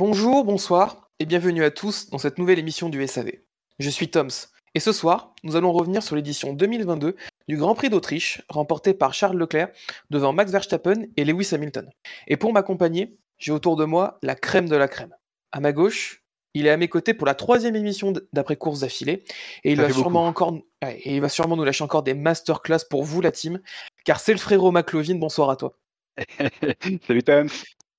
Bonjour, bonsoir et bienvenue à tous dans cette nouvelle émission du SAV. Je suis Toms et ce soir, nous allons revenir sur l'édition 2022 du Grand Prix d'Autriche remporté par Charles Leclerc devant Max Verstappen et Lewis Hamilton. Et pour m'accompagner, j'ai autour de moi la crème de la crème. À ma gauche, il est à mes côtés pour la troisième émission d'après-course d'affilée et il Ça va sûrement beaucoup. encore ouais, et il va sûrement nous lâcher encore des masterclass pour vous la team car c'est le frérot McLovin, bonsoir à toi. salut Tom.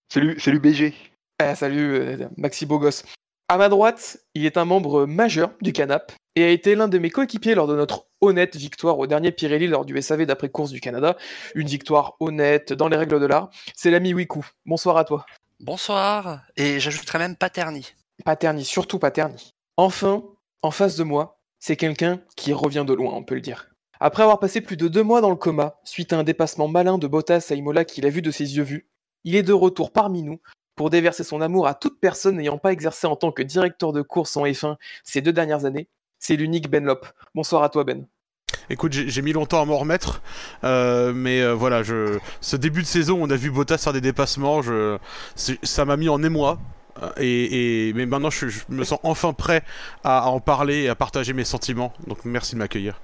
Salut, salut BG. Ah, salut euh, Maxi gosse. À ma droite, il est un membre majeur du Canap et a été l'un de mes coéquipiers lors de notre honnête victoire au dernier Pirelli lors du SAV d'après-course du Canada. Une victoire honnête dans les règles de l'art. C'est l'ami Wiku. Bonsoir à toi. Bonsoir, et j'ajouterais même Paterni. Paterni, surtout Paterni. Enfin, en face de moi, c'est quelqu'un qui revient de loin, on peut le dire. Après avoir passé plus de deux mois dans le coma, suite à un dépassement malin de Bottas à Imola qu'il a vu de ses yeux vus, il est de retour parmi nous pour déverser son amour à toute personne n'ayant pas exercé en tant que directeur de course en F1 ces deux dernières années. C'est l'unique Ben Lop. Bonsoir à toi Ben. Écoute, j'ai mis longtemps à m'en remettre, euh, mais euh, voilà, je... ce début de saison, on a vu Bottas faire des dépassements, je... c'est- ça m'a mis en émoi. euh, Et, et- mais maintenant, je, je me sens enfin prêt à, à en parler et à partager mes sentiments. Donc, merci de m'accueillir.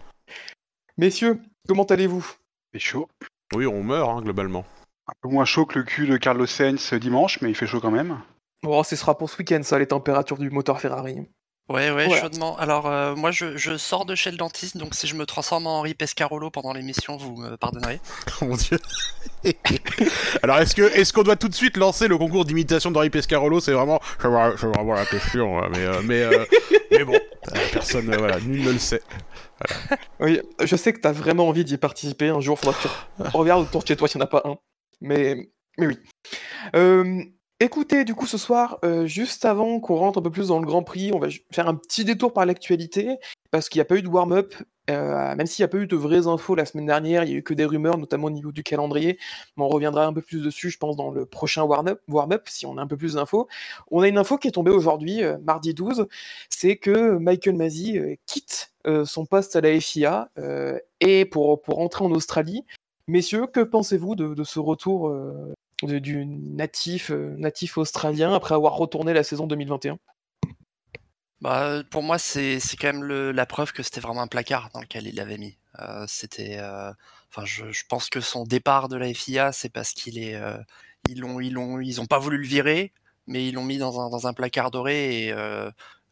Messieurs, comment allez-vous? Fait chaud. Oui, on meurt hein, globalement. Un peu moins chaud que le cul de Carlos Sainz dimanche, mais il fait chaud quand même. Bon, ce sera pour ce week-end ça, les températures du moteur Ferrari. Ouais, ouais, Voilà. chaudement. Alors, euh, moi, je, je sors de chez le dentiste, donc si je me transforme en Henri Pescarolo pendant l'émission, vous me pardonnerez. Oh mon dieu. Alors, est-ce que est-ce qu'on doit tout de suite lancer le concours d'imitation d'Henri Pescarolo? C'est vraiment, vraiment c'est vraiment la question. euh, Mais, euh, mais, euh, mais bon, euh, personne, euh, voilà, nul ne le sait. Oui, je sais que t'as vraiment envie d'y participer un jour, faudra que tu regardes autour de chez toi s'il n'y en a pas un. Mais, mais oui. Euh, écoutez, du coup, ce soir, euh, juste avant qu'on rentre un peu plus dans le Grand Prix, on va faire un petit détour par l'actualité, parce qu'il n'y a pas eu de warm-up, euh, même s'il n'y a pas eu de vraies infos la semaine dernière, il y a eu que des rumeurs, notamment au niveau du calendrier, mais on reviendra un peu plus dessus, je pense, dans le prochain warm-up, warm-up, si on a un peu plus d'infos. On a une info qui est tombée aujourd'hui, mardi 12, c'est que Michael Masi quitte son poste à la FIA et pour, pour rentrer en Australie. Messieurs, que pensez-vous de, ce retour euh, du natif, euh, natif australien après avoir retourné la saison 2021 Bah, pour moi, c'est quand même le- la preuve que c'était vraiment un placard dans lequel il l'avait mis. Euh, c'était, enfin, je, pense que son départ de la FIA, c'est parce qu'il est, ils l'ont, ils ils pas voulu le virer, mais ils l'ont mis dans un, dans un placard doré et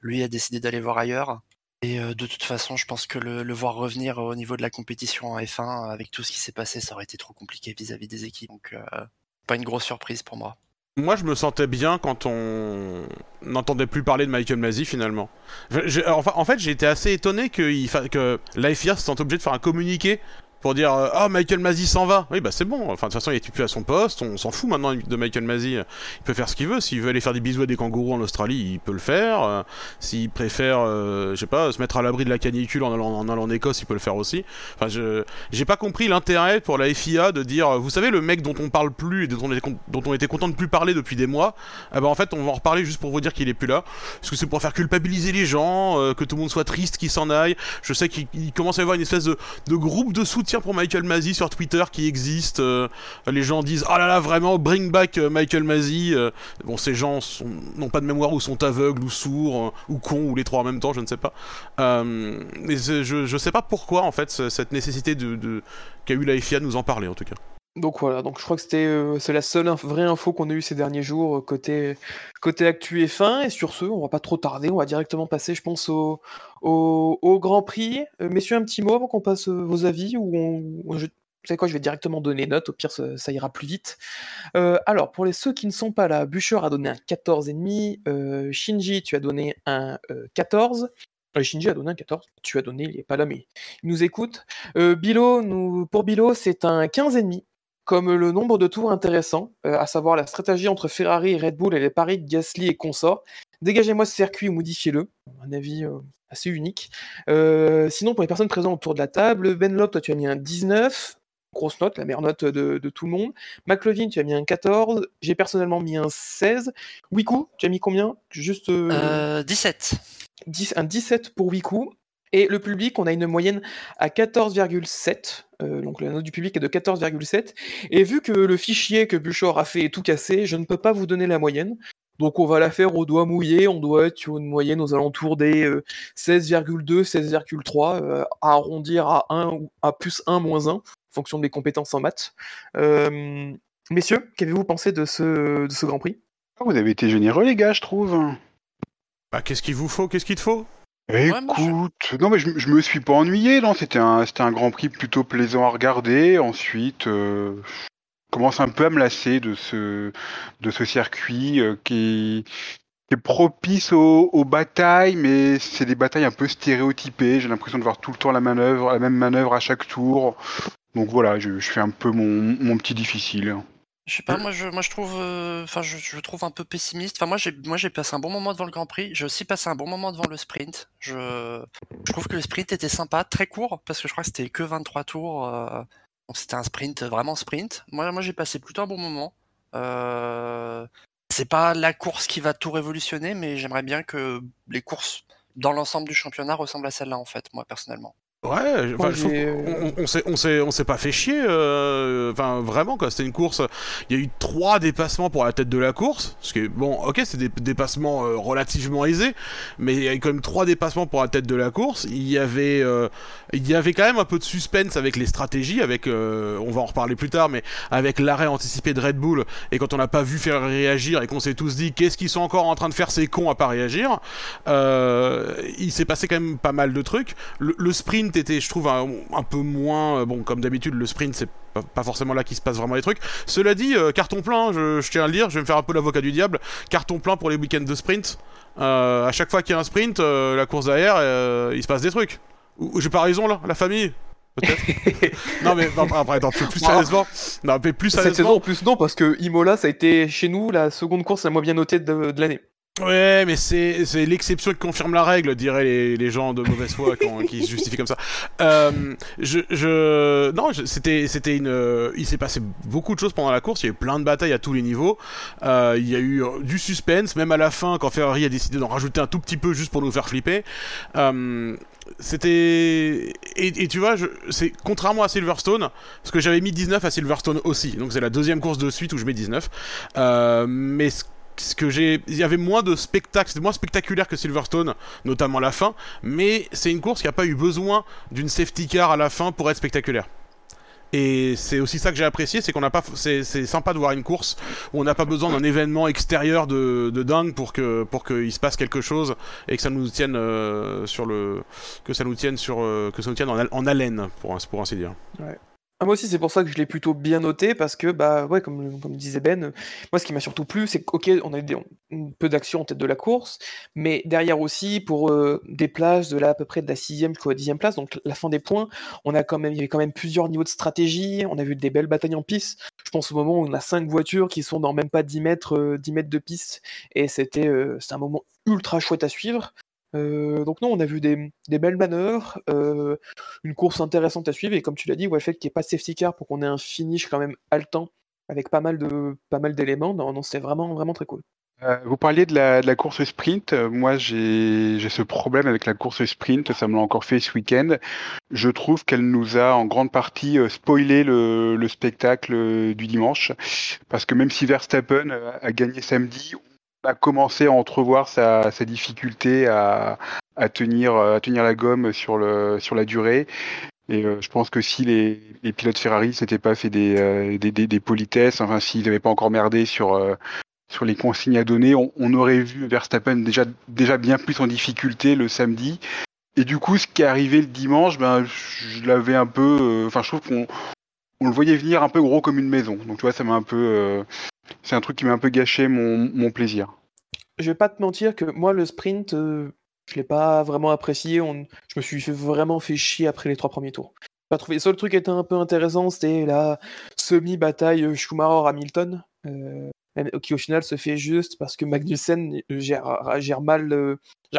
lui a décidé d'aller voir ailleurs. Et euh, de toute façon, je pense que le, voir revenir au niveau de la compétition en F1 avec tout ce qui s'est passé, ça aurait été trop compliqué vis-à-vis des équipes. Donc, euh, pas une grosse surprise pour moi. Moi, je me sentais bien quand on n'entendait plus parler de Michael Masi finalement. En fait, j'ai été assez étonné que, que la se sente obligée de faire un communiqué pour dire Ah, Michael Masi s'en va. Oui, bah c'est bon. Enfin, de toute façon, il est plus à son poste. On s'en fout maintenant de Michael Masi. Il peut faire ce qu'il veut. S'il veut aller faire des bisous à des kangourous en Australie, il peut le faire. Euh, S'il préfère, euh, je sais pas, se mettre à l'abri de la canicule en allant, en Écosse, il peut le faire aussi. Enfin, je j'ai pas compris l'intérêt pour la FIA de dire, vous savez, le mec dont on parle plus et dont on était, content de plus parler depuis des mois, ah bah en fait, on va en reparler juste pour vous dire qu'il est plus là. Parce que c'est pour faire culpabiliser les gens, que tout le monde soit triste, qu'il s'en aille. Je sais qu'il il commence à y avoir une espèce de groupe de soutien pour Michael Masi sur Twitter qui existe. euh, les gens disent, oh là là, vraiment, bring back euh, Michael Masi. Euh, bon, ces gens n'ont pas de mémoire ou sont aveugles ou sourds ou cons ou les trois en même temps, je ne sais pas. Mais je, je sais pas pourquoi en fait ce- cette nécessité de, de qu'a eu la FIA de nous en parler en tout cas. Donc voilà, donc je crois que c'était euh, c'est la seule vraie info qu'on a eue ces derniers jours euh, côté, côté Actu F1. Et sur ce, on va pas trop tarder, on va directement passer, je pense, au, au, Grand Prix. Euh, messieurs, un petit mot avant qu'on passe vos avis ou on, je, vous savez quoi, je vais directement donner note, au pire ça, ira plus vite. Alors, pour les ceux qui ne sont pas là, Bûcher a donné un 14,5, euh, Shinji, tu as donné un euh, 14. Euh, Shinji a donné un 14, tu as donné, il est pas là, mais il nous écoute. Bilo, nous, pour Bilo, c'est un 15,5 comme le nombre de tours intéressants, euh, à savoir la stratégie entre Ferrari et Red Bull et les paris de Gasly et consorts. Dégagez-moi ce circuit ou modifiez-le. Un avis euh, assez unique. Euh, sinon, pour les personnes présentes autour de la table, Ben Lop, toi tu as mis un 19. Grosse note, la meilleure note de, de tout le monde. McLovin, tu as mis un 14. J'ai personnellement mis un 16. Wiku, tu as mis combien? Juste euh, Euh, 17. 10 un 17 pour Wiku. Et le public, on a une moyenne à 14,7. euh, donc la note du public est de 14,7. Et vu que le fichier que Buchor a fait est tout cassé, je ne peux pas vous donner la moyenne. Donc on va la faire au doigt mouillé, on doit être sur une moyenne aux alentours des 16,2, 16,3, euh, à arrondir à 1 ou à plus 1, moins 1, en fonction des compétences en maths. Euh, messieurs, qu'avez-vous pensé de ce, de ce Grand Prix? Ah, Vous avez été généreux, les gars, je trouve. Bah, qu'est-ce qu'il vous faut? Qu'est-ce qu'il te faut? Écoute, non mais je, je me suis pas ennuyé, non, c'était un, c'était un Grand Prix plutôt plaisant à regarder. Ensuite, euh, je commence un peu à me lasser de ce, de ce circuit euh, qui, qui est propice aux, aux batailles, mais c'est des batailles un peu stéréotypées. J'ai l'impression de voir tout le temps la manœuvre, la même manœuvre à chaque tour. Donc voilà, je, je fais un peu mon, mon petit difficile. Je sais pas, moi je, moi je trouve, euh, enfin je, je trouve un peu pessimiste. Enfin moi j'ai, moi j'ai passé un bon moment devant le Grand Prix. J'ai aussi passé un bon moment devant le sprint. Je, je trouve que le sprint était sympa, très court parce que je crois que c'était que 23 tours. euh, donc c'était un sprint vraiment sprint. Moi, moi j'ai passé plutôt un bon moment. Euh, c'est pas la course qui va tout révolutionner, mais j'aimerais bien que les courses dans l'ensemble du championnat ressemblent à celle-là en fait, moi personnellement. Ouais, enfin, je qu'on- on, on s'est, on s'est, on s'est pas fait chier. euh, Enfin, vraiment, quoi. C'était une course. Il y a eu trois dépassements pour la tête de la course. Ce qui est bon, ok, c'est des dépassements euh, relativement aisés, mais il y a eu quand même trois dépassements pour la tête de la course. Il y avait, euh, il y avait quand même un peu de suspense avec les stratégies, avec, euh, on va en reparler plus tard, mais avec l'arrêt anticipé de Red Bull et quand on n'a pas vu faire réagir et qu'on s'est tous dit qu'est-ce qu'ils sont encore en train de faire ces cons à pas réagir. Euh, il s'est passé quand même pas mal de trucs. Le, le sprint était, je trouve, un, un peu moins. euh, Bon, comme d'habitude, le sprint, c'est pas, pas forcément là qu'il se passe vraiment les trucs. Cela dit, euh, carton plein, je, je tiens à le dire, je vais me faire un peu l'avocat du diable. Carton plein pour les week-ends de sprint. Euh, à chaque fois qu'il y a un sprint, la course derrière, il se passe des trucs. J'ai pas raison là, la famille Peut-être Non, mais non, après, attends, plus sérieusement. Non, mais plus Cette saison en plus non, parce que Imola, ça a été chez nous la seconde course la moins bien notée de, de l'année. Ouais, mais c'est l'exception qui confirme la règle, diraient les, gens de mauvaise foi qui se justifient comme ça. Euh, je, je, non, c'était c'était une. euh, il s'est passé beaucoup de choses pendant la course. Il y a eu plein de batailles à tous les niveaux. Euh, il y a eu euh, du suspense, même à la fin quand Ferrari a décidé d'en rajouter un tout petit peu juste pour nous faire flipper. Euh, c'était et, tu vois, c'est contrairement à Silverstone, parce que j'avais mis 19 à Silverstone aussi, donc c'est la deuxième course de suite où je mets 19. Euh, mais ce ce que j'ai il y avait moins de spectacles c'était moins spectaculaire que Silverstone notamment la fin mais c'est une course qui a pas eu besoin d'une safety car à la fin pour être spectaculaire. Et c'est aussi ça que j'ai apprécié c'est qu'on n'a pas c'est sympa de voir une course où on n'a pas besoin d'un événement extérieur de, de dingue pour que pour qu'il se passe quelque chose et que ça nous tienne euh, sur le que ça nous tienne sur euh, que ça nous tienne en, en haleine pour pour ainsi dire Ah, moi aussi, c'est pour ça que je l'ai plutôt bien noté, parce que, bah, ouais, comme, disait Ben, euh, moi, ce qui m'a surtout plu, c'est qu'ok, on a eu peu d'action en tête de la course, mais derrière aussi, pour euh, des places de là, à peu près de la sixième jusqu'à la dixième place, donc la fin des points, on a quand même, il y avait quand même plusieurs niveaux de stratégie, on a vu des belles batailles en piste. Je pense au moment où on a cinq voitures qui sont dans même pas 10 mètres, euh, 10 mètres de piste, et euh, c'était un moment ultra chouette à suivre. Euh, donc non, on a vu des, belles manœuvres, euh, une course intéressante à suivre et comme tu l'as dit, qu'il n'y ait pas de safety car pour qu'on ait un finish quand même haletant avec pas mal de pas mal d'éléments, non, non c'était vraiment vraiment très cool. Euh, vous parliez de la, course sprint. Moi, j'ai ce problème avec la course sprint. Ça me l'a encore fait ce week-end. Je trouve qu'elle nous a en grande partie spoilé le, le spectacle du dimanche. Parce que même si Verstappen a gagné samedi, a commencé à entrevoir sa, sa difficulté à, à, tenir, à tenir la gomme sur, le, sur la durée. Et euh, je pense que si les, pilotes Ferrari s'étaient pas fait des, euh, des, politesses, enfin s'ils n'avaient pas encore merdé sur, euh, sur les consignes à donner, on, on, aurait vu Verstappen déjà, déjà bien plus en difficulté le samedi. Et du coup, ce qui est arrivé le dimanche, ben, je l'avais un peu. Enfin, je trouve qu'on on le voyait venir un peu gros comme une maison. Donc, tu vois, ça m'a un peu. euh, c'est un truc qui m'a un peu gâché mon, plaisir. Je vais pas te mentir que moi, le sprint, euh, je l'ai pas vraiment apprécié. On... Je me suis vraiment fait chier après les trois premiers tours. Pas trouvé. Le seul truc qui était un peu intéressant, c'était la semi-bataille Schumacher-Hamilton. Euh, qui au final se fait juste parce que Magnussen gère, mal, euh,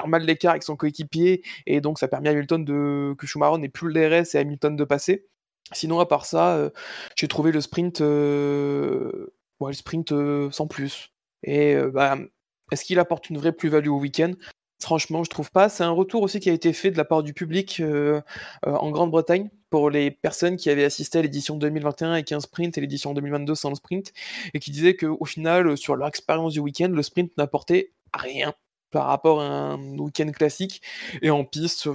mal l'écart avec son coéquipier et donc ça permet à Hamilton de que Schumacher n'ait plus le DRS et Hamilton de passer. Sinon à part ça, euh, j'ai trouvé le sprint, euh, sprint sans plus. Et bah, est-ce qu'il apporte une vraie plus-value au week-end? Franchement, je trouve pas. C'est un retour aussi qui a été fait de la part du public euh, euh, en Grande-Bretagne pour les personnes qui avaient assisté à l'édition 2021 avec un sprint et l'édition 2022 sans le sprint, et qui disaient qu'au final, sur leur expérience du week-end, le sprint n'apportait rien par rapport à un week-end classique. Et en piste,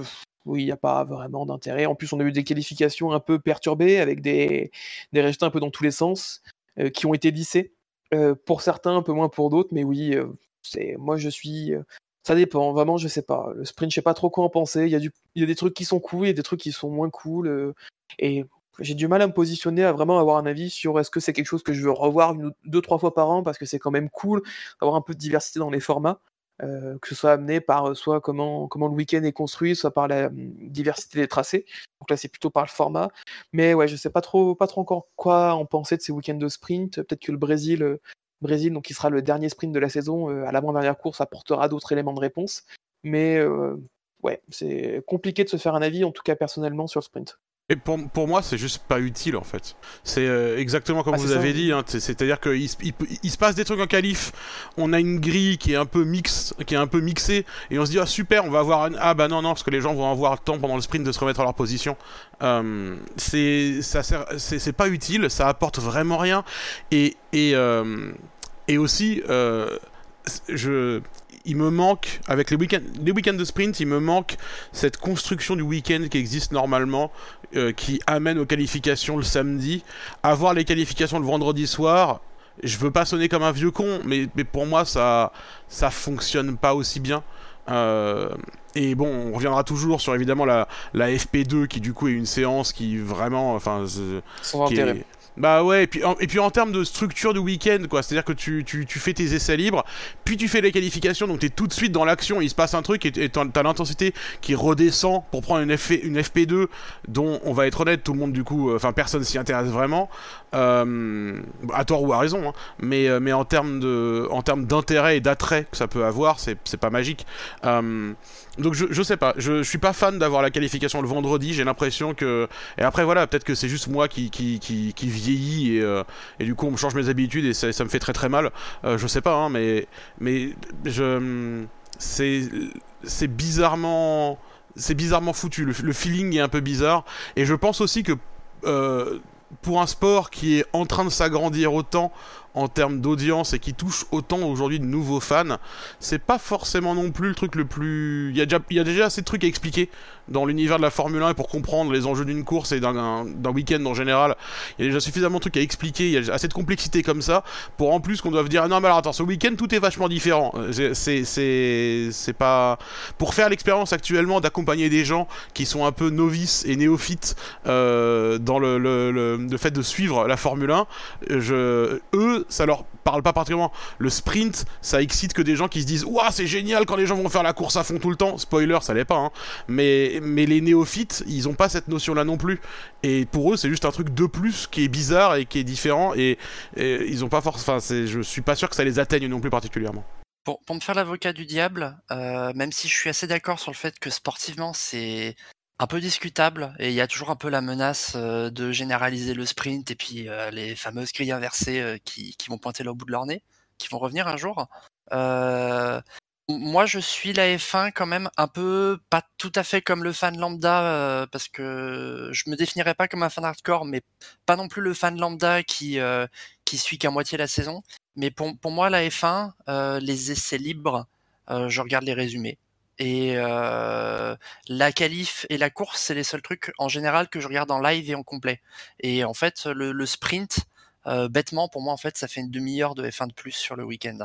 oui, il n'y a pas vraiment d'intérêt. En plus, on a eu des qualifications un peu perturbées avec des, des résultats un peu dans tous les sens euh, qui ont été lissés. pour certains, un peu moins pour d'autres, mais oui, c'est moi je suis ça dépend, vraiment, je sais pas. Le sprint, je sais pas trop quoi en penser. Il y, a des trucs qui sont cool, il y a des trucs qui sont moins cool. Euh, et j'ai du mal à me positionner, à vraiment avoir un avis sur est-ce que c'est quelque chose que je veux revoir deux, trois fois par an, parce que c'est quand même cool d'avoir un peu de diversité dans les formats. Euh, que ce soit amené par euh, soit comment, comment le week-end est construit, soit par la hum, diversité des tracés. Donc là, c'est plutôt par le format. Mais ouais, je sais pas trop, pas trop encore quoi en penser de ces week-ends de sprint. Peut-être que le Brésil Brésil, donc qui sera le dernier sprint de la saison, euh, à l'avant-dernière course, apportera d'autres éléments de réponse. Mais euh, ouais, c'est compliqué de se faire un avis, en tout cas personnellement, sur le sprint. Et pour, pour moi, c'est juste pas utile en fait. C'est euh, exactement comme ah, vous avez dit. Hein, C'est-à-dire qu'il il, il, se passe des trucs en qualif. On a une grille qui est un peu mix, qui est un peu mixée, et on se dit ah super, on va avoir un... ah bah non non parce que les gens vont avoir le temps pendant le sprint de se remettre à leur position. Euh, c'est ça c'est pas utile, ça apporte vraiment rien. Et et euh, et aussi je il me manque, avec les week-ends, les week de sprint, il me manque cette construction du week-end qui existe normalement, euh, qui amène aux qualifications le samedi. Avoir les qualifications le vendredi soir, je veux pas sonner comme un vieux con, mais, mais pour moi, ça, ça fonctionne pas aussi bien. Euh, et bon, on reviendra toujours sur évidemment la, la FP2 qui du coup est une séance qui vraiment, enfin, Sans intérêt. Bah ouais, et puis en, et puis en termes de structure du week-end, quoi, c'est-à-dire que tu, tu, tu, fais tes essais libres, puis tu fais les qualifications, donc t'es tout de suite dans l'action, il se passe un truc et t'as l'intensité qui redescend pour prendre une, FP, une FP2 dont on va être honnête, tout le monde du coup, euh, enfin personne s'y intéresse vraiment, euh, à tort ou à raison, hein, mais, euh, mais en termes d'intérêt et d'attrait que ça peut avoir, c'est pas magique. Donc je, je sais pas, je, je suis pas fan d'avoir la qualification le vendredi, j'ai l'impression que... Et après voilà, peut-être que c'est juste moi qui, qui, qui, vieillis et, euh, et, du coup on me change mes habitudes et ça, ça me fait très très mal. Euh, je sais pas, hein, mais, mais je... C'est c'est bizarrement... C'est bizarrement foutu, le, le, feeling est un peu bizarre. Et je pense aussi que... Euh, pour un sport qui est en train de s'agrandir autant en termes d'audience et qui touche autant aujourd'hui de nouveaux fans, c'est pas forcément non plus le truc le plus. Il y a déjà, y a assez de trucs à expliquer dans l'univers de la Formule 1 et pour comprendre les enjeux d'une course et d'un week-end en général. Il y a déjà suffisamment de trucs à expliquer, il y a assez de complexité comme ça pour en plus qu'on doive dire non mais alors attends ce week-end tout est vachement différent. C'est c'est pas pour faire l'expérience actuellement d'accompagner des gens qui sont un peu novices et néophytes euh, dans le, le, le, le, fait de suivre la Formule 1. Je eux ça leur parle pas particulièrement. Le sprint, ça excite que des gens qui se disent Ouah, c'est génial quand les gens vont faire la course à fond tout le temps. Spoiler, ça l'est pas, hein. Mais, mais les néophytes, ils ont pas cette notion-là non plus. Et pour eux, c'est juste un truc de plus qui est bizarre et qui est différent. Et, ils ont pas forcément. Enfin, je suis pas sûr que ça les atteigne non plus particulièrement. Pour, me faire l'avocat du diable, euh, même si je suis assez d'accord sur le fait que sportivement, c'est un peu discutable et il y a toujours un peu la menace euh, de généraliser le sprint et puis euh, les fameuses grilles inversées qui, qui, vont pointer le bout de leur nez, qui vont revenir un jour. Moi, je suis la F1 quand même un peu pas tout à fait comme le fan lambda parce que je me définirais pas comme un fan hardcore, mais pas non plus le fan lambda qui qui suit qu'à moitié la saison. Mais pour, moi, la F1, les essais libres, je regarde les résumés. Et euh, la qualif et la course, c'est les seuls trucs en général que je regarde en live et en complet. Et en fait, le, le sprint, euh, bêtement, pour moi, en fait, ça fait une demi-heure de F1 de plus sur le week-end.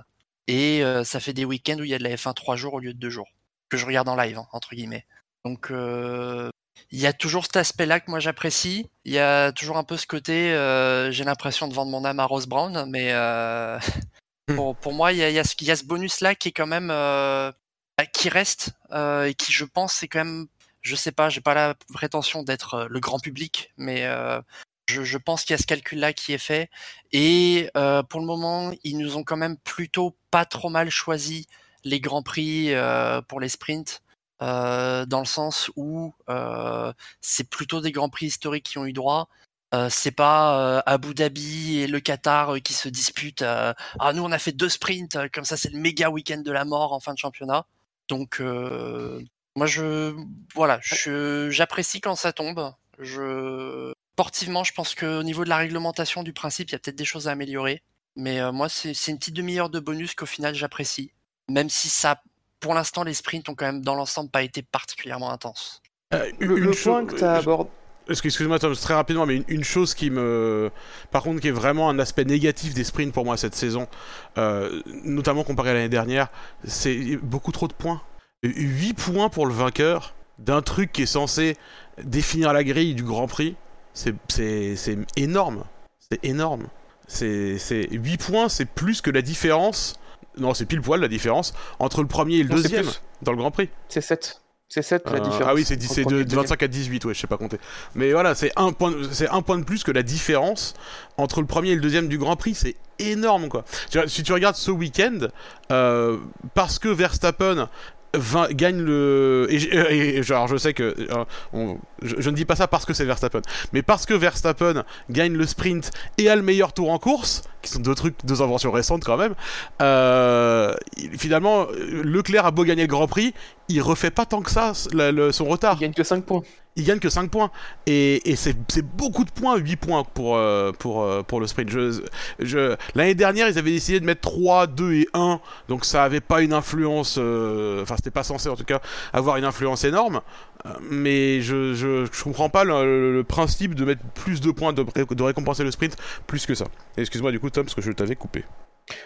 Et euh, ça fait des week-ends où il y a de la F1 trois jours au lieu de deux jours, que je regarde en live, hein, entre guillemets. Donc, il y a toujours cet aspect-là que moi j'apprécie. Il y a toujours un peu ce côté, j'ai l'impression de vendre mon âme à Rose Brown, mais pour, pour, moi, il y a, il y a ce bonus-là qui est quand même bah, qui reste euh, et qui, je pense, c'est quand même, je sais pas, j'ai pas la prétention d'être euh, le grand public, mais euh, je, je, pense qu'il y a ce calcul-là qui est fait. Et euh, pour le moment, ils nous ont quand même plutôt pas trop mal choisi les grands prix euh, pour les sprints. Euh, dans le sens où c'est plutôt des grands prix historiques qui ont eu droit. Euh, c'est pas Abu Dhabi et le Qatar qui se disputent. ah nous on a fait deux sprints, comme ça c'est le méga week-end de la mort en fin de championnat. Donc, euh, moi, je, voilà, j'apprécie quand ça tombe. Je, sportivement, je pense qu'au niveau de la réglementation du principe, il y a peut-être des choses à améliorer. Mais euh, moi, c'est, une petite demi-heure de bonus qu'au final, j'apprécie. Même si ça, pour l'instant, les sprints ont quand même, dans l'ensemble, pas été particulièrement intenses. Euh, Le, une le cho- point que tu as je- abordé. Excuse- Excuse-moi, Tom, très rapidement, mais une, une chose qui me. Par contre, qui est vraiment un aspect négatif des sprints pour moi cette saison, euh, notamment comparé à l'année dernière, c'est beaucoup trop de points. 8 points pour le vainqueur d'un truc qui est censé définir la grille du Grand Prix, c'est énorme. C'est énorme. C'est c'est- 8 points, c'est plus que la différence. Non, c'est pile poil la différence entre le premier et le Non, deuxième dans le Grand Prix. C'est 7. C'est 7 la Euh, différence. Ah oui, c'est de, le de deuxième. 25 à 18, ouais, je sais pas compter. Mais voilà, c'est un point, c'est un point de plus que la différence entre le premier et le deuxième du Grand Prix, c'est énorme quoi. Si tu regardes ce week-end, euh, parce que Verstappen gagne le et, genre je sais que euh, je, ne dis pas ça parce que c'est Verstappen, mais parce que Verstappen gagne le sprint et a le meilleur tour en course, qui sont deux trucs, deux inventions récentes quand même. euh, finalement, Leclerc a beau gagner le Grand Prix, il refait pas tant que ça son retard Il gagne que 5 points. Il gagne que 5 points. Et, c'est beaucoup de points, 8 points pour, euh, pour, euh, pour le sprint. L'année dernière, ils avaient décidé de mettre 3, 2 et 1. Donc ça avait pas une influence. euh, Enfin, c'était pas censé en tout cas avoir une influence énorme. Mais je, je, je comprends pas le, principe de mettre plus de points, de, de récompenser le sprint plus que ça. Excuse-moi du coup, Tom, parce que je t'avais coupé.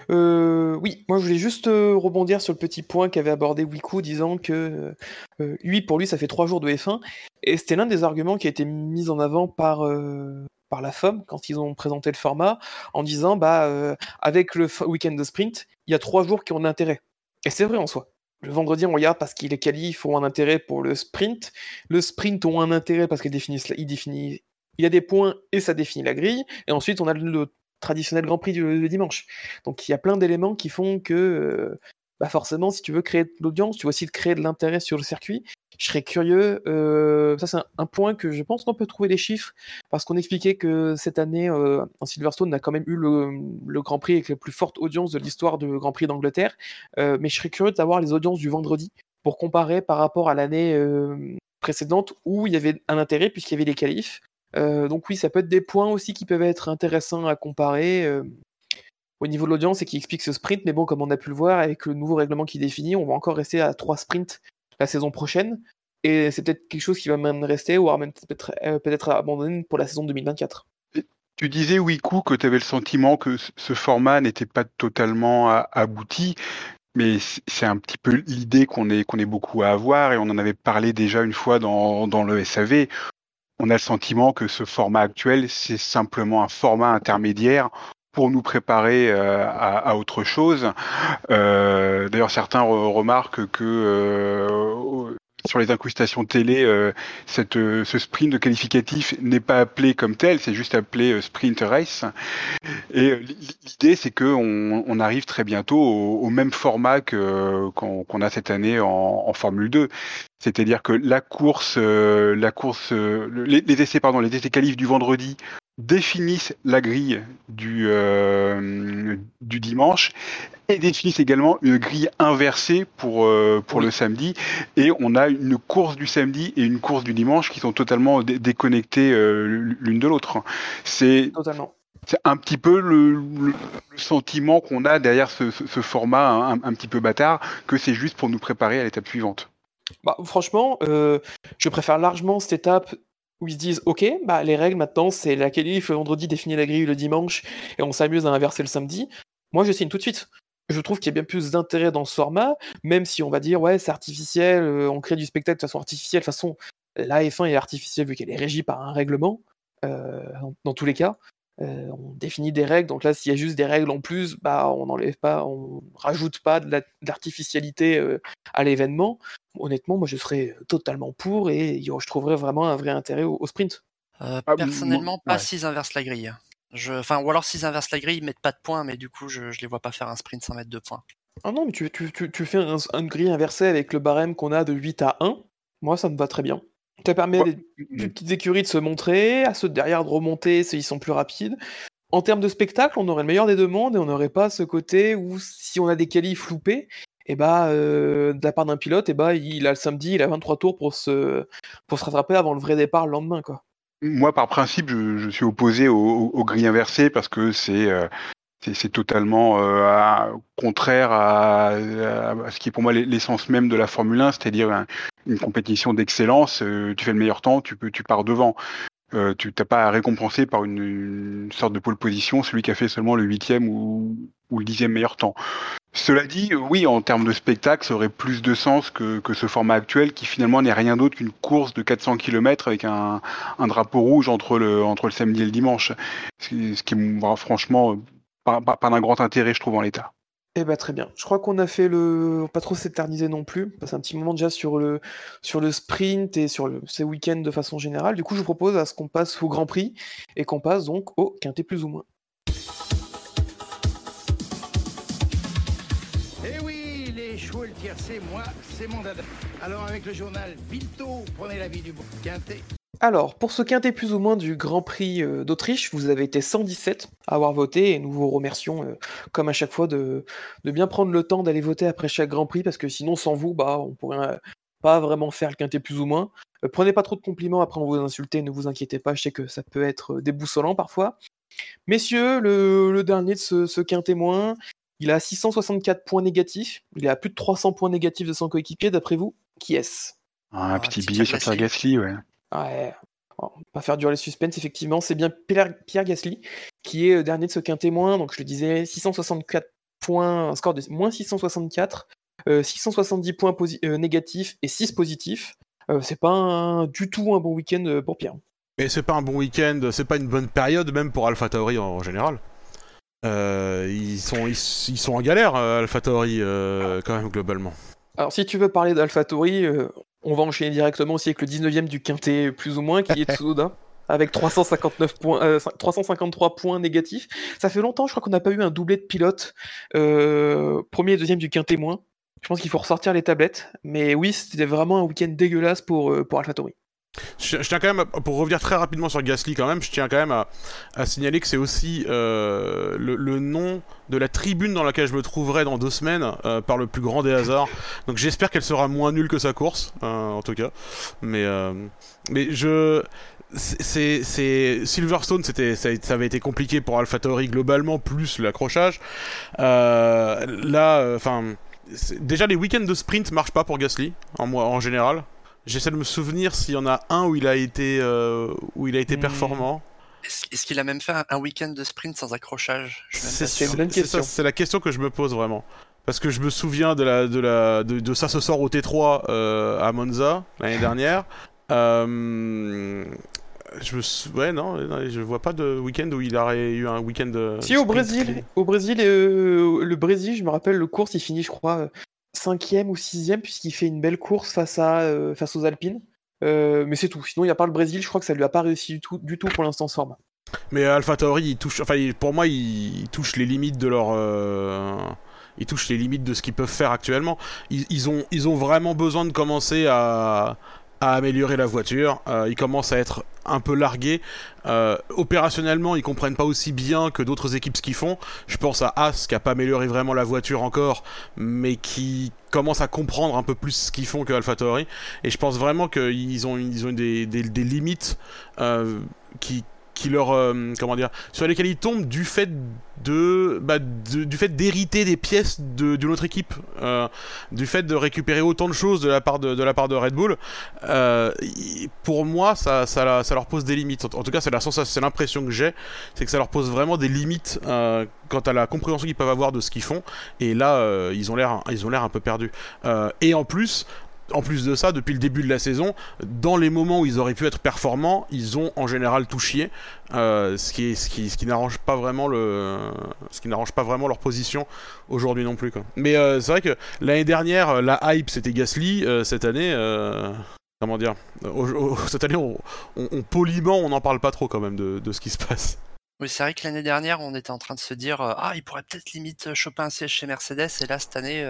Euh, oui, moi je voulais juste euh, rebondir sur le petit point qu'avait abordé Wiku, disant que euh, lui, pour lui, ça fait trois jours de F1, et c'était l'un des arguments qui a été mis en avant par, euh, la FOM quand ils ont présenté le format, en disant bah euh, avec le week-end de sprint, il y a trois jours qui ont intérêt. Et c'est vrai en soi. Le vendredi, on regarde parce qu'il est qualif, ont un intérêt pour le sprint. Le sprint ont un intérêt parce qu'il définit, il définit, il y a des points et ça définit la grille. Et ensuite, on a le traditionnel Grand Prix du dimanche. Donc il y a plein d'éléments qui font que euh, bah forcément, si tu veux créer de l'audience, tu veux aussi créer de l'intérêt sur le circuit. Je serais curieux, euh, ça c'est un, point que je pense qu'on peut trouver des chiffres, parce qu'on expliquait que cette année, euh, en Silverstone, on a quand même eu le, Grand Prix avec la plus forte audience de l'histoire du Grand Prix d'Angleterre. Euh, mais je serais curieux de savoir les audiences du vendredi pour comparer par rapport à l'année précédente où il y avait un intérêt puisqu'il y avait les qualifs. Euh, donc oui, ça peut être des points aussi qui peuvent être intéressants à comparer euh, au niveau de l'audience et qui explique ce sprint. Mais bon, comme on a pu le voir avec le nouveau règlement qui définit, on va encore rester à trois sprints la saison prochaine. Et c'est peut-être quelque chose qui va même rester, voire même peut-être euh, abandonné pour la saison 2024. Tu disais, Wiku, que tu avais le sentiment que ce- format n'était pas totalement abouti, mais c'est un petit peu l'idée qu'on est, qu'on est beaucoup à avoir, et on en avait parlé déjà une fois dans, dans le SAV. On a le sentiment que ce format actuel, c'est simplement un format intermédiaire pour nous préparer euh, à, autre chose. Euh, D'ailleurs, certains re- remarquent que euh, sur les incrustations télé, euh, cette, euh, ce sprint de qualificatif n'est pas appelé comme tel, c'est juste appelé euh, sprint race. Et euh, l'idée, c'est que on, arrive très bientôt au, au même format qu'on qu'on a cette année en, Formule 2. C'est-à-dire que la course, la course, le- les, les essais, pardon, les essais qualifs du vendredi définissent la grille du, euh, du dimanche et définissent également une grille inversée pour, euh, pour Oui. le samedi. Et on a une course du samedi et une course du dimanche qui sont totalement dé- déconnectées euh, l'une de l'autre. C'est Totalement. c'est un petit peu le, sentiment qu'on a derrière ce, ce- ce format un, un petit peu bâtard, que c'est juste pour nous préparer à l'étape suivante. Bah, franchement, je préfère largement cette étape où ils se disent Ok, bah, les règles maintenant, c'est la qualif le vendredi, définir la grille le dimanche, et on s'amuse à inverser le samedi. Moi, je signe tout de suite. Je trouve qu'il y a bien plus d'intérêt dans ce format, même si on va dire Ouais, c'est artificiel, euh, on crée du spectacle de façon artificielle. De toute façon, la F1 est artificielle vu qu'elle est régie par un règlement, euh, dans, tous les cas. Euh, on définit des règles, donc là, s'il y a juste des règles en plus, bah, on n'enlève pas, on rajoute pas de la- de l'artificialité à l'événement honnêtement, moi je serais totalement pour et je trouverais vraiment un vrai intérêt au, au sprint. Euh, Ah, personnellement, moi- pas ouais. s'ils inversent la grille. Je... Enfin, ou alors s'ils inversent la grille, ils mettent pas de points, mais du coup, je, je les vois pas faire un sprint sans mettre de points. Ah non, mais tu, tu, tu, tu fais un, un grille inversé avec le barème qu'on a de 8 à 1. Moi, ça me va très bien. Ça permet à Ouais. des plus petites écuries de se montrer, à ceux de derrière de remonter s'ils sont plus rapides. En termes de spectacle, on aurait le meilleur des deux mondes et on n'aurait pas ce côté où si on a des qualifs loupés, et bah, de la part d'un pilote, et bah, il a le samedi, il a 23 tours pour se, pour se rattraper avant le vrai départ le lendemain, quoi. Moi, par principe, je, suis opposé au, au, gris inversé parce que c'est c'est totalement contraire à, ce qui est pour moi l'essence même de la Formule 1, c'est-à-dire une compétition d'excellence. tu fais le meilleur temps, tu peux, tu pars devant. Euh, tu n'as pas à récompenser par une, sorte de pole position celui qui a fait seulement le huitième ou, ou le dixième meilleur temps. Cela dit, oui, en termes de spectacle, ça aurait plus de sens que, que ce format actuel qui finalement n'est rien d'autre qu'une course de 400 km avec un, un, drapeau rouge entre le, entre le samedi et le dimanche. Ce, qui est franchement pas, pas, pas d'un grand intérêt, je trouve, en l'état. Eh bah très bien. Je crois qu'on a fait le. Pas trop s'éterniser non plus. On passe un petit moment déjà sur le, sur le sprint et sur ces week-ends de façon générale. Du coup, je vous propose à ce qu'on passe au Grand Prix et qu'on passe donc au Quintet plus ou moins. Moi, c'est mon. Alors avec le journal Bilto, prenez l'avis du bon Quintet. Alors, pour ce quintet plus ou moins du Grand Prix euh, d'Autriche, vous avez été 117 à avoir voté et nous vous remercions, euh, comme à chaque fois, de, bien prendre le temps d'aller voter après chaque Grand Prix parce que sinon, sans vous, bah, on pourrait pas vraiment faire le quintet plus ou moins. Euh, prenez pas trop de compliments après on vous insulter, ne vous inquiétez pas, je sais que ça peut être déboussolant parfois. Messieurs, le, dernier de ce, ce quintet moins, il a 664 points négatifs, il a plus de 300 points négatifs de son coéquipier, d'après vous, qui est-ce? Un ah, petit billet sur Pierre Gasly, ouais. Ouais. On va pas faire durer le suspense, effectivement. C'est bien Pierre, Gasly qui est euh, dernier de ce quintet moins. Donc je le disais, 664 points, un score de moins 664, 670 euh, points euh, négatifs et 6 positifs. c'est pas du tout un bon week-end pour Pierre. Mais c'est pas un bon week-end, c'est pas une bonne période même pour Alpha Tauri en, général. Ils, sont, ils, sont en galère, Alpha Tauri, quand même, globalement. Alors, si tu veux parler d'AlphaTauri, on va enchaîner directement aussi avec le 19ème du quintet, plus ou moins, qui est Tsunoda. avec 359 points, 353 euh, points négatifs. Ça fait longtemps, je crois qu'on n'a pas eu un doublé de pilote. Euh, premier et deuxième du quintet moins. Je pense qu'il faut ressortir les tablettes. Mais oui, c'était vraiment un week-end dégueulasse pour, euh, pour AlphaTauri. Je, tiens quand même, pour revenir très rapidement sur Gasly quand même, je tiens quand même à, signaler que c'est aussi euh, le, nom de la tribune dans laquelle je me trouverai dans deux semaines euh, par le plus grand des hasards. Donc j'espère qu'elle sera moins nulle que sa course, euh, en tout cas. Mais, mais je... C'est, Silverstone, c'était, ça, avait été compliqué pour AlphaTauri globalement, plus l'accrochage. là, enfin, déjà les week-ends de sprint marchent pas pour Gasly en, en général. J'essaie de me souvenir s'il y en a un où il a été, euh, où il a été hmm. performant. Est-ce qu'il a même fait un week-end de sprint sans accrochage? C'est la question que je me pose vraiment. Parce que je me souviens de, la, de, la, de, ça se sort au T3 euh, à Monza l'année dernière. Euh, je me ouais non, je vois pas de week-end où il aurait eu un week-end de. Si au Brésil, au Brésil, le Brésil, je me rappelle le course, il finit, je crois, cinquième ou sixième puisqu'il fait une belle course face, à, euh, face aux Alpines. Euh, mais c'est tout. Sinon, il n'y a pas le Brésil, je crois que ça lui a pas réussi du tout, du tout pour l'instant ce Mais Alpha Tauri, il touche, enfin, pour moi, il, touche les limites de leur. Euh, ils touchent les limites de ce qu'ils peuvent faire actuellement. Ils, ont, ils ont vraiment besoin de commencer à, à améliorer la voiture. Euh, ils commencent à être un peu largués. Euh, opérationnellement, ils comprennent pas aussi bien que d'autres équipes ce qu'ils font. Je pense à As qui a pas amélioré vraiment la voiture encore, mais qui commence à comprendre un peu plus ce qu'ils font que AlphaTauri. Et je pense vraiment qu'ils ont, ils ont des, des, des limites euh, qui, qui leur euh, comment dire sur lesquels ils tombent du fait de, bah, du fait d'hériter des pièces de d'une autre équipe euh, du fait de récupérer autant de choses de la part de, la part de Red Bull. Euh, pour moi ça, ça, leur pose des limites. En, tout cas c'est la c'est l'impression que j'ai c'est que ça leur pose vraiment des limites quant à la compréhension qu'ils peuvent avoir de ce qu'ils font. Et là ils ont l'air ils ont l'air un peu perdus. Et en plus en plus de ça, depuis le début de la saison, dans les moments où ils auraient pu être performants, ils ont en général tout chié, euh, ce qui, n'arrange pas vraiment leur position aujourd'hui non plus. Mais euh, c'est vrai que l'année dernière, la hype c'était Gasly. Euh, cette année, comment dire, cette année, on, poliment, on n'en parle pas trop quand même de, de ce qui se passe. Oui, c'est vrai que l'année dernière, on était en train de se dire ah, il pourrait peut-être limite choper un siège chez Mercedes, et là cette année,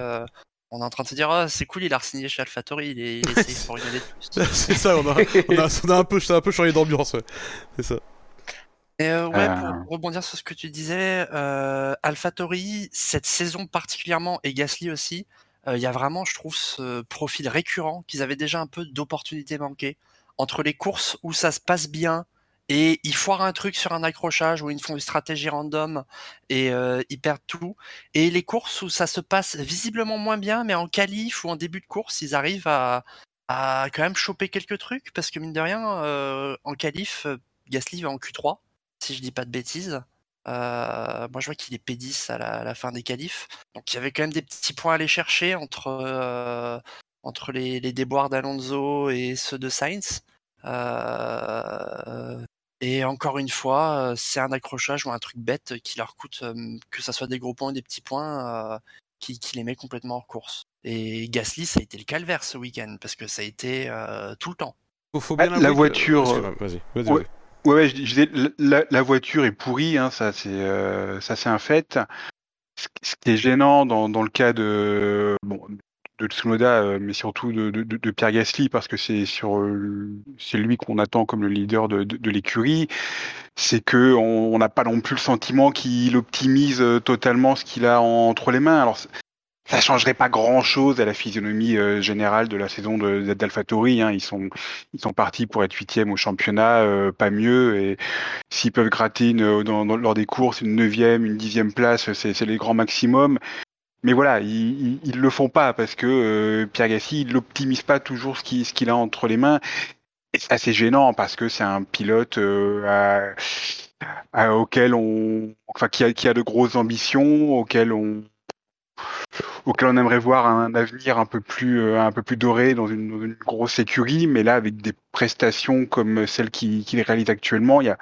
on est en train de se dire, oh, c'est cool, il a signé chez AlphaTauri, il est, il est pour une année de plus. c'est ça, on a, on, a, on a, un, peu, un peu changé d'ambiance, ouais. C'est ça. Et euh, ouais, pour euh. rebondir sur ce que tu disais, euh, AlphaTauri, cette saison particulièrement, et Gasly aussi, il y a vraiment, je trouve, ce profil récurrent qu'ils avaient déjà un peu d'opportunités manquées entre les courses où ça se passe bien et ils foirent un truc sur un accrochage où ils font une stratégie random et ils perdent tout. Et les courses où ça se passe visiblement moins bien, mais en qualif ou en début de course, ils arrivent à, quand même choper quelques trucs parce que mine de rien, en qualif, Gasly va en Q3, si je dis pas de bêtises. moi, je vois qu'il est P10 à la, fin des qualifs. Donc, il y avait quand même des petits points à aller chercher entre, entre les, les déboires d'Alonso et ceux de Sainz. Et encore une fois, c'est un accrochage ou un truc bête qui leur coûte, que ça soit des gros points ou des petits points, qui, qui, les met complètement hors course. Et Gasly, ça a été le calvaire ce week-end, parce que ça a été tout le temps. Faut bien la voiture. Vas-y, vas-y. Ouais, je, disais, la, la, voiture est pourrie, hein, ça c'est euh, ça c'est un fait. Ce, qui est gênant dans, dans le cas de bon, de Tsunoda, euh, mais surtout de, de, Pierre Gasly, parce que c'est sur euh, c'est lui qu'on attend comme le leader de, de l'écurie, c'est que on n'a pas non plus le sentiment qu'il optimise totalement ce qu'il a entre les mains. Alors ça changerait pas grand chose à la physionomie euh, générale de la saison d'AlphaTauri. Hein. Ils sont ils sont partis pour être huitième au championnat, euh, pas mieux. Et s'ils peuvent gratter lors des courses une neuvième, une dixième place, c'est les grands maximums. Mais voilà, ils, ils, le font pas parce que euh, Pierre Gassi il n'optimise pas toujours ce qu'il a entre les mains. C'est assez gênant parce que c'est un pilote à, auquel on, enfin qui a, qui a de grosses ambitions, auquel on auquel on aimerait voir un avenir un peu plus, euh, un peu plus doré dans une, grosse écurie, mais là, avec des prestations comme celles qu'il réalise actuellement, il y a,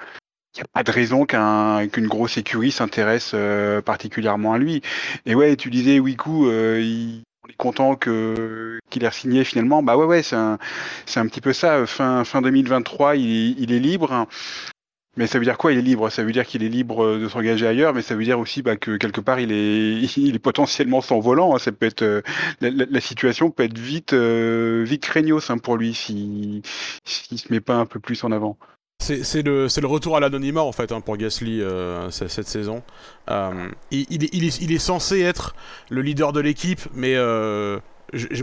a pas de raison qu'une grosse écurie s'intéresse euh, particulièrement à lui. Et ouais, tu disais, Wiku, euh, il, on est content que qu'il ait signé finalement. Bah ouais, ouais, c'est un, c'est un petit peu ça. Fin, fin 2023, il, il est libre. Mais ça veut dire quoi Il est libre? Ça veut dire qu'il est libre de s'engager ailleurs, mais ça veut dire aussi bah, que quelque part il est, il est potentiellement sans volant. Hein. Ça peut être euh, la, situation peut être vite, euh, vite craignos hein, pour lui si s'il se met pas un peu plus en avant. C'est le, retour à l'anonymat en fait hein, pour Gasly euh, cette saison. il, il, est, censé être le leader de l'équipe, mais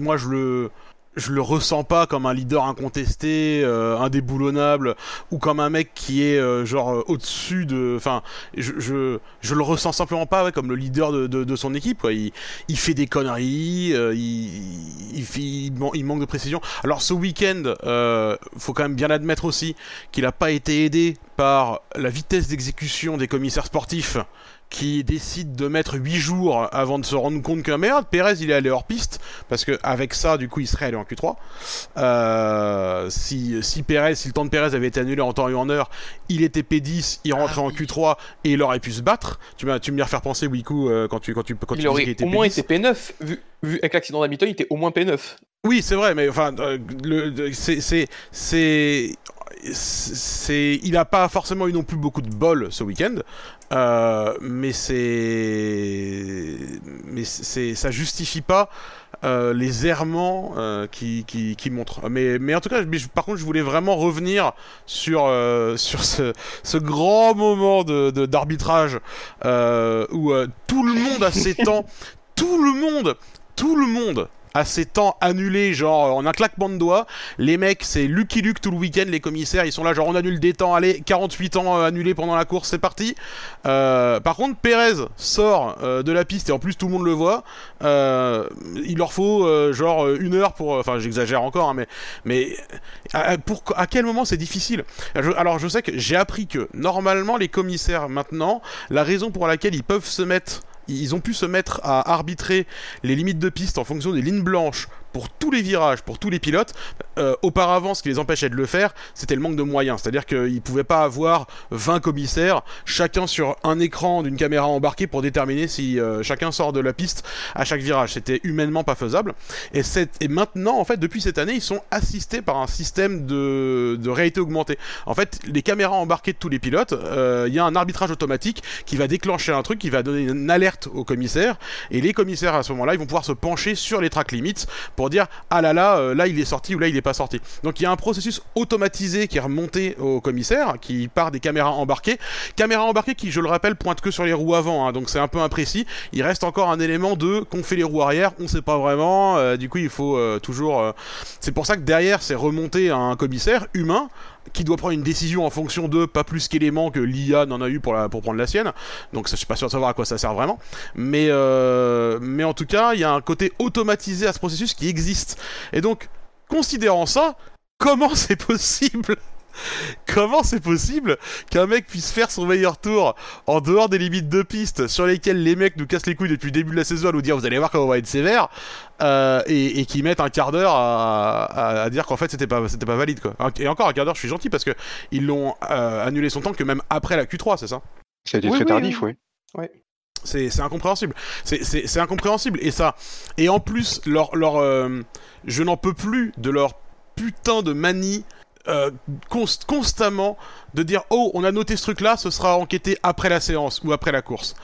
moi je le je le ressens pas comme un leader incontesté, euh, indéboulonnable, ou comme un mec qui est euh, genre euh, au-dessus de. Enfin, je, je, le ressens simplement pas comme le leader de, de, son équipe. Il, il, fait des conneries, euh, il, il, il, manque de précision. Alors ce week-end, faut quand même bien admettre aussi qu'il a pas été aidé par la vitesse d'exécution des commissaires sportifs qui décide de mettre 8 jours avant de se rendre compte que merde, Perez il est allé hors piste, parce que avec ça, du coup, il serait allé en Q3. Euh, si, si Perez, si le temps de Perez avait été annulé en temps et en heure, il était P10, il rentrait ah en Q3 et il aurait pu se battre. Tu, m'as, tu me faire penser, Wiku, euh, quand tu, quand tu, quand il aurait au moins été P9, vu, vu avec l'accident d'Hamilton, il était au moins P9. Oui, c'est vrai, mais enfin, euh, c'est, c'est, il a pas forcément eu non plus beaucoup de bol ce week-end, euh, mais c'est, mais c'est, ça justifie pas euh, les errements euh, qui, qui, qui, montrent. Mais, mais en tout cas, par contre, je voulais vraiment revenir sur, sur ce, ce, grand moment de, d'arbitrage où tout le monde a ses temps, tout le monde, tout le monde à ces temps annulés, genre en un claquement de doigts. Les mecs, c'est Lucky Luke tout le week-end, les commissaires, ils sont là, genre on annule des temps, allez, 48 ans euh, annulés pendant la course, c'est parti. Euh, par contre, Perez sort euh, de la piste et en plus tout le monde le voit. il leur faut genre une heure pour. Enfin, j'exagère encore, hein, mais, mais à, pour, à quel moment c'est difficile? Alors, je sais que j'ai appris que normalement, les commissaires maintenant, la raison pour laquelle ils peuvent se mettre ils ont pu se mettre à arbitrer les limites de piste en fonction des lignes blanches pour tous les virages, pour tous les pilotes. Euh, auparavant, ce qui les empêchait de le faire, c'était le manque de moyens. C'est-à-dire qu'ils pouvaient pas avoir 20 commissaires, chacun sur un écran d'une caméra embarquée pour déterminer si euh, chacun sort de la piste à chaque virage. C'était humainement pas faisable. Et, maintenant, en fait, depuis cette année, ils sont assistés par un système de, de réalité augmentée. En fait, les caméras embarquées de tous les pilotes, euh, il y a un arbitrage automatique qui va déclencher un truc, qui va donner une alerte aux commissaires. Et les commissaires, à ce moment-là, ils vont pouvoir se pencher sur les track limits pour dire ah là là, euh, là il est sorti ou là il est pas sorti. Donc il y a un processus automatisé qui est remonté au commissaire, qui part des caméras embarquées, caméras embarquées qui, je le rappelle, pointent que sur les roues avant, hein, donc c'est un peu imprécis. Il reste encore un élément de qu'on fait les roues arrière, on sait pas vraiment. euh, du coup il faut euh, toujours. C'est pour ça que derrière c'est remonté à un commissaire humain qui doit prendre une décision en fonction de pas plus qu'éléments que l'IA n'en a eu pour, prendre la sienne. Donc je suis pas sûr de savoir à quoi ça sert vraiment. Mais, euh, mais en tout cas, il y a un côté automatisé à ce processus qui existe. Et donc, considérant ça, comment c'est possible Comment c'est possible qu'un mec puisse faire son meilleur tour en dehors des limites de piste sur lesquelles les mecs nous cassent les couilles depuis le début de la saison à nous dire vous allez voir comment on va être sévère euh, et, et qui mettent un quart d'heure à, à- à dire qu'en fait c'était pas c'était pas valide quoi. Et encore un quart d'heure je suis gentil parce que ils l'ont euh, annulé son temps que même après la Q3 c'est ça? Oui, très oui, tardif, oui. oui. c'est c'est incompréhensible. C'est- C'est c'est incompréhensible. Et ça. Et en plus, leur, leur, euh, je n'en peux plus de leur putain de manie euh, const- constamment de dire Oh, on a noté ce truc-là, ce sera enquêté après la séance ou après la course.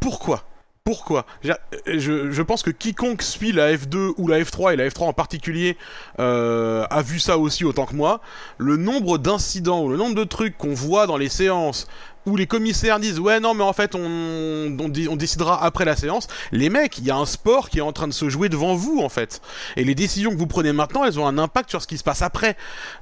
Pourquoi? Pourquoi? Je, je, je pense que quiconque suit la F2 ou la F3 et la F3 en particulier euh, a vu ça aussi autant que moi. Le nombre d'incidents ou le nombre de trucs qu'on voit dans les séances où les commissaires disent ouais non mais en fait on, on, dé- on décidera après la séance. Les mecs, il y a un sport qui est en train de se jouer devant vous en fait. Et les décisions que vous prenez maintenant, elles ont un impact sur ce qui se passe après.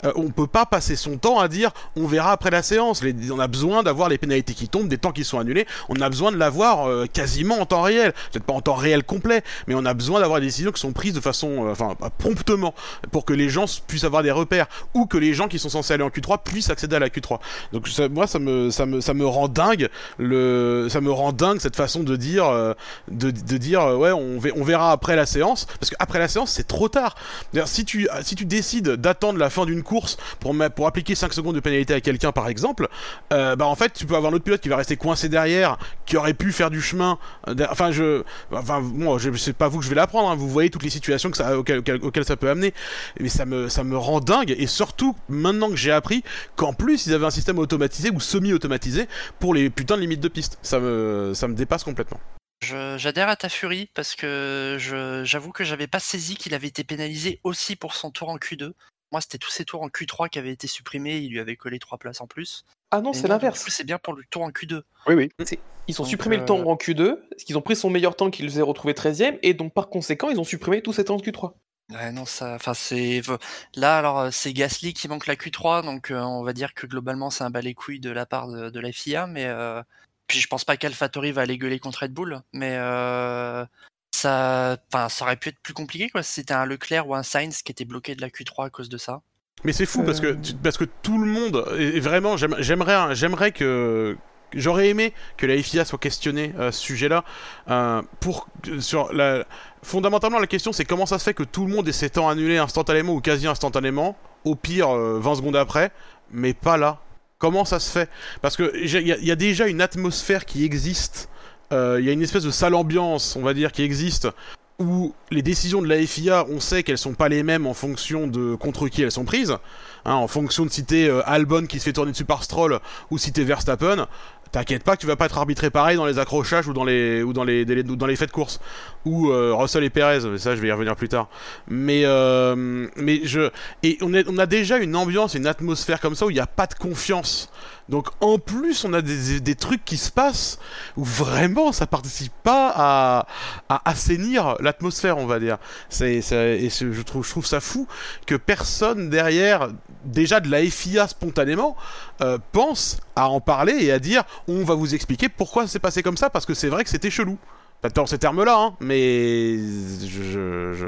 Euh, on peut pas passer son temps à dire on verra après la séance. Les- on a besoin d'avoir les pénalités qui tombent, des temps qui sont annulés. On a besoin de l'avoir euh, quasiment en temps réel. Peut-être pas en temps réel complet, mais on a besoin d'avoir des décisions qui sont prises de façon, euh, enfin promptement, pour que les gens puissent avoir des repères ou que les gens qui sont censés aller en Q3 puissent accéder à la Q3. Donc moi ça me ça me ça me rend dingue le ça me rend dingue cette façon de dire euh, de, de dire euh, ouais on, on verra après la séance parce que après la séance c'est trop tard. Si tu si tu décides d'attendre la fin d'une course pour pour appliquer 5 secondes de pénalité à quelqu'un par exemple, euh, bah en fait tu peux avoir un autre pilote qui va rester coincé derrière qui aurait pu faire du chemin. Enfin je enfin moi je c'est pas vous que je vais l'apprendre. hein, vous voyez toutes les situations que ça ça peut amener. Mais ça me ça me rend dingue et surtout maintenant que j'ai appris qu'en plus ils avaient un système automatisé ou pour les putains de limites de piste. Ça me, ça me dépasse complètement. Je- J'adhère à ta furie parce que je- j'avoue que j'avais pas saisi qu'il avait été pénalisé aussi pour son tour en Q2. Moi, c'était tous ses tours en Q3 qui avaient été supprimés, il lui avait collé 3 places en plus. Ah non, Et c'est l'inverse. coup, C'est bien pour le tour en Q2. Oui, oui. Ils ont Donc, supprimé euh, le temps en Q2, parce qu'ils ont pris son meilleur temps qu'ils aient retrouvé 13ème, et donc par conséquent, ils ont supprimé tous ses temps en Q3. Ouais, non, ça, enfin, c'est là alors euh, c'est Gasly qui manque la Q3, donc euh, on va dire que globalement c'est un bas les couilles de la part de, de la FIA, mais euh, puis je pense pas qu'AlphaTauri va aller gueuler contre Red Bull, mais euh, ça, enfin, ça aurait pu être plus compliqué quoi. si C'était un Leclerc ou un Sainz qui était bloqué de la Q3 à cause de ça. Mais c'est fou parce que, Euh. tu- parce que tout le monde, et vraiment, j'aime- j'aimerais, j'aimerais que. J'aurais aimé que la FIA soit questionnée à ce sujet-là. euh, pour, sur la, fondamentalement, la question c'est comment ça se fait que tout le monde ait ses temps instantanément ou quasi instantanément, au pire euh, 20 secondes après, mais pas là. Comment ça se fait? Parce que il y, a- y a déjà une atmosphère qui existe. euh, Il y a une espèce de sale ambiance, on va dire, qui existe où les décisions de la FIA, on sait qu'elles sont pas les mêmes en fonction de contre qui elles sont prises, hein, en fonction de si t'es euh, Albon qui se fait tourner dessus par Stroll ou si t'es Verstappen, t'inquiète pas que tu vas pas être arbitré pareil dans les accrochages ou dans les ou dans les, des- ou dans les faits de course ou euh, Russell et Perez, mais ça je vais y revenir plus tard. Mais euh, mais je et on, est- on a déjà une ambiance, une atmosphère comme ça où il n'y a pas de confiance. Donc en plus on a des, des trucs qui se passent où vraiment ça participe pas à, à assainir l'atmosphère, on va dire. C'est, et je, trouve, je trouve ça fou que personne derrière, déjà de la FIA spontanément, euh, pense à en parler et à dire on va vous expliquer pourquoi c'est passé comme ça, parce que c'est vrai que c'était chelou. Pas dans ces termes-là, hein, mais je, je,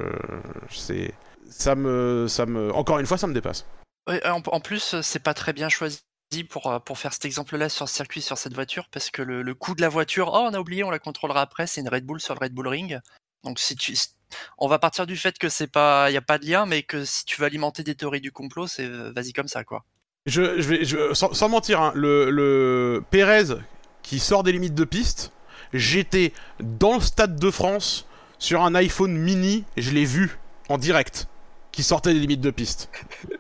c'est, ça me, ça me, encore une fois, ça me dépasse. En, plus, c'est pas très bien choisi pour, euh, pour faire cet exemple-là sur le circuit, sur cette voiture, parce que le, le coût de la voiture, oh, on a oublié, on la contrôlera après, c'est une Red Bull sur le Red Bull Ring. Donc, si tu, on va partir du fait que c'est pas, il y a pas de lien, mais que si tu veux alimenter des théories du complot, c'est euh, vas-y comme ça, quoi. Je, je vais, je- sans, sans mentir, hein, le, le Pérez qui sort des limites de piste, j'étais dans le stade de France sur un iPhone mini, et je l'ai vu en direct, qui sortait des limites de piste.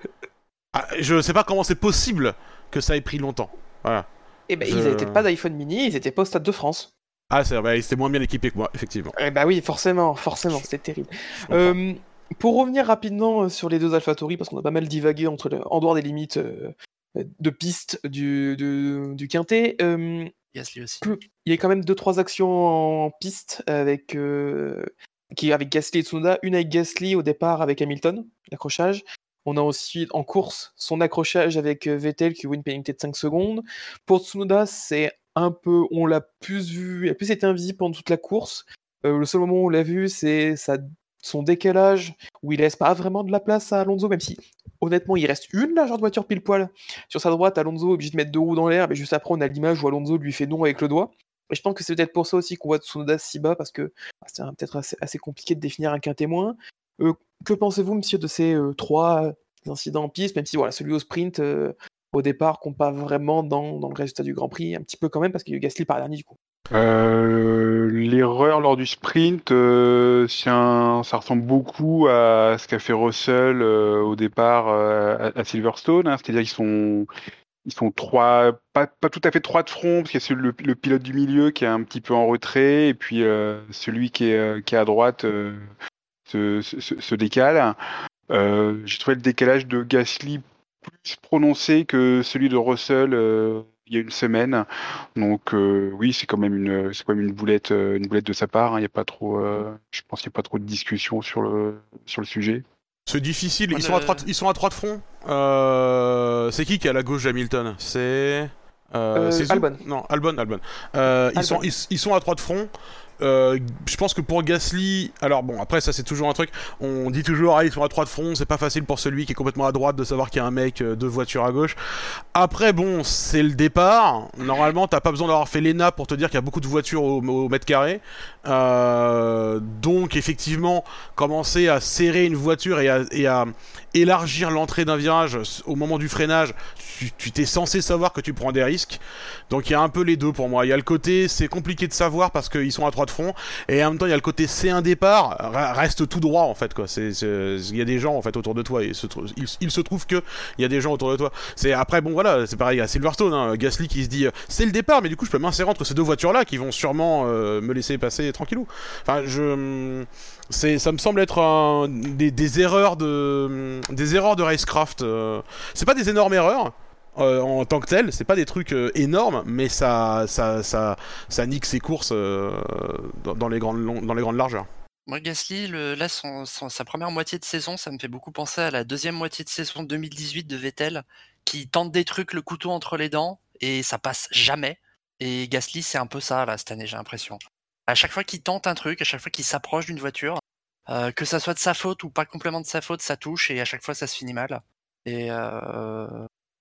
Ah, je sais pas comment c'est possible que ça ait pris longtemps. Voilà. Et ben, Je- ils n'étaient pas d'iPhone mini, ils étaient pas au Stade de France. Ah, c'est vrai, c'était moins bien équipé que moi, effectivement. Eh bah oui, forcément, forcément, c'était terrible. Euh, pour revenir rapidement euh, sur les deux AlphaTauri, parce qu'on a pas mal divagué entre le- en dehors des limites euh, de piste du, du, du quintet, euh, Gasly aussi. il y a quand même deux trois actions en piste avec euh, qui avec Gasly et Tsunoda. Une avec Gasly au départ avec Hamilton, l'accrochage. On a aussi en course son accrochage avec Vettel qui une pénalité de 5 secondes. Pour Tsunoda, c'est un peu, on l'a plus vu, il a plus été invisible pendant toute la course. Euh, le seul moment où on l'a vu, c'est son décalage où il laisse pas vraiment de la place à Alonso, même si honnêtement il reste une largeur de voiture pile poil sur sa droite. Alonso est obligé de mettre deux roues dans l'air, mais juste après on a l'image où Alonso lui fait non avec le doigt. Et je pense que c'est peut-être pour ça aussi qu'on voit Tsunoda si bas, parce que bah, c'est peut-être assez, compliqué de définir un témoin. Euh, que pensez-vous, monsieur, de ces euh, trois incidents en piste, même si voilà, celui au sprint, au départ, compte pas vraiment dans, dans le résultat du Grand Prix, un petit peu quand même, parce qu'il y a eu Gasly par dernier du coup. Euh, L'erreur lors du sprint, euh, ça ressemble beaucoup à ce qu'a fait Russell euh, au départ euh, à, Silverstone, hein, c'est-à-dire qu'ils sont ils sont trois, pas, pas tout à fait trois de front, parce qu'il y a le, le pilote du milieu qui est un petit peu en retrait, et puis celui qui est, qui est à droite se, décale. J'ai trouvé le décalage de Gasly plus prononcé que celui de Russell euh, il y a une semaine. Donc euh, oui, c'est quand même une, c'est quand même une boulette, euh, une boulette de sa part. hein. Il y a pas trop, euh, je pense qu'il n'y a pas trop de discussion sur le, sur le sujet. C'est difficile, ils sont, à trois, ils sont à trois de front. Euh, c'est qui qui est à la gauche d'Hamilton C'est. Euh, Euh, Albon. Non, Albon, Albon. Euh, ils, sont, ils, ils sont à trois de front. Euh, je pense que pour Gasly, alors bon, après ça c'est toujours un truc. On dit toujours ah ils sont à trois de front, c'est pas facile pour celui qui est complètement à droite de savoir qu'il y a un mec euh, deux voitures à gauche. Après bon, c'est le départ. Normalement t'as pas besoin d'avoir fait l'ENA pour te dire qu'il y a beaucoup de voitures au, mètre carré. Euh, donc effectivement commencer à serrer une voiture et à, et à élargir l'entrée d'un virage au moment du freinage, tu- t'es censé savoir que tu prends des risques. Donc il y a un peu les deux pour moi. Il y a le côté c'est compliqué de savoir parce qu'ils sont à trois de front et en même temps il y a le côté c'est un départ re- reste tout droit en fait quoi. C'est il y a des gens en fait autour de toi et il se, trouve que il y a des gens autour de toi. C'est après bon voilà c'est pareil à Silverstone hein, Gasly qui se dit euh, c'est le départ mais du coup je peux m'insérer entre ces deux voitures là qui vont sûrement euh, me laisser passer tranquillou. Enfin je c'est ça me semble être des erreurs de des erreurs de racecraft. euh. C'est pas des énormes erreurs euh, en tant que telles, c'est pas des trucs euh, énormes, mais ça ça ça nique ses courses euh, dans, les grandes dans les grandes largeurs. Moi, Gasly, là, sa première moitié de saison, ça me fait beaucoup penser à la deuxième moitié de saison 2018 de Vettel, qui tente des trucs le couteau entre les dents et ça passe jamais. Et Gasly, c'est un peu ça, là, cette année, j'ai l'impression. À chaque fois qu'il tente un truc, à chaque fois qu'il s'approche d'une voiture, que ça soit de sa faute ou pas complètement de sa faute, ça touche et à chaque fois, ça se finit mal. Et.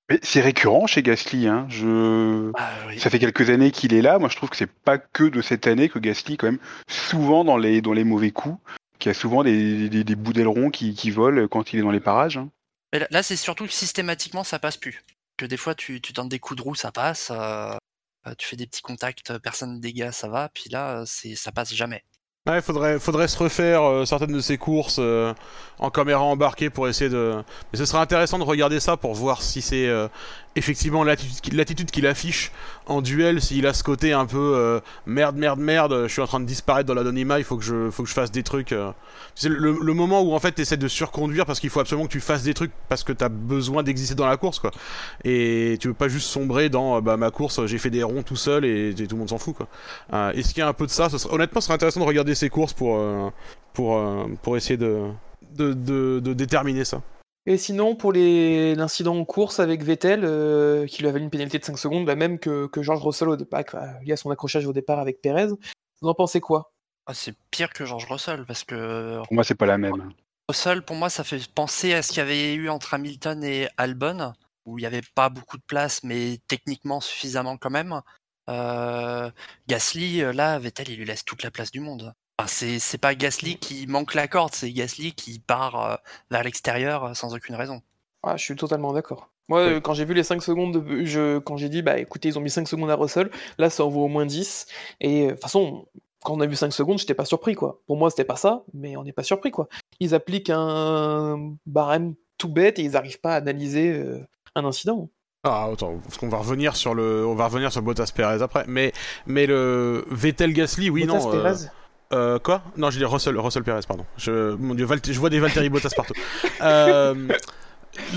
Mais c'est récurrent chez Gasly. Hein. Je... ah, oui. Ça fait quelques années qu'il est là. Moi, je trouve que c'est pas que de cette année que Gasly, quand même, souvent dans les, dans les mauvais coups, qu'il y a souvent des, des, des bouts d'aileron qui, qui volent quand il est dans les parages. hein. Mais là, c'est surtout que systématiquement, ça passe plus. Que des fois, tu, tu tentes des coups de roue, ça passe. euh, euh, tu fais des petits contacts, personne ne dégâts, ça va. Puis là, euh, c'est ça passe jamais. Ouais, faudrait, faudrait se refaire euh, certaines de ces courses euh, en caméra embarquée pour essayer de. Mais ce serait intéressant de regarder ça pour voir si c'est euh, effectivement l'attitude qu'il- affiche en duel, s'il a ce côté un peu euh, merde, merde, merde, je suis en train de disparaître dans l'anonymat, il faut que je, faut que je fasse des trucs. euh. Le, moment où en fait tu essaies de surconduire parce qu'il faut absolument que tu fasses des trucs parce que tu as besoin d'exister dans la course, quoi. Et tu veux pas juste sombrer dans euh, bah, ma course, j'ai fait des ronds tout seul et, tout le monde s'en fout, quoi. Euh, Est-ce qu'il y a un peu de ça? Honnêtement, ce serait intéressant de regarder ces courses pour, pour, pour essayer de, de, de déterminer ça. Et sinon, pour les- l'incident en course avec Vettel, euh, qui lui a valu une pénalité de 5 secondes, la même que, que George Russell au départ, lié à son accrochage au départ avec Perez, vous en pensez quoi? Ah, c'est pire que George Russell parce que Pour moi, c'est pas la même. Russell, pour moi, ça fait penser à ce qu'il y avait eu entre Hamilton et Albon, où il n'y avait pas beaucoup de place, mais techniquement suffisamment quand même. Euh, Gasly, euh, là, Vettel, il lui laisse toute la place du monde. Enfin, c'est c'est pas Gasly qui manque la corde, c'est Gasly qui part euh, vers l'extérieur euh, sans aucune raison. ah, Je suis totalement d'accord. Moi, Oui. euh, quand j'ai vu les 5 secondes, de, je, quand j'ai dit, bah écoutez, ils ont mis 5 secondes à Russell, là ça en vaut au moins 10. Et de toute façon, quand on a vu 5 secondes, j'étais pas surpris, quoi. Pour moi, c'était pas ça, mais on n'est pas surpris, quoi. Ils appliquent un barème tout bête et ils arrivent pas à analyser euh, un incident. Ah, attends, parce qu'on va revenir sur le, on va revenir sur Bottas Perez après. Mais, mais le Vettel Gasly, oui, Bottas, non. Perez, Euh, quoi? Non, je dis Russell, Russell Perez, pardon. Je, mon dieu, je vois des Valtteri Bottas partout.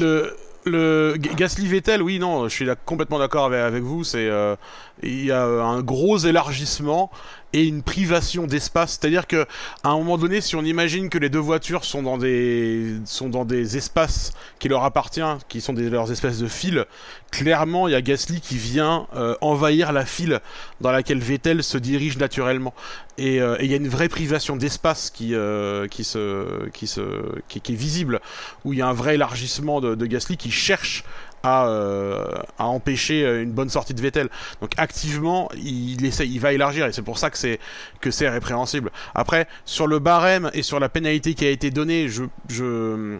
Euh, le, Gasly Vettel, oui, non, je suis là complètement d'accord avec, avec vous. C'est euh, il y a euh, un gros élargissement et une privation d'espace. C'est-à-dire que à un moment donné, si on imagine que les deux voitures sont dans des sont dans des espaces qui leur appartiennent, qui sont des, leurs espèces de fils, clairement, il y a Gasly qui vient euh, envahir la file dans laquelle Vettel se dirige naturellement. Et euh, et il y a une vraie privation d'espace qui, euh, qui, se, qui, se, qui, qui est visible, où il y a un vrai élargissement de, de Gasly qui cherche à, euh, à empêcher euh, une bonne sortie de Vettel. Donc activement, il, essaie, il va élargir, et c'est pour ça que c'est que c'est répréhensible. Après, sur le barème et sur la pénalité qui a été donnée, je... je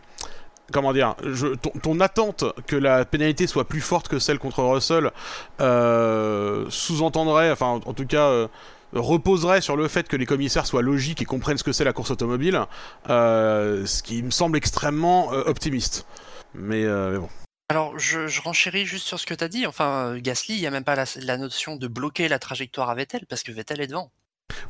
comment dire, ton, attente que la pénalité soit plus forte que celle contre Russell euh, sous-entendrait, enfin en, tout cas euh, reposerait sur le fait que les commissaires soient logiques et comprennent ce que c'est la course automobile, euh, ce qui me semble extrêmement optimiste. Mais, bon. Alors, je, renchéris juste sur ce que tu as dit. Enfin, Gasly, il n'y a même pas la, la notion de bloquer la trajectoire à Vettel parce que Vettel est devant.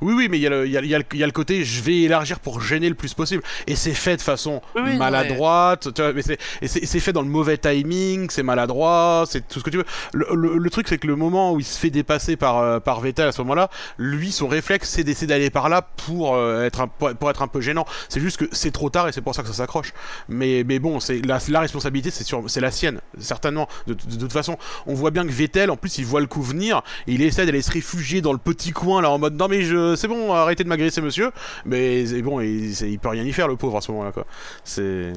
Oui, oui, mais il y, a le- il y y a le- il y a le côté je vais élargir pour gêner le plus possible. Et c'est fait de façon Oui, maladroite, tu vois, mais c'est, et c'est, c'est fait dans le mauvais timing, c'est maladroit, c'est tout ce que tu veux. Le, le- le truc, c'est que le moment où il se fait dépasser par, euh, par Vettel à ce moment-là, lui, son réflexe, c'est d'essayer d'aller par là pour, euh, être un, pour, pour être un peu gênant. C'est juste que c'est trop tard et c'est pour ça que ça s'accroche. Mais, mais bon, c'est la, la responsabilité, c'est, la sienne, certainement. De, de- de toute façon, on voit bien que Vettel, en plus, il voit le coup venir, et il essaie d'aller se réfugier dans le petit coin là en mode non mais je, c'est bon, arrêtez de m'agresser monsieur. Mais c'est bon, il, c'est- il peut rien y faire le pauvre à ce moment-là quoi. C'est.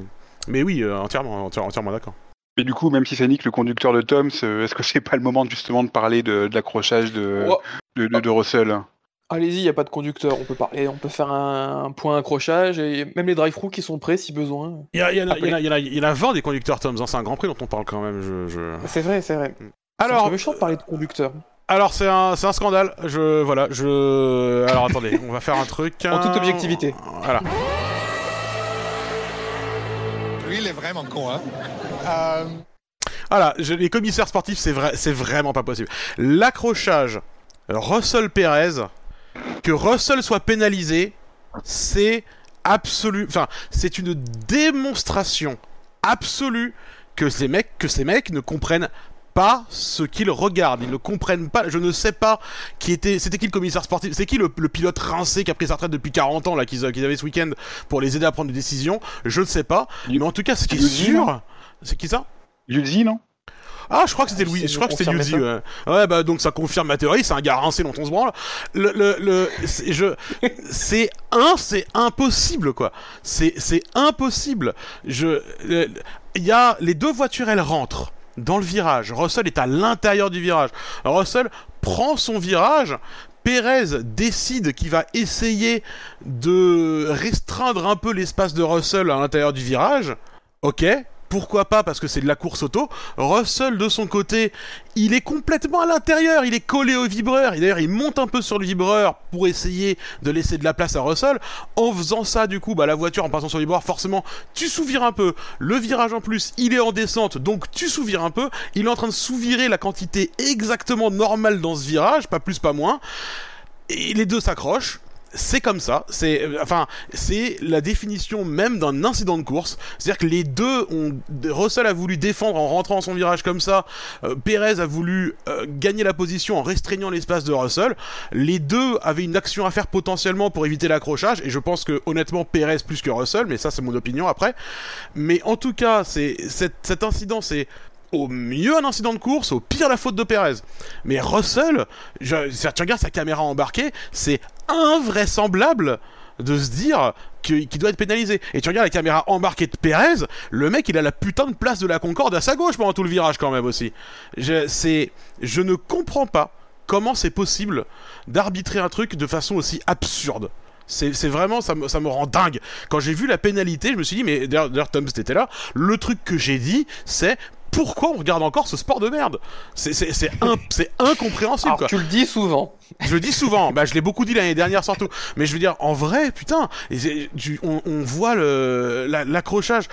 Mais oui, euh, entièrement, entièrement, entièrement d'accord. Et du coup, même si ça nique le conducteur de Toms, euh, est-ce que c'est pas le moment justement de parler de, de l'accrochage de, Oh, de, de- de Russell? Allez-y, il n'y a pas de conducteur, on peut parler, on peut faire un, un point accrochage, et même les drive-through qui sont prêts si besoin. Il y, a- il y en a- il y en a- il y en a- il y en a 20 des conducteurs Toms, hein, c'est un grand prix dont on parle quand même. Je, je- C'est vrai, c'est vrai. C'est Alors, peu méchant de parler de conducteur. Alors c'est un, c'est un scandale. Je, voilà, je. Alors attendez, on va faire un truc. En toute objectivité. Voilà. Lui, il est vraiment con, hein. Euh, Voilà, je- les commissaires sportifs, c'est vrai, c'est vraiment pas possible. L'accrochage Russell Perez, que Russell soit pénalisé, c'est absolu, enfin, c'est une démonstration absolue que ces mecs, que ces mecs ne comprennent pas ce qu'ils regardent, ils ne comprennent pas, je ne sais pas qui était, c'était qui le commissaire sportif, c'est qui le, le pilote rincé qui a pris sa retraite depuis 40 ans là qu'ils avaient ce week-end pour les aider à prendre des décisions, je ne sais pas, mais en tout cas ce qui est sûr, c'est qui ça? Yuzi, non? Ah, je crois que c'était Louis, C'est je crois que c'était Yuzi, ouais. Ouais, bah donc ça confirme ma théorie, c'est un gars rincé dont on se branle. Le, le, le, c'est- je, c'est un, c'est impossible, quoi. C'est, c'est impossible. Je, il y a, les deux voitures, elles rentrent dans le virage. Russell est à l'intérieur du virage. Russell prend son virage. Pérez décide qu'il va essayer de restreindre un peu l'espace de Russell à l'intérieur du virage. Ok, pourquoi pas parce que c'est de la course auto. Russell de son côté, il est complètement à l'intérieur, il est collé au vibreur. Et D'ailleurs, il monte un peu sur le vibreur pour essayer de laisser de la place à Russell. En faisant ça, du coup, bah, la voiture en passant sur le vibreur, forcément, tu sous-vires un peu. Le virage en plus, il est en descente, donc tu sous-vires un peu. Il est en train de sous-virer la quantité exactement normale dans ce virage, pas plus, pas moins. Et les deux s'accrochent. C'est comme ça, c'est euh, enfin c'est la définition même d'un incident de course. C'est-à-dire que les deux ont Russell a voulu défendre en rentrant en son virage comme ça, euh, Perez a voulu euh, gagner la position en restreignant l'espace de Russell. Les deux avaient une action à faire potentiellement pour éviter l'accrochage et je pense que honnêtement Perez plus que Russell, mais ça c'est mon opinion après. Mais en tout cas, c'est cet, cet incident c'est au mieux un incident de course, au pire la faute de Perez. Mais Russell, je, tu regardes sa caméra embarquée, c'est invraisemblable de se dire qu'il doit être pénalisé. Et tu regardes la caméra embarquée de Perez, le mec il a la putain de place de la Concorde à sa gauche pendant tout le virage quand même aussi. Je, je ne comprends pas comment c'est possible d'arbitrer un truc de façon aussi absurde. C'est vraiment, ça me, ça me rend dingue. Quand j'ai vu la pénalité, je me suis dit, mais d'ailleurs, Tom, c'était là. Le truc que j'ai dit, c'est pourquoi on regarde encore ce sport de merde C'est c'est- c'est un- c'est incompréhensible, Alors quoi. tu le dis souvent. Je le dis souvent, bah, je l'ai beaucoup dit l'année dernière surtout. Mais je veux dire, en vrai, putain, et c'est- tu- on, on voit la- l'accrochage.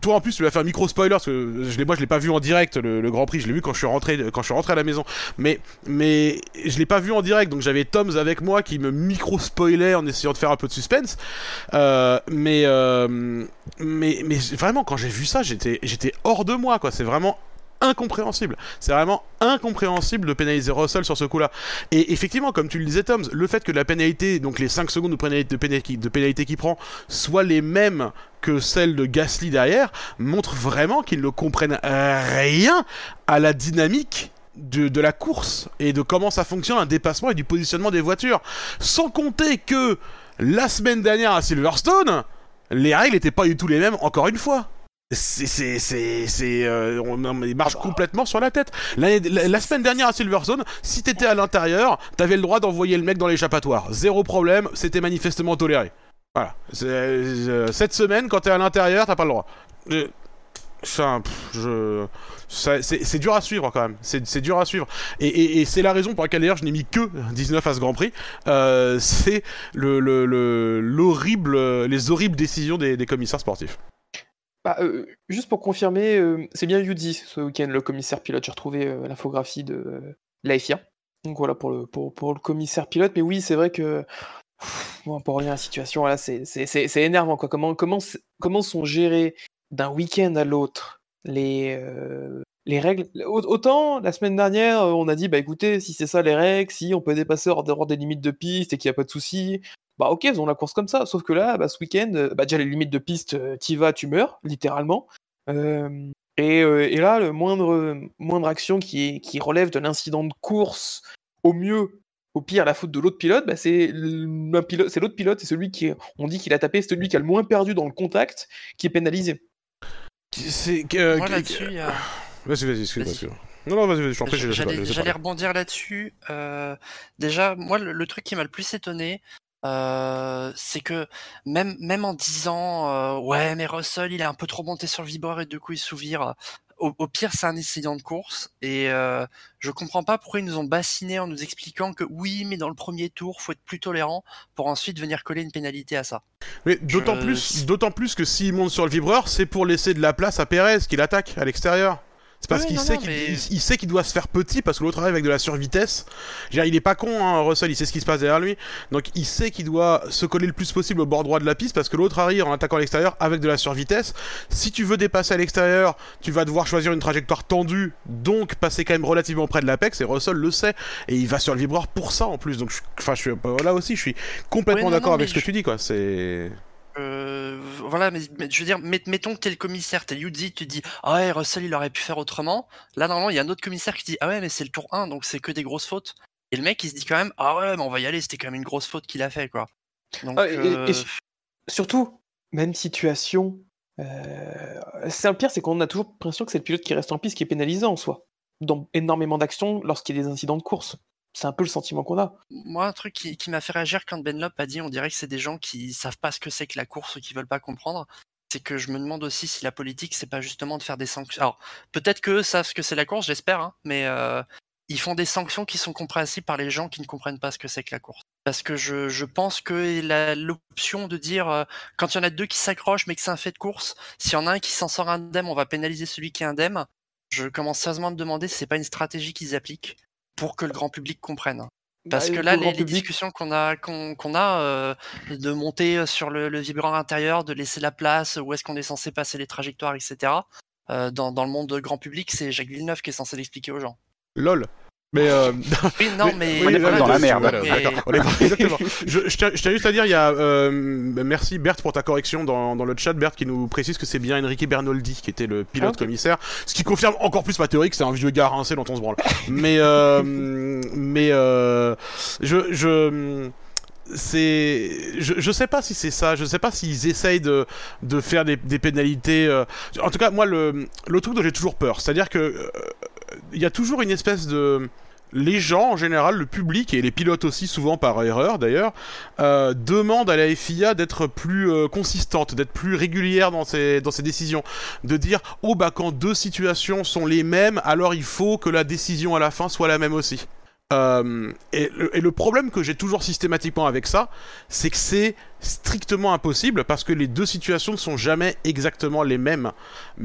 Toi en plus tu m'as fait un micro spoiler parce que moi je l'ai pas vu en direct le, le Grand Prix, je l'ai vu quand je suis rentré quand je suis rentré à la maison. Mais mais je l'ai pas vu en direct donc j'avais Toms avec moi qui me micro spoilait en essayant de faire un peu de suspense. Euh, mais euh, mais mais vraiment quand j'ai vu ça, j'étais j'étais hors de moi quoi, c'est vraiment incompréhensible. C'est vraiment incompréhensible de pénaliser Russell sur ce coup-là. Et effectivement, comme tu le disais, Tom, le fait que la pénalité, donc les 5 secondes de pénalité, de pénalité, qu'il prend, soient les mêmes que celles de Gasly derrière, montre vraiment qu'ils ne comprennent rien à la dynamique de, de, la course et de comment ça fonctionne un dépassement et du positionnement des voitures. Sans compter que la semaine dernière à Silverstone, les règles n'étaient pas du tout les mêmes encore une fois. C'est, c'est, c'est, euh, on, on marche complètement sur la tête. La, semaine dernière à Silverstone, si t'étais à l'intérieur, t'avais le droit d'envoyer le mec dans l'échappatoire. Zéro problème, c'était manifestement toléré. Voilà. Euh, cette semaine, quand t'es à l'intérieur, t'as pas le droit. C'est dur à suivre quand même. C'est dur à suivre. Et, c'est la raison pour laquelle d'ailleurs je n'ai mis que 19 à ce Grand Prix. Euh, c'est le, le, le, l'horrible, les horribles décisions des commissaires sportifs. Bah, euh, juste pour confirmer, euh, c'est bien Yudi ce week-end, le commissaire pilote. J'ai retrouvé euh, l'infographie de la FIA. Donc voilà pour le, pour, pour le commissaire pilote. Mais oui, c'est vrai que. Bon, pour rien la situation, voilà, c'est énervant. Quoi. Comment, comment, comment sont gérées d'un week-end à l'autre les, les règles Autant la semaine dernière, on a dit bah écoutez, si c'est ça les règles, si on peut dépasser hors des limites de piste et qu'il n'y a pas de souci, bah ok, faisons la course comme ça. Sauf que là, bah, ce week-end, bah, déjà les limites de piste, t'y vas, tu meurs, littéralement. Euh, et, euh, et, là, le moindre, moindre action qui, est, qui relève de l'incident de course, au mieux, au pire, la faute de l'autre pilote, bah, c'est l'autre pilote, c'est celui qui, on dit qu'il a tapé, c'est celui qui a le moins perdu dans le contact, qui est pénalisé. C'est euh, Moi là-dessus, a... Vas-y, vas-y, excuse-moi. Non, non, vas-y, je prie, J'allais rebondir là-dessus. Euh, déjà, moi, le, le, truc qui m'a le plus étonné, euh, c'est que même même en disant euh, ouais mais Russell il est un peu trop monté sur le vibreur et du coup il s'ouvre au, au, pire c'est un incident de course et euh, je comprends pas pourquoi ils nous ont bassiné en nous expliquant que oui mais dans le premier tour faut être plus tolérant pour ensuite venir coller une pénalité à ça. Mais d'autant plus d'autant plus que s'il monte sur le vibreur c'est pour laisser de la place à Perez qui l'attaque à l'extérieur. C'est parce oui, qu'il sait qu'il mais... il, sait qu'il doit se faire petit parce que l'autre arrive avec de la survitesse. Dire, il est pas con, hein, Russell, il sait ce qui se passe derrière lui. Donc il sait qu'il doit se coller le plus possible au bord droit de la piste parce que l'autre arrive en attaquant à l'extérieur avec de la survitesse. Si tu veux dépasser à l'extérieur, tu vas devoir choisir une trajectoire tendue, donc passer quand même relativement près de l'apex. Et Russell le sait et il va sur le vibreur pour ça en plus. Donc, enfin, je, je suis là aussi, je suis complètement oui, d'accord avec ce que tu dis, quoi. C'est euh, voilà, mais, mais, je veux dire, mettons que t'es le commissaire, t'es Yuzi, tu dis ah ouais Russell il aurait pu faire autrement. Là normalement il y a un autre commissaire qui dit ah ouais mais c'est le tour 1 donc c'est que des grosses fautes. Et le mec il se dit quand même ah ouais mais on va y aller c'était quand même une grosse faute qu'il a fait quoi. Donc, ah, et, euh... et, surtout même situation. Euh... C'est le pire c'est qu'on a toujours l'impression que c'est le pilote qui reste en piste qui est pénalisé en soi dans énormément d'actions lorsqu'il y a des incidents de course c'est un peu le sentiment qu'on a. Moi, un truc qui, m'a fait réagir quand Ben Lop a dit on dirait que c'est des gens qui savent pas ce que c'est que la course ou qui veulent pas comprendre. C'est que je me demande aussi si la politique, c'est pas justement de faire des sanctions. Alors, peut-être qu'eux savent ce que c'est la course, j'espère, hein, mais euh, ils font des sanctions qui sont compréhensibles par les gens qui ne comprennent pas ce que c'est que la course. Parce que je, je pense que l'option de dire euh, quand il y en a deux qui s'accrochent mais que c'est un fait de course, s'il y en a un qui s'en sort indemne, on va pénaliser celui qui est indemne. Je commence sérieusement à me demander si c'est pas une stratégie qu'ils appliquent pour que le grand public comprenne. Parce bah, que là, les, les discussions qu'on a, qu'on qu a euh, de monter sur le, le, vibreur intérieur, de laisser la place, où est-ce qu'on est censé passer les trajectoires, etc. Euh, dans, dans, le monde grand public, c'est Jacques Villeneuve qui est censé l'expliquer aux gens. LOL. Mais euh... oui, non, mais, on est voilà, dans la merde. Mais... On est... Exactement. je, je, tiens, juste à dire, il y a euh, merci Berthe pour ta correction dans, dans le chat. Berthe qui nous précise que c'est bien Enrique Bernoldi qui était le pilote okay. commissaire, ce qui confirme encore plus ma théorie que c'est un vieux gars rincé dont on se branle. mais euh, mais euh, je je c'est je, je sais pas si c'est ça je sais pas s'ils essayent de, de faire des, des pénalités euh... en tout cas moi le, le truc dont j'ai toujours peur c'est à dire que il y a toujours une espèce de les gens en général, le public et les pilotes aussi souvent par erreur d'ailleurs, euh, demandent à la FIA d'être plus euh, consistante, d'être plus régulière dans ses, dans décisions, de dire oh bah quand deux situations sont les mêmes, alors il faut que la décision à la fin soit la même aussi. Euh, et, le, problème que j'ai toujours systématiquement avec ça, c'est que c'est strictement impossible parce que les deux situations ne sont jamais exactement les mêmes.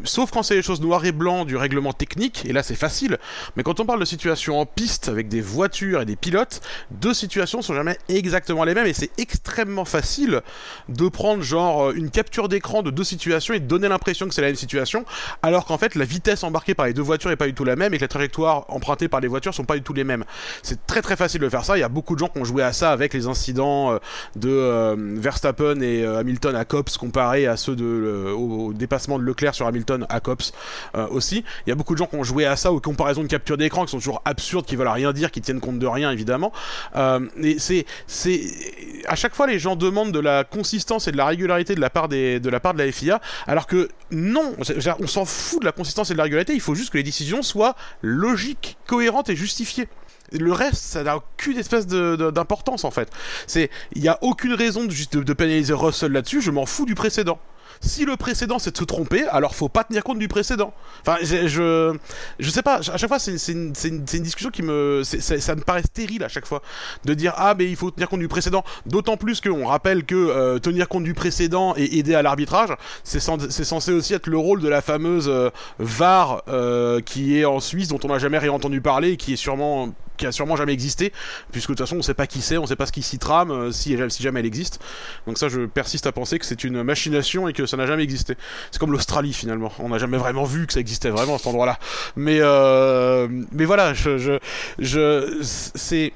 Sauf quand c'est les choses noires et blancs du règlement technique, et là c'est facile. Mais quand on parle de situations en piste avec des voitures et des pilotes, deux situations sont jamais exactement les mêmes et c'est extrêmement facile de prendre genre une capture d'écran de deux situations et de donner l'impression que c'est la même situation, alors qu'en fait la vitesse embarquée par les deux voitures est pas du tout la même et que la trajectoire empruntée par les voitures sont pas du tout les mêmes. C'est très très facile de faire ça. Il y a beaucoup de gens qui ont joué à ça avec les incidents euh, de euh, Verstappen et euh, Hamilton à Cops comparés à ceux de au, dépassement de Leclerc sur Hamilton à Cops aussi. Il y a beaucoup de gens qui ont joué à ça aux comparaisons de capture d'écran qui sont toujours absurdes, qui veulent rien dire, qui tiennent compte de rien évidemment. et c'est c'est à chaque fois les gens demandent de la consistance et de la régularité de la part des de la part de la FIA, alors que non, on s'en fout de la consistance et de la régularité. Il faut juste que les décisions soient logiques, cohérentes et justifiées. Le reste, ça n'a aucune espèce d'importance en fait. C'est, il n'y a aucune raison de, de pénaliser Russell là-dessus. Je m'en fous du précédent si le précédent c'est de se tromper, alors faut pas tenir compte du précédent. Enfin, je, je, sais pas, à chaque fois c'est une, une, une, discussion qui me. ça me paraît stérile à chaque fois. De dire, ah, mais il faut tenir compte du précédent. D'autant plus qu'on rappelle que euh, tenir compte du précédent et aider à l'arbitrage, c'est censé aussi être le rôle de la fameuse euh, VAR euh, qui est en Suisse, dont on n'a jamais rien entendu parler et qui est sûrement qui a sûrement jamais existé, puisque de toute façon on sait pas qui c'est, on sait pas ce qui s'y trame, euh, si, jamais elle existe. Donc ça je persiste à penser que c'est une machination et que ça n'a jamais existé. C'est comme l'Australie finalement, on n'a jamais vraiment vu que ça existait vraiment à cet endroit-là. Mais euh, mais voilà, je, je, c'est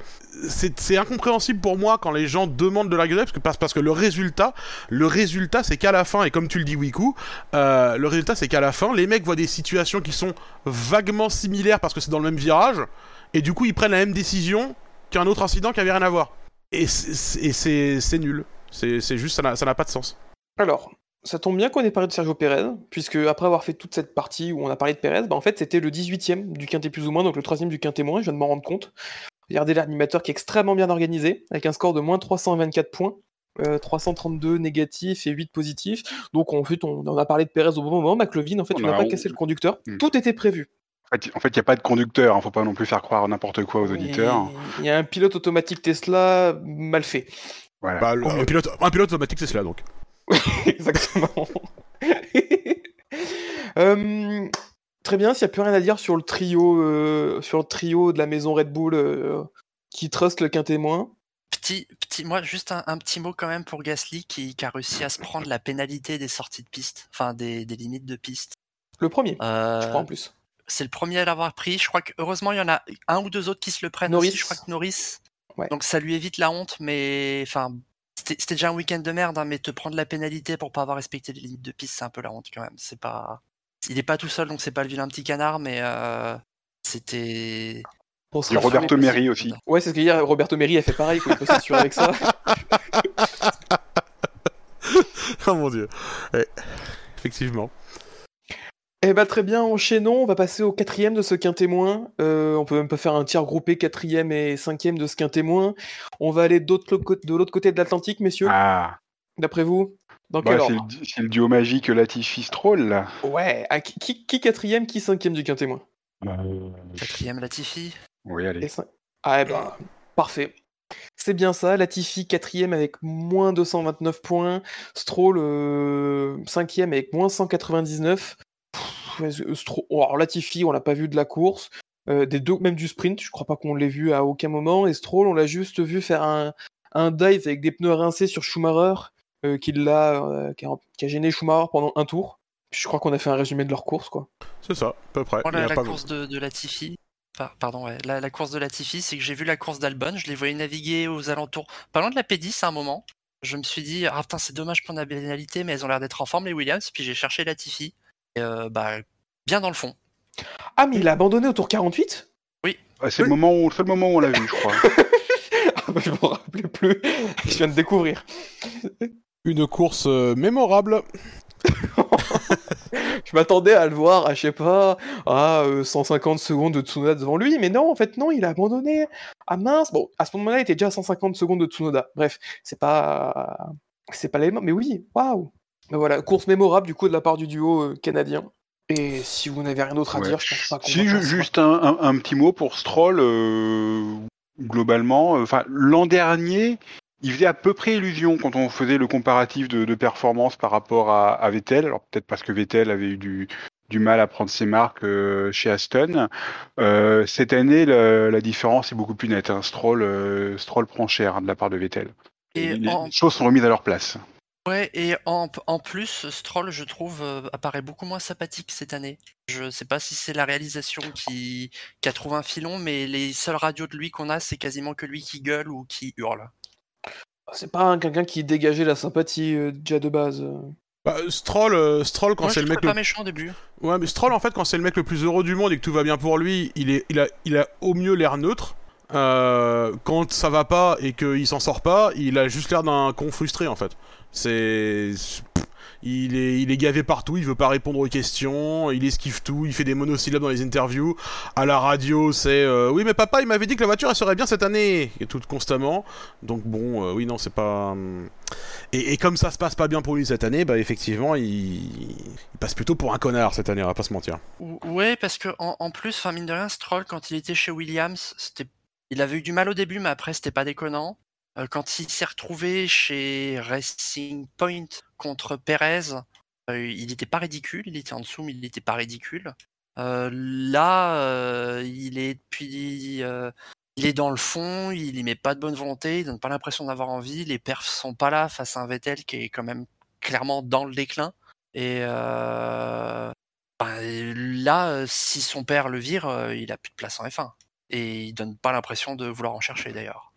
c'est incompréhensible pour moi quand les gens demandent de la parce que, parce, parce que le résultat, le résultat c'est qu'à la fin, et comme tu le dis Wiku, euh, le résultat c'est qu'à la fin, les mecs voient des situations qui sont vaguement similaires parce que c'est dans le même virage, et du coup ils prennent la même décision qu'un autre incident qui avait rien à voir. Et c'est nul. C'est juste, ça n'a pas de sens. Alors, ça tombe bien qu'on ait parlé de Sergio Pérez, puisque après avoir fait toute cette partie où on a parlé de Pérez, bah en fait c'était le 18ème du quintet plus ou moins, donc le troisième du quintet moins, je viens de m'en rendre compte. Regardez l'animateur qui est extrêmement bien organisé, avec un score de moins 324 points, 332 euh, négatifs et 8 positifs. Donc en fait, on, a parlé de Pérez au bon moment. McLovin, en fait, tu n'as pas cassé le conducteur. Hmm. Tout était prévu. En fait, il n'y a pas de conducteur, ne hein. faut pas non plus faire croire n'importe quoi aux auditeurs. Il y a un pilote automatique Tesla mal fait. Voilà. Bah, un, pilote, un pilote automatique Tesla, donc. Exactement. euh, très bien, s'il n'y a plus rien à dire sur le trio, euh, sur le trio de la maison Red Bull euh, qui trust le quintémoin. Petit, petit, moi, juste un, petit mot quand même pour Gasly qui, a réussi à se prendre la pénalité des sorties de piste, enfin des, limites de piste. Le premier, je crois en plus. C'est le premier à l'avoir pris. Je crois que heureusement il y en a un ou deux autres qui se le prennent Norris. aussi. Je crois que Norris. Donc ça lui évite la honte, mais enfin c'était déjà un week-end de merde, hein, mais te prendre la pénalité pour pas avoir respecté les limites de piste, c'est un peu la honte quand même. C'est pas il est pas tout seul, donc c'est pas le vilain petit canard, mais euh, c'était. Il y a Roberto Meri aussi. Ouais, c'est ce que dire. Roberto Meri a fait pareil, il peut s'assurer avec ça. oh mon dieu. Effectivement. Eh bah très bien, enchaînons, on va passer au quatrième de ce quintémoin. Euh, on peut même pas faire un tir groupé quatrième et cinquième de ce quintémoin. On va aller de l'autre côté de l'Atlantique, messieurs. Ah. D'après vous bah, c'est, le, duo magique Latifi Stroll là. Ouais, ah, qui, quatrième, qui cinquième du quintémoin euh, Quatrième Latifi. Oui, allez. Ah eh ben, parfait. C'est bien ça, Latifi quatrième avec moins 229 points, Stroll euh, cinquième avec moins 199. Alors Latifi, on l'a pas vu de la course, euh, des deux, même du sprint, je crois pas qu'on l'ait vu à aucun moment, et Stroll, on l'a juste vu faire un, un dive avec des pneus rincés sur Schumacher euh, qui, l'a, euh, qui, a, gêné Schumacher pendant un tour. Je crois qu'on a fait un résumé de leur course, quoi. C'est ça, à peu près. la, course de, de Latifi, pardon, ouais. la, course de Latifi, c'est que j'ai vu la course d'Albon, je les voyais naviguer aux alentours, pas loin de la P10 à un moment. Je me suis dit, ah putain, c'est dommage pour la pénalité, mais elles ont l'air d'être en forme, les Williams. Puis j'ai cherché Latifi, et euh, bah, bien dans le fond. Ah, mais il a abandonné au tour 48 Oui. c'est le, moment où, le moment où on l'a vu, je crois. ah, bah, je me rappelais plus. je viens de découvrir. Une course euh, mémorable. je m'attendais à le voir à, je sais pas, à 150 euh, secondes de Tsunoda devant lui, mais non, en fait, non, il a abandonné. Ah mince, bon, à ce moment-là, il était déjà à 150 secondes de Tsunoda. Bref, c'est pas. C'est pas l'élément, mais oui, waouh! Voilà, course mémorable du coup de la part du duo euh, canadien. Et si vous n'avez rien d'autre à dire, je pense pas qu'on. Si, juste un, un, petit mot pour Stroll, globalement. Enfin, l'an dernier, il faisait à peu près illusion quand on faisait le comparatif de, performance par rapport à, Vettel. Alors peut-être parce que Vettel avait eu du, du mal à prendre ses marques euh, chez Aston. Euh, cette année, la différence est beaucoup plus nette. Hein. Stroll, Stroll prend cher hein, de la part de Vettel. Et les choses sont remises à leur place. Ouais, et en, en plus, Stroll, je trouve, apparaît beaucoup moins sympathique cette année. Je sais pas si c'est la réalisation qui, qui a trouvé un filon, mais les seules radios de lui qu'on a, c'est quasiment que lui qui gueule ou qui hurle. C'est pas quelqu'un qui dégageait la sympathie déjà de base. Bah, Stroll, Stroll quand c'est le mec pas méchant au début. Ouais, mais Stroll en fait quand c'est le mec le plus heureux du monde et que tout va bien pour lui, il est, il a, il a au mieux l'air neutre. quand ça va pas et qu'il s'en sort pas, il a juste l'air d'un con frustré en fait. C'est. Il est, il est gavé partout, il veut pas répondre aux questions, il esquive tout, il fait des monosyllabes dans les interviews. À la radio, c'est euh, oui, mais papa, il m'avait dit que la voiture elle serait bien cette année, et tout constamment. Donc bon, euh, oui, non, c'est pas. Hum. Et, comme ça se passe pas bien pour lui cette année, bah effectivement, il, passe plutôt pour un connard cette année, on va pas se mentir. Ouais, parce que en, plus, enfin mine de rien, Stroll quand il était chez Williams, c'était, il avait eu du mal au début, mais après c'était pas déconnant. Quand il s'est retrouvé chez Racing Point contre Perez, il n'était pas ridicule, il était en dessous, mais il n'était pas ridicule. Là, il est puis il est dans le fond, il y met pas de bonne volonté, il donne pas l'impression d'avoir envie, les perfs sont pas là face à un Vettel qui est quand même clairement dans le déclin. Et ben, là, si son père le vire, il a plus de place en F1. Et il donne pas l'impression de vouloir en chercher d'ailleurs.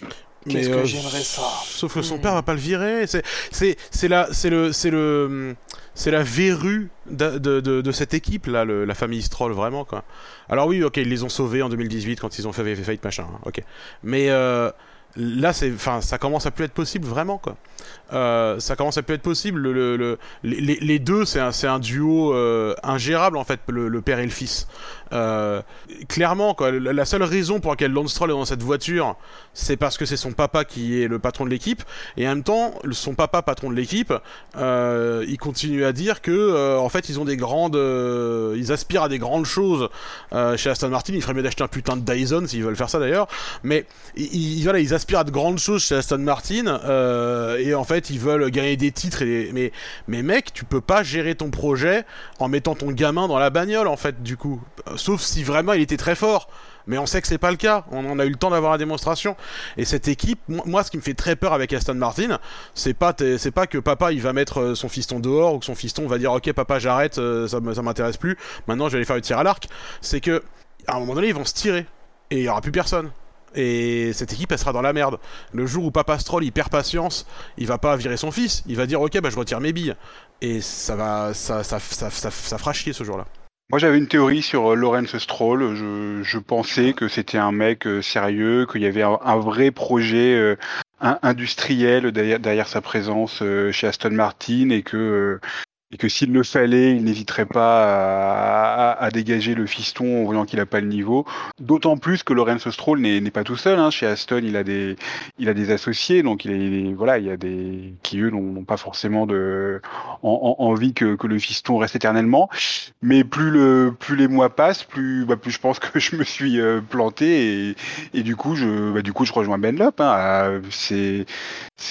Qu'est-ce que euh, j'aimerais ça. Sauf que son hmm. père va pas le virer. C'est c'est la c'est le c'est le c'est la verrue de, de, de, cette équipe là, le, la famille Stroll vraiment quoi. Alors oui, ok, ils les ont sauvés en 2018 quand ils ont fait Fate machin. Hein, ok, mais euh, là c'est enfin ça commence à plus être possible vraiment quoi. Euh, ça commence à plus être possible. Le, le, les, les, deux, c'est un, un, duo euh, ingérable en fait, le, père et le fils. Euh, clairement, quoi, la seule raison pour laquelle Lance Stroll est dans cette voiture, c'est parce que c'est son papa qui est le patron de l'équipe. Et en même temps, son papa, patron de l'équipe, il continue à dire que en fait, ils ont des grandes, ils aspirent à des grandes choses chez Aston Martin. Il ferait mieux d'acheter un putain de Dyson s'ils veulent faire ça d'ailleurs. Mais ils, voilà, ils aspirent à de grandes choses chez Aston Martin. et en fait ils veulent gagner des titres et mais mais mec tu peux pas gérer ton projet en mettant ton gamin dans la bagnole en fait du coup sauf si vraiment il était très fort mais on sait que c'est pas le cas. On en a eu le temps d'avoir la démonstration. Et cette équipe, moi, ce qui me fait très peur avec Aston Martin, c'est pas, c'est pas que papa il va mettre euh, son fiston dehors ou que son fiston va dire ok papa j'arrête, euh, ça, ça m'intéresse plus. Maintenant je vais aller faire le tir à l'arc. C'est que à un moment donné ils vont se tirer et il y aura plus personne et cette équipe elle sera dans la merde. Le jour où Papa Stroll il perd patience, il va pas virer son fils, il va dire ok bah je retire mes billes et ça va ça ça, ça, ça, fera chier ce jour-là. Moi j'avais une théorie sur euh, Lorenz Stroll, je, je pensais que c'était un mec euh, sérieux, qu'il y avait un, vrai projet euh, industriel derrière, derrière, sa présence chez Aston Martin et que et que s'il le fallait, il n'hésiterait pas à, dégager le fiston en voyant qu'il n'a pas le niveau. D'autant plus que Lorenzo Stroll n'est pas tout seul. Hein. Chez Aston, il a des, il a des associés, donc il est, voilà, il y a des qui eux n'ont pas forcément de envie que, que, le fiston reste éternellement. Mais plus le, plus les mois passent, plus, bah, plus je pense que je me suis euh, planté et, et du coup je, bah, du coup je rejoins Ben Lop. Hein. C'est,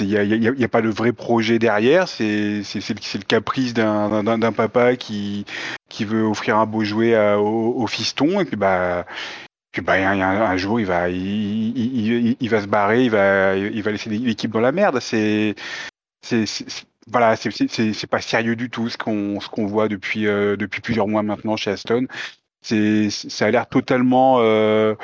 il n'y a, y a, a, pas de vrai projet derrière. C'est, c'est, le caprice d'un d'un papa qui, qui veut offrir un beau jouet au, fiston et puis bah puis bah, un, jour il va il, va se barrer il va il va laisser l'équipe dans la merde. C'est c'est voilà c'est pas sérieux du tout ce qu'on ce qu'on voit depuis euh, depuis plusieurs mois maintenant chez Aston. C'est ça a l'air totalement euh,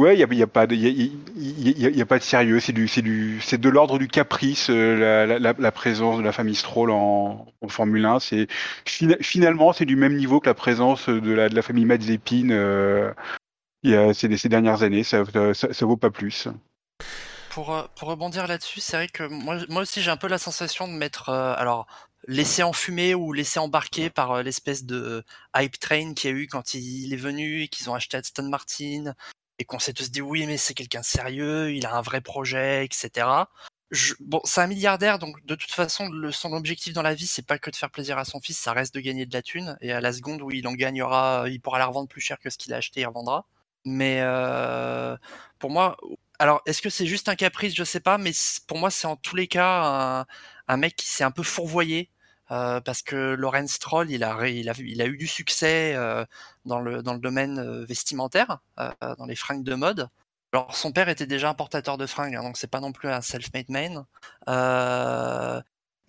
Ouais, il n'y a, pas de, y a, pas de sérieux. C'est de l'ordre du caprice. Euh, la, présence de la famille Stroll en, Formule 1, c'est finalement c'est du même niveau que la présence de la, famille Mazepin euh, ces, dernières années. Ça, ça, vaut pas plus. Pour, euh, rebondir là-dessus, c'est vrai que moi, aussi j'ai un peu la sensation de mettre, euh, alors laissé enfumer ou laissé embarquer par l'espèce de hype train qu'il y a eu quand il est venu et qu'ils ont acheté Aston Martin et qu'on s'est tous dit oui mais c'est quelqu'un de sérieux, il a un vrai projet, etc. bon, c'est un milliardaire, donc de toute façon, son objectif dans la vie, c'est pas que de faire plaisir à son fils, ça reste de gagner de la thune. Et à la seconde où il en gagnera, il pourra la revendre plus cher que ce qu'il a acheté, il revendra. Mais euh, pour moi, alors, est-ce que c'est juste un caprice? Je sais pas, mais pour moi, c'est en tous les cas un, mec qui s'est un peu fourvoyé. Parce que Lorenz Stroll, il a, eu du succès dans, le, domaine vestimentaire, dans les fringues de mode. Alors, son père était déjà importateur de fringues, hein, donc c'est pas non plus un self-made man.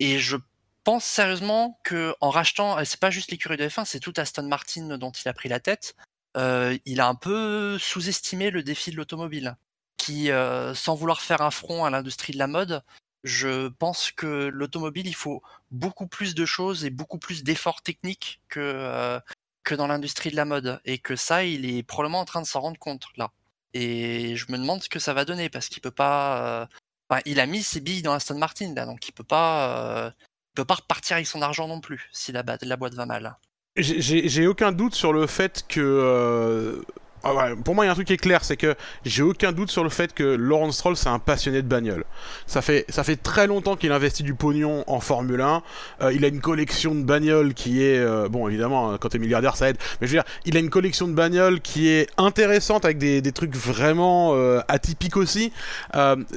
et je pense sérieusement que en rachetant, c'est pas juste l'écurie de F1, c'est tout Aston Martin dont il a pris la tête. il a un peu sous-estimé le défi de l'automobile qui, sans vouloir faire un front à l'industrie de la mode, je pense que l'automobile, il faut beaucoup plus de choses et beaucoup plus d'efforts techniques que, euh, que dans l'industrie de la mode. Et que ça, il est probablement en train de s'en rendre compte là. Et je me demande ce que ça va donner parce qu'il peut pas. Euh, il a mis ses billes dans Aston Martin là, donc il peut pas. Il peut pas repartir avec son argent non plus si la, la boîte va mal. J'ai aucun doute sur le fait que ah pour moi, il y a un truc qui est clair, c'est que j'ai aucun doute sur le fait que Lawrence Stroll, c'est un passionné de bagnole. Ça fait, ça fait très longtemps qu'il investit du pognon en Formule 1. Euh, il a une collection de bagnoles qui est, euh, bon, évidemment, hein, quand t'es milliardaire, ça aide. Mais je veux dire, il a une collection de bagnoles qui est intéressante avec des, des trucs vraiment euh, atypiques aussi.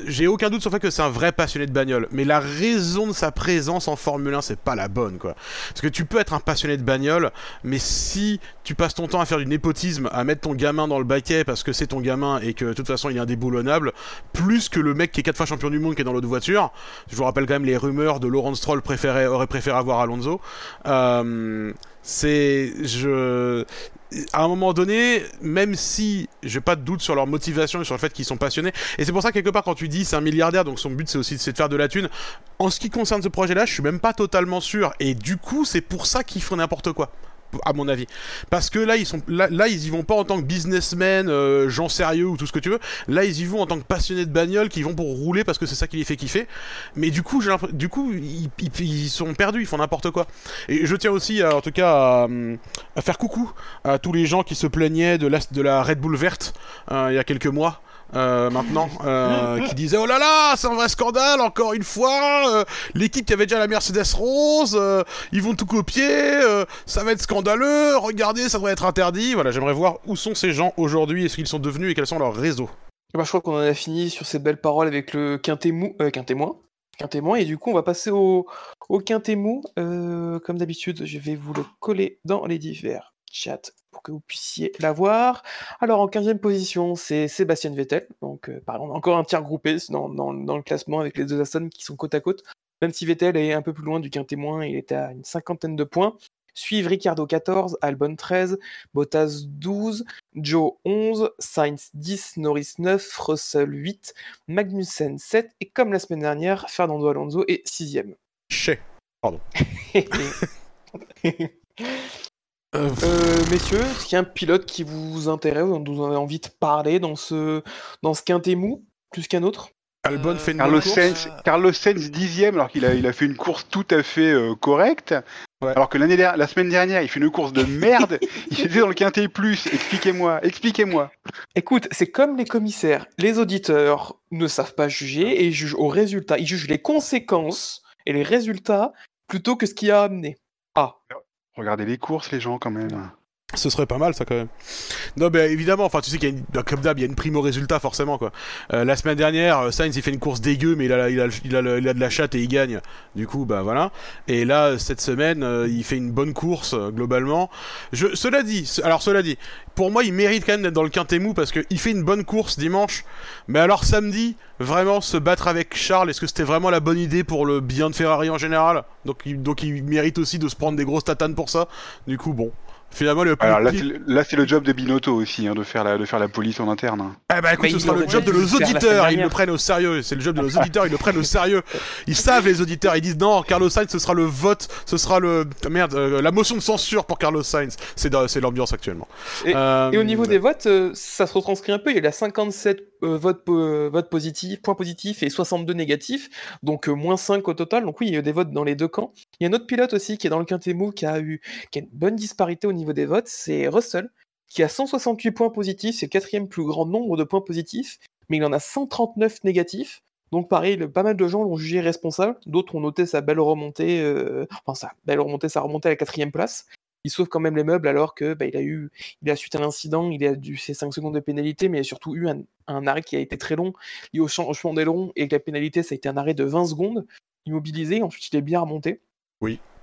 j'ai aucun doute sur le fait que c'est un vrai passionné de bagnole. Mais la raison de sa présence en Formule 1, c'est pas la bonne, quoi. Parce que tu peux être un passionné de bagnole, mais si tu passes ton temps à faire du népotisme, à mettre ton gamin dans le baquet parce que c'est ton gamin et que de toute façon il est indéboulonnable, plus que le mec qui est quatre fois champion du monde qui est dans l'autre voiture. Je vous rappelle quand même les rumeurs de Laurent Stroll aurait préféré avoir Alonso. Euh, c'est je à un moment donné, même si j'ai pas de doute sur leur motivation et sur le fait qu'ils sont passionnés, et c'est pour ça quelque part quand tu dis c'est un milliardaire, donc son but c'est aussi de faire de la thune. En ce qui concerne ce projet-là, je suis même pas totalement sûr, et du coup c'est pour ça qu'ils font n'importe quoi à mon avis. Parce que là, ils sont là, ils y vont pas en tant que businessmen, euh, gens sérieux ou tout ce que tu veux. Là, ils y vont en tant que passionnés de bagnole qui vont pour rouler parce que c'est ça qui les fait kiffer. Mais du coup, du coup, ils, sont perdus, ils font n'importe quoi. Et je tiens aussi, en tout cas, à, faire coucou à tous les gens qui se plaignaient de la, de la Red Bull verte euh, il y a quelques mois. Euh, maintenant, euh, qui disait oh là là, c'est un vrai scandale, encore une fois, euh, l'équipe qui avait déjà la Mercedes rose, ils vont tout copier, ça va être scandaleux, regardez, ça devrait être interdit. Voilà, j'aimerais voir où sont ces gens aujourd'hui, est-ce qu'ils sont devenus et quels sont leurs réseaux. Bah, je crois qu'on en a fini sur ces belles paroles avec le quintémou, quintémoin. Quintémoin, et du coup, on va passer au, au quintémou. comme d'habitude, je vais vous le coller dans les divers chat pour que vous puissiez la voir. Alors en 15e position, c'est Sébastien Vettel. Donc euh, on a encore un tiers groupé dans, dans, le classement avec les deux Aston qui sont côte à côte. Même si Vettel est un peu plus loin du quintémoin, il est à une cinquantaine de points. Suivent Ricardo 14, Albon 13, Bottas 12, Joe 11, Sainz 10, Norris 9, Russell 8, Magnussen 7 et comme la semaine dernière, Fernando Alonso est 6ème. Chez. Pardon. Euh, messieurs, est-ce qu'il y a un pilote qui vous intéresse, dont vous avez envie de parler dans ce, dans ce quintet mou, plus qu'un autre? Albon fait une Carlos Sainz, Carlos Sainz dixième alors qu'il a, il a fait une course tout à fait euh, correcte. Alors que l'année la semaine dernière, il fait une course de merde. il était dans le quintet plus. Expliquez-moi, expliquez-moi. Écoute, c'est comme les commissaires. Les auditeurs ne savent pas juger et ils jugent au résultat. Ils jugent les conséquences et les résultats plutôt que ce qui a amené. Ah. Regardez les courses, les gens, quand même. Ce serait pas mal ça quand même. Non mais évidemment, enfin tu sais qu'il y a une, comme d'hab, il y a une prime au résultat forcément quoi. Euh, la semaine dernière, euh, Sainz il fait une course dégueu mais il a, il a, il a, de la chatte et il gagne. Du coup bah voilà. Et là cette semaine, euh, il fait une bonne course globalement. Je, cela dit, alors cela dit, pour moi il mérite quand même d'être dans le quintet mou parce qu'il fait une bonne course dimanche. Mais alors samedi, vraiment se battre avec Charles, est-ce que c'était vraiment la bonne idée pour le bien de Ferrari en général? Donc donc il mérite aussi de se prendre des grosses tatanes pour ça. Du coup bon. Finalement, le Alors là, c'est le job de Binotto aussi, hein, de, faire la, de faire la police en interne. Hein. Eh ben écoute, ce sera le job de nos auditeurs, ils le prennent au sérieux. C'est le job de nos auditeurs, ils le prennent au sérieux. Ils savent, les auditeurs, ils disent non, Carlos Sainz, ce sera le vote, ce sera le. Merde, euh, la motion de censure pour Carlos Sainz. C'est l'ambiance actuellement. Et, euh, et, au niveau des votes, euh, ça se retranscrit un peu. Il y a 57 votes, votes positifs, points positifs et 62 négatifs, donc moins 5 au total. Donc oui, il y a des votes dans les deux camps. Il y a un autre pilote aussi qui est dans le Quintet qui a eu une bonne disparité au niveau des votes, c'est Russell, qui a 168 points positifs, c'est le quatrième plus grand nombre de points positifs, mais il en a 139 négatifs. Donc pareil, pas mal de gens l'ont jugé responsable, d'autres ont noté sa belle remontée, euh, enfin sa belle remontée, sa remontée à la quatrième place. Il sauve quand même les meubles alors que bah, il a eu, il a suite à l'incident, il a dû ses 5 secondes de pénalité, mais il a surtout eu un, un arrêt qui a été très long, lié au changement d'aileron, et que la pénalité, ça a été un arrêt de 20 secondes, immobilisé, ensuite il est bien remonté.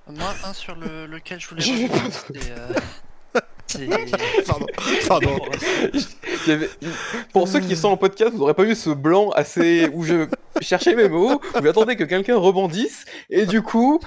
Moi, un sur le- lequel je voulais Je vais revenir, pas- c'est, euh, c'est- Pardon. Pardon. Pour ceux qui sont en podcast, vous n'aurez pas vu ce blanc assez où je cherchais mes mots, vous attendez que quelqu'un rebondisse, et du coup,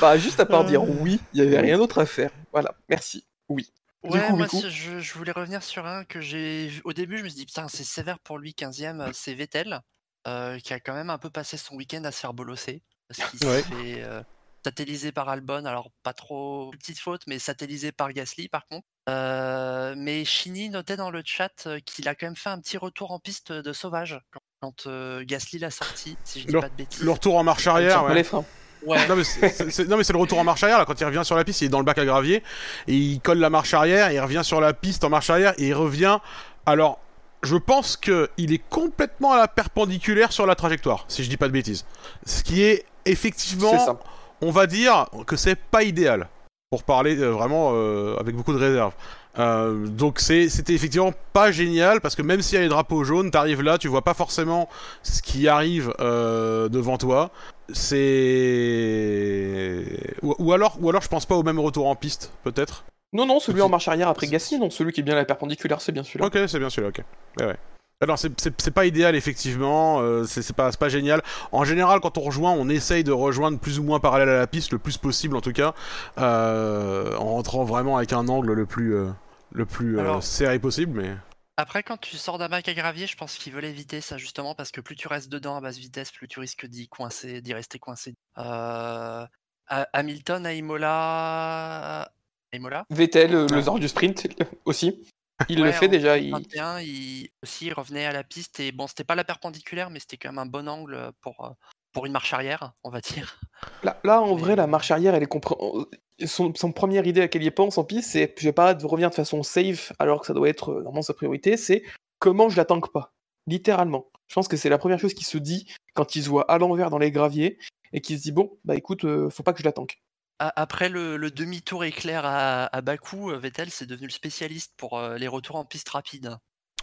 bah, juste à part dire oui, il n'y avait rien d'autre à faire. Voilà, merci. Oui. Du Ouais, coup, moi, je, je voulais revenir sur un que j'ai vu. Au début, je me suis dit, putain, c'est sévère pour lui, 15ème, euh, c'est Vettel, euh, qui a quand même un peu passé son week-end à se faire bolosser. Parce qu'il Ouais. s'est fait euh, satelliser par Albon, alors pas trop petite faute, mais satellisé par Gasly par contre. Euh, mais Chini notait dans le chat euh, qu'il a quand même fait un petit retour en piste de sauvage quand, quand, euh, Gasly l'a sorti, si je dis Le- pas de bêtises. Le retour en marche arrière. pas ouais. les freins. Ouais, Non mais c'est- le retour en marche arrière là quand il revient sur la piste il est dans le bac à gravier et il colle la marche arrière et il revient sur la piste en marche arrière et il revient alors je pense que il est complètement à la perpendiculaire sur la trajectoire si je dis pas de bêtises ce qui est C'est effectivement ça. On va dire que c'est pas idéal pour parler euh, vraiment euh, avec beaucoup de réserve Euh, donc c'est c'était effectivement pas génial parce que même s'il y a les drapeaux jaunes t'arrives là tu vois pas forcément ce qui arrive euh, devant toi c'est ou, ou alors ou alors je pense pas au même retour en piste peut-être Non, non, celui en marche arrière après Gasly, non, celui qui est bien à la perpendiculaire, c'est bien celui-là. ok c'est bien celui-là ok ouais, ouais. Alors c'est- pas idéal effectivement, euh, c'est pas, c'est pas génial. En général quand on rejoint, on essaye de rejoindre plus ou moins parallèle à la piste, le plus possible en tout cas, euh, en rentrant vraiment avec un angle le plus, euh, le plus euh, Alors- serré possible. Mais Après, quand tu sors d'un bac à gravier, je pense qu'ils veulent éviter ça justement parce que plus tu restes dedans à basse vitesse, plus tu risques d'y coincer, d'y rester coincé. Euh, à- Hamilton à Imola, à Imola, Vettel, le zor du sprint aussi. Il Ouais, le fait en déjà. Il... 21, il aussi il revenait à la piste et bon, c'était pas la perpendiculaire, mais c'était quand même un bon angle pour euh, pour une marche arrière, on va dire. Là, là, en Mais- vrai, la marche arrière, elle est compréhensible. Son, son première idée à laquelle il pense en piste, c'est je vais pas revenir de façon safe alors que ça doit être euh, normalement sa priorité, c'est comment je la tanque pas. Littéralement. Je pense que c'est la première chose qui se dit quand il se voit à l'envers dans les graviers et qu'il se dit bon, bah écoute, euh, faut pas que je la tanque. Après le, le demi-tour éclair à, à Bakou, euh, Vettel c'est devenu le spécialiste pour euh, les retours en piste rapide.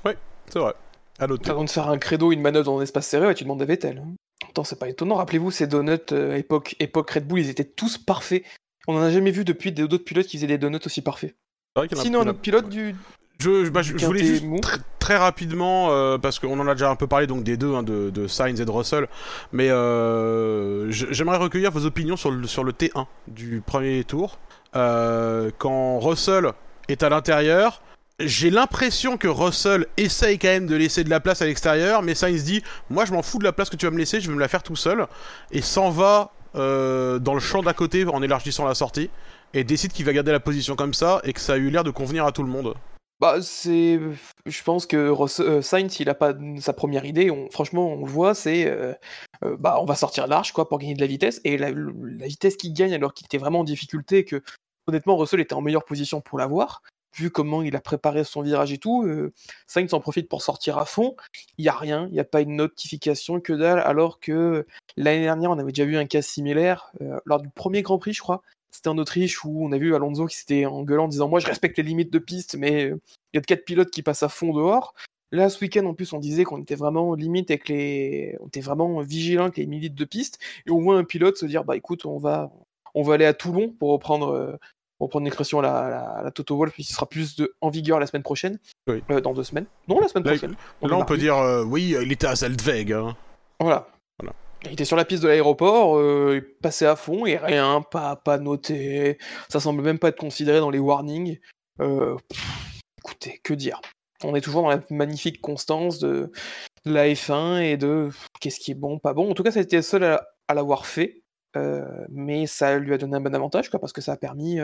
c'est vrai. À noter. Avant de faire un credo, une manœuvre dans un espace serré, ouais, tu demandes à Vettel. hein. Attends, c'est pas étonnant. Rappelez-vous, ces donuts euh, époque, époque Red Bull, ils étaient tous parfaits. On en a jamais vu depuis des- d'autres pilotes qui faisaient des donuts aussi parfaits. Sinon, un autre pilote du, Je, bah, je, voulais juste tr- très rapidement, euh, parce qu'on en a déjà un peu parlé donc des deux, hein, de, de Sainz et de Russell, mais euh, j'aimerais recueillir vos opinions sur le, sur le T1 du premier tour. Euh, quand Russell est à l'intérieur, j'ai l'impression que Russell essaye quand même de laisser de la place à l'extérieur, mais Sainz dit Moi je m'en fous de la place que tu vas me laisser, je vais me la faire tout seul, et s'en va dans le champ d'à côté en élargissant la sortie, et décide qu'il va garder la position comme ça, et que ça a eu l'air de convenir à tout le monde. Bah, c'est. Je pense que Ross- euh, Sainz, il a pas sa première idée. On... Franchement, on le voit, c'est. euh, euh, bah, on va sortir large, quoi, pour gagner de la vitesse. Et la, la vitesse qu'il gagne, alors qu'il était vraiment en difficulté, que honnêtement, Russell était en meilleure position pour l'avoir, vu comment il a préparé son virage et tout. Sainz en profite pour sortir à fond. Il y a rien, il n'y a pas une notification que dalle, alors que l'année dernière, on avait déjà vu un cas similaire lors du premier Grand Prix, je crois. C'était en Autriche où on a vu Alonso qui s'était engueulant en disant Moi, je respecte les limites de piste, mais euh, il y a de quatre pilotes qui passent à fond dehors. Là, ce week-end, en plus, on disait qu'on était vraiment limite avec les. On était vraiment vigilant avec les limites de piste. Et on voit un pilote se dire Bah écoute, on va, on va aller à Toulon pour reprendre. euh, pour reprendre l'expression à la, la, la Toto Wolff, puisqu'il sera plus de, en vigueur la semaine prochaine. Oui. Euh, dans deux semaines. Non, la semaine Là, prochaine. Là, on peut dire euh, Oui, il était à Zeltweg. Hein. Voilà. Il était sur la piste de l'aéroport, euh, il passait à fond et rien, pas, pas noté. Ça semble même pas être considéré dans les warnings. Euh, écoutez, que dire On est toujours dans la magnifique constance de, la F1 et de qu'est-ce qui est bon, pas bon. En tout cas, ça a été le seul à, à l'avoir fait, euh, mais ça lui a donné un bon avantage, quoi, parce que ça a permis.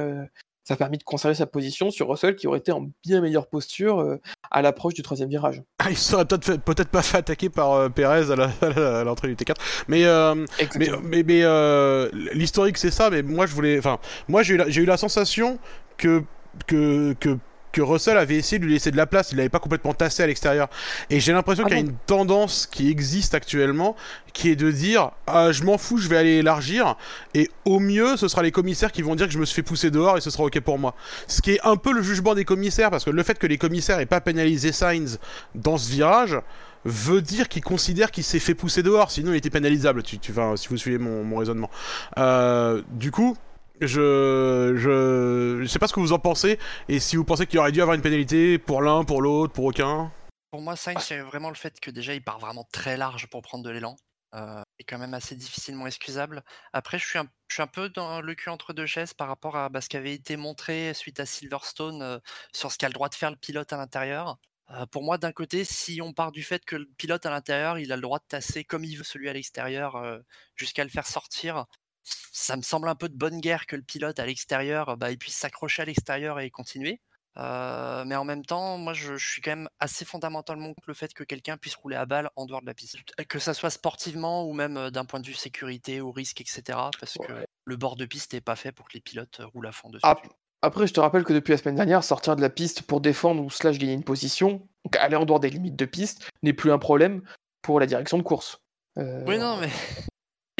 Ça a permis de conserver sa position sur Russell qui aurait été en bien meilleure posture euh, à l'approche du troisième virage. Ah, il serait peut-être peut-être pas fait attaquer par euh, Perez à l'entrée du T4. Mais, euh, mais, mais, mais, euh, l'historique c'est ça, mais moi je voulais. Enfin, moi j'ai eu, la- j'ai eu la sensation que, que, que que Russell avait essayé de lui laisser de la place, il l'avait pas complètement tassé à l'extérieur. Et j'ai l'impression Ah qu'il y a une tendance qui existe actuellement, qui est de dire ah, je m'en fous, je vais aller élargir, et au mieux, ce sera les commissaires qui vont dire que je me suis fait pousser dehors et ce sera ok pour moi. Ce qui est un peu le jugement des commissaires, parce que le fait que les commissaires aient pas pénalisé Sainz dans ce virage veut dire qu'ils considèrent qu'il s'est fait pousser dehors, sinon il était pénalisable, tu, tu, enfin, si vous suivez mon, mon raisonnement. Euh, du coup, je, je, je sais pas ce que vous en pensez, et si vous pensez qu'il aurait dû avoir une pénalité pour l'un, pour l'autre, pour aucun. Pour moi, Sainz, c'est vraiment le fait que déjà il part vraiment très large pour prendre de l'élan. Euh, est quand même assez difficilement excusable. Après, je suis un, je suis un peu dans le cul entre deux chaises par rapport à bah, ce qui avait été montré suite à Silverstone euh, sur ce qu'a le droit de faire le pilote à l'intérieur. Euh, pour moi, d'un côté, si on part du fait que le pilote à l'intérieur, il a le droit de tasser comme il veut celui à l'extérieur euh, jusqu'à le faire sortir, ça me semble un peu de bonne guerre que le pilote à l'extérieur, bah, il puisse s'accrocher à l'extérieur et continuer. Euh, mais en même temps, moi, je, je suis quand même assez fondamentalement contre le fait que quelqu'un puisse rouler à balle en dehors de la piste, que ça soit sportivement ou même euh, d'un point de vue sécurité ou risque, etc. Parce que le bord de piste n'est pas fait pour que les pilotes euh, roulent à fond dessus. Ah, Après, je te rappelle que depuis la semaine dernière, sortir de la piste pour défendre ou slash gagner une position, donc aller en dehors des limites de piste, n'est plus un problème pour la direction de course. Euh, Oui, non, mais.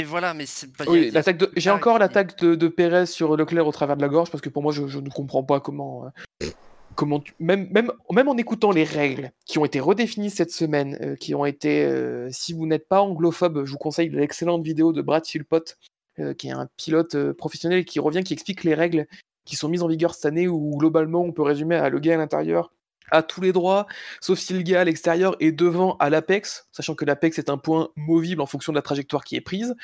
Et voilà, mais c'est pas. Oui, l'attaque de... J'ai encore l'attaque de, de Pérez sur Leclerc au travers de la gorge parce que pour moi, je, je ne comprends pas comment. euh, comment tu- même, même, même en écoutant les règles qui ont été redéfinies cette semaine, euh, qui ont été. euh, si vous n'êtes pas anglophobe, je vous conseille l'excellente vidéo de Brad Philpott, qui est un pilote professionnel qui revient, qui explique les règles qui sont mises en vigueur cette année où globalement on peut résumer à le à l'intérieur a tous les droits, sauf si le gars à l'extérieur est devant à l'apex, sachant que l'apex est un point movible en fonction de la trajectoire qui est prise.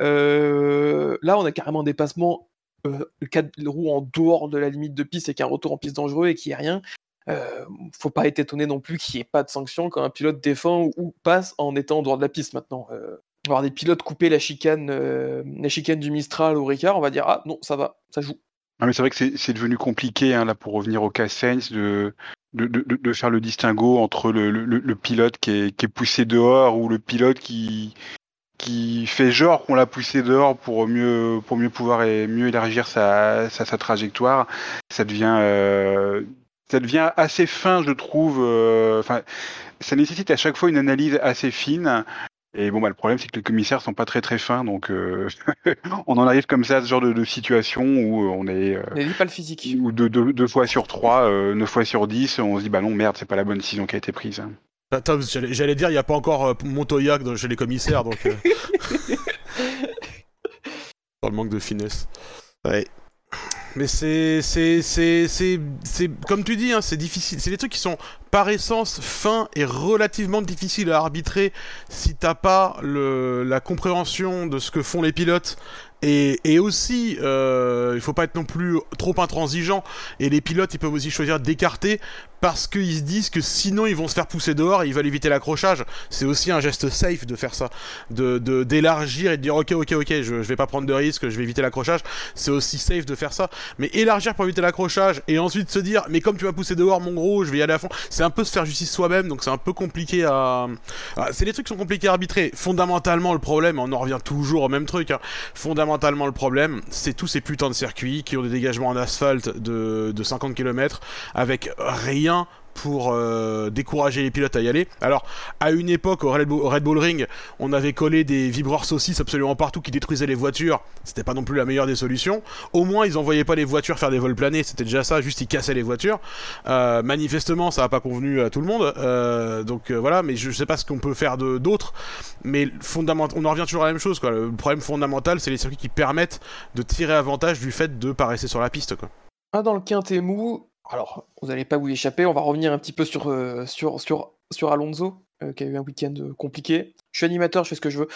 Euh, là, on a carrément un dépassement, euh, quatre roues en dehors de la limite de piste et qu'un retour en piste dangereux et qu'il n'y ait rien. Euh, faut pas être étonné non plus qu'il n'y ait pas de sanction quand un pilote défend ou, passe en étant en dehors de la piste maintenant. Euh, voir des pilotes couper la chicane, la chicane du Mistral au Ricard, on va dire ah non, ça va, ça joue. Ah, mais c'est vrai que c'est c'est devenu compliqué, hein, là, pour revenir au cas Sainz, de, de, de, de faire le distinguo entre le, le, le pilote qui est, poussé dehors ou le pilote qui, qui fait genre qu'on l'a poussé dehors pour mieux, pour mieux pouvoir et mieux élargir sa, sa, sa trajectoire. Ça devient, euh, ça devient assez fin, je trouve. euh, Enfin, ça nécessite à chaque fois une analyse assez fine. Et bon, bah, le problème, c'est que les commissaires sont pas très très fins, donc euh, on en arrive comme ça à ce genre de, de situation où on est euh, N'hésite pas le physique. ou deux, deux, deux fois sur trois, euh, neuf fois sur dix, on se dit bah non merde, c'est pas la bonne décision qui a été prise. Attends, j'allais dire, il n'y a pas encore euh, Montoya chez les commissaires, donc. euh, Dans le manque de finesse. Ouais. Mais c'est. Comme tu dis, hein, c'est difficile. C'est des trucs qui sont, par essence, fins et relativement difficiles à arbitrer si t'as pas le, la compréhension de ce que font les pilotes. Et, et aussi, euh, il faut pas être non plus trop intransigeant. Et les pilotes, ils peuvent aussi choisir d'écarter parce qu'ils se disent que sinon ils vont se faire pousser dehors et ils veulent éviter l'accrochage. C'est aussi un geste safe de faire ça, de d'élargir et de dire ok ok ok, je, vais pas prendre de risque, je vais éviter l'accrochage. C'est aussi safe de faire ça. Mais élargir pour éviter l'accrochage et ensuite se dire mais comme tu m'as poussé dehors mon gros, je vais y aller à fond. C'est un peu se faire justice soi-même, donc c'est un peu compliqué à. C'est des trucs qui sont compliqués à arbitrer. Fondamentalement le problème, on en revient toujours au même truc. hein. Fondamentalement le problème, c'est tous ces putains de circuits qui ont des dégagements en asphalte de, de 50 km avec rien pour euh, décourager les pilotes à y aller. Alors, à une époque, au Red Bull, Ring, on avait collé des vibreurs saucisses absolument partout qui détruisaient les voitures. C'était pas non plus la meilleure des solutions. Au moins, ils envoyaient pas les voitures faire des vols planés, c'était déjà ça, juste ils cassaient les voitures. Euh, manifestement, ça a pas convenu à tout le monde. Euh, donc voilà, mais je sais pas ce qu'on peut faire d'autre. Mais on en revient toujours à la même chose. Le problème fondamental, c'est les circuits qui permettent de tirer avantage du fait de pas rester sur la piste. Quoi. Ah, dans le quintet mou, alors vous n'allez pas vous échapper, on va revenir un petit peu sur, euh, sur, sur, sur Alonso, euh, qui a eu un week-end euh, compliqué. Je suis animateur, je fais ce que je veux.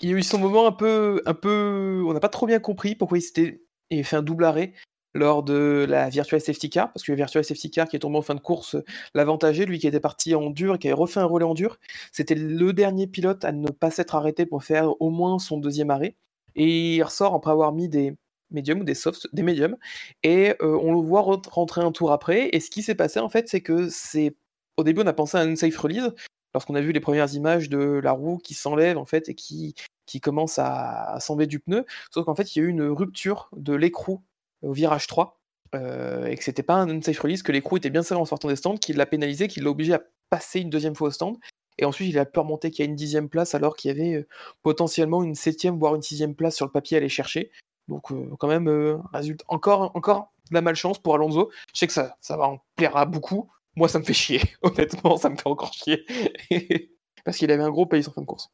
Il y a eu son moment un peu. Un peu on n'a pas trop bien compris pourquoi il s'était fait un double arrêt lors de la Virtual Safety Car, parce que le Virtual Safety Car qui est tombé en fin de course l'avantagé, lui qui était parti en dur qui avait refait un relais en dur, c'était le dernier pilote à ne pas s'être arrêté pour faire au moins son deuxième arrêt. Et il ressort après avoir mis des médiums ou des softs, des médiums, et euh, on le voit re- rentrer un tour après. Et ce qui s'est passé en fait, c'est que c'est au début on a pensé à une safe release lorsqu'on a vu les premières images de la roue qui s'enlève en fait et qui qui commence à, à s'enlever du pneu. Sauf qu'en fait il y a eu une rupture de l'écrou au virage 3 euh, et que c'était pas un unsafe release, que l'écrou était bien serré en sortant des stands, qu'il l'a pénalisé, qu'il l'a obligé à passer une deuxième fois au stand. Et ensuite, il a pu remonter qu'il y a une dixième place alors qu'il y avait euh, potentiellement une septième, voire une sixième place sur le papier à aller chercher. Donc, euh, quand même, euh, résultat. Encore, encore de la malchance pour Alonso. Je sais que ça, ça va en plaire à beaucoup. Moi, ça me fait chier. Honnêtement, ça me fait encore chier. Parce qu'il avait un gros pays en fin de course.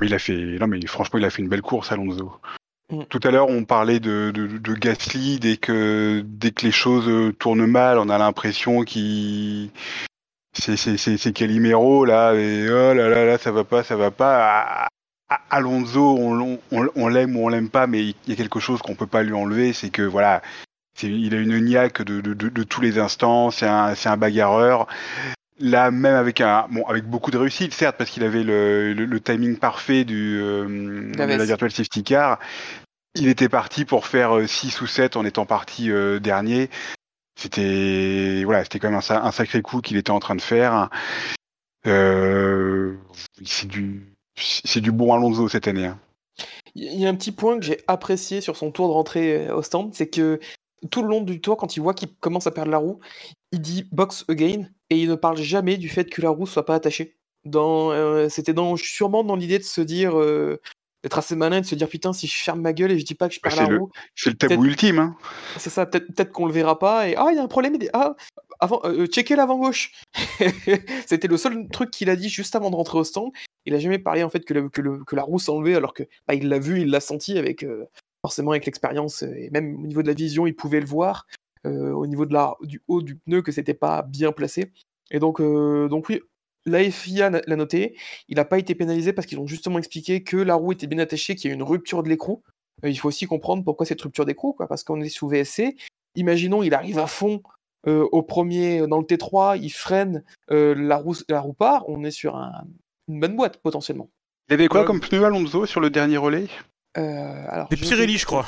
Mais il a fait, non mais franchement, il a fait une belle course, Alonso. Mm. Tout à l'heure, on parlait de, de, de Gasly dès que dès que les choses euh, tournent mal, on a l'impression qu'il c'est Calimero là et oh là là là ça va pas ça va pas. Ah, Alonso, on, l'on- on, on l'aime ou on l'aime pas, mais il y a quelque chose qu'on peut pas lui enlever, c'est que voilà, il a une niaque de, de, de, de tous les instants, c'est un, bagarreur. Là, même avec un, bon, avec beaucoup de réussite, certes, parce qu'il avait le, le, le timing parfait du, euh, de la. Virtual Safety Car. Il était parti pour faire 6 ou 7 en étant parti euh, dernier. C'était, voilà, c'était quand même un, sa- un sacré coup qu'il était en train de faire. Euh, c'est du, c'est du bon Alonso cette année. hein. Il y a un petit point que j'ai apprécié sur son tour de rentrée euh, au stand, c'est que tout le long du tour, quand il voit qu'il commence à perdre la roue, il dit box again et il ne parle jamais du fait que la roue soit pas attachée. Dans, euh, c'était dans, sûrement dans l'idée de se dire, euh, d'être assez malin, et de se dire putain si je ferme ma gueule et je dis pas que je Bah, perds la le- roue, C'est le tabou ultime. Hein. c'est ça, peut-être peut-être qu'on le verra pas et ah il y a un problème, est- ah avant, euh, checker l'avant gauche. C'était le seul truc qu'il a dit juste avant de rentrer au stand. Il a jamais parlé en fait que, la roue s'enlevait alors que bah, il l'a vu, il l'a senti avec euh, forcément avec l'expérience euh, et même au niveau de la vision, il pouvait le voir euh, au niveau de la, du haut du pneu que c'était pas bien placé. Et donc euh, donc oui, la FIA l'a noté. Il n'a pas été pénalisé parce qu'ils ont justement expliqué que la roue était bien attachée, qu'il y a une rupture de l'écrou. Euh, il faut aussi comprendre pourquoi cette rupture d'écrou, parce qu'on est sous VSC. Imaginons, il arrive à fond euh, au premier dans le T3, il freine, euh, la, roue, la roue part, on est sur un- une bonne boîte potentiellement. Il avait quoi comme pneu Alonso sur le dernier relais? Euh, alors, Des Pirelli, je crois.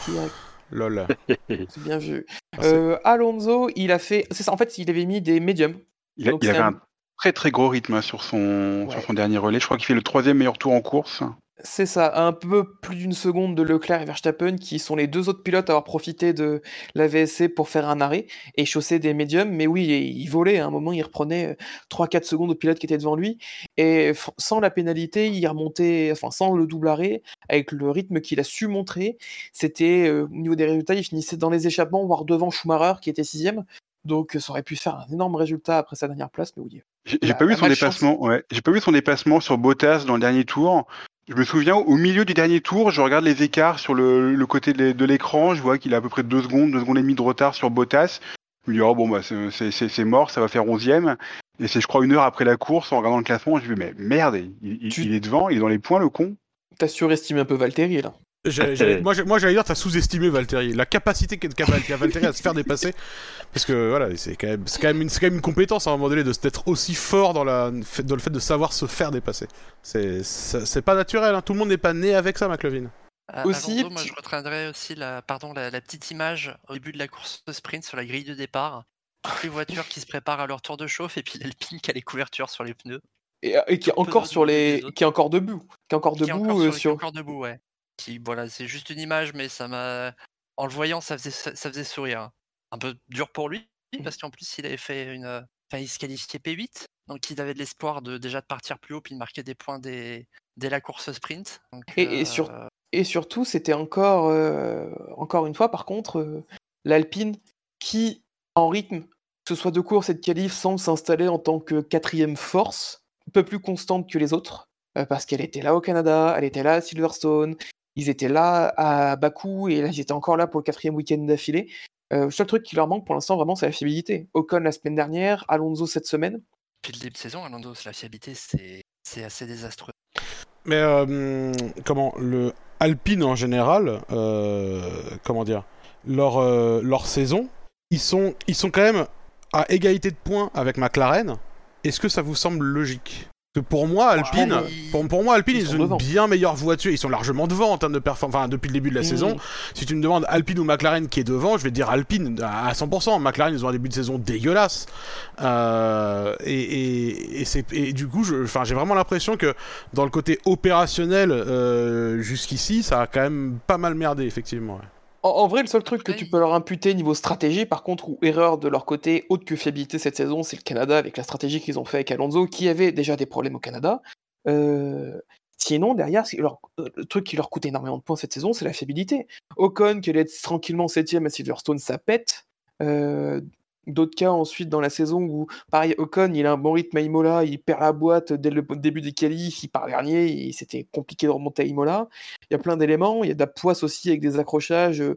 Lol. C'est bien vu. Ah, Euh, Alonso, il a fait. C'est ça, en fait, il avait mis des médiums. Il, a- Donc il c'est avait un- un très très gros rythme hein, sur son, sur Ouais. son dernier relais. Je crois qu'il fait le troisième meilleur tour en course. C'est ça, un peu plus d'une seconde de Leclerc et Verstappen, qui sont les deux autres pilotes à avoir profité de la VSC pour faire un arrêt et chausser des médiums. Mais oui, il volait. À un moment, il reprenait 3-4 secondes au pilote qui était devant lui. Et sans la pénalité, il remontait, enfin, sans le double arrêt, avec le rythme qu'il a su montrer, c'était euh, au niveau des résultats, il finissait dans les échappements, voire devant Schumacher, qui était sixième. Donc, ça aurait pu faire un énorme résultat après sa dernière place, mais oui. J'ai La- pas vu son dépassement. Ouais. J'ai pas vu son dépassement sur Bottas dans le dernier tour. Je me souviens au milieu du dernier tour, je regarde les écarts sur le, le côté de l'é- de l'écran. Je vois qu'il a à peu près deux secondes, deux secondes et demie de retard sur Bottas. Je me dis oh bon bah c'est- c'est c'est- c'est mort, ça va faire onzième. Et c'est je crois une heure après la course en regardant le classement, je me dis mais merde, il, il- Tu- il est devant, il est dans les points le con. T'as surestimé un peu Valtteri, là. Moi, moi, j'allais dire, t'as sous-estimé Valtteri. La capacité qu'a Valtteri à se faire dépasser. Parce que voilà, c'est quand, même- c'est quand, même une- c'est quand même une compétence à un moment donné de d'être aussi fort dans, la, dans le fait de savoir se faire dépasser. C'est pas naturel, hein. tout le monde n'est pas né avec ça, McLovin. À- Aussi, Alonso, moi, je retiendrai aussi la, pardon, la, la petite image au début de la course de sprint sur la grille de départ. Toutes les voitures qui se préparent à leur tour de chauffe et puis l'Alpine qui a les couvertures sur les pneus. Et, et qui est encore de- sur de- les, des autres. qui est encore debout, qui est encore qui est debout encore, euh, sur, qui est sur. encore debout, ouais. Qui, voilà, c'est juste une image, mais ça m'a. En le voyant, ça faisait, ça, ça faisait sourire. Un peu dur pour lui, Mmh. parce qu'en plus, il avait fait une. Enfin, il se qualifiait P8, donc il avait de l'espoir de déjà de partir plus haut puis de marquer des points dès, dès la course sprint. Donc, Et- et sur- euh, Et surtout, c'était encore, euh, encore une fois, par contre, euh, l'Alpine qui, en rythme, que ce soit de course et de qualif, semble s'installer en tant que quatrième force, un peu plus constante que les autres, parce qu'elle était là au Canada, elle était là à Silverstone, ils étaient là à Bakou, et là, ils étaient encore là pour le quatrième week-end d'affilée. Euh, le seul truc qui leur manque pour l'instant, vraiment, c'est la fiabilité. Ocon la semaine dernière, Alonso cette semaine. Depuis le début de saison, Alonso, la fiabilité, c'est c'est assez désastreux. Mais euh, comment le Alpine en général, euh, comment dire, leur euh, leur saison, ils sont ils sont quand même à égalité de points avec McLaren. Est-ce que ça vous semble logique? Que pour moi, Alpine, Ouais, ils- pour, pour moi, Alpine, ils ont une bien meilleure voiture. Ils sont largement devant en termes de performance. Enfin, depuis le début de la Mmh. saison. Si tu me demandes Alpine ou McLaren qui est devant, je vais te dire Alpine à à 100%. McLaren, ils ont un début de saison dégueulasse. Euh, et, et, et c'est- et du coup, je- enfin, j'ai vraiment l'impression que dans le côté opérationnel, euh, jusqu'ici, ça a quand même pas mal merdé, effectivement. ouais. En, en vrai, le seul truc que tu peux leur imputer niveau stratégie, par contre, ou erreur de leur côté, autre que fiabilité cette saison, c'est le Canada avec la stratégie qu'ils ont fait avec Alonso, qui avait déjà des problèmes au Canada. Euh, sinon, derrière, leur- euh, le truc qui leur coûte énormément de points cette saison, c'est la fiabilité. Ocon, qui allait être tranquillement septième à Silverstone, ça pète. Euh, D'autres cas ensuite dans la saison où, pareil, Ocon, il a un bon rythme à Imola, il perd la boîte dès le début des qualifs, il part dernier, c'était compliqué de remonter à Imola. Il y a plein d'éléments, il y a de la poisse aussi avec des accrochages, euh,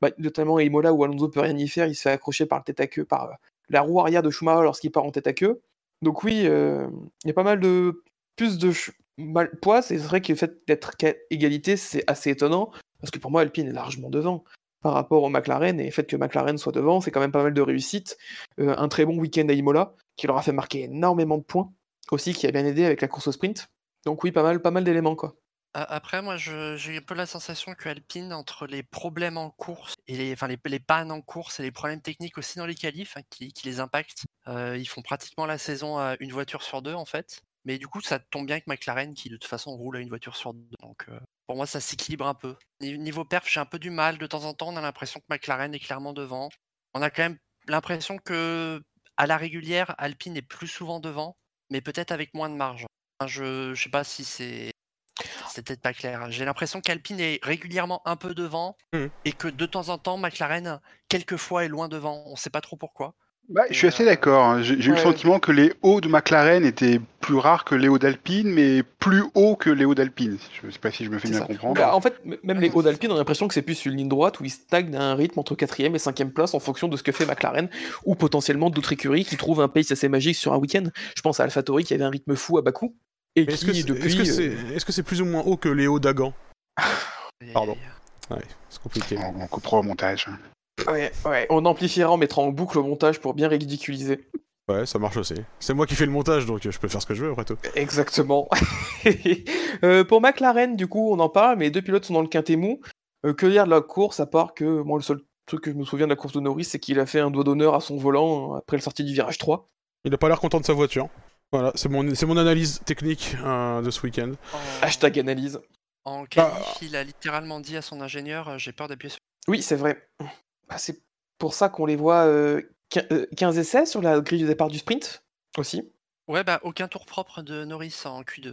bah, notamment à Imola, où Alonso peut rien y faire, il se fait accrocher par le tête à queue, par euh, la roue arrière de Schumacher lorsqu'il part en tête à queue. Donc oui, euh, il y a pas mal de plus de mal poisse, et c'est vrai que le fait d'être égalité, c'est assez étonnant, parce que pour moi, Alpine est largement devant par rapport au McLaren, et le fait que McLaren soit devant, c'est quand même pas mal de réussite. Euh, un très bon week-end à Imola, qui leur a fait marquer énormément de points, aussi, qui a bien aidé avec la course au sprint. Donc oui, pas mal, pas mal d'éléments, quoi. Après, moi, j'ai un peu la sensation que Alpine, entre les problèmes en course et les, enfin, les, pannes en course et les problèmes techniques aussi dans les qualifs hein, qui, qui les impactent, euh, ils font pratiquement la saison à une voiture sur deux, en fait. Mais du coup, ça tombe bien avec McLaren qui, de toute façon, roule à une voiture sur deux. Donc, euh, pour moi, ça s'équilibre un peu. Ni- Niveau perf, j'ai un peu du mal. De temps en temps, on a l'impression que McLaren est clairement devant. On a quand même l'impression que, à la régulière, Alpine est plus souvent devant, mais peut-être avec moins de marge. Enfin, je, je sais pas si c'est c'est peut-être pas clair. J'ai l'impression qu'Alpine est régulièrement un peu devant Mhm. et que de temps en temps, McLaren, quelquefois, est loin devant. On sait pas trop pourquoi. Bah, je suis assez euh, d'accord. hein. J'ai eu le ouais. sentiment que les hauts de McLaren étaient plus rares que les hauts d'Alpine, mais plus hauts que les hauts d'Alpine. Je sais pas si je me fais bien ça. comprendre. Bah, en fait, même les hauts d'Alpine, on a l'impression que c'est plus une ligne droite où ils stagnent à un rythme entre 4 et 5 place en fonction de ce que fait McLaren ou potentiellement d'autres écuries qui trouvent un pace assez magique sur un week-end. Je pense à AlphaTauri qui avait un rythme fou à Bakou et Mais Est-ce qui que c'est depuis. est-ce que euh, c'est est-ce que c'est plus ou moins haut que Léo Dagan? Et- Pardon. C'est compliqué. On, on coupera au montage. Ouais, ouais, on amplifiera, on mettra en boucle au montage pour bien ridiculiser. Ouais, ça marche aussi. C'est moi qui fais le montage, donc euh, je peux faire ce que je veux après tout. Exactement. Euh, pour McLaren, du coup, on en parle, mais les deux pilotes sont dans le quintet mou. Euh, que dire de la course, à part que moi, le seul truc que je me souviens de la course de Norris, c'est qu'il a fait un doigt d'honneur à son volant après le sortie du virage 3. Il a pas l'air content de sa voiture. Voilà, c'est mon, c'est mon analyse technique euh, de ce week-end. En, Hashtag analyse. en Bah, qualif, il a littéralement dit à son ingénieur J'ai peur d'appuyer sur. Oui, c'est vrai. Bah, c'est pour ça qu'on les voit euh, quin- euh, 15 essais sur la grille de départ du sprint aussi. Ouais, bah, aucun tour propre de Norris en Q2.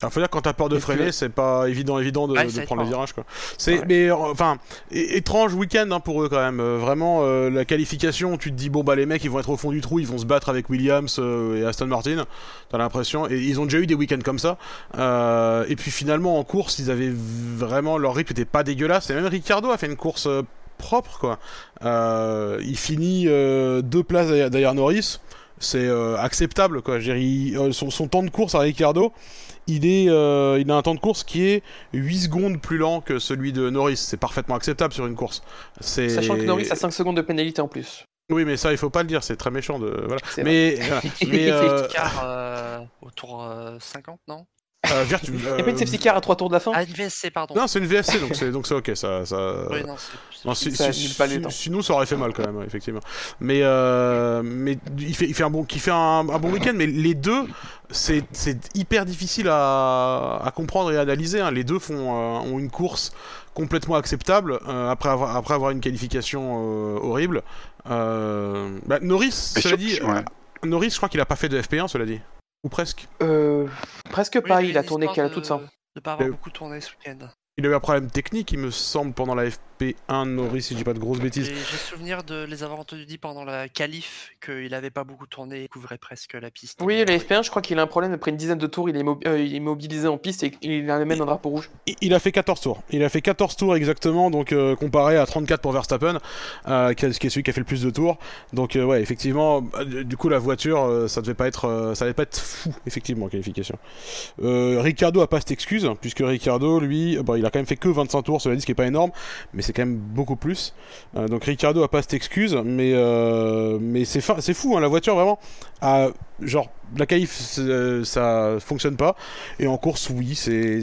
Alors, faut dire que quand t'as peur de Et freiner, c'est pas évident, évident de, Ouais, de ça prendre les virages, quoi. C'est, Ouais. mais euh, enfin, étrange week-end hein, pour eux quand même. Euh, vraiment, euh, la qualification, tu te dis bon bah les mecs, ils vont être au fond du trou, ils vont se battre avec Williams euh, et Aston Martin. T'as l'impression, et ils ont déjà eu des week-ends comme ça. Euh, et puis finalement en course, ils avaient vraiment leur rythme était pas dégueulasse. Et même Ricciardo a fait une course euh, propre, quoi. Euh, il finit euh, deux places derrière, Norris. C'est euh, acceptable, quoi. Il- son, son temps de course à Ricciardo, il, est, euh, il a un temps de course qui est 8 secondes plus lent que celui de Norris. C'est parfaitement acceptable sur une course. Sachant que Norris a 5 secondes de pénalité en plus. Oui, mais ça, il faut pas le dire, c'est très méchant. De... Voilà. Mais, voilà. mais C'est euh, Car euh, au tour euh, 50, non? Euh, Virtu- Il n'y a pas une euh, safety car à 3 tours de la fin Ah, une VSC, pardon. Non, c'est une VSC, donc c'est donc c'est ok. Ça, ça... Oui, non, c'est- Non, si- Ça si- annule pas les si- temps. sinon ça aurait fait mal quand même, effectivement. Mais euh, mais il fait il fait un bon qui fait un, un bon week-end, mais les deux c'est c'est hyper difficile à, à comprendre et à analyser. hein. Les deux font euh, ont une course complètement acceptable euh, après avoir après avoir une qualification euh, horrible. Euh, bah, Norris, cela dit, ouais. Norris, je crois qu'il a pas fait de FP1, cela dit, ou presque. Euh, Presque Oui, pas, il a tourné qu'à la de- toute fin. De pas avoir Euh, beaucoup tourné ce week-end. Il a eu un problème technique, il me semble, pendant la FP1 de Norris, si je dis pas de grosses bêtises. j'ai souvenir de les avoir entendus dire pendant la qualif qu'il avait pas beaucoup tourné et couvrait presque la piste. Oui, la FP1, je crois qu'il a un problème. Après une dizaine de tours, il est, euh, il est mobilisé en piste et il amène un drapeau rouge. Il- Il a fait 14 tours. Il a fait 14 tours exactement, donc euh, comparé à 34 pour Verstappen, euh, qui, est- celui qui a fait le plus de tours. Donc euh, ouais, effectivement, bah, du coup la voiture, euh, ça devait pas être, euh, ça devait pas être fou effectivement en qualification. Euh, Ricardo a pas cette excuse, puisque Ricardo, lui, bon, il a quand même fait que 25 tours, cela dit, ce qui est pas énorme, mais c'est quand même beaucoup plus. Euh, donc Ricardo a pas cette excuse, mais euh, mais c'est fin- c'est fou, hein, la voiture vraiment. a- genre la qualif, c'est- ça fonctionne pas, et en course, oui, c'est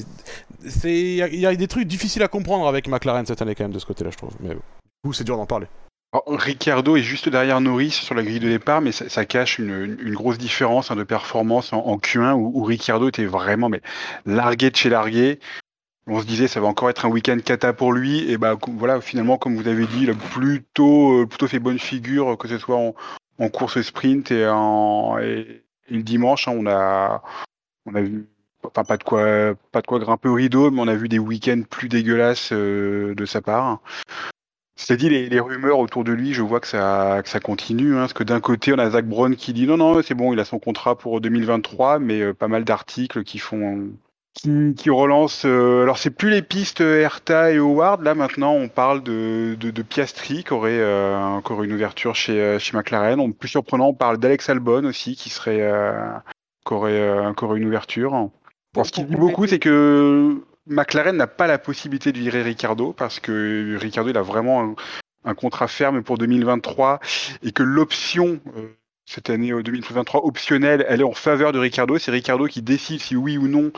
c'est il y, a- y a des trucs difficiles à comprendre avec McLaren cette année quand même de ce côté-là je trouve mais du coup c'est dur d'en parler Alors, Ricciardo est juste derrière Norris sur la grille de départ, mais ça, ça cache une, une grosse différence hein, de performance en, en Q1 où, où Ricciardo était vraiment mais, largué de chez largué. On se disait ça va encore être un week-end cata pour lui et bah voilà finalement comme vous avez dit il a plutôt euh, plutôt fait bonne figure que ce soit en, course sprint et en et, le dimanche hein, on a on a vu enfin pas de quoi pas de quoi grimper au rideau mais on a vu des week-ends plus dégueulasses euh, de sa part c'est dit les, les, rumeurs autour de lui, je vois que ça, que ça continue. Hein, parce que d'un côté, on a Zach Brown qui dit non, non, c'est bon, il a son contrat pour 2023, mais euh, pas mal d'articles qui font, qui, qui relancent. Euh, alors, c'est plus les pistes Herta et Howard. Là, maintenant, on parle de, de, de Piastri qui aurait euh, encore une ouverture chez, chez McLaren. En plus surprenant, on parle d'Alex Albon aussi qui serait, qui aurait encore une ouverture. Ce qui dit beaucoup, c'est que McLaren n'a pas la possibilité de virer Ricardo parce que Ricardo il a vraiment un, contrat ferme pour 2023 et que l'option euh, cette année 2023 euh, optionnelle, elle est en faveur de Ricardo. C'est Ricardo qui décide si oui ou non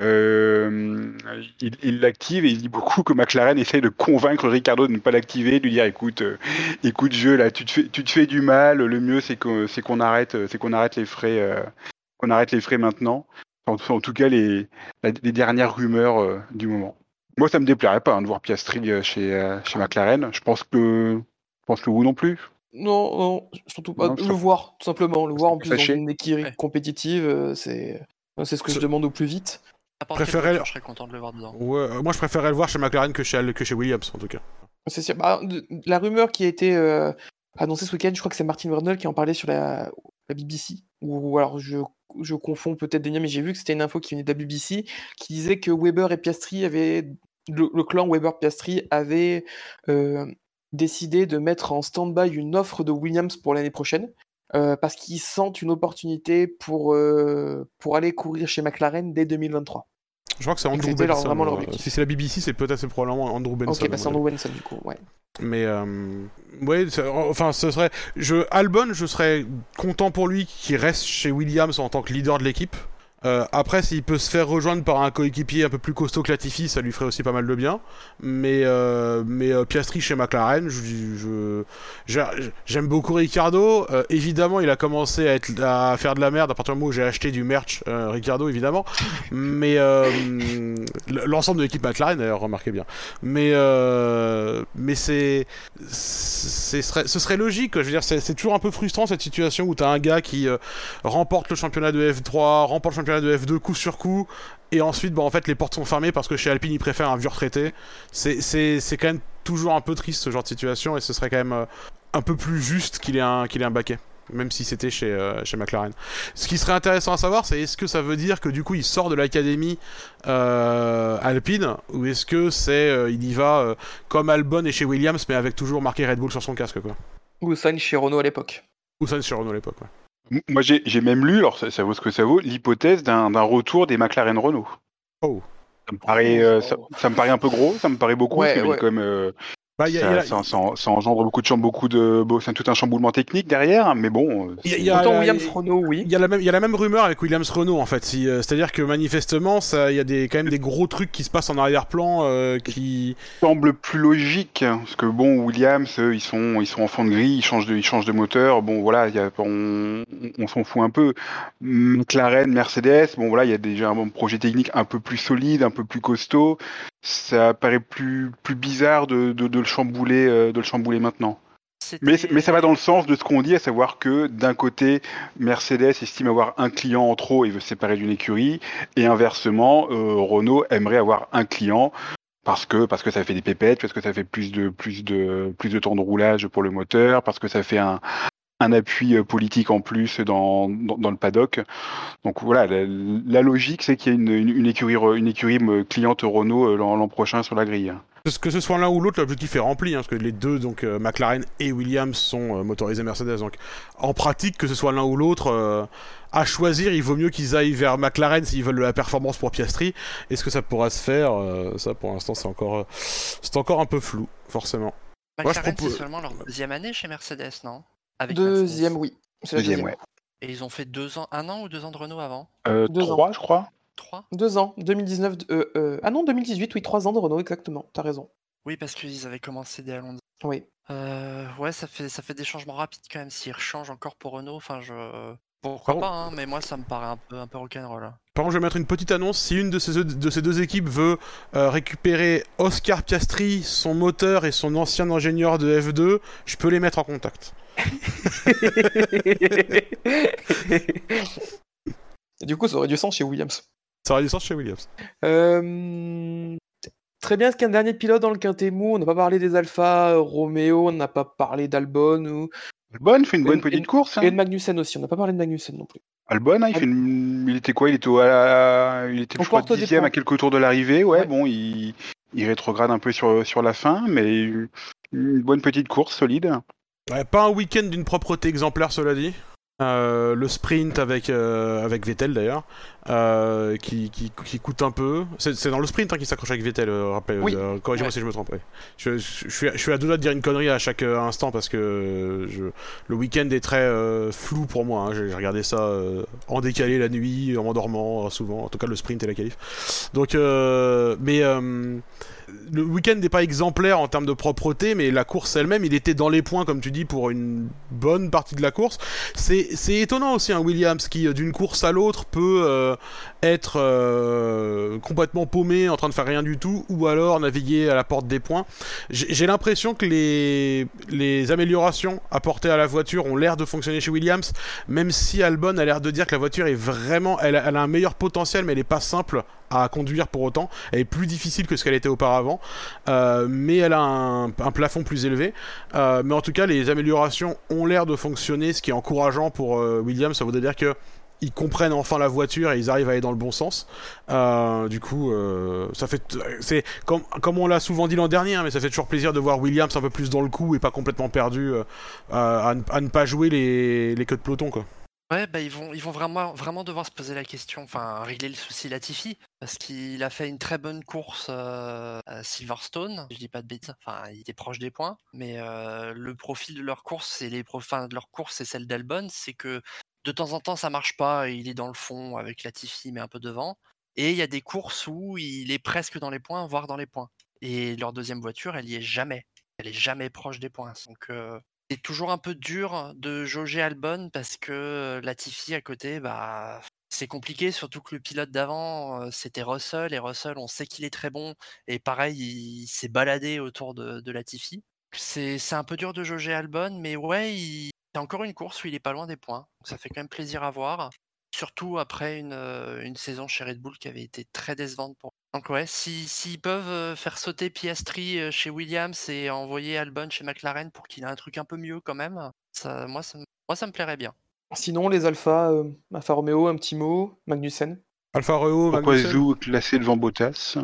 euh, il l'active et il dit beaucoup que McLaren essaye de convaincre Ricardo de ne pas l'activer, de lui dire écoute, écoute jeu là, tu te fais, tu te fais du mal, le mieux c'est qu'on c'est qu'on arrête, c'est qu'on arrête les frais, qu'on arrête les frais maintenant. En, tout cas, les, les dernières rumeurs euh, du moment. Moi, ça me déplairait pas hein, de voir Piastri euh, chez, euh, chez McLaren. Je pense que, je pense que vous non plus. Non, non, surtout pas. le voir, tout simplement. Le voir en plus dans une équipe compétitive, c'est c'est ce que je demande au plus vite. Je serais content de le voir dedans. Ouais, moi, je préférerais le voir chez McLaren que chez, que chez Williams, en tout cas. C'est sûr. Bah, la rumeur qui a été annoncée ce week-end, je crois que c'est Martin Verneuil qui en parlait sur la, la BBC. Ou alors, je je confonds peut-être des liens, mais j'ai vu que c'était une info qui venait de la BBC qui disait que Weber et Piastri avaient. Le, clan Weber-Piastri avait euh, décidé de mettre en stand-by une offre de Williams pour l'année prochaine. Euh, parce qu'ils sentent une opportunité pour, euh, pour aller courir chez McLaren dès 2023. Je crois que c'est Andrew Benson. si c'est la BBC, c'est peut-être probablement Andrew Benson. Ok, bah c'est Andrew Benson du coup, ouais. Mais euh, ouais, enfin, ce serait. Je, Albon, je serais content pour lui qu'il reste chez Williams en tant que leader de l'équipe. Euh, après, s'il peut se faire rejoindre par un coéquipier un peu plus costaud que Latifi, ça lui ferait aussi pas mal de bien. Mais, euh, mais euh, Piastri chez McLaren, je, j'aime beaucoup Ricardo. évidemment, il a commencé à, être, à faire de la merde à partir du moment où j'ai acheté du merch Ricardo, évidemment. Mais l'ensemble de l'équipe McLaren, d'ailleurs, remarquez bien. Mais, mais c'est, ce serait logique. Je veux dire, c'est toujours un peu frustrant cette situation où tu as un gars qui remporte le championnat de F3, remporte le championnat de F2 coup sur coup, et ensuite, bon, en fait, les portes sont fermées parce que chez Alpine, ils préfèrent un vieux retraité. C'est quand même toujours un peu triste ce genre de situation, et ce serait quand même euh, un peu plus juste qu'il ait, un, qu'il ait un baquet. Même si c'était chez, euh, chez McLaren. Ce qui serait intéressant à savoir, c'est est-ce que ça veut dire que du coup il sort de l'académie euh, Alpine? Ou est-ce que c'est il y va comme Albon et chez Williams mais avec toujours marqué Red Bull sur son casque quoi? Ou Sainz chez Renault à l'époque. Ou Sainz chez Renault à l'époque. Ouais. Moi, j'ai même lu, alors ça, vaut ce que ça vaut, l'hypothèse d'un retour des McLaren Renault. Oh. Ça me paraît, euh, ça, me paraît un peu gros, ça me paraît beaucoup, ouais, parce que euh, bah, ça, ça, engendre beaucoup de beaucoup de, c'est tout un chamboulement technique derrière, mais bon. Il y a, Williams Renault, oui. Il y a la même, il y a la même rumeur avec Williams Renault en fait. Euh, c'est-à-dire que manifestement, ça, il y a des, quand même des gros trucs qui se passent en arrière-plan euh, qui semble plus logique, parce que bon, Williams, ils sont, ils sont en fond de grille, ils changent de, ils changent de moteur. Bon, voilà, y a, on, on s'en fout un peu. McLaren, Mercedes, bon voilà, il y a déjà un projet technique un peu plus solide, un peu plus costaud ça paraît plus, plus bizarre de, de, le chambouler, euh, de le chambouler maintenant. Mais, mais, ça va dans le sens de ce qu'on dit, à savoir que d'un côté, Mercedes estime avoir un client en trop et veut se séparer d'une écurie, et inversement, euh, Renault aimerait avoir un client parce que parce que ça fait des pépettes, parce que ça fait plus de plus de plus de temps de roulage pour le moteur, parce que ça fait un, un appui euh, politique en plus dans, dans, le paddock. Donc voilà, la, logique, c'est qu'il y a une, une, écurie, une écurie cliente Renault euh, l'an prochain sur la grille. Que ce soit l'un ou l'autre, l'objectif est rempli, hein, parce que les deux, donc euh, McLaren et Williams, sont motorisés Mercedes. Donc en pratique, que ce soit l'un ou l'autre, à choisir, il vaut mieux qu'ils aillent vers McLaren s'ils veulent de la performance pour Piastri. Est-ce que ça pourra se faire Ça, pour l'instant, c'est encore, c'est encore un peu flou, forcément. McLaren, c'est seulement leur deuxième année chez Mercedes, non? Deuxième, oui. deuxième, ouais. Et ils ont fait deux ans, un an ou deux ans de Renault avant? Euh, deux Trois, je crois. Trois? Deux ans, 2019. Euh, euh, ah non, 2018, oui, trois ans de Renault, exactement. T'as raison. Oui, parce qu'ils avaient commencé dès Alonso. Oui. Euh, ouais, ça fait, ça fait des changements rapides quand même. S'ils changent encore pour Renault, enfin, je. Pourquoi pas, hein, mais moi ça me paraît un peu, un peu rock'n'roll. Par contre, je vais mettre une petite annonce. Si une de ces, de ces deux équipes veut euh, récupérer Oscar Piastri, son moteur et son ancien ingénieur de F2, je peux les mettre en contact. du coup, ça aurait du sens chez Williams. Ça aurait du sens chez Williams. Euh, Très bien, est-ce qu'un dernier pilote dans le quintet mou On n'a pas parlé des Alpha Romeo, on n'a pas parlé d'Albon ou... Albon fait une bonne Et- petite course. hein. et de Magnussen aussi. On n'a pas parlé de Magnussen non plus. Albon, hein, il, fait une- il était quoi Il était, au- à... il était je crois, dixième à quelques tours de l'arrivée. Ouais, Ouais. bon, il... il rétrograde un peu sur, sur la fin, mais une bonne petite course solide. Ouais, pas un week-end d'une propreté exemplaire, cela dit. Euh, le sprint avec, euh, avec Vettel d'ailleurs, euh, qui, qui, qui coûte un peu. C'est dans le sprint hein, qu'il s'accroche avec Vettel, rappelez- Oui. corrigez-moi Ouais. si je me trompe. ouais. Je, je, je suis, je suis à deux doigts de dire une connerie à chaque instant parce que le week-end est très flou pour moi. hein. J'ai regardé ça en décalé la nuit, en m'endormant souvent, en tout cas le sprint et la qualif. Donc, mais le week-end n'est pas exemplaire en termes de propreté, mais la course elle-même, il était dans les points, comme tu dis, pour une bonne partie de la course. C'est étonnant aussi, un Williams qui, euh, d'une course à l'autre, peut euh, être euh, complètement paumé, en train de faire rien du tout, ou alors naviguer à la porte des points. J'ai l'impression que les, les améliorations apportées à la voiture ont l'air de fonctionner chez Williams, même si Albon a l'air de dire que la voiture est vraiment, elle a un meilleur potentiel, mais elle n'est pas simple à conduire pour autant. Elle est plus difficile que ce qu'elle était auparavant, euh, mais elle a un, un plafond plus élevé. Euh, mais en tout cas, les améliorations ont l'air de fonctionner, ce qui est encourageant pour euh, Williams. Ça voudrait dire que ils comprennent enfin la voiture et ils arrivent à aller dans le bon sens. Euh, du coup, euh, ça fait, c'est comme, comme on l'a souvent dit l'an dernier, hein, mais ça fait toujours plaisir de voir Williams un peu plus dans le coup et pas complètement perdu euh, à, ne- pas jouer les, les queues de peloton quoi. Ouais, bah ils vont, ils vont vraiment, vraiment devoir se poser la question, enfin régler le souci Latifi, parce qu'il a fait une très bonne course à Silverstone, je dis pas de bêtises, enfin il était proche des points, mais le profil de leur course et les de leur course et celle d'Albon, c'est que de temps en temps ça marche pas, il est dans le fond avec Latifi mais un peu devant, et il y a des courses où il est presque dans les points, voire dans les points, et leur deuxième voiture, elle y est jamais, elle est jamais proche des points, donc euh, c'est toujours un peu dur de jauger Albon parce que Latifi à côté, bah, c'est compliqué, surtout que le pilote d'avant, euh, c'était Russell, et Russell, on sait qu'il est très bon, et pareil, il s'est baladé autour de, de Latifi. C'est un peu dur de jauger Albon, mais ouais, il... c'est encore une course où il est pas loin des points. Donc ça fait quand même plaisir à voir. Surtout après une, euh, une saison chez Red Bull qui avait été très décevante pour. Donc ouais, si- s'ils peuvent euh, faire sauter Piastri euh, chez Williams et envoyer Albon chez McLaren pour qu'il ait un truc un peu mieux quand même, ça, moi, ça, me- moi ça me plairait bien. Sinon, les Alpha, euh, Alfa Romeo, un petit mot, Magnussen. Alfa Romeo, Pourquoi Magnussen. Zou est classé devant Bottas?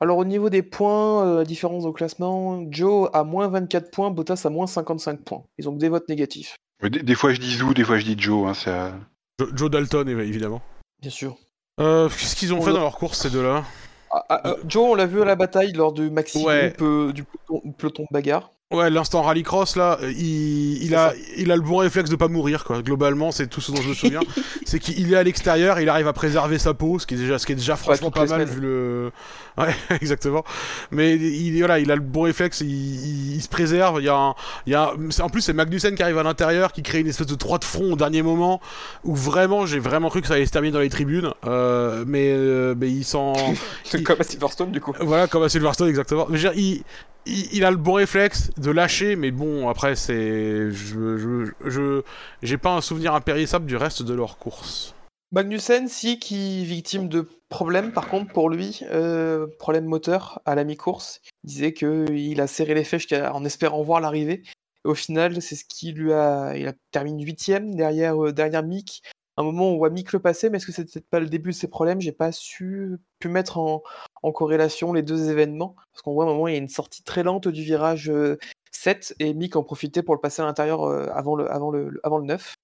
Alors au niveau des points, euh, la différence au classement, Joe a moins 24 points, Bottas a moins 55 points. Ils ont que des votes négatifs, des, des fois je dis Zou, des fois je dis Joe. Hein, ça... Jo- Joe Dalton évi- évidemment. bien sûr. Euh, Qu'est-ce qu'ils ont On fait l'a- dans leur course ces deux-là? Ah, ah, ah, Joe, on l'a vu à la bataille lors du maxi Ouais. groupe euh, du peloton, peloton de bagarre. Ouais, l'instant rallycross là, euh, il, il a, ça. il a le bon réflexe de pas mourir quoi. Globalement, c'est tout ce dont je me souviens. c'est qu'il est à l'extérieur, il arrive à préserver sa peau, ce qui est déjà, ce qui est déjà franchement pas mal vu le. Ouais, exactement. Mais il, voilà, il a le bon réflexe, il, il- il se préserve. Il y a, un, il y a un- en plus c'est Magnussen qui arrive à l'intérieur, qui crée une espèce de droit de front au dernier moment, où vraiment j'ai vraiment cru que ça allait se terminer dans les tribunes, euh, mais, euh, mais il s'en comme à Silverstone du coup. voilà, comme à Silverstone, exactement. Mais je veux dire, il, il, il a le bon réflexe de lâcher, mais bon, après, c'est. Je, je, j'ai pas un souvenir impérissable du reste de leur course. Magnussen, si, qui victime de problèmes, par contre, pour lui, euh, problème moteur à la mi-course. Il disait qu'il a serré les jusqu'à- en espérant voir l'arrivée. Au final, c'est ce qui lui a. Il a terminé huitième derrière, euh, derrière Mick. Un moment où on voit Mick le passer, mais est-ce que c'était peut-être pas le début de ses problèmes? J'ai pas su pu mettre en, en corrélation les deux événements. Parce qu'on voit à un moment, il y a une sortie très lente du virage euh, 7 et Mick en profitait pour le passer à l'intérieur euh, avant, le, avant, le, avant le 9.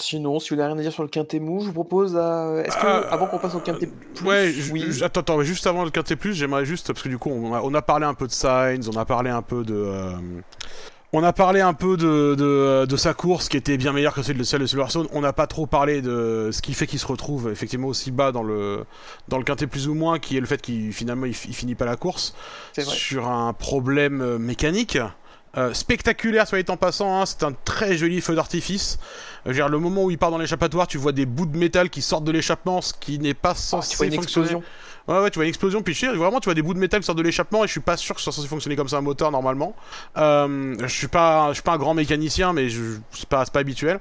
Sinon, si vous n'avez rien à dire sur le quintet mou, je vous propose à... Est-ce que, Ah, avant qu'on passe au quintet plus, Ouais, oui. attends, attends, mais juste avant le quintet plus, j'aimerais juste, parce que du coup, on a, on a parlé un peu de Sainz, on a parlé un peu de. euh, on a parlé un peu de, de, de sa course qui était bien meilleure que celle de, celle de Silverstone. On n'a pas trop parlé de ce qui fait qu'il se retrouve effectivement aussi bas dans le, dans le quintet plus ou moins, qui est le fait qu'il finalement il, fi- il finit pas la course sur un problème euh, mécanique. Euh, spectaculaire, soit en passant, hein, c'est un très joli feu d'artifice. Euh, le moment où il part dans l'échappatoire, tu vois des bouts de métal qui sortent de l'échappement, ce qui n'est pas Ah, censé tu vois une fonctionner. explosion. Ouais, ouais, tu vois une explosion, puis sais, vraiment, tu vois des bouts de métal qui sortent de l'échappement, et je suis pas sûr que ce soit censé fonctionner comme ça un moteur normalement. Euh, je suis pas, pas un grand mécanicien, mais c'est pas, pas habituel.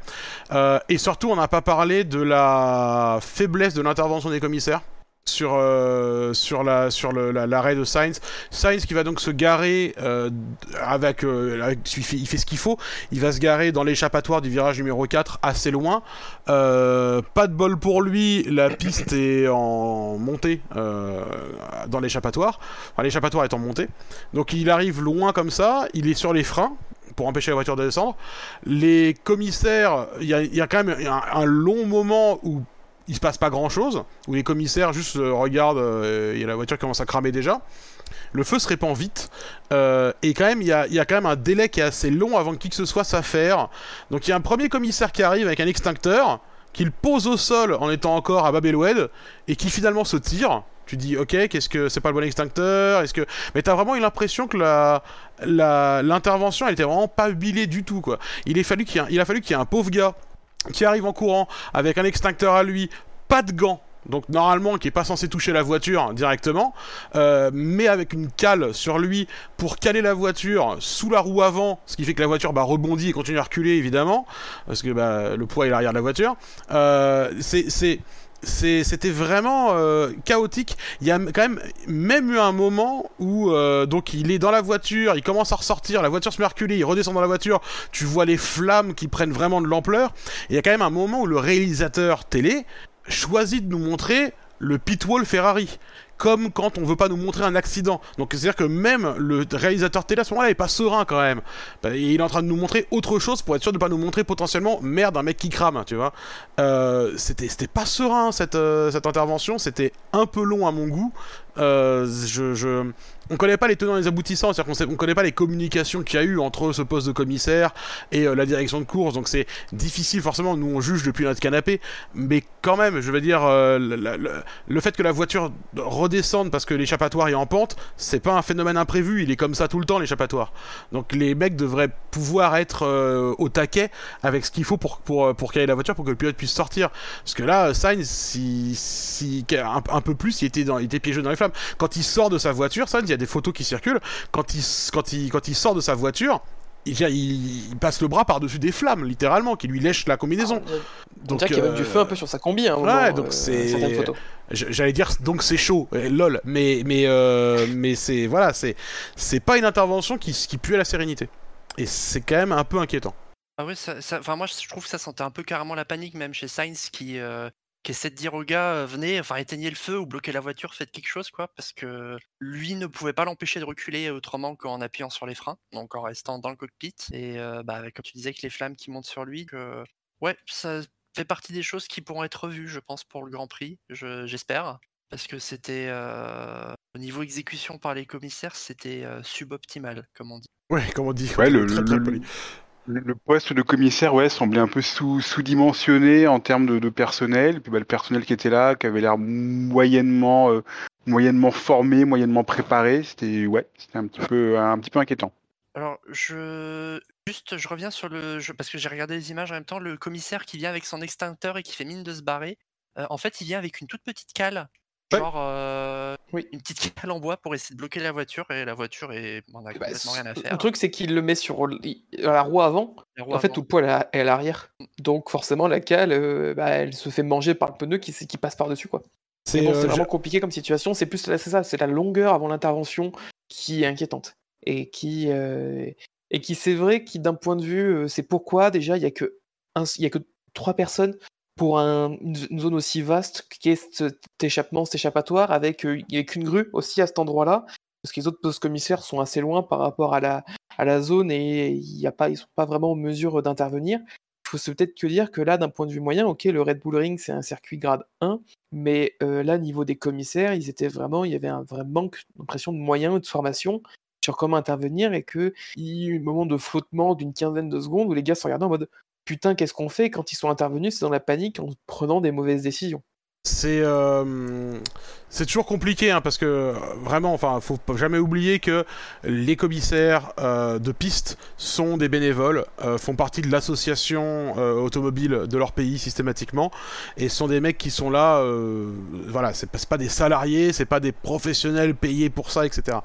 Euh, et surtout, on n'a pas parlé de la faiblesse de l'intervention des commissaires sur euh, sur la sur le- la- de Sainz. Sainz qui va donc se garer euh, avec, euh, il, fait, ce qu'il faut. Il va se garer dans l'échappatoire du virage numéro 4 assez loin. Euh, pas de bol pour lui, la piste est en montée euh, dans l'échappatoire. Enfin, l'échappatoire est en montée. Donc il arrive loin comme ça, il est sur les freins pour empêcher la voiture de descendre. Les commissaires, il y y a quand même un long moment où il se passe pas grand chose, où les commissaires juste euh, regardent euh, et la voiture commence à cramer déjà. Le feu se répand vite, euh, et quand même il y a, y a quand même un délai qui est assez long avant que qui que ce soit s'affaire. Donc il y a un premier commissaire qui arrive avec un extincteur, qu'il pose au sol en étant encore à Babeloued, et qui finalement se tire. Tu dis ok, qu'est-ce que c'est pas le bon extincteur Est-ce que mais t'as vraiment eu l'impression que la la- l'intervention elle était vraiment pas huilée du tout quoi. Il, est fallu qu'il il a fallu qu'il y ait un pauvre gars qui arrive en courant avec un extincteur à lui, pas de gants. Donc normalement qui est pas censé toucher la voiture directement, euh, mais avec une cale sur lui pour caler la voiture sous la roue avant, ce qui fait que la voiture bah, rebondit et continue à reculer évidemment, parce que bah, le poids est l'arrière de la voiture. Euh, c'est c'était vraiment euh, chaotique. Il y a quand même même eu un moment où euh, donc il est dans la voiture, il commence à ressortir, la voiture se met il redescend dans la voiture, tu vois les flammes qui prennent vraiment de l'ampleur. Il y a quand même un moment où le réalisateur télé choisit de nous montrer le pitwall Ferrari. Comme quand on veut pas nous montrer un accident. Donc c'est-à-dire que même le réalisateur télé à ce moment-là est pas serein quand même. Bah, Il est en train de nous montrer autre chose pour être sûr de pas nous montrer potentiellement merde un mec qui crame, tu vois. Euh, c'était pas serein cette euh, cette intervention. C'était un peu long à mon goût. Euh, je, on connaît pas les tenants et les aboutissants, c'est-à-dire qu'on on connaît pas les communications qu'il y a eu entre ce poste de commissaire et euh, la direction de course, donc c'est difficile forcément. Nous on juge depuis notre canapé, mais quand même, je veux dire, euh, le, fait que la voiture redescende parce que l'échappatoire est en pente, c'est pas un phénomène imprévu. Il est comme ça tout le temps l'échappatoire. Donc les mecs devraient pouvoir être euh, au taquet avec ce qu'il faut pour pour pour caler la voiture pour que le pilote puisse sortir. Parce que là, Sainz, si si un, un peu plus, il était dans, il était piégé dans les flammes. Quand il sort de sa voiture, Sainz, il y a des photos qui circulent. Quand il quand il quand il sort de sa voiture. Il, il- il passe le bras par-dessus des flammes, littéralement, qui lui lèchent la combinaison. On dirait qu'il y a même du euh, feu un peu sur sa combi. Hein, au ouais, moment, donc euh, c'est- J'allais dire donc c'est chaud, euh, lol, mais mais euh, mais c'est voilà, c'est c'est pas une intervention qui qui pue à la sérénité. Et c'est quand même un peu inquiétant. Ah ça, ça- enfin moi je trouve que ça sentait un peu carrément la panique même chez Sainz qui, euh, qui essaie de dire au gars euh, venez, enfin éteignez le feu ou bloquez la voiture, faites quelque chose quoi, parce que lui ne pouvait pas l'empêcher de reculer autrement qu'en appuyant sur les freins, donc en restant dans le cockpit. Et euh, bah, quand tu disais que les flammes qui montent sur lui, que ouais, ça fait partie des choses qui pourront être revues, je pense, pour le Grand Prix, je- j'espère. Parce que c'était euh, au niveau exécution par les commissaires, c'était euh, suboptimal, comme on dit. Ouais, comme on dit. Ouais, le, très, le- très le- poli. Le- poste de commissaire ouais, semblait un peu sous- sous-dimensionné en termes de, de personnel. Puis bah, le personnel qui était là, qui avait l'air moyennement, euh, moyennement formé, moyennement préparé, c'était ouais, c'était un petit peu un petit peu inquiétant. Alors, je juste, je reviens sur le, je- parce que j'ai regardé les images en même temps, le commissaire qui vient avec son extincteur et qui fait mine de se barrer. euh, en fait, il vient avec une toute petite cale, Ouais. genre euh, Oui. une petite cale en bois pour essayer de bloquer la voiture et la voiture est, on a Bah, complètement rien à faire. Le truc, c'est qu'il le met sur la roue avant. La roue En fait, avant. tout le poids est à, l'arrière. Donc, forcément, la cale, euh, bah, elle se fait manger par le pneu qui, passe par-dessus. quoi. C'est bon, euh, vraiment compliqué comme situation. C'est plus là, c'est ça, c'est la longueur avant l'intervention qui est inquiétante. Et qui, euh, et qui c'est vrai, qui d'un point de vue, c'est pourquoi déjà il y a que un- il y a que trois personnes pour un- une, zone aussi vaste qui est cet échappement, cet échappatoire, avec euh, il y a qu'une grue aussi à cet endroit-là, parce que les autres postes commissaires sont assez loin par rapport à la, zone et ils sont pas vraiment en mesure d'intervenir. Il faut peut-être que dire que là, d'un point de vue moyen, ok, le Red Bull Ring c'est un circuit grade 1, mais euh, là, niveau des commissaires, ils étaient vraiment, il y avait un vrai manque d'impression de moyens de formation sur comment intervenir et que il y a eu un moment de flottement d'une quinzaine de secondes où les gars se regardaient en mode putain, qu'est-ce qu'on fait Quand ils sont intervenus, c'est dans la panique en prenant des mauvaises décisions. c'est euh, toujours compliqué hein, parce que vraiment, enfin, faut jamais oublier que les commissaires euh, de piste sont des bénévoles, euh, font partie de l'association automobile de leur pays systématiquement, et sont des mecs qui sont là, voilà, c'est pas, pas des salariés, c'est pas des professionnels payés pour ça, etc.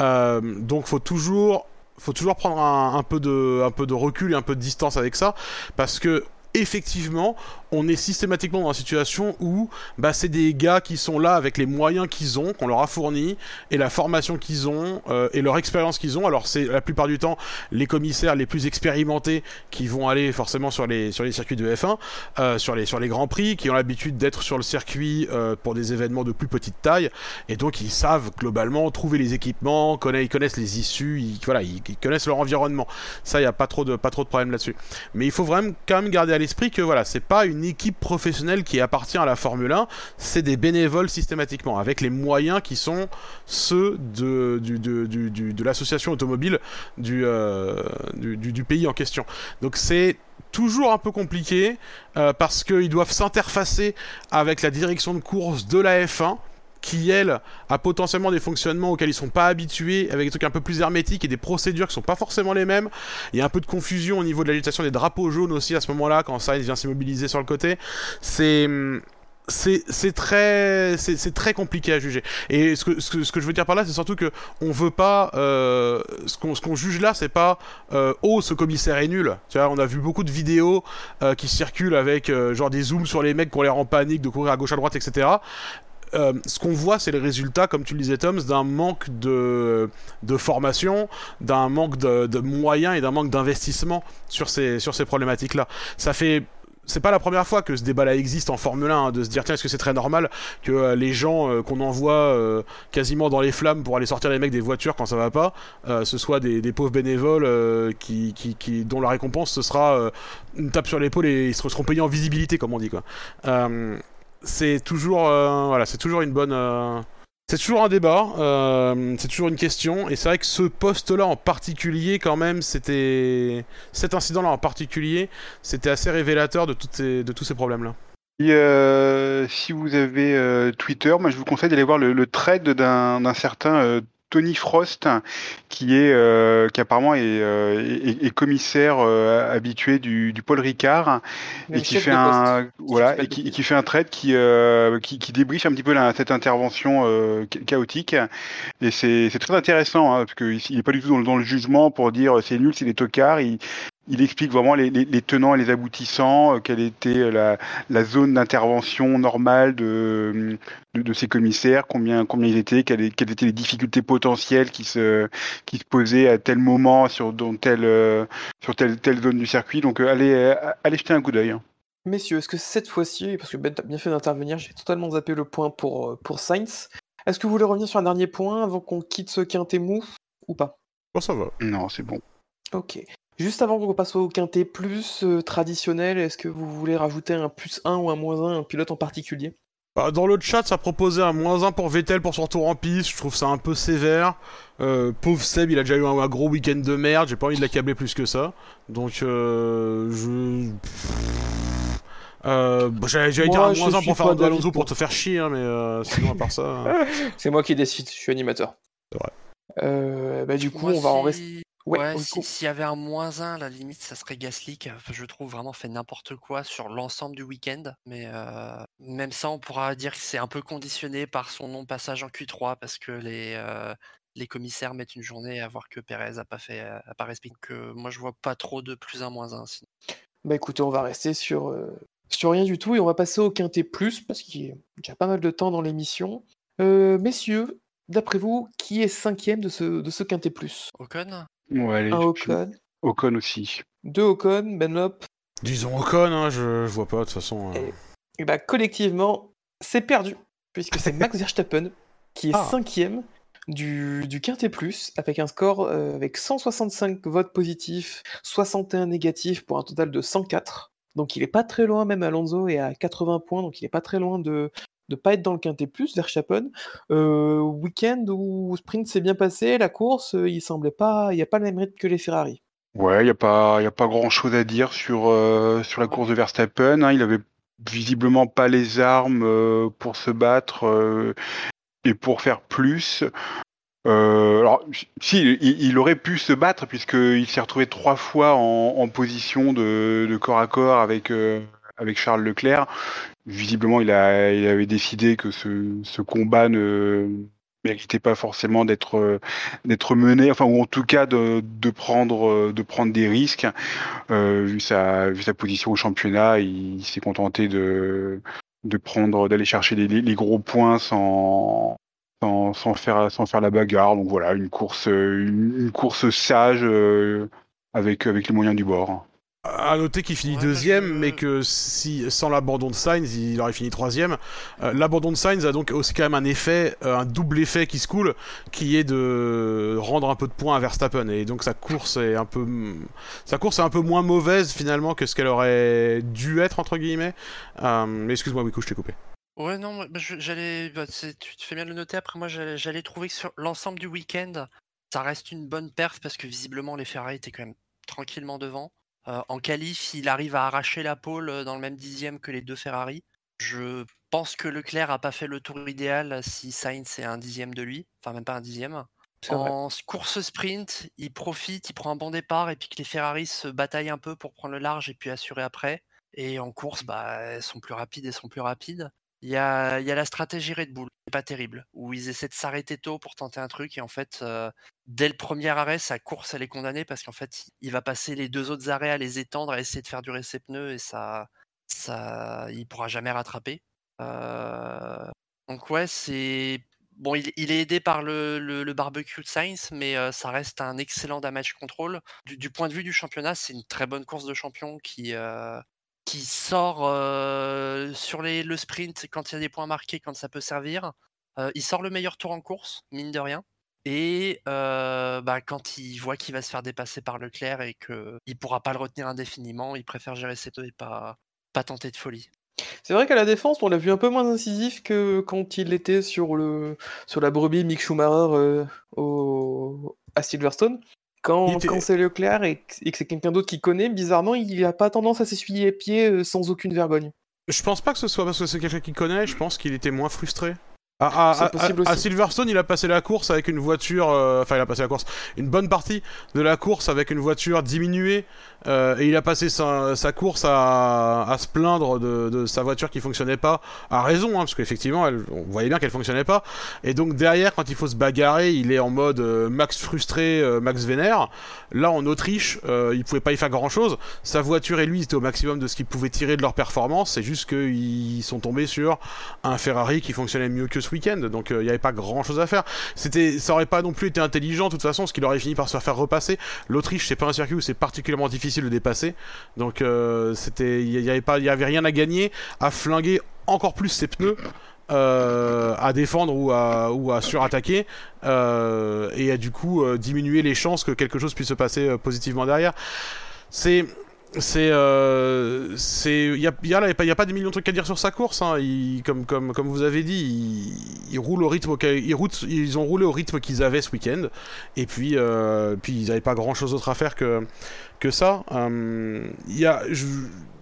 Donc, faut toujours faut toujours prendre un, peu de, peu de recul et un peu de distance avec ça, parce que effectivement, on est systématiquement dans une situation où bah, c'est des gars qui sont là avec les moyens qu'ils ont, qu'on leur a fournis, et la formation qu'ils ont, euh, et leur expérience qu'ils ont. Alors c'est la plupart du temps les commissaires les plus expérimentés qui vont aller forcément sur les, sur les circuits de F1, euh, sur, les, sur les grands prix, qui ont l'habitude d'être sur le circuit euh, pour des événements de plus petite taille, et donc ils savent globalement trouver les équipements, connaissent, ils connaissent les issues, ils, voilà, ils connaissent leur environnement. Ça, il n'y a pas trop de, pas trop de problème là-dessus. Mais il faut vraiment quand même garder à l'esprit que voilà, c'est pas une équipe professionnelle qui appartient à la Formule 1, c'est des bénévoles systématiquement, avec les moyens qui sont ceux de, l'association automobile du, euh, du pays en question. Donc c'est toujours un peu compliqué euh, parce qu'ils doivent s'interfacer avec la direction de course de la F1 qui elle a potentiellement des fonctionnements auxquels ils sont pas habitués avec des trucs un peu plus hermétiques et des procédures qui sont pas forcément les mêmes. Il y a un peu de confusion au niveau de l'agitation des drapeaux jaunes aussi à ce moment-là quand Sainz vient s'immobiliser sur le côté. C'est c'est très c'est très compliqué à juger. Et ce que, ce que je veux dire par là c'est surtout que on veut pas euh, ce qu'on qu'on juge là c'est pas euh, oh ce commissaire est nul tu vois on a vu beaucoup de vidéos euh, qui circulent avec genre des zooms sur les mecs qui ont l'air en panique de courir à gauche à droite etc euh, ce qu'on voit, c'est le résultat, comme tu le disais, Tom, d'un manque de, de formation, d'un manque de, de moyens et d'un manque d'investissement sur ces, sur ces problématiques-là. Ça fait. C'est pas la première fois que ce débat-là existe en Formule 1, hein, de se dire tiens, est-ce que c'est très normal que euh, les gens euh, qu'on envoie euh, quasiment dans les flammes pour aller sortir les mecs des voitures quand ça va pas, euh, ce soit des, des pauvres bénévoles euh, qui, qui, qui, dont la récompense ce sera une tape sur l'épaule et ils seront payés en visibilité, comme on dit quoi. C'est toujours euh, voilà c'est toujours une bonne euh, c'est toujours un débat euh, c'est toujours une question. Et c'est vrai que ce poste là en particulier quand même c'était cet incident là en particulier c'était assez révélateur de toutes de tous ces problèmes là Et, euh, si vous avez Twitter, moi je vous conseille d'aller voir le, le thread d'un certain Tony Frost, qui est euh, qui apparemment est, euh, est- est commissaire euh, habitué du, du Paul Ricard Mais et qui fait un poste, voilà et qui, qui fait un thread qui euh, qui, qui débriefe un petit peu la- cette intervention euh, cha- chaotique. Et c'est c'est très intéressant hein, parce qu'il il est pas du tout dans, le- dans le jugement pour dire c'est nul c'est des tocards il il explique vraiment les, les- les tenants et les aboutissants, euh, quelle était la, la zone d'intervention normale de, de, de ces commissaires, combien, combien ils étaient, quelles, quelles étaient les difficultés potentielles qui se, qui se posaient à tel moment sur, dans telle, euh, sur telle, telle zone du circuit. Donc euh, allez, euh, allez jeter un coup d'œil. hein. Messieurs, est-ce que cette fois-ci, parce que Ben t'as bien fait d'intervenir, j'ai totalement zappé le point pour, euh, pour Sainz, est-ce que vous voulez revenir sur un dernier point avant qu'on quitte ce quintet mou ou pas? Bon ça va Non, c'est bon. Ok. Juste avant qu'on passe au quintet plus euh, traditionnel, est-ce que vous voulez rajouter un plus 1 ou un moins 1, un pilote en particulier? Bah, dans le chat, ça proposait un moins 1 pour Vettel pour son retour en piste. Je trouve ça un peu sévère. Euh, pauvre Seb, il a déjà eu un, un gros week-end de merde. J'ai pas envie de l'accabler plus que ça. Donc, euh, je. Euh, bah, dire Moi, un moins 1 suis pour Fernando d'avis Alonso pour pour- te faire chier, hein, mais euh, sinon, à part ça. euh, C'est moi qui décide, je suis animateur. C'est vrai. Euh, bah, du coup, Moi, on va en rester. Ouais, Ouais, si- s'il y avait un moins 1, à la limite, ça serait Gasly qui, je trouve, vraiment fait n'importe quoi sur l'ensemble du week-end. Mais euh, même ça, on pourra dire que c'est un peu conditionné par son non-passage en Q3 parce que les, euh, les commissaires mettent une journée à voir que Perez a pas fait, a pas respecté. Euh, moi, je vois pas trop de plus 1, moins 1. Sinon. Bah écoutez, on va rester sur, euh, sur rien du tout et on va passer au quintet plus parce qu'il y a déjà pas mal de temps dans l'émission. Euh, messieurs, d'après vous, qui est cinquième de ce, de ce quintet plus? Ocon? Ouais, allez, Un je- Ocon, Ocon aussi. deux Ocon, Benlop, Disons Ocon, hein, je, je vois pas de toute façon. euh. et bah collectivement, c'est perdu puisque c'est Max Verstappen qui est Ah. cinquième du, du quintet plus avec un score euh, avec 165 votes positifs, 61 négatifs pour un total de 104. Donc il est pas très loin, même Alonso est à 80 points, donc il est pas très loin de de pas être dans le quintet plus, Verstappen. Euh, week-end où sprint s'est bien passé, la course, euh, il semblait pas, il n'y a pas le même rythme que les Ferrari. Ouais, il n'y a pas, a pas grand chose à dire sur, euh, sur la course de Verstappen. hein. Il avait visiblement pas les armes euh, pour se battre et pour faire plus. Alors, si, il, aurait pu se battre puisqu'il s'est retrouvé trois fois en, position de, corps à corps avec, avec Charles Leclerc. Visiblement, il, avait décidé que ce, combat ne méritait pas forcément d'être euh, d'être mené, enfin ou en tout cas de, euh, prendre des risques. Euh, vu sa position au championnat, il, s'est contenté de prendre d'aller chercher les, gros points sans, faire la bagarre. Donc voilà, une course sage avec les moyens du bord. À noter qu'il finit deuxième, mais que si, sans l'abandon de Sainz, il aurait fini troisième. Euh, l'abandon de Sainz a donc aussi quand même un effet, euh, un double effet qui se coule, qui est de rendre un peu de points à Verstappen. Et donc sa course est un peu, sa course est un peu moins mauvaise finalement que ce qu'elle aurait dû être entre guillemets. Euh, mais excuse-moi, Wico, je t'ai coupé. Ouais, non, bah, j'allais, bah, tu te fais bien de le noter. Après, moi, j'allais trouver que sur l'ensemble du week-end, ça reste une bonne perf parce que visiblement les Ferrari étaient quand même tranquillement devant. Euh, en qualif, il arrive à arracher la pole dans le même dixième que les deux Ferrari. Je pense que Leclerc a pas fait le tour idéal si Sainz est un dixième de lui, enfin même pas un dixième. En course sprint, il profite, il prend un bon départ et puis que les Ferrari se bataillent un peu pour prendre le large et puis assurer après. Et en course, bah, elles sont plus rapides et sont plus rapides. Il y a, la stratégie Red Bull, c'est pas terrible, où ils essaient de s'arrêter tôt pour tenter un truc et en fait, euh, dès le premier arrêt, sa course elle est condamnée parce qu'en fait, il va passer les deux autres arrêts à les étendre, à essayer de faire durer ses pneus et ça, ça, il pourra jamais rattraper. Euh, donc ouais, c'est bon, il, est aidé par le, barbecue de Sainz, mais euh, ça reste un excellent damage control. Du, point de vue du championnat, c'est une très bonne course de champion qui, qui sort sur le sprint quand il y a des points marqués, quand ça peut servir. il sort le meilleur tour en course, mine de rien. Et bah, quand il voit qu'il va se faire dépasser par Leclerc et qu'il ne pourra pas le retenir indéfiniment, il préfère gérer ses deux et pas, tenter de folie. C'est vrai qu'à la défense, on l'a vu un peu moins incisif que quand il était sur, la brebis Mick Schumacher à Silverstone. Quand, c'est Leclerc et, que c'est quelqu'un d'autre qui connaît, bizarrement, il n'a pas tendance à s'essuyer les pieds euh, sans aucune vergogne. Je pense pas que ce soit parce que c'est quelqu'un qui connaît, je pense qu'il était moins frustré. À, à, Silverstone, il a passé la course avec une voiture, euh, enfin il a passé la course, une bonne partie de la course avec une voiture diminuée, euh, et il a passé sa, course à, se plaindre de, sa voiture qui fonctionnait pas, à raison, hein, parce qu'effectivement, on voyait bien qu'elle fonctionnait pas, et donc derrière, quand il faut se bagarrer, il est en mode euh, max frustré, max vénère. Là, en Autriche, il pouvait pas y faire grand chose. Sa voiture et lui, étaient au maximum de ce qu'ils pouvaient tirer de leur performance. C'est juste qu'ils sont tombés sur un Ferrari qui fonctionnait mieux que week-end, donc euh, il n'y avait pas grand chose à faire. C'était, ça aurait pas non plus été intelligent de toute façon, ce qu'il aurait fini par se faire repasser. L'Autriche, c'est pas un circuit où c'est particulièrement difficile de dépasser, donc euh, c'était, il y avait pas, il y avait rien à gagner à flinguer encore plus ses pneus. Euh, à défendre ou à surattaquer et à du coup diminuer les chances que quelque chose puisse se passer positivement derrière. C'est c'est euh, c'est il y a il a, pas des millions de trucs à dire sur sa course hein. comme comme comme vous avez dit ils, roulent au rythme ils, route, ils ont roulé au rythme qu'ils avaient ce week-end. Et puis euh, puis ils n'avaient pas grand chose d'autre à faire que que ça. Euh, il y a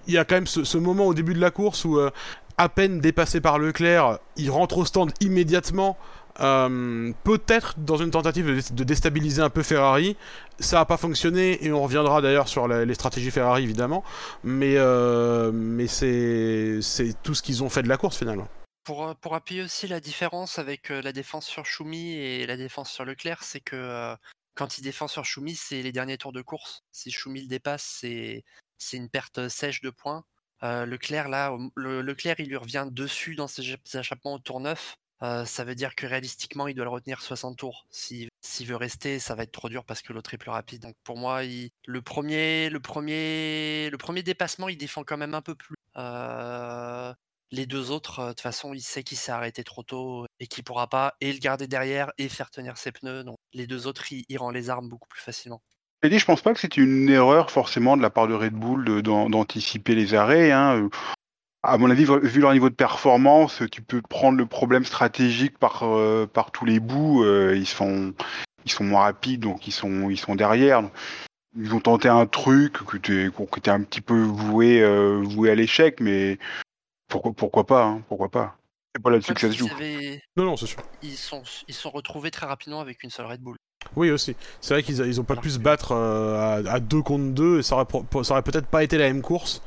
il y a quand même ce, moment au début de la course où euh, à peine dépassé par Leclerc il rentre au stand immédiatement euh, peut-être dans une tentative de, déstabiliser un peu Ferrari. Ça n'a pas fonctionné et on reviendra d'ailleurs sur les stratégies Ferrari évidemment, mais, euh, c'est, tout ce qu'ils ont fait de la course finalement. Pour, euh, appuyer aussi la différence avec la défense sur Schumi et la défense sur Leclerc, c'est que quand il défend sur Schumi, c'est les derniers tours de course. Si Schumi le dépasse, c'est, une perte sèche de points. Leclerc, là, le, Leclerc, il lui revient dessus dans ses échappements au tour 9 ça veut dire que réalistiquement, il doit le retenir 60 tours. S'il veut rester, ça va être trop dur parce que l'autre est plus rapide. Donc pour moi, le, premier, le, premier, le premier dépassement, il défend quand même un peu plus. les deux autres, de toute façon, il sait qu'il s'est arrêté trop tôt et qu'il pourra pas et le garder derrière et faire tenir ses pneus. Donc les deux autres, il, rend les armes beaucoup plus facilement. Je je pense pas que c'est une erreur forcément de la part de Red Bull d'anticiper les arrêts. Hein à mon avis, vu leur niveau de performance, tu peux prendre le problème stratégique par, euh, par tous les bouts. Euh, ils, sont, ils sont moins rapides, donc ils sont, ils sont derrière. Ils ont tenté un truc qui était, un petit peu voué, euh, voué à l'échec, mais pourquoi, pourquoi pas hein, Pourquoi pas C'est pas là-dessus que ça se joue. Non, non, c'est sûr. Ils sont, ils sont retrouvés très rapidement avec une seule Red Bull. Oui, aussi. C'est vrai qu'ils ils ont pas pu se battre euh, à, 2 contre 2 et ça aurait, ça aurait peut-être pas été la même course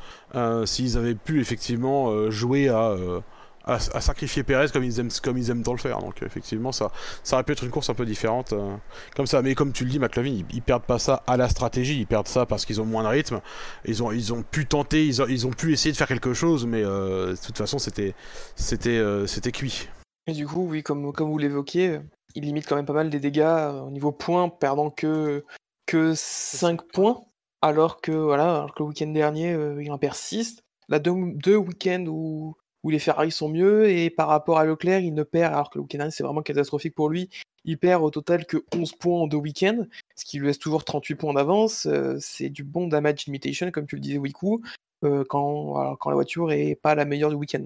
s'ils avaient pu effectivement euh, jouer à, à, sacrifier Perez comme ils aiment comme ils aiment tant le faire. Donc effectivement, ça, ça aurait pu être une course un peu différente comme ça. Mais comme tu le dis, McLaren, ils, ils, perdent pas ça à la stratégie, ils perdent ça parce qu'ils ont moins de rythme. Ils ont, ils ont pu tenter, ils ont, ils ont pu essayer de faire quelque chose, mais de toute façon, c'était, c'était, c'était cuit. Et du coup, oui, comme, comme vous l'évoquiez, il limite quand même pas mal des dégâts euh, au niveau points, perdant que, que 5 points, alors que, voilà, alors que le week-end dernier, euh, il en perd 6. Là, deux, deux week-ends où, où les Ferrari sont mieux, et par rapport à Leclerc, il ne perd, alors que le week-end dernier, c'est vraiment catastrophique pour lui, il perd au total que 11 points en deux week-ends, ce qui lui laisse toujours 38 points d'avance. Euh, c'est du bon damage limitation, comme tu le disais, Wiku, quand, quand la voiture est pas la meilleure du week-end.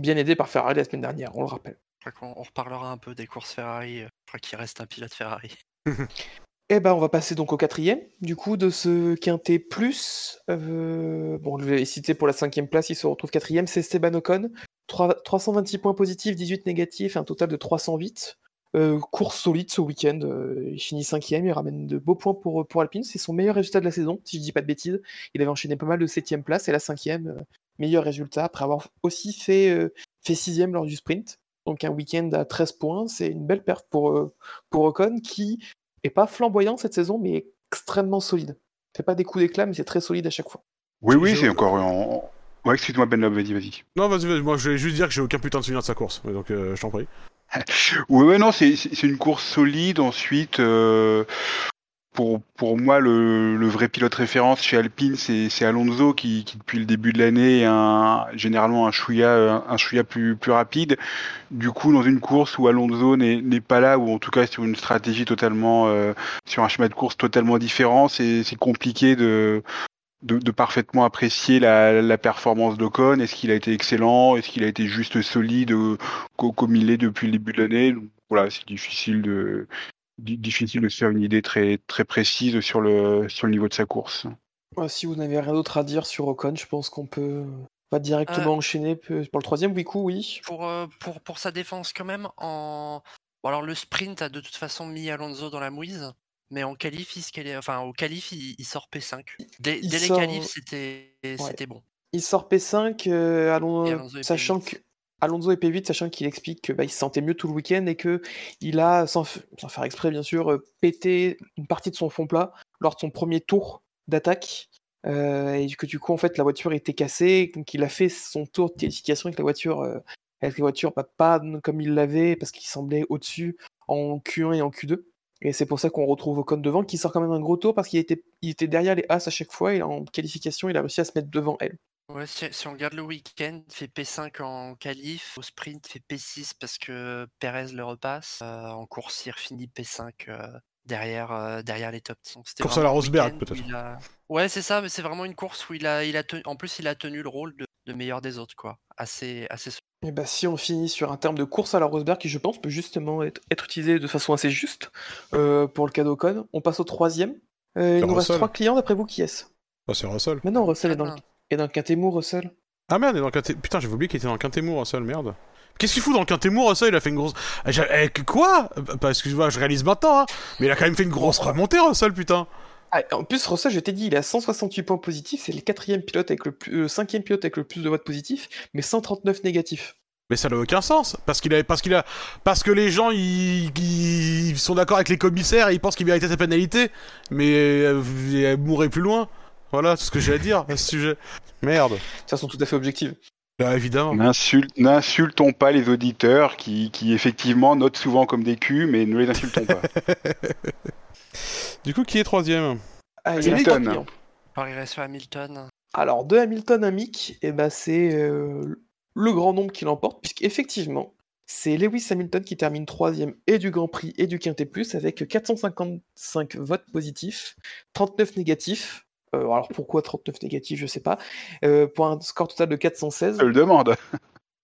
Bien aidé par Ferrari la semaine dernière, on le rappelle. Je crois qu'on reparlera un peu des courses Ferrari. Je crois qu'il reste un pilote Ferrari. Eh ben, on va passer donc au quatrième, du coup, de ce quintet plus. Euh, bon, je vais citer pour la cinquième place, il se retrouve quatrième, c'est Esteban Ocon. 326 points positifs, 18 négatifs, un total de 308. Euh, course solide ce week-end, euh, il finit cinquième, il ramène de beaux points pour, Alpine, c'est son meilleur résultat de la saison, si je dis pas de bêtises. Il avait enchaîné pas mal de septième place et la cinquième, meilleur résultat, après avoir aussi fait, sixième lors du sprint. Donc un week-end à 13 points, c'est une belle perte pour, pour Ocon qui est pas flamboyant cette saison, mais extrêmement solide. Fait pas des coups d'éclat, mais c'est très solide à chaque fois. Oui, oui, c'est encore en... Ouais, excuse-moi Ben Love, vas-y, vas-y. Non, vas-y, moi je vais juste dire que j'ai aucun putain de souvenir de sa course, donc euh, je t'en prie. oui, ouais, non, c'est une course solide. Ensuite, euh, pour, pour moi, le, le, vrai pilote référence chez Alpine, c'est Alonso qui, qui, depuis le début de l'année, est un, généralement un chouïa, un chouïa plus, plus rapide. Du coup, dans une course où Alonso n'est pas là, ou en tout cas sur une stratégie totalement, euh, sur un schéma de course totalement différent, c'est compliqué de, de, de, parfaitement apprécier la, la performance d'Ocon. Est-ce qu'il a été excellent? Est-ce qu'il a été juste solide euh, comme il est depuis le début de l'année? Voilà, c'est difficile de difficile de se faire une idée très, très précise sur le, sur le niveau de sa course. si vous n'avez rien d'autre à dire sur Ocon, je pense qu'on peut pas directement euh, enchaîner pour le troisième. Oui, coup, oui. Pour, euh, pour, pour sa défense, quand même, en. Bon, alors le sprint a de toute façon mis Alonso dans la mouise, mais en qualif, il, enfin, au qualif, il, sort P5. Dès, les qualifs, c'était c'était bon. Il sort P5, euh, Alonso, sachant que Alonso est P8, sachant qu'il explique qu'il bah, se sentait mieux tout le week-end et qu'il a, sans, faire exprès bien sûr, euh, pété une partie de son fond plat lors de son premier tour d'attaque. Euh, et que du coup, en fait, la voiture était cassée, donc il a fait son tour de qualification avec la voiture, euh, avec la voiture bah, pas comme il l'avait, parce qu'il semblait au-dessus en Q1 et en Q2. Et c'est pour ça qu'on retrouve Ocon devant, qui sort quand même un gros tour parce qu'il était, était derrière les As à chaque fois et en qualification, il a réussi à se mettre devant elle. Ouais, si, on regarde le week-end, fait P5 en qualif, au sprint fait P6 parce que Perez le repasse. Euh, en course, il finit P5 euh, derrière, euh, derrière les top 10. Course à la Rosberg peut-être. Ouais, c'est ça, mais c'est vraiment une course où il a, il a tenu, en plus il a tenu le rôle de, meilleur des autres, quoi. Assez, assez. Et bah si on finit sur un terme de course à la Rosberg qui je pense peut justement être, utilisé de façon assez juste pour le cadeau code, on passe au troisième. il nous reste trois clients d'après vous qui est-ce? Bah, C'est Russell. Mais non, Russell est dans le... Et dans le Quintemou, Russell? Ah merde, il est dans le Quintemou. Putain, j'avais oublié qu'il était dans le Quintemou, Russell, merde. Qu'est-ce qu'il fout dans le Quintemou, Russell? Il a fait une grosse. Eh, eh, quoi? Bah, excuse-moi, je réalise maintenant, hein. Mais il a quand même fait une grosse remontée, Russell, putain. Ah, en plus, Russell, je t'ai dit, il a 168 points positifs, c'est le quatrième pilote avec le plus, euh, cinquième pilote avec le plus de votes positifs, mais 139 négatifs. Mais ça n'a aucun sens, parce qu'il a, parce qu'il a, parce que les gens ils, sont d'accord avec les commissaires et ils pensent qu'il méritait sa pénalité, mais euh, il mourrait plus loin. Voilà, c'est ce que j'ai à dire à ce sujet. Merde. De façon tout à fait objective. Bah, évidemment. N'insultons pas les auditeurs qui, qui, effectivement notent souvent comme des culs, mais ne les insultons pas. du coup, qui est troisième? Ah, Hamilton. Sur Hamilton. Alors, de Hamilton à Mick, eh ben, c'est euh, le grand nombre qui l'emporte, puisqu'effectivement, c'est Lewis Hamilton qui termine troisième et du Grand Prix et du Quintet Plus avec 455 votes positifs, 39 négatifs, alors pourquoi 39 négatifs, je sais pas. Euh, pour un score total de 416. Je le demande.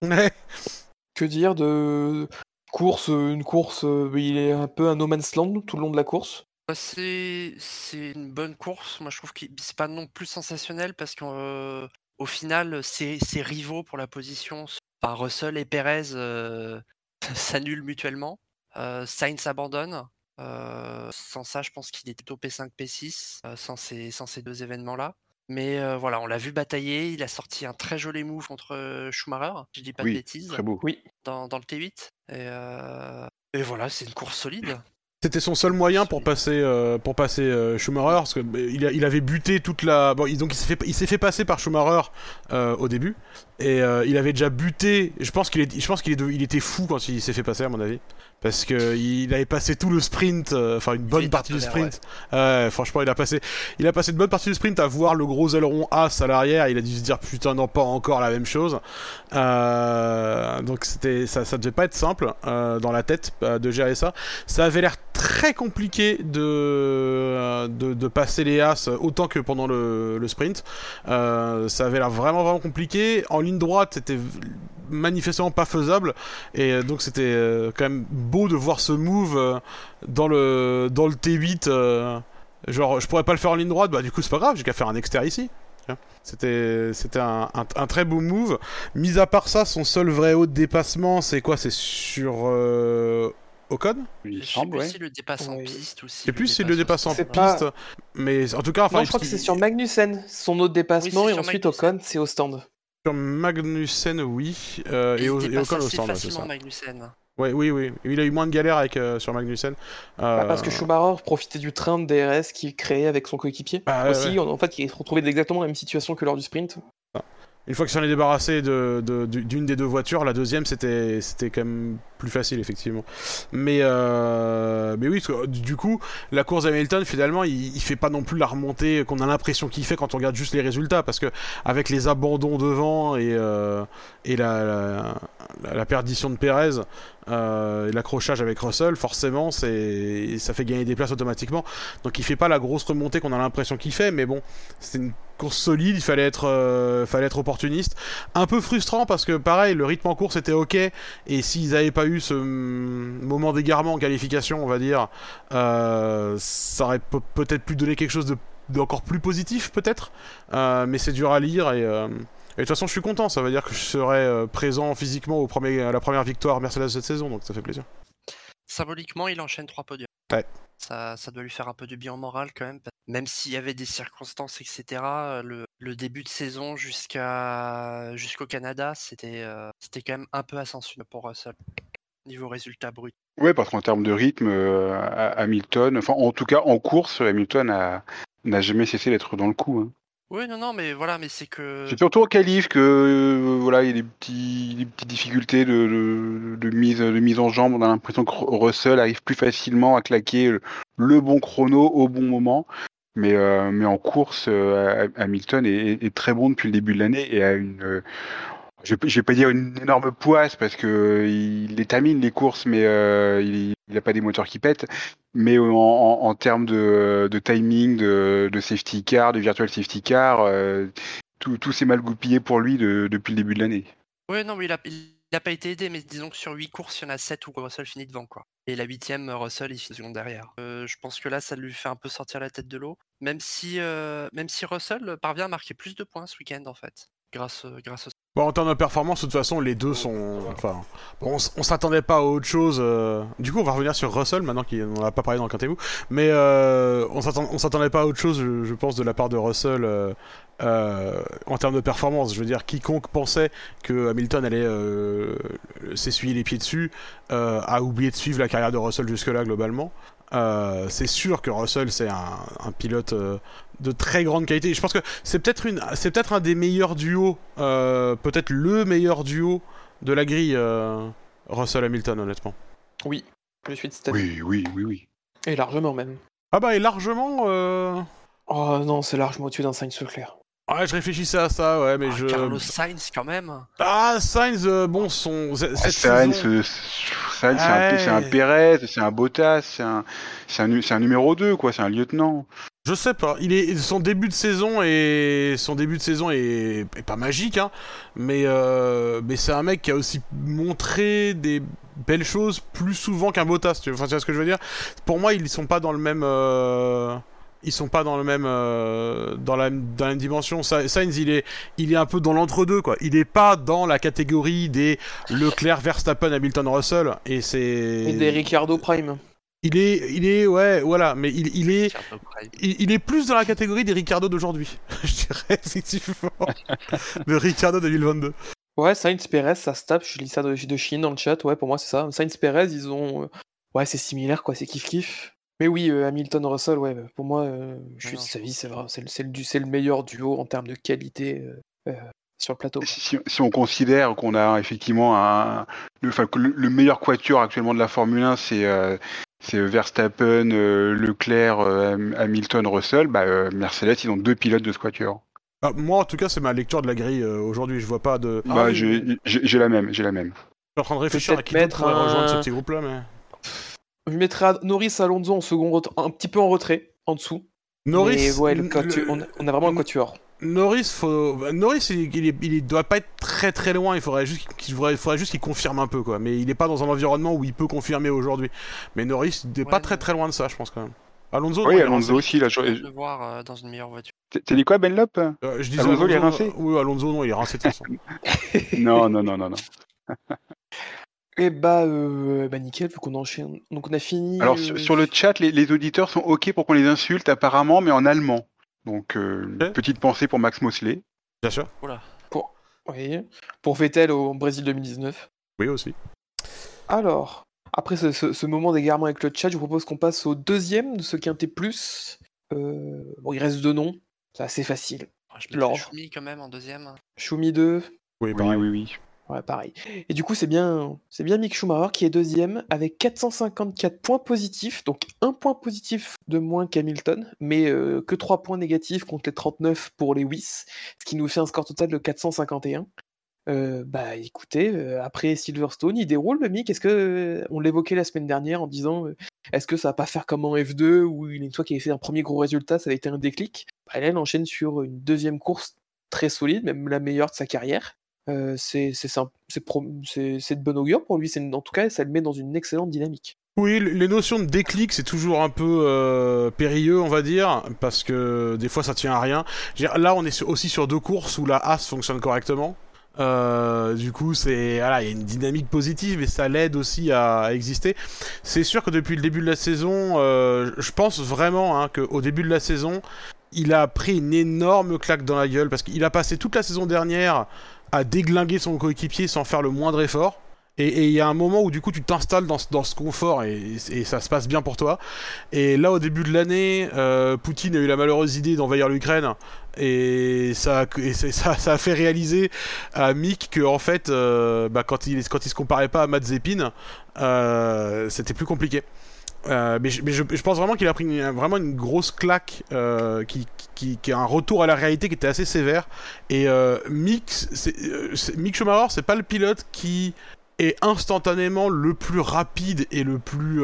que dire de course, une course, euh, il est un peu un no man's land tout le long de la course. Bah, c'est une bonne course. Moi, je trouve que c'est pas non plus sensationnel parce que au final, ses, ses rivaux pour la position, enfin, Russell et Perez euh, s'annulent mutuellement. Euh, Sainz abandonne. Euh, sans ça, je pense qu'il était au P5, P6, euh, sans, ces, sans ces deux événements-là. Mais euh, voilà, on l'a vu batailler. Il a sorti un très joli move contre Schumacher, si je dis pas de Oui, bêtises, Très beau. Oui. dans, dans le T8. Et, euh, et voilà, c'est une course solide. C'était son seul moyen pour passer euh, pour passer euh, Schumacher parce que bah, il, a- il avait buté toute la bon il- donc il s'est fait il s'est fait passer par Schumacher euh, au début et euh, il avait déjà buté je pense qu'il est je pense qu'il est de- il était fou quand il s'est fait passer à mon avis parce que il avait passé tout le sprint euh, enfin une bonne partie du sprint Ouais, franchement il a passé il a passé une bonne partie du sprint à voir le gros aileron as à l'arrière il a dû se dire putain non pas encore la même chose euh, donc c'était ça ça devait pas être simple euh, dans la tête euh, de gérer ça ça avait l'air très compliqué de, de, de passer les as autant que pendant le, le sprint. Euh, ça avait l'air vraiment vraiment compliqué. En ligne droite, c'était manifestement pas faisable. Et donc c'était quand même beau de voir ce move euh, dans le, dans le T8. euh, genre, je pourrais pas le faire en ligne droite, bah du coup c'est pas grave, j'ai qu'à faire un exter ici. C'était c'était un, un, un très beau move. Mis à part ça, son seul vrai haut de dépassement, c'est quoi? C'est sur euh, Ocon? Je sais plus ouais. s'il le dépasse en Ouais. piste ou si. C'est plus s'il le dépasse en C'est piste, pas- mais en tout cas, enfin, non, je crois que c'est sur Magnussen, son autre dépassement, Oui, et ensuite Magnussen. Ocon, c'est au stand. sur Magnussen, oui, euh, et, au- et Ocon au stand, facilement ça. Magnussen. Ouais, oui, oui, il a eu moins de galères avec euh, sur Magnussen. Bah, parce que Euh, Schumacher profitait du train de DRS qu'il créait avec son coéquipier. bah, Aussi, ouais. en en fait, il se retrouvait dans exactement la même situation que lors du sprint. Une fois qu'il s'en est débarrassé de- de- du- d'une des deux voitures, la deuxième c'était c'était quand même plus facile effectivement. Mais euh, mais oui, parce que, du coup, la course d'Hamilton finalement, il, il fait pas non plus la remontée qu'on a l'impression qu'il fait quand on regarde juste les résultats, parce que avec les abandons devant et euh, et la, la, la- perdition de Perez euh, l'accrochage avec Russell, forcément, c'est ça fait gagner des places automatiquement. Donc il fait pas la grosse remontée qu'on a l'impression qu'il fait, mais bon, c'était une course solide, il fallait être, euh, fallait être opportuniste. Un peu frustrant parce que pareil, le rythme en course était ok, et s'ils n'avaient pas eu ce mm, moment d'égarement en qualification, on va dire, euh, ça aurait pe- peut-être pu donner quelque chose de d'encore plus positif peut-être, Euh, mais c'est dur à lire et, euh, et de toute façon je suis content, ça veut dire que je serai présent physiquement au premier, à la première victoire Mercedes cette saison, donc ça fait plaisir. Symboliquement, il enchaîne trois podiums. Ouais. Ça, ça doit lui faire un peu de bien moral quand même. Même s'il y avait des circonstances, etc. Le, le début de saison jusqu'à jusqu'au Canada, c'était euh, c'était quand même un peu ascensionnel pour Russell. Niveau résultat brut. Ouais, parce qu'en termes de rythme, euh, Ha- Hamilton, enfin en tout cas en course, Hamilton n'a jamais cessé d'être dans le coup. hein. Oui, non, non, mais voilà, mais c'est que. C'est surtout en qualif que euh, voilà, il y a des, petits, des petites difficultés de, de, de mise, de mise en jambe. On a l'impression que Russell arrive plus facilement à claquer le, le bon chrono au bon moment. Mais, euh, mais en course, euh, Hamilton est, est très bon depuis le début de l'année et a une, je je vais pas dire une énorme poisse parce que il les termine les courses, mais euh, il n'a pas des moteurs qui pètent. Mais en, termes de, timing, de, safety car, de virtual safety car, euh, tout, s'est mal goupillé pour lui de- depuis le début de l'année. Oui, non, il a, il a pas été aidé, mais disons que sur 8 courses, il y en a 7 où Russell finit devant, quoi. Et la huitième, Russell, il finit seconde derrière. Euh, je pense que là, ça lui fait un peu sortir la tête de l'eau. Même si, même si Russell parvient à marquer plus de points ce week-end, en fait. Grâce, grâce au Bon, en termes de performance, de toute façon, les deux sont. Enfin, bon, on, on s'attendait pas à autre chose. euh, Du coup, on va revenir sur Russell maintenant qu'on n'en a pas parlé dans le Quintez-vous. Mais euh, on s'attend- on s'attendait pas à autre chose, je, pense, de la part de Russell euh, euh, en termes de performance. Je veux dire, quiconque pensait que Hamilton allait euh, s'essuyer les pieds dessus a oublié de suivre la carrière de Russell jusque-là, globalement. Euh, c'est sûr que Russell, c'est un, un pilote euh, de très grande qualité. Je pense que c'est peut-être une, c'est peut-être un des meilleurs duos, euh, peut-être le meilleur duo de la grille, euh, Russell Hamilton, honnêtement. Oui, je suis de. Oui, oui, oui, oui. Et largement même. Ah bah et largement. Euh... Oh non, c'est largement au-dessus d'un Sainz Leclerc. Ouais, je réfléchissais à ça, ouais, mais Ah, je. Carlos Sainz, quand même. Ah, Sainz, euh, bon, son cette Ah, Sainz, saison- euh, Sainz, c'est un, Ouais. c'est un Pérez, c'est un Bottas, c'est un, c'est un, numéro 2, quoi, c'est un lieutenant. Je sais pas. Il est son début de saison et son début de saison est, est pas magique, hein. Mais euh, mais c'est un mec qui a aussi montré des belles choses plus souvent qu'un Bottas. Tu vois, enfin, tu vois ce que je veux dire? Pour moi, ils sont pas dans le même euh, Ils sont pas dans le même euh, dans la dans la même dimension. Sa- Sainz il est il est un peu dans l'entre-deux quoi. Il est pas dans la catégorie des Leclerc, Verstappen, Hamilton, Russell et c'est Et des Ricardo Prime. il est il est ouais voilà mais il, il est il, il est plus dans la catégorie des Ricardo d'aujourd'hui, je dirais effectivement. de Ricardo 2022. Ouais, Sainz Perez, ça se tape. Je lis ça de, de Chine dans le chat. Ouais, pour moi, c'est ça. Sainz Perez, ils ont. euh, Ouais, c'est similaire, quoi. C'est kiff-kiff. Mais oui, euh, Hamilton Russell, ouais, pour moi, euh, je suis de sa vie, c'est vrai. C'est le, c'est le du- c'est le meilleur duo en termes de qualité euh, euh, sur le plateau. Si, si- si on considère qu'on a effectivement un, le, enfin, que le, le meilleur quatuor actuellement de la Formule 1, c'est euh, c'est Verstappen, euh, Leclerc, euh, Ham- Hamilton, Russell, bah, euh, Mercedes, ils ont deux pilotes de ce quatuor. Ah, moi en tout cas c'est ma lecture de la grille euh, aujourd'hui, je vois pas de... Ah bah, oui. j'ai j'ai- j'ai la même, j'ai la même. Je suis en train de réfléchir à qui mettre pourrait un- rejoindre ce petit groupe là mais... Je mettrais Norris Alonso en second, un petit peu en retrait, en dessous. Norris, Mais ouais, le le- quatu- on, a, on a vraiment un quatuor. Norris, faut... bah, Norris il, il, est- il doit pas être très très loin, il faudrait juste qu'il faudrait, il faudrait juste qu'il confirme un peu quoi, mais il est pas dans un environnement où il peut confirmer aujourd'hui. Mais Norris il est pas très très loin de ça je pense quand même. Alonso, Oui, Alonso aussi, là. je- De le voir euh, dans une meilleure voiture. T'as dit quoi, Benlop Euh, je disais Alonso, il est rincé? Oui, Alonso non, il est rincé de toute façon. Non, non, non, non, non. Et bah, euh, bah nickel, vu qu'on enchaîne. Donc on a fini. Alors, euh, sur, sur le chat, les, les auditeurs sont OK pour qu'on les insulte, apparemment, mais en allemand. Donc, euh, petite pensée pour Max Mosley. Bien sûr. Pour, oui, pour Vettel au Brésil 2019. Oui aussi. Alors, après ce, ce- ce moment d'égarement avec le chat, je vous propose qu'on passe au deuxième de ce quintet plus. Euh, bon, il reste deux noms, c'est assez facile. Je L'ordre. Schumi quand même en deuxième. Shumi 2, Oui, Oui, oui, oui. Pareil. Et du coup, c'est bien, Mick Schumacher qui est deuxième avec 454 points positifs, donc un point positif de moins qu'Hamilton, mais euh, que 3 points négatifs contre les 39 pour les Lewis, ce qui nous fait un score total de 451. Euh, bah écoutez, euh, après Silverstone, il déroule le Mick. Est-ce que on l'évoquait la semaine dernière en disant est-ce que ça va pas faire comme en F2 où une fois qu'il avait fait un premier gros résultat, ça a été un déclic? Bah, Là, il enchaîne sur une deuxième course très solide, même la meilleure de sa carrière. Euh, c'est de bon augure pour lui. En tout cas, ça le met dans une excellente dynamique. Oui, les notions de déclic, c'est toujours un peu euh, périlleux, on va dire, parce que des fois ça tient à rien. Là, on est aussi sur deux courses où la As fonctionne correctement. Euh, du coup, c'est voilà, il y a une dynamique positive et ça l'aide aussi à, à exister. C'est sûr que depuis le début de la saison, euh, je pense vraiment hein, qu'au début de la saison, il a pris une énorme claque dans la gueule parce qu'il a passé toute la saison dernière à déglinguer son coéquipier sans faire le moindre effort. Et il y a un moment où du coup tu t'installes dans, dans ce confort et, ça se passe bien pour toi. Et là au début de l'année, euh, Poutine a eu la malheureuse idée d'envahir l'Ukraine et ça, ça, a fait réaliser à Mick que en fait, euh, bah, quand il quand il se comparait pas à Mazepin, euh, c'était plus compliqué. Euh, mais je, pense vraiment qu'il a pris vraiment une grosse claque euh, qui, a un retour à la réalité qui était assez sévère. Et euh, Mick, Mick Schumacher, c'est pas le pilote qui est instantanément le plus rapide et le plus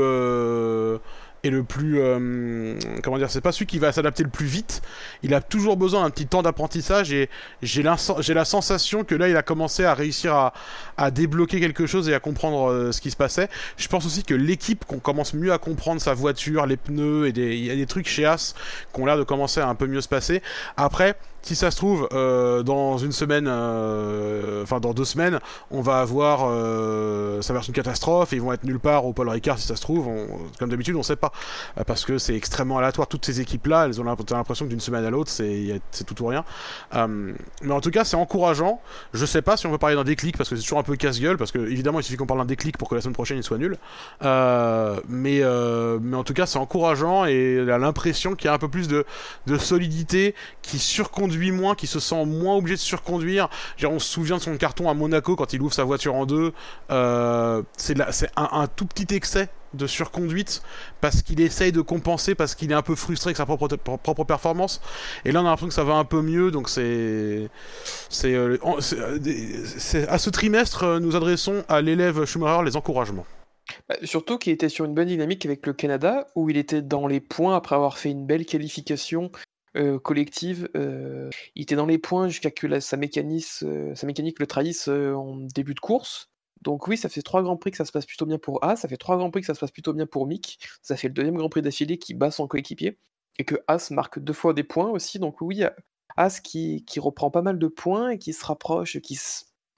et le plus euh, comment dire c'est pas celui qui va s'adapter le plus vite. Il a toujours besoin d'un petit temps d'apprentissage et j'ai la, sensation que là il a commencé à réussir à, débloquer quelque chose et à comprendre euh, ce qui se passait. Je pense aussi que l'équipe qu'on commence mieux à comprendre sa voiture les pneus et des- y a des trucs chez As qui ont l'air de commencer à un peu mieux se passer. Après si ça se trouve, euh, dans une semaine, euh, enfin dans deux semaines, on va avoir, euh, ça va être une catastrophe et ils vont être nulle part au Paul Ricard si ça se trouve. Comme d'habitude, on sait pas parce que c'est extrêmement aléatoire. Toutes ces équipes-là, elles ont l'impression que d'une semaine à l'autre, c'est tout ou rien. Mais en tout cas, c'est encourageant. Je sais pas si on peut parler d'un déclic parce que c'est toujours un peu casse-gueule parce que évidemment, il suffit qu'on parle d'un déclic pour que la semaine prochaine il soit nul. Mais en tout cas, c'est encourageant et l'impression qu'il y a un peu plus de de solidité, qui surconduit moins, qui se sent moins obligé de surconduire. On se souvient de son carton à Monaco quand il ouvre sa voiture en deux. Euh, c'est un, tout petit excès de surconduite parce qu'il essaye de compenser parce qu'il est un peu frustré avec sa propre, performance. Et là, on a l'impression que ça va un peu mieux. Donc c'est c'est euh, euh, à ce trimestre, euh, nous adressons à l'élève Schumacher les encouragements. Bah, surtout qu'il était sur une bonne dynamique avec le Canada, où il était dans les points après avoir fait une belle qualification euh, collective. euh, il était dans les points jusqu'à que la- sa, mécanique, le trahisse euh, en début de course. Donc oui, ça fait trois grands prix que ça se passe plutôt bien pour A, ça fait trois grands prix que ça se passe plutôt bien pour Mick, ça fait le deuxième grand prix d'affilée qui bat son coéquipier. et que As marque deux fois des points aussi. Donc oui, As qui, reprend pas mal de points et qui se rapproche, qui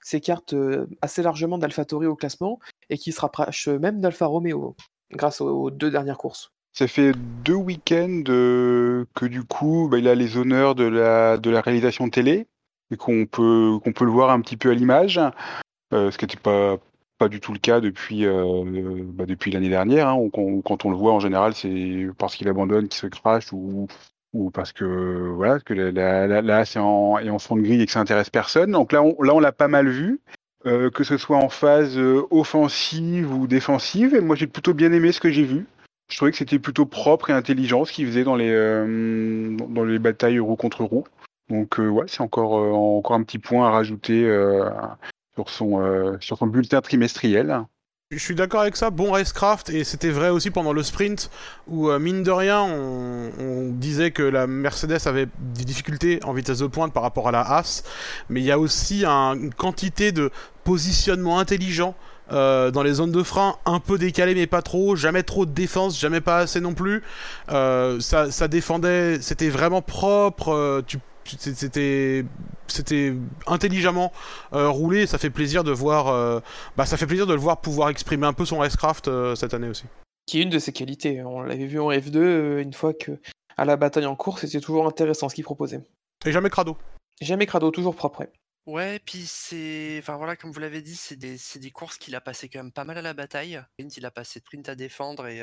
s'écarte euh, assez largement d'AlphaTauri au classement et qui se rapproche même d'Alfa Romeo grâce aux deux dernières courses. Ça fait deux week-ends euh, que du coup, bah, il a les honneurs de la, de réalisation télé et qu'on peut, le voir un petit peu à l'image, euh, ce qui n'était pas, du tout le cas depuis, euh, bah, l'année dernière. Hein, quand on le voit en général, c'est parce qu'il abandonne, qu'il se crache ou, parce que voilà, que la, la, la est, en, en fond de grille et que ça intéresse personne. Donc là, on, on l'a pas mal vu. Que ce soit en phase offensive ou défensive. Et moi, j'ai plutôt bien aimé ce que j'ai vu. Je trouvais que c'était plutôt propre et intelligent ce qu'il faisait dans les, euh, dans les batailles roue contre roue. Donc ouais, c'est encore, encore un petit point à rajouter sur, son, sur son bulletin trimestriel. Je suis d'accord avec ça, bon racecraft, et c'était vrai aussi pendant le sprint, où mine de rien, on, disait que la Mercedes avait des difficultés en vitesse de pointe par rapport à la Haas, mais il y a aussi une quantité de positionnement intelligent euh, dans les zones de frein, un peu décalé mais pas trop, jamais trop de défense, jamais pas assez non plus. Euh, ça, ça, défendait, c'était vraiment propre. Euh, tu c'était c'était intelligemment roulé. Ça fait plaisir de voir bah ça fait plaisir de le voir pouvoir exprimer un peu son racecraft cette année aussi. Qui est une de ses qualités on l'avait vu en F2 une fois que à la bataille en course c'était toujours intéressant ce qu'il proposait. Et jamais crado. Jamais crado toujours propre ouais. Puis c'est. Enfin voilà, comme vous l'avez dit, c'est des, des, courses qu'il a passé quand même pas mal à la bataille. Il a passé sprint à défendre et,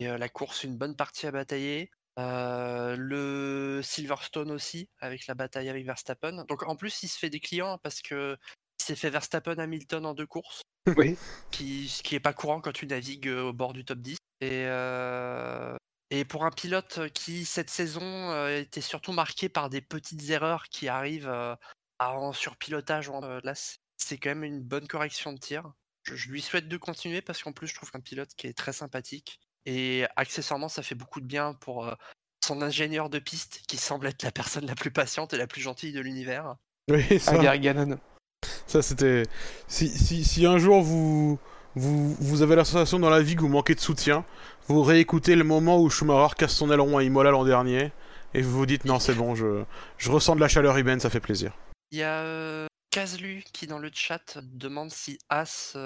et la course une bonne partie à batailler le Silverstone aussi, avec la bataille avec Verstappen. Donc en plus, il se fait des clients parce que il s'est fait Verstappen Hamilton en deux courses. Oui. Qui, ce qui est pas courant quand tu navigues au bord du top 10. Et, et pour un pilote qui, cette saison, était surtout marqué par des petites erreurs qui arrivent en surpilotage, là, c'est quand même une bonne correction de tir. Je, je lui souhaite de continuer parce qu'en plus, je trouve qu'un pilote qui est très sympathique et accessoirement, ça fait beaucoup de bien pour son ingénieur de piste, qui semble être la personne la plus patiente et la plus gentille de l'univers. Oui, ça. Ça, c'était. Si, si, si, un jour vous, vous, vous avez la sensation dans la vie que vous manquez de soutien, vous réécoutez le moment où Schumacher casse son aileron à Imola l'an dernier, et vous vous dites non, c'est bon, je, je ressens de la chaleur humaine, ça fait plaisir. Il y a Kazlu qui, dans le chat, demande si As.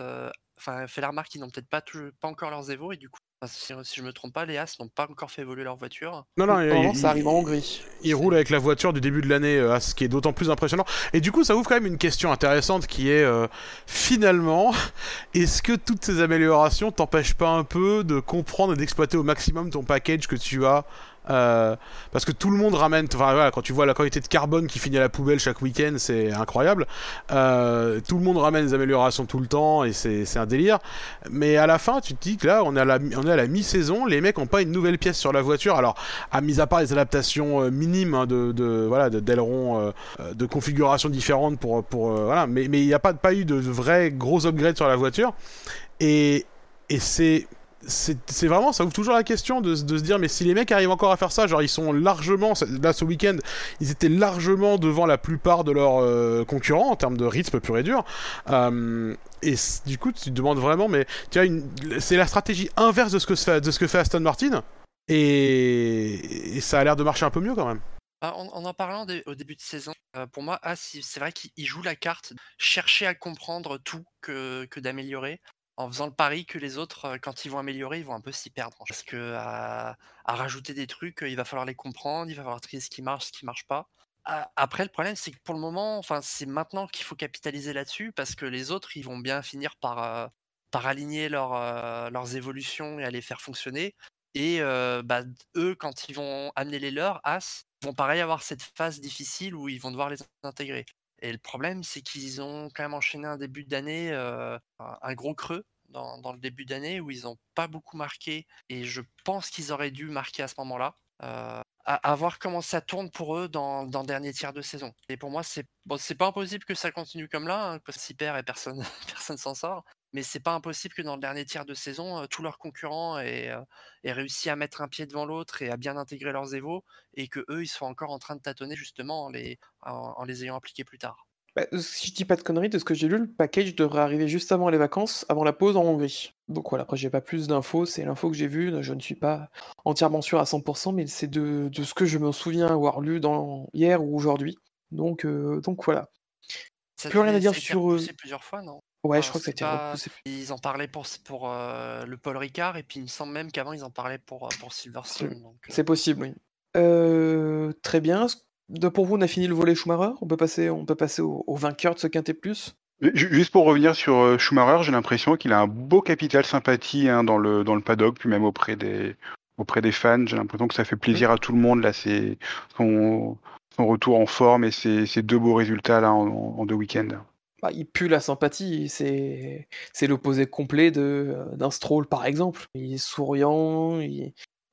Enfin, fait la remarque qu'ils n'ont peut-être pas, pas encore leurs Evo, et du coup, si, je me trompe pas, les As n'ont pas encore fait évoluer leur voiture. Non, non, ça arrive en Hongrie. Ils roulent avec la voiture du début de l'année, euh, ce qui est d'autant plus impressionnant. Et du coup, ça ouvre quand même une question intéressante qui est euh, finalement, est-ce que toutes ces améliorations t'empêchent pas un peu de comprendre et d'exploiter au maximum ton package que tu as euh, parce que tout le monde ramène, enfin voilà, quand tu vois la quantité de carbone qui finit à la poubelle chaque week-end, c'est incroyable. Euh, tout le monde ramène des améliorations tout le temps et c'est un délire. Mais à la fin, tu te dis que là, on est à la, mi-saison, les mecs ont pas une nouvelle pièce sur la voiture. Alors, à mis à part les adaptations euh, minimes hein, de, de, voilà, d'ailerons, de configurations différentes pour, voilà, mais il n'y a pas, eu de vrais gros upgrades sur la voiture. Et c'est c'est vraiment, ça ouvre toujours la question de, se dire, mais si les mecs arrivent encore à faire ça, genre ils sont largement, là ce week-end, ils étaient largement devant la plupart de leurs euh, concurrents en termes de rythme pur et dur. Euh, et du coup, tu te demandes vraiment, mais tu vois, c'est la stratégie inverse de ce, que fait, Aston Martin, et, ça a l'air de marcher un peu mieux quand même. Ah, en, en, parlant au début de saison, euh, pour moi, ah, c'est vrai qu'il joue la carte, chercher à comprendre tout que d'améliorer en faisant le pari que les autres, quand ils vont améliorer, ils vont un peu s'y perdre. Parce que rajouter des trucs, il va falloir les comprendre, il va falloir trier ce qui marche, ce qui marche pas. après, le problème, c'est que pour le moment, enfin, c'est maintenant qu'il faut capitaliser là-dessus parce que les autres, ils vont bien finir par, par aligner leurs évolutions et à les faire fonctionner. Et bah, eux, quand ils vont amener les leurs, As, vont pareil avoir cette phase difficile où ils vont devoir les intégrer. Et le problème, c'est qu'ils ont quand même enchaîné un début d'année, un gros creux dans, le début d'année où ils n'ont pas beaucoup marqué. Et je pense qu'ils auraient dû marquer à ce moment-là. à, voir comment ça tourne pour eux dans, le dernier tiers de saison. Et pour moi, c'est bon, pas impossible que ça continue comme là, hein, parce qu'ils perd et personne personne s'en sort. Mais c'est pas impossible que dans le dernier tiers de saison, tous leurs concurrents aient, réussi à mettre un pied devant l'autre et à bien intégrer leurs évos, et que eux, ils soient encore en train de tâtonner justement en les, en les ayant appliqués plus tard. Bah, si je dis pas de conneries, de ce que j'ai lu, le package devrait arriver juste avant les vacances, avant la pause en Hongrie. Donc voilà, après j'ai pas plus d'infos, c'est l'info que j'ai vue, je ne suis pas entièrement sûr à 100%, mais c'est de, de ce que je me souviens avoir lu dans, hier ou aujourd'hui. Donc, euh, donc voilà. Ça Plus rien à dire sur, repoussé plusieurs fois, non? Ouais, je crois que c'est été pas- repoussé. Ils en parlaient pour, pour euh, le Paul Ricard, et puis il me semble même qu'avant ils en parlaient pour, euh, pour Silverstone. donc, euh, C'est possible, oui. Euh, très bien. De- Pour vous, on a fini le volet Schumacher? On peut passer, on peut passer au, au vainqueur de ce quintet plus? Ju- Juste pour revenir sur Schumacher, j'ai l'impression qu'il a un beau capital sympathie hein, dans, le, dans le paddock, puis même auprès des, auprès des fans. J'ai l'impression que ça fait plaisir à tout le monde. Là, c'est son, son retour en forme et ses, ses deux beaux résultats là, en, en deux week-ends. Bah, il pue la sympathie. C'est, c'est l'opposé complet de, d'un Stroll, par exemple. Il est souriant.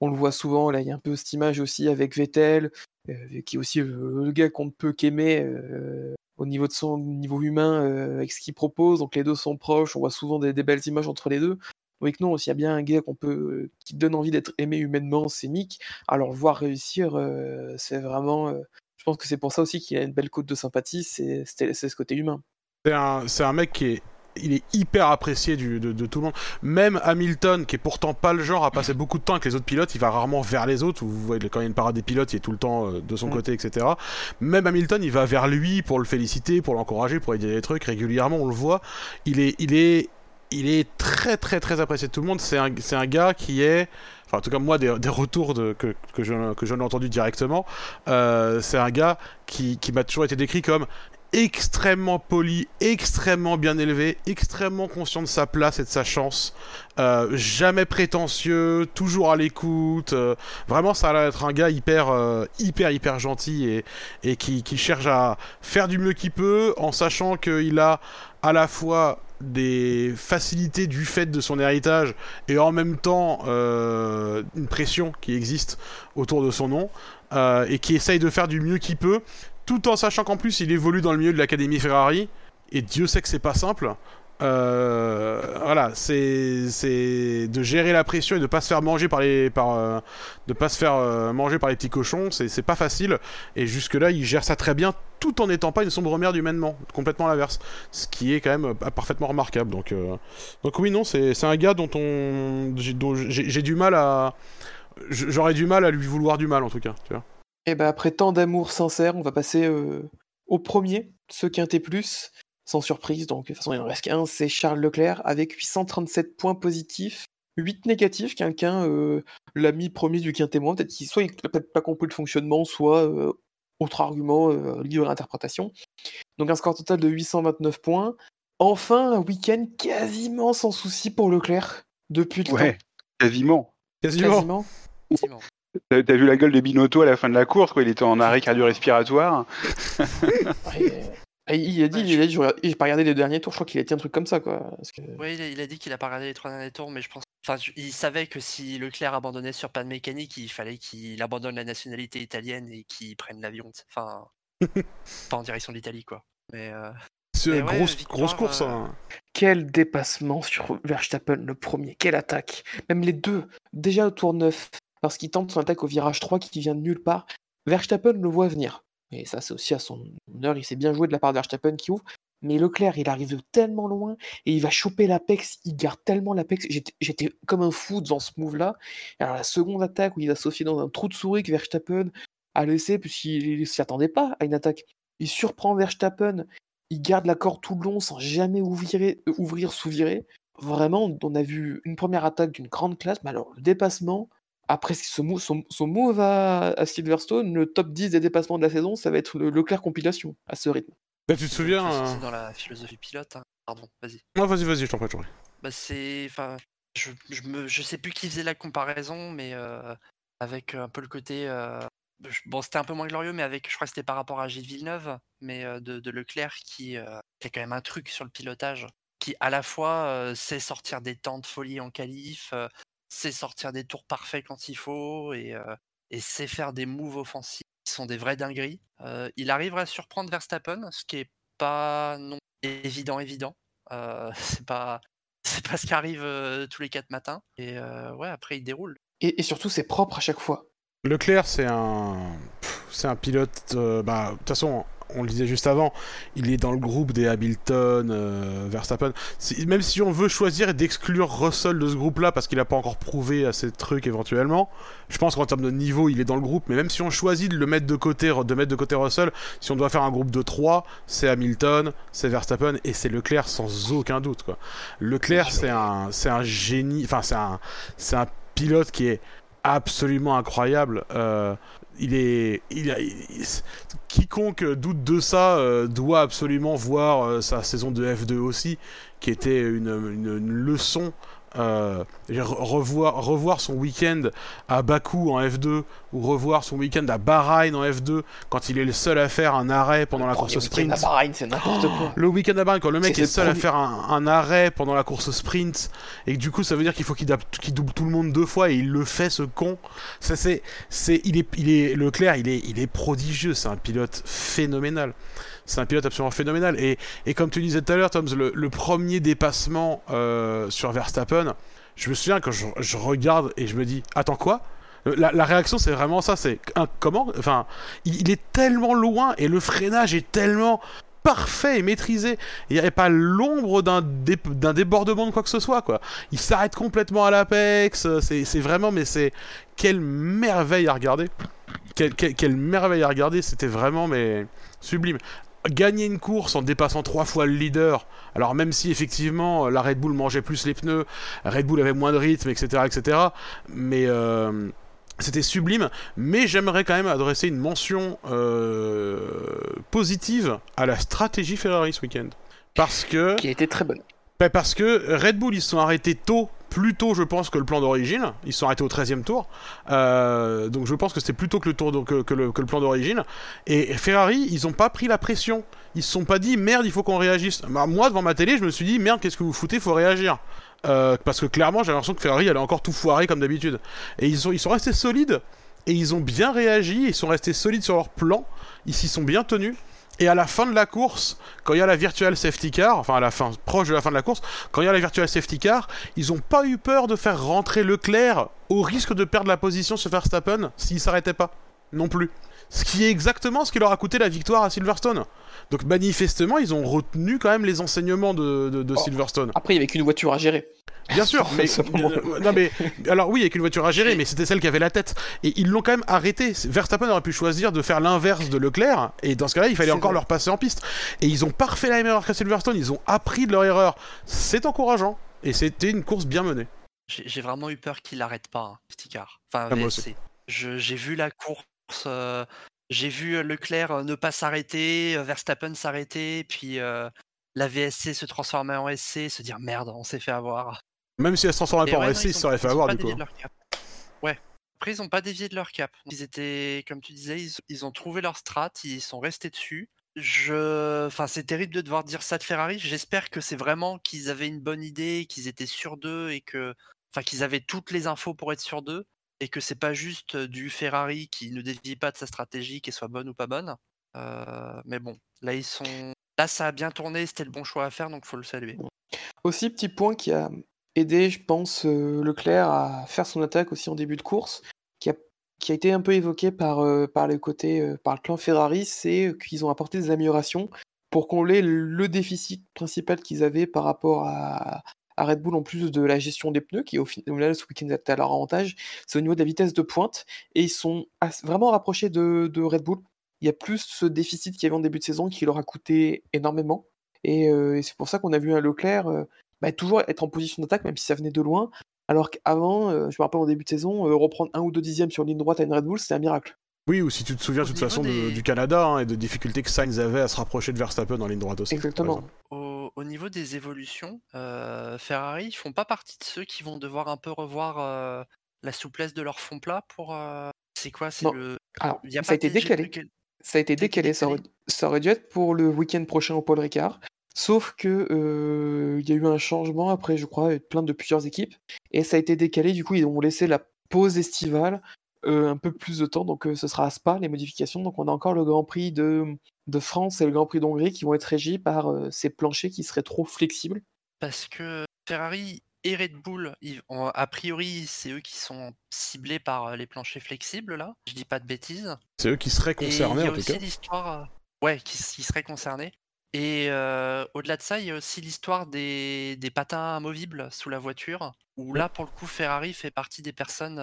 On le voit souvent. Là, il y a un peu cette image aussi avec Vettel, euh, qui est aussi le, gars qu'on ne peut qu'aimer euh, au niveau de son niveau humain euh, avec ce qu'il propose. Donc les deux sont proches. On voit souvent des, belles images entre les deux. Donc non, s'il y a bien un gars qu'on peut, qui donne envie d'être aimé humainement, c'est Mick. Alors voir réussir, euh, c'est vraiment. euh, je pense que c'est pour ça aussi qu'il a une belle cote de sympathie. C'est, c'est ce côté humain. C'est un, mec qui est, il est hyper apprécié du, de, de tout le monde. Même Hamilton, qui est pourtant pas le genre à passer beaucoup de temps avec les autres pilotes, il va rarement vers les autres. Vous voyez, quand il y a une parade des pilotes, il est tout le temps euh, de son Mm. côté, etc. Même Hamilton, il va vers lui pour le féliciter, pour l'encourager, pour lui dire des trucs régulièrement. On le voit. Il est, il est, il est très, très, très apprécié de tout le monde. C'est un, gars qui est. Enfin, en tout cas, moi, des, des retours de, que, que je, que je l'ai entendu directement, euh, c'est un gars qui, qui m'a toujours été décrit comme extrêmement poli, extrêmement bien élevé, extrêmement conscient de sa place et de sa chance, euh, jamais prétentieux, toujours à l'écoute. euh, vraiment, ça a l'air d'être un gars hyper, euh, hyper, hyper gentil et, et qui, qui cherche à faire du mieux qu'il peut en sachant qu'il a à la fois des facilités du fait de son héritage et en même temps euh, une pression qui existe autour de son nom euh, et qui essaye de faire du mieux qu'il peut tout en sachant qu'en plus il évolue dans le milieu de l'académie Ferrari. Et Dieu sait que c'est pas simple. Euh, voilà c'est de gérer la pression et de pas se faire manger par les par euh, de pas se faire euh, manger par les petits cochons c'est pas facile. Et jusque là il gère ça très bien tout en n'étant pas une sombre merde humainement complètement l'inverse. Ce qui est quand même parfaitement remarquable. Donc donc oui non c'est un gars dont on j'ai du mal à j'aurais du mal à lui vouloir du mal en tout cas tu vois Et ben après tant d'amour sincère, on va passer euh, au premier, ce quintet plus, sans surprise. Donc de toute façon, il en reste qu'un, c'est Charles Leclerc avec 837 points positifs, 8 négatifs. Quelqu'un euh, l'a mis premier du quintet moins. Peut-être qu'il soit il n'a peut-être pas compris le fonctionnement, soit euh, autre argument euh, libre à l'interprétation. Donc un score total de 829 points. Enfin, un week-end quasiment sans souci pour Leclerc depuis le Ouais, quasiment. temps. Quasiment. T'as vu la gueule de Binotto à la fin de la course, quoi. Il était en arrêt cardio-respiratoire. Il a dit, Ouais, il a dit, j'ai pas regardé les derniers tours, je crois qu'il a dit un truc comme ça, quoi. Parce que- Oui, il a, il a dit qu'il a pas regardé les trois derniers tours, mais je pense. Enfin, il savait que si Leclerc abandonnait sur panne mécanique, il fallait qu'il abandonne la nationalité italienne et qu'il prenne l'avion. Enfin, pas en direction de l'Italie, quoi. Mais euh, c'est une ouais, grosse victoire, grosse course euh, hein. Quel dépassement sur Verstappen, le premier, quelle attaque. Même les deux, déjà au tour 9, parce qu'il tente son attaque au virage 3 qui vient de nulle part. Verstappen le voit venir. Et ça, c'est aussi à son honneur, il s'est bien joué de la part de Verstappen qui ouvre. Mais Leclerc, il arrive de tellement loin et il va choper l'Apex, il garde tellement l'Apex. J'étais- comme un fou dans ce move-là. Alors la seconde attaque où il a sauté dans un trou de souris que Verstappen a laissé, puisqu'il ne s'y attendait pas à une attaque. Il surprend Verstappen, il garde la corde tout le long sans jamais ouvrir, ouvrir sous-virer. Vraiment, on a vu une première attaque d'une grande classe, mais alors le dépassement, après son, son move à, à Silverstone, le top 10 des dépassements de la saison, ça va être le Leclerc compilation à ce rythme. Bah, tu te souviens c'est- euh, c'est dans la philosophie pilote. hein. Pardon, vas-y. non vas-y vas-y je t'en prie je t'en prie. Bah, c'est. Enfin, je, je, me, je sais plus qui faisait la comparaison, mais euh, avec un peu le côté. euh, je- bon, c'était un peu moins glorieux, mais avec. Je crois que c'était par rapport à Gilles Villeneuve, mais euh, de, de Leclerc qui, euh, qui a quand même un truc sur le pilotage. Qui, à la fois, euh, sait sortir des temps de folie en qualif, euh, sait sortir des tours parfaits quand il faut, et, euh, et sait faire des moves offensifs qui sont des vrais dingueries. Euh, il arrive à surprendre Verstappen, ce qui est pas non évident, évident. Euh, c'est pas c'est pas ce qui arrive euh, tous les quatre matins. Et euh, ouais, après il déroule. Et, et surtout, c'est propre à chaque fois. Leclerc, c'est un, c'est un pilote. euh, bah, de toute façon, on le disait juste avant, il est dans le groupe des Hamilton, euh, Verstappen. Même si on veut choisir d'exclure Russell de ce groupe-là parce qu'il n'a pas encore prouvé à ces trucs éventuellement, je pense qu'en termes de niveau, il est dans le groupe. Mais même si on choisit de le mettre de côté, de mettre de côté Russell, si on doit faire un groupe de 3, c'est Hamilton, c'est Verstappen et c'est Leclerc sans aucun doute. Quoi. Leclerc, c'est un, c'est un génie, enfin c'est un, c'est un pilote qui est absolument incroyable. Euh, il est, quiconque doute de ça euh, doit absolument voir euh, sa saison de F2 aussi, qui était une- une leçon. Euh, revoir, revoir son week-end à Bakou en F2 ou revoir son week-end à Bahreïn en F2 quand il est le seul à faire un arrêt pendant la course week-end sprint. à Bahreïn, c'est n'importe quoi. Le week-end à Bahreïn, quand le mec est le seul à faire un, un arrêt pendant la course sprint, et que du coup ça veut dire qu'il faut qu'il double tout le monde deux fois, et il le fait ce con. Ça c'est, c'est, il est, il est, Leclerc, il est, il est prodigieux, c'est un pilote phénoménal. C'est un pilote absolument phénoménal. Et, et comme tu disais tout à l'heure, Tom, le, premier dépassement euh, sur Verstappen, je me souviens quand je, regarde et je me dis, attends quoi? La, réaction c'est vraiment ça, c'est un, comment? Enfin, il, est tellement loin et le freinage est tellement parfait et maîtrisé. Il n'y avait pas l'ombre d'un dé- d'un débordement de quoi que ce soit, quoi. Il s'arrête complètement à l'apex. C'est c'est vraiment, mais c'est quelle merveille à regarder. Quelle, quelle- quelle merveille à regarder. C'était vraiment, mais sublime. Gagner une course en dépassant trois fois le leader. Alors même si effectivement la Red Bull mangeait plus les pneus, Red Bull avait moins de rythme, etc., etc. Mais euh, c'était sublime, mais j'aimerais quand même adresser une mention euh, positive à la stratégie Ferrari ce week-end. Parce que, Qui a été très bonne. bah, parce que Red Bull, ils se sont arrêtés tôt, plus tôt, je pense, que le plan d'origine. Ils sont arrêtés au 13 e tour. Euh, donc je pense que c'était plus tôt que le, tour de- que, le, que le plan d'origine. Et Ferrari, ils ont pas pris la pression. Ils se sont pas dit merde, il faut qu'on réagisse. Bah, moi, devant ma télé, je me suis dit merde, qu'est-ce que vous foutez, faut réagir. Euh, parce que clairement, j'avais l'impression que Ferrari allait encore tout foirer comme d'habitude. Et ils sont, ils sont restés solides. Et ils ont bien réagi. Ils sont restés solides sur leur plan. Ils s'y sont bien tenus. Et à la fin de la course, quand il y a la virtual safety car, enfin à la fin, proche de la fin de la course, quand il y a la virtual safety car, ils ont pas eu peur de faire rentrer Leclerc au risque de perdre la position sur Verstappen s'il s'arrêtait pas. Non plus. Ce qui est exactement ce qui leur a coûté la victoire à Silverstone. Donc manifestement, ils ont retenu quand même les enseignements de, de- de Oh. Silverstone. Après, il y avait qu'une voiture à gérer. Bien sûr, mais euh, non mais alors oui, avec une voiture à gérer, mais c'était celle qui avait la tête. Et ils l'ont quand même arrêté. Verstappen aurait pu choisir de faire l'inverse de Leclerc, et dans ce cas-là, il fallait encore vrai. leur passer en piste. Et ils ont pas refait la même erreur qu'à Silverstone. Ils ont appris de leur erreur. C'est encourageant, et c'était une course bien menée. J'ai vraiment eu peur qu'il l'arrête pas, hein, petit car. Enfin, Ah, J'ai vu la course, j'ai vu Leclerc ne pas s'arrêter, Verstappen s'arrêter, puis la VSC se transformer en SC, se dire merde, on s'est fait avoir. Même si elle se transformait pas en ouais, SC, ils se seraient fait avoir du coup. Ouais. Après, ils ont pas dévié de leur cap. Ils étaient, comme tu disais, ils, ils ont trouvé leur strat, ils sont restés dessus. Je, enfin, c'est terrible de devoir dire ça de Ferrari. J'espère que c'est vraiment qu'ils avaient une bonne idée, qu'ils étaient sûrs d'eux et que, enfin, qu'ils avaient toutes les infos pour être sûrs d'eux et que c'est pas juste du Ferrari qui ne dévie pas de sa stratégie, qu'elle soit bonne ou pas bonne. Mais bon, là ils sont, là ça a bien tourné, c'était le bon choix à faire, donc faut le saluer. Aussi, petit point qui a aidé, je pense, Leclerc à faire son attaque aussi en début de course, qui a, qui a été un peu évoqué par, par, le côté, par le clan Ferrari, c'est qu'ils ont apporté des améliorations pour combler le déficit principal qu'ils avaient par rapport à, à Red Bull, en plus de la gestion des pneus, qui au final, ce week-end, était à leur avantage, c'est au niveau de la vitesse de pointe, et ils sont vraiment rapprochés de, de Red Bull. Il y a plus ce déficit qu'il y avait en début de saison qui leur a coûté énormément. Et, euh, et c'est pour ça qu'on a vu un Leclerc euh, bah, toujours être en position d'attaque, même si ça venait de loin. Alors qu'avant, euh, je me rappelle en début de saison, euh, reprendre un ou deux dixièmes sur ligne droite à une Red Bull, c'était un miracle. Oui, ou si tu te souviens de toute façon de- des- du Canada hein, et de difficultés que Sainz avait à se rapprocher de Verstappen en ligne droite aussi. Exactement. Au, au niveau des évolutions, euh, Ferrari, ils font pas partie de ceux qui vont devoir un peu revoir euh, la souplesse de leur fond plat pour. euh, C'est quoi C'est le. Alors, Il y a ça a été décalé. Ça a été décalé, ça aurait, ça aurait dû être pour le week-end prochain au Paul Ricard. Sauf que il y a eu un changement après, je crois, plein de plusieurs équipes. Et ça a été décalé, du coup, ils ont laissé la pause estivale euh, un peu plus de temps. Donc euh, ce sera à Spa, les modifications. Donc on a encore le Grand Prix de, de France et le Grand Prix d'Hongrie qui vont être régis par euh, ces planchers qui seraient trop flexibles. Parce que Ferrari et Red Bull, ils- a priori, c'est eux qui sont ciblés par les planchers flexibles, là. Je dis pas de bêtises. C'est eux qui seraient Et il concernés y a en tout aussi cas. l'histoire. ouais, qui, qui seraient concernés. Et euh, au-delà de ça, il y a aussi l'histoire des, des patins amovibles sous la voiture, où là, pour le coup, Ferrari fait partie des personnes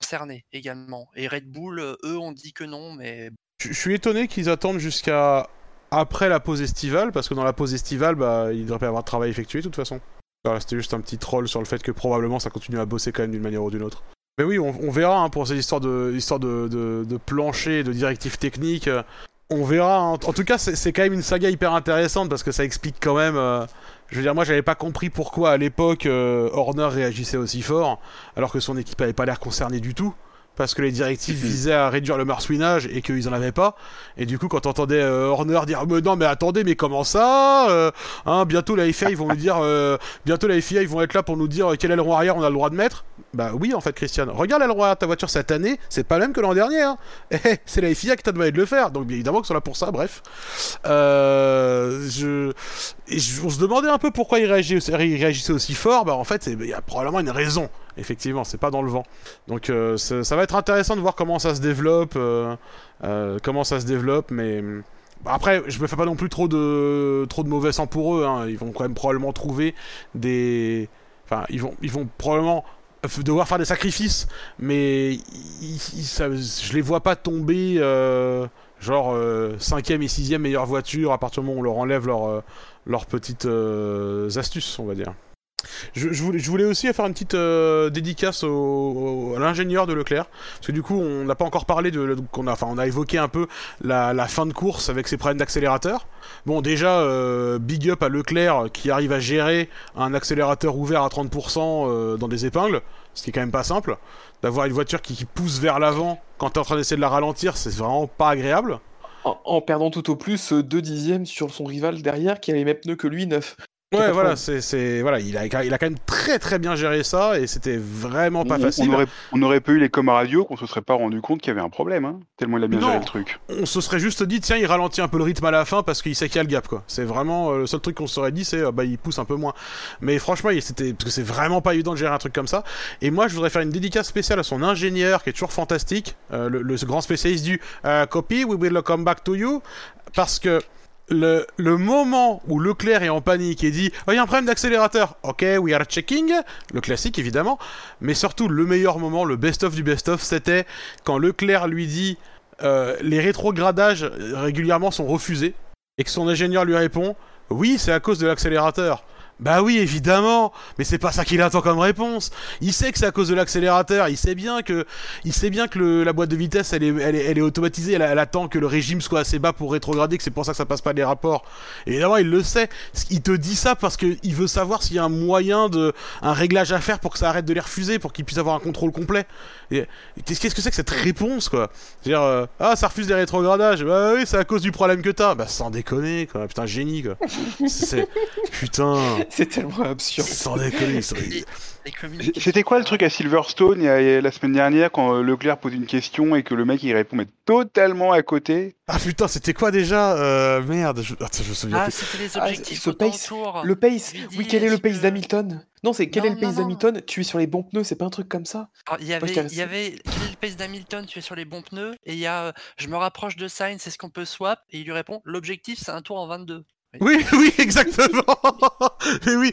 concernées également. Et Red Bull, euh, eux, ont dit que non, mais Je suis étonné qu'ils attendent jusqu'à après la pause estivale, parce que dans la pause estivale, bah, il devrait pas y avoir de travail effectué de toute façon. Voilà, C'était juste un petit troll sur le fait que probablement ça continue à bosser quand même d'une manière ou d'une autre. Mais oui, on, verra hein, pour ces histoires de, histoires de, de, de plancher, de directives techniques. euh, on verra. hein. En tout cas, c'est quand même une saga hyper intéressante parce que ça explique quand même. euh, je veux dire, moi, j'avais pas compris pourquoi à l'époque euh, Horner réagissait aussi fort, alors que son équipe avait pas l'air concernée du tout. Parce que les directives visaient à réduire le marsouinage et qu'ils en avaient pas. Et du coup, quand on entendait euh, Horner dire mais non, mais attendez, mais comment ça euh, hein, Bientôt la FIA, ils vont nous dire, euh, bientôt la FIA, ils vont être là pour nous dire quel aileron arrière on a le droit de mettre. Bah oui, en fait, Christian. Regarde arrière de ta voiture cette année, c'est pas le même que l'an dernier. Hein. Eh, c'est la FIA qui t'a demandé de le faire. Donc évidemment qu'ils sont là pour ça. Bref, euh, je... on se demandait un peu pourquoi ils réagissaient, aussi fort. Bah en fait, il y a probablement une raison. Effectivement, c'est pas dans le vent. Donc euh, ça, va être intéressant de voir comment ça se développe, euh, euh, comment ça se développe, mais bah, après, je me fais pas non plus trop de trop de mauvais sang pour eux. hein. Ils vont quand même probablement trouver des, enfin, ils vont ils vont probablement devoir faire des sacrifices, mais je les vois pas tomber. euh, Genre 5ème et 6ème meilleure voiture à partir du moment où on leur enlève leur, euh, leurs petites euh, astuces, on va dire. Je, voulais, aussi faire une petite euh, dédicace à l'ingénieur de Leclerc, parce que du coup on n'a pas encore parlé de, a, enfin on a évoqué un peu la, fin de course avec ses problèmes d'accélérateur. Bon déjà euh, big up à Leclerc qui arrive à gérer un accélérateur ouvert à 30% euh, dans des épingles, ce qui est quand même pas simple. D'avoir une voiture qui, pousse vers l'avant quand t'es en train d'essayer de la ralentir, c'est vraiment pas agréable. En, en perdant tout au plus euh, deux dixièmes sur son rival derrière qui avait les mêmes pneus que lui, 9. Ouais, voilà, c'est, c'est, voilà, il a, il a quand même très très bien géré ça et c'était vraiment pas on, facile. on aurait, on aurait pas eu les coms radio qu'on se serait pas rendu compte qu'il y avait un problème, hein, tellement il a bien Non. géré le truc. On se serait juste dit, tiens, il ralentit un peu le rythme à la fin parce qu'il sait qu'il y a le gap, quoi. C'est vraiment euh, le seul truc qu'on se serait dit, c'est, euh, bah, il pousse un peu moins. Mais franchement, il- c'était, parce que c'est vraiment pas évident de gérer un truc comme ça. Et moi, je voudrais faire une dédicace spéciale à son ingénieur qui est toujours fantastique, euh, le, le grand spécialiste du euh, copy, we will come back to you, parce que le, moment où Leclerc est en panique et dit Oh, il y a un problème d'accélérateur. Ok, we are checking. Le classique, évidemment. Mais surtout, le meilleur moment, le best-of du best-of, c'était quand Leclerc lui dit euh, Les rétrogradages euh, régulièrement sont refusés. Et que son ingénieur lui répond Oui, c'est à cause de l'accélérateur. Bah oui, évidemment, mais c'est pas ça qu'il attend comme réponse. Il sait que c'est à cause de l'accélérateur. Il sait bien que, il sait bien que le- la boîte de vitesse, elle est, elle est, elle est automatisée. Elle, attend que le régime soit assez bas pour rétrograder. Que c'est pour ça que ça passe pas les rapports. Et évidemment, il le sait. Il te dit ça parce que il veut savoir s'il y a un moyen de, un réglage à faire pour que ça arrête de les refuser, pour qu'il puisse avoir un contrôle complet. Et qu'est-ce que c'est que cette réponse, quoi? C'est-à-dire, euh, ah, ça refuse les rétrogradages. Bah oui, c'est à cause du problème que t'as. Bah sans déconner, quoi. Putain, génie, quoi. Putain. C'est tellement absurde. Sans déconner, C'était quoi le truc à Silverstone il y a- il y a la semaine dernière quand euh, Leclerc pose une question et que le mec il répond mais totalement à côté? Ah putain, c'était quoi déjà euh, Merde, je... Attends, je me souviens Ah, plus. c'était les Ah, objectifs ce pace. Le pace, oui, quel est le pace que- d'Hamilton? Non, c'est quel Non, est le pace d'Hamilton? Tu es sur les bons pneus, c'est pas un truc comme ça? Alors, il y avait, il y avait quel est le pace d'Hamilton? Tu es sur les bons pneus et il y a, euh, je me rapproche de Sainz, est-ce qu'on peut swap? Et il lui répond, l'objectif c'est un tour en 22. Oui, oui, exactement. Mais oui,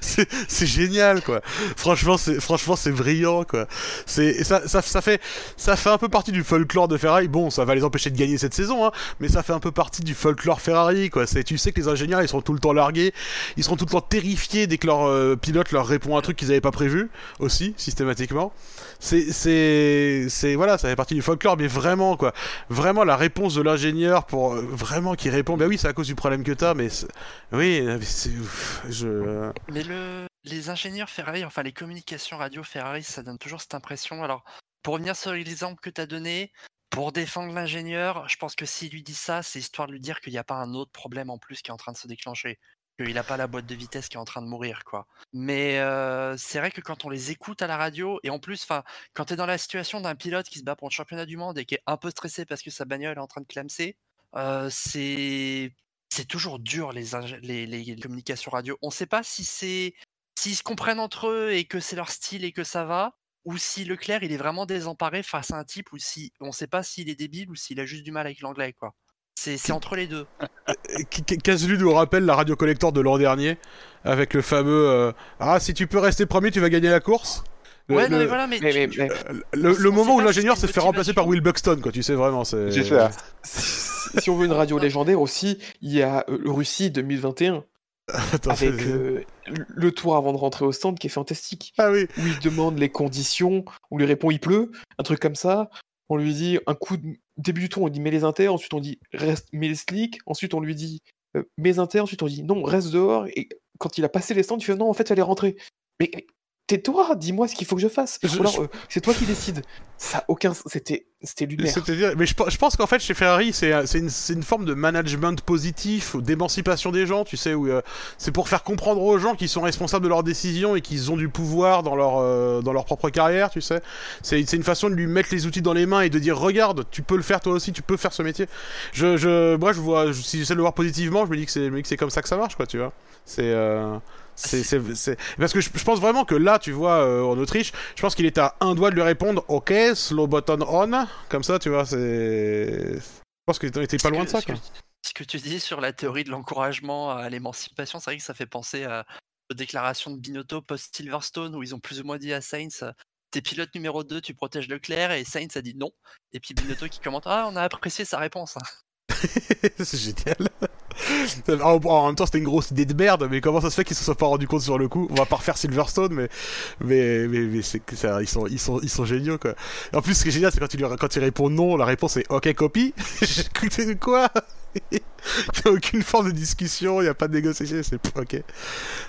c'est génial quoi. Franchement, c'est franchement c'est brillant quoi. C'est ça, ça fait ça fait un peu partie du folklore de Ferrari. Bon, ça va les empêcher de gagner cette saison, hein, mais ça fait un peu partie du folklore Ferrari quoi. Tu sais que les ingénieurs ils seront tout le temps largués, ils seront tout le temps terrifiés dès que leur euh, pilote leur répond un truc qu'ils avaient pas prévu aussi systématiquement. C'est c'est c'est voilà, ça fait partie du folklore, mais vraiment quoi. Vraiment la réponse de l'ingénieur pour euh, vraiment qui répond, bah oui, c'est à cause du problème que t'as, mais oui, mais c'est ouf, je Mais le, les ingénieurs Ferrari, enfin les communications radio Ferrari, ça donne toujours cette impression. Alors, pour revenir sur l'exemple que tu as donné, pour défendre l'ingénieur, je pense que s'il lui dit ça, c'est histoire de lui dire qu'il n'y a pas un autre problème en plus qui est en train de se déclencher. Qu'il n'a pas la boîte de vitesse qui est en train de mourir, quoi. Mais euh, c'est vrai que quand on les écoute à la radio, et en plus, quand tu es dans la situation d'un pilote qui se bat pour le championnat du monde et qui est un peu stressé parce que sa bagnole est en train de clamser, euh, c'est c'est toujours dur les, les, communications radio. On ne sait pas si c'est s'ils se comprennent entre eux et que c'est leur style et que ça va, ou si Leclerc il est vraiment désemparé face à un type ou si on sait pas s'il est débile ou s'il a juste du mal avec l'anglais quoi. C'est entre les deux. Caselu nous rappelle la radio collector de l'an dernier avec le fameux euh, Ah, si tu peux rester premier, tu vas gagner la course. Le, ouais, non, mais voilà, mais, mais- tu- mais- tu- mais- le- moment où l'ingénieur si se c'est fait remplacer par. Will Buxton, quoi, tu sais vraiment, c'est. Si on veut une radio légendaire aussi, il y a euh, Russie 2021 Attends, avec euh, le tour avant de rentrer au stand qui est fantastique. Ah oui. Où il demande les conditions, on lui répond il pleut, un truc comme ça. On lui dit un coup de début du tour, on dit mets les inters, ensuite on dit reste mets les slicks, ensuite on lui dit euh, mets les inters, ensuite on dit non reste dehors et quand il a passé les stands, il fait non en fait fallait rentrer. Mais mais tais-toi, dis-moi ce qu'il faut que je fasse. Je- Ou alors je- euh, c'est toi qui décides. Ça aucun, c'était c'était lunaire. C'est-à-dire, mais je, je pense qu'en fait chez Ferrari c'est c'est une, c'est une forme de management positif, ou d'émancipation des gens, tu sais, où euh, c'est pour faire comprendre aux gens qu'ils sont responsables de leurs décisions et qu'ils ont du pouvoir dans leur euh, dans leur propre carrière, tu sais. C'est c'est une façon de lui mettre les outils dans les mains et de dire regarde, tu peux le faire toi aussi, tu peux faire ce métier. Je, je moi je vois, si j'essaie de le voir positivement, je me dis que c'est c'est comme ça que ça marche, quoi, tu vois. C'est euh, c'est, c'est- Parce que je, je pense vraiment que là, tu vois, euh, en Autriche, je pense qu'il est à un doigt de lui répondre Ok, slow button on. Comme ça, tu vois, c'est. Je pense qu'il était pas loin que- de ça, ce quoi. que, ce que tu dis sur la théorie de l'encouragement à l'émancipation, c'est vrai que ça fait penser à, aux déclarations de Binotto post-Silverstone où ils ont plus ou moins dit à Sainz T'es pilote numéro 2, tu protèges Leclerc, et Sainz a dit non. Et puis Binotto qui commente Ah, on a apprécié sa réponse. c'est génial. en, même temps, c'était une grosse idée de merde, mais comment ça se fait qu'ils se sont pas rendus compte sur le coup? On va pas refaire Silverstone, mais mais mais, ils sont ils sont ils sont géniaux quoi. En plus, ce qui est génial, c'est quand il quand répond non, la réponse est OK copie. J'ai écouté de quoi? Il y a aucune forme de discussion, il y a pas de négociation, c'est OK.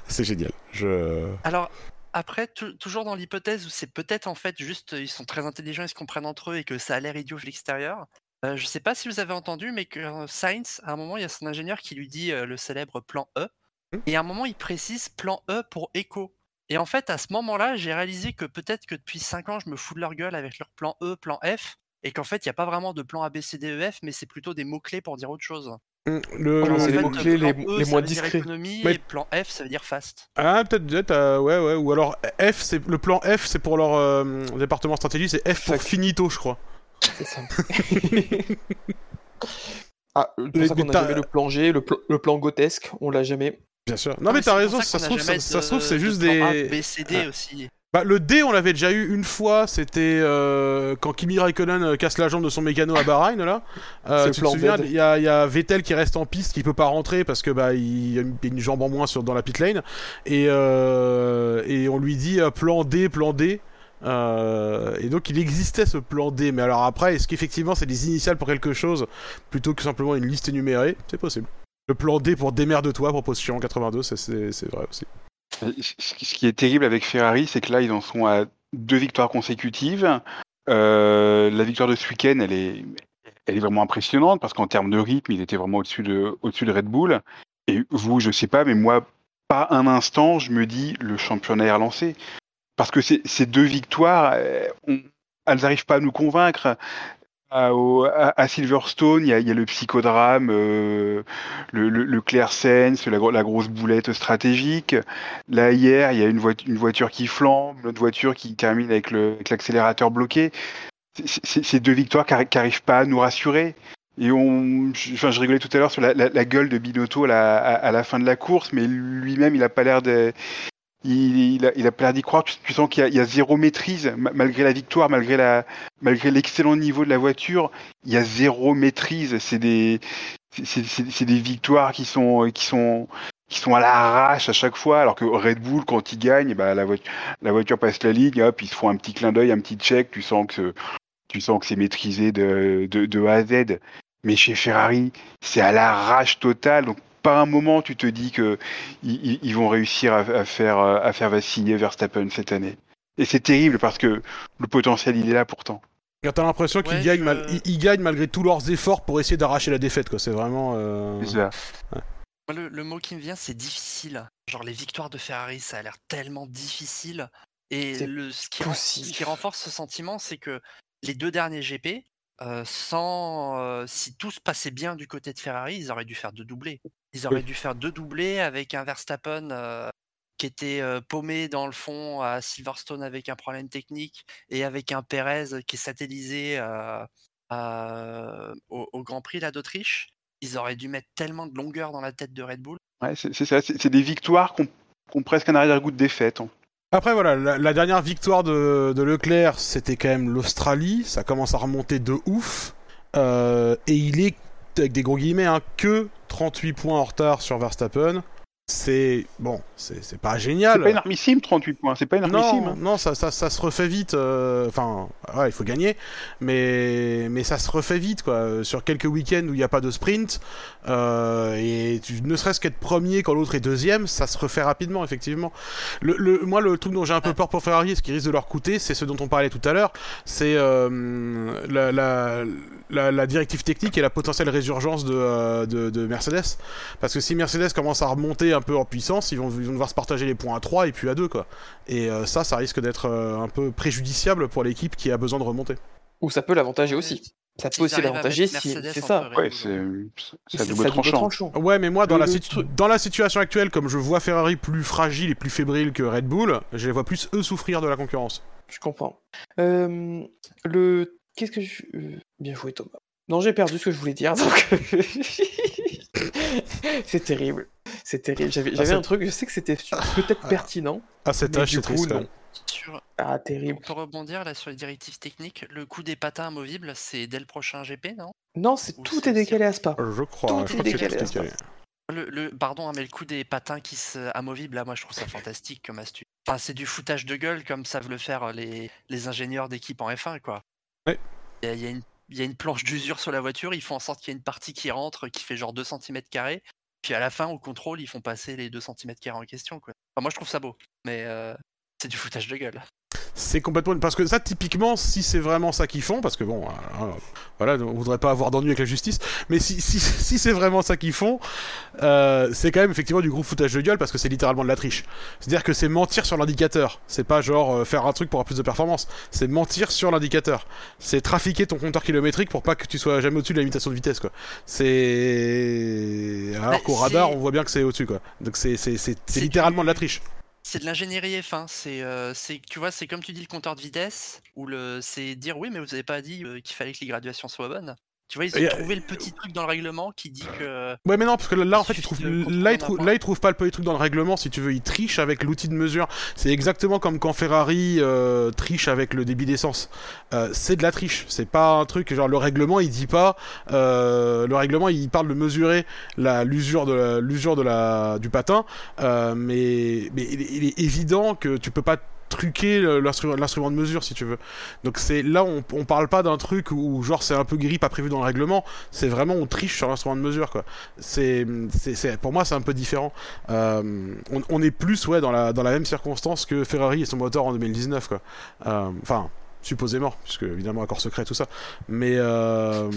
C'est génial. Je Alors, après, tou- toujours dans l'hypothèse où c'est peut-être en fait juste ils sont très intelligents, ils se comprennent entre eux et que ça a l'air idiot de l'extérieur. Euh, je sais pas si vous avez entendu, mais que euh, Sainz, à un moment, il y a son ingénieur qui lui dit euh, le célèbre plan E. Mhm. Et à un moment, il précise plan E pour écho. Et en fait, à ce moment-là, j'ai réalisé que peut-être que depuis 5 ans, je me fous de leur gueule avec leur plan E, plan F, et qu'en fait, il n'y a pas vraiment de plan A, B, C, D, E, F, mais c'est plutôt des mots-clés pour dire autre chose. le En c'est les fait, mots-clés plan les- E, les moins discrets. économie, Mais- et plan F, ça veut dire fast. Ah, peut-être, peut-être, euh, ouais, ouais. Ou alors F, c'est le plan F, c'est pour leur euh, département stratégie, c'est F pour finito, je crois. C'est ça. ah, pour Les- ça mais qu'on a jamais le plan G, le, plan- le plan grotesque, on l'a jamais. Bien sûr. Non, mais t'as c'est raison, ça, se trouve, ça, se trouve, c'est de juste plan A, des. B, C, D Ah. aussi. Bah, le D, on l'avait déjà eu une fois, c'était euh, quand Kimi Raikkonen euh, casse la jambe de son mécano à Bahreïn, là. Euh, C'est le tu te souviens, il y a, il y a Vettel qui reste en piste, qui peut pas rentrer parce que bah il y a une- une jambe en moins sur, dans la pit lane, et, euh, et on lui dit euh, plan D, plan D. Euh, et donc il existait ce plan D, mais alors après, est-ce qu'effectivement c'est des initiales pour quelque chose plutôt que simplement une liste énumérée? C'est possible. Le plan D pour démerde-toi, proposition 82, c'est- vrai aussi. Euh, Ce qui est terrible avec Ferrari, c'est que là, ils en sont à deux victoires consécutives. Euh, la victoire de ce week-end, elle est, elle est vraiment impressionnante parce qu'en termes de rythme, il était vraiment au-dessus de, au-dessus de Red Bull. Et vous, je sais pas, mais moi, pas un instant, je me dis le championnat est relancé. Parce que ces, deux victoires, euh, elles n'arrivent pas à nous convaincre. À, Silverstone, il y a, il y a le psychodrame, euh, le, le, le sense, la, la grosse boulette stratégique. Là, hier, il y a une, voiture, une voiture qui flambe, une autre voiture qui termine avec l'accélérateur bloqué. C'est- deux victoires qui n'arrivent pas à nous rassurer. Et on, je, enfin, je rigolais tout à l'heure sur la, la- gueule de Binotto à la, à- la fin de la course, mais lui-même, il a pas l'air de, il, a, l'air d'y croire. Tu, sens qu'il y, a- zéro maîtrise, ma- malgré la victoire, malgré l'excellent niveau de la voiture, il y a zéro maîtrise. C'est des, victoires qui sont, à l'arrache à chaque fois, alors que Red Bull, quand il gagne, bah, la, voiture, passe la ligne, hop, ils se font un petit clin d'œil, un petit check, tu sens que, c'est maîtrisé de, A à Z. Mais chez Ferrari, c'est à l'arrache totale. Pas un moment, tu te dis que ils, ils- vont réussir à, à faire, euh, à faire vaciller Verstappen cette année. Et c'est terrible parce que le potentiel, il est là pourtant. Quand T'as l'impression qu'ils Ouais, gagnent, je- mal- ils, ils gagnent malgré tous leurs efforts pour essayer d'arracher la défaite, quoi. C'est vraiment. euh, C'est ça. Moi, le, le mot qui me vient, c'est difficile. Genre, les victoires de Ferrari, ça a l'air tellement difficile. Et le, ce, qui ren- ce qui renforce ce sentiment, c'est que les deux derniers GP, euh, sans, euh, si tout se passait bien du côté de Ferrari, ils auraient dû faire deux doublés. Ils auraient Oui. dû faire deux doublés avec un Verstappen euh, qui était euh, paumé dans le fond à Silverstone avec un problème technique et avec un Perez qui est satellisé euh, à- au, au Grand Prix là d'Autriche, ils auraient dû mettre tellement de longueur dans la tête de Red Bull. Ouais, c'est ça, c'est des victoires qui ont, presque un arrière-goût de défaite. hein. Après voilà, la, la dernière victoire de, de Leclerc, c'était quand même l'Australie. Ça commence à remonter de ouf. Euh, et il est, avec des gros guillemets, hein, que 38 points en retard sur Verstappen. C'est bon, c'est pas génial. C'est pas énormissime, 38 points. C'est pas énormissime. Non, hein. non, ça, ça, ça se refait vite. euh, Enfin, ouais, il faut gagner, mais, mais ça se refait vite, quoi. Sur quelques week-ends où il n'y a pas de sprint, euh, et tu, ne serait-ce qu'être premier quand l'autre est deuxième, ça se refait rapidement, effectivement. Le, le- moi, le truc dont j'ai un peu peur pour Ferrari, ce qui risque de leur coûter, c'est ce dont on parlait tout à l'heure, c'est euh, la, la, la, la directive technique et la potentielle résurgence de, euh, de, de Mercedes. Parce que si Mercedes commence à remonter un peu en puissance, ils vont, ils vont devoir se partager les points à 3 et puis à 2, quoi. Et euh, ça, ça risque d'être euh, un peu préjudiciable pour l'équipe qui a besoin de remonter. Ou ça peut l'avantager aussi. Ça peut aussi l'avantager si c'est ça. Ouais, c'est C'est double ça, tranchant. Ouais, mais moi, dans, Le- la, le situ- truc- dans la situation actuelle, comme je vois Ferrari plus fragile et plus fébrile que Red Bull, je les vois plus eux souffrir de la concurrence. Je comprends. Euh, le. Qu'est-ce que je. Bien joué, Thomas. Non, j'ai perdu ce que je voulais dire, donc. c'est terrible. C'est terrible. J'avais c'est- un truc, je sais que c'était peut-être pertinent. À cet Mais âge, du c'est non. Sur- Ah, on terrible. peut rebondir là sur les directives techniques. Le coup des patins amovibles, c'est dès le prochain GP, non? Non, c'est Ou tout c'est- est décalé à Spa. Je crois. Tout je est crois que c'est décalé à le, le- Pardon, hein, mais le coup des patins qui se amovibles, là, moi je trouve ça fantastique comme astuce. Enfin, c'est du foutage de gueule comme savent le faire les, les ingénieurs d'équipe en F1, quoi. Ouais. Il y a- y une il y a une planche d'usure sur la voiture, ils font en sorte qu'il y ait une partie qui rentre qui fait genre 2 cm, puis à la fin, au contrôle, ils font passer les 2 cm en question. Quoi. Moi, je trouve ça beau, mais euh, c'est du foutage de gueule. C'est complètement parce que ça typiquement si c'est vraiment ça qu'ils font parce que bon euh, voilà on voudrait pas avoir d'ennui avec la justice mais si, si, si c'est vraiment ça qu'ils font euh, c'est quand même effectivement du gros foutage de gueule parce que c'est littéralement de la triche. C'est à dire que c'est mentir sur l'indicateur. C'est pas genre euh, faire un truc pour avoir plus de performance. C'est mentir sur l'indicateur. C'est trafiquer ton compteur kilométrique pour pas que tu sois jamais au-dessus de la limitation de vitesse quoi. C'est alors Mais qu'au radar on voit bien que c'est au-dessus quoi. Donc c'est littéralement de la triche C'est de l'ingénierie F1. C'est, euh, tu vois, c'est comme tu dis le compteur de vitesse, ou le, c'est dire oui, mais vous avez pas dit euh, qu'il fallait que les graduations soient bonnes. Tu vois, ils ont euh, trouvé le petit truc dans le règlement qui dit que. Ouais mais non parce que là en fait ils trouvent là ils trouvent là ils trouvent pas le petit truc dans le règlement si tu veux ils trichent avec l'outil de mesure. C'est exactement comme quand Ferrari euh, triche avec le débit d'essence. Euh, c'est de la triche. C'est pas un truc genre le règlement il dit pas euh, le règlement il parle de mesurer la l'usure de la- l'usure de la du patin. Euh, mais mais il est évident que tu peux pas truquer l'instrument de mesure si tu veux. Donc c'est là on, parle pas d'un truc où genre c'est un peu gris pas prévu dans le règlement. C'est vraiment on triche sur l'instrument de mesure quoi. C'est pour moi c'est un peu différent. Euh, on, on est plus ouais dans la dans la même circonstance que Ferrari et son moteur en 2019 quoi. Euh, enfin supposément puisque évidemment accord secret tout ça mais euh,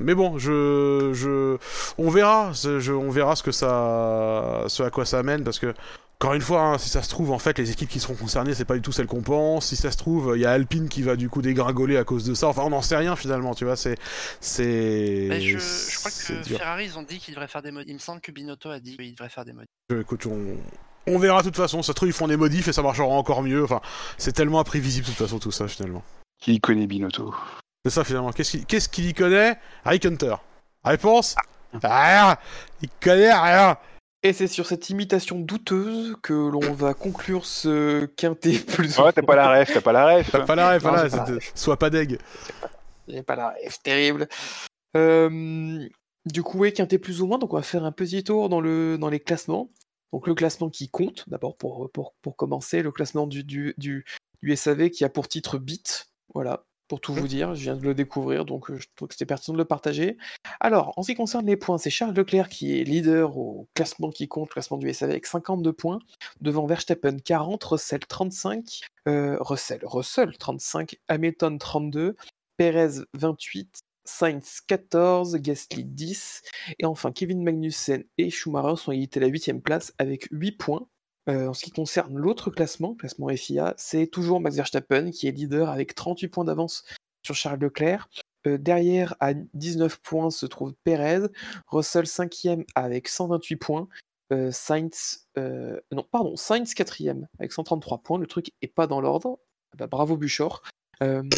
mais bon je je on verra ce- je- on verra ce que ça ce à quoi ça amène parce que encore une fois, hein, si ça se trouve, en fait, les équipes qui seront concernées, c'est pas du tout celles qu'on pense. Si ça se trouve, il y a Alpine qui va du coup dégringoler à cause de ça. Enfin, on n'en sait rien finalement, tu vois. C'est, c'est. Mais je, je crois que. Ferrari, ils ont dit qu'ils devraient faire des modifs. Il me semble que Binotto a dit qu'ils devraient faire des. Euh, Écoute, on, on verra de toute façon. Ça se trouve, ils font des modifs et ça marchera encore mieux. Enfin, c'est tellement imprévisible de toute façon tout ça finalement. Qui connaît Binotto C'est ça finalement. Qu'est-ce qu'il y connaît? Rick Hunter. Réponse? Rien Il connaît rien Et c'est sur cette imitation douteuse que l'on va conclure ce quintet plus. Ouais, t'as pas la ref, t'as pas la ref. T'as pas la ref, Non, voilà. j'ai pas la Sois pas deg. J'ai pas la rêve, terrible. Euh, du coup, oui, quintet plus ou moins. Donc, on va faire un petit tour dans, le, dans les classements. Donc, le classement qui compte, d'abord pour, pour, pour commencer, le classement du, du, du, du SAV qui a pour titre Bit. Voilà, pour tout vous dire. Je viens de le découvrir, donc euh, je trouve que c'était pertinent de le partager. Alors, en ce qui concerne les points, c'est Charles Leclerc qui est leader au classement qui compte, classement du SAV avec 52 points, devant Verstappen 40, Russell 35, euh, Russell, Russell 35, Hamilton 32, Perez 28, Sainz 14, Gasly 10, et enfin Kevin Magnussen et Schumacher sont élités à la 8 place avec 8 points. Euh, en ce qui concerne l'autre classement, classement FIA, c'est toujours Max Verstappen qui est leader avec 38 points d'avance sur Charles Leclerc. Euh, derrière, à 19 points, se trouve Perez. Russell 5e avec 128 points. Euh, Sainz, non, pardon, Sainz quatrième avec 133 points. Le truc est pas dans l'ordre. Ah bah, bravo Buchor. Russell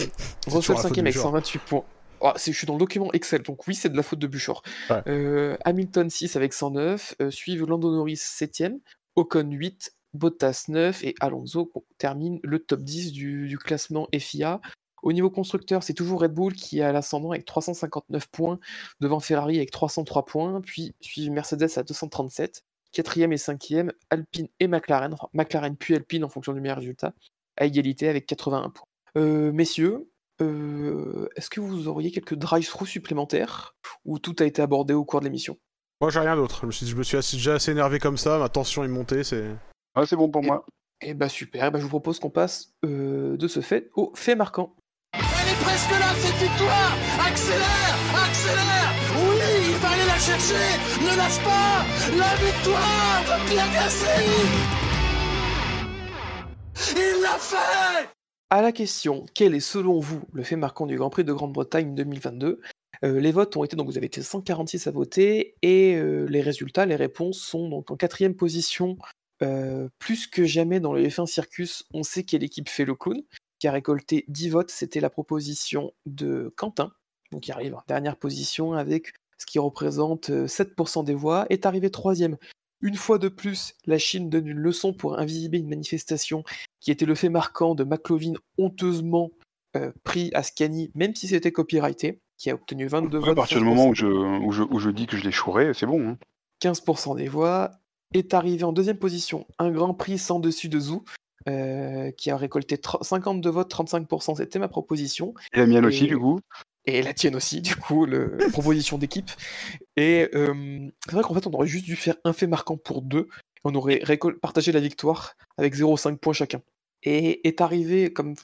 toujours la faute de cinquième avec Buchor. 128 points. Ah, je suis dans le document Excel, donc oui, c'est de la faute de Buchor. Ouais. Euh, Hamilton 6 avec 109, euh, suivent Lando Norris 7ème, Ocon 8, Bottas 9 et Alonso termine le top 10 du, du classement FIA. Au niveau constructeur, c'est toujours Red Bull qui a l'ascendant avec 359 points, devant Ferrari avec 303 points, puis suivent Mercedes à 237, quatrième et cinquième, Alpine et McLaren, enfin McLaren puis Alpine en fonction du meilleur résultat, à égalité avec 81 points. Euh, messieurs, euh, est-ce que vous auriez quelques drive-through supplémentaires ou tout a été abordé au cours de l'émission? Moi, j'ai rien d'autre. Je me suis, je me suis assez- déjà assez énervé comme ça. Ma tension est montée. C'est. Ah, c'est bon pour moi. Eh bah super, eh bah, je vous propose qu'on passe euh, de ce fait au fait marquant. Elle est presque là, cette victoire Accélère Accélère Oui, il va aller la chercher Ne lâche pas La victoire de Pierre Gasly Il l'a fait À la question, quel est selon vous le fait marquant du Grand Prix de Grande-Bretagne 2022 Euh, Les votes ont été, donc vous avez été 146 à voter, et euh, les résultats, les réponses sont donc en quatrième position, euh, plus que jamais dans le F1 Circus, on sait quelle équipe fait le clown, qui a récolté 10 votes, c'était la proposition de Quentin, donc qui arrive en dernière position avec ce qui représente euh, 7% des voix, est arrivé troisième. Une fois de plus, la Chine donne une leçon pour invisibiliser une manifestation qui était le fait marquant de McLovin honteusement euh, pris à Scani, même si c'était copyrighté, qui a obtenu 22 Ouais, votes. à partir du 15%, moment où je, où je, où je dis que je l'ai chouré, c'est bon. hein. 15% des voix, est arrivé en deuxième position un Grand Prix sans dessus de Zou, euh, qui a récolté tr- 52 votes, 35%, c'était ma proposition. Et la mienne aussi, du coup. Et la tienne aussi, du coup, le, la proposition d'équipe. Et euh, c'est vrai qu'en fait, on aurait juste dû faire un fait marquant pour deux. On aurait partagé la victoire avec 0,5 points chacun. Et est arrivé, comme,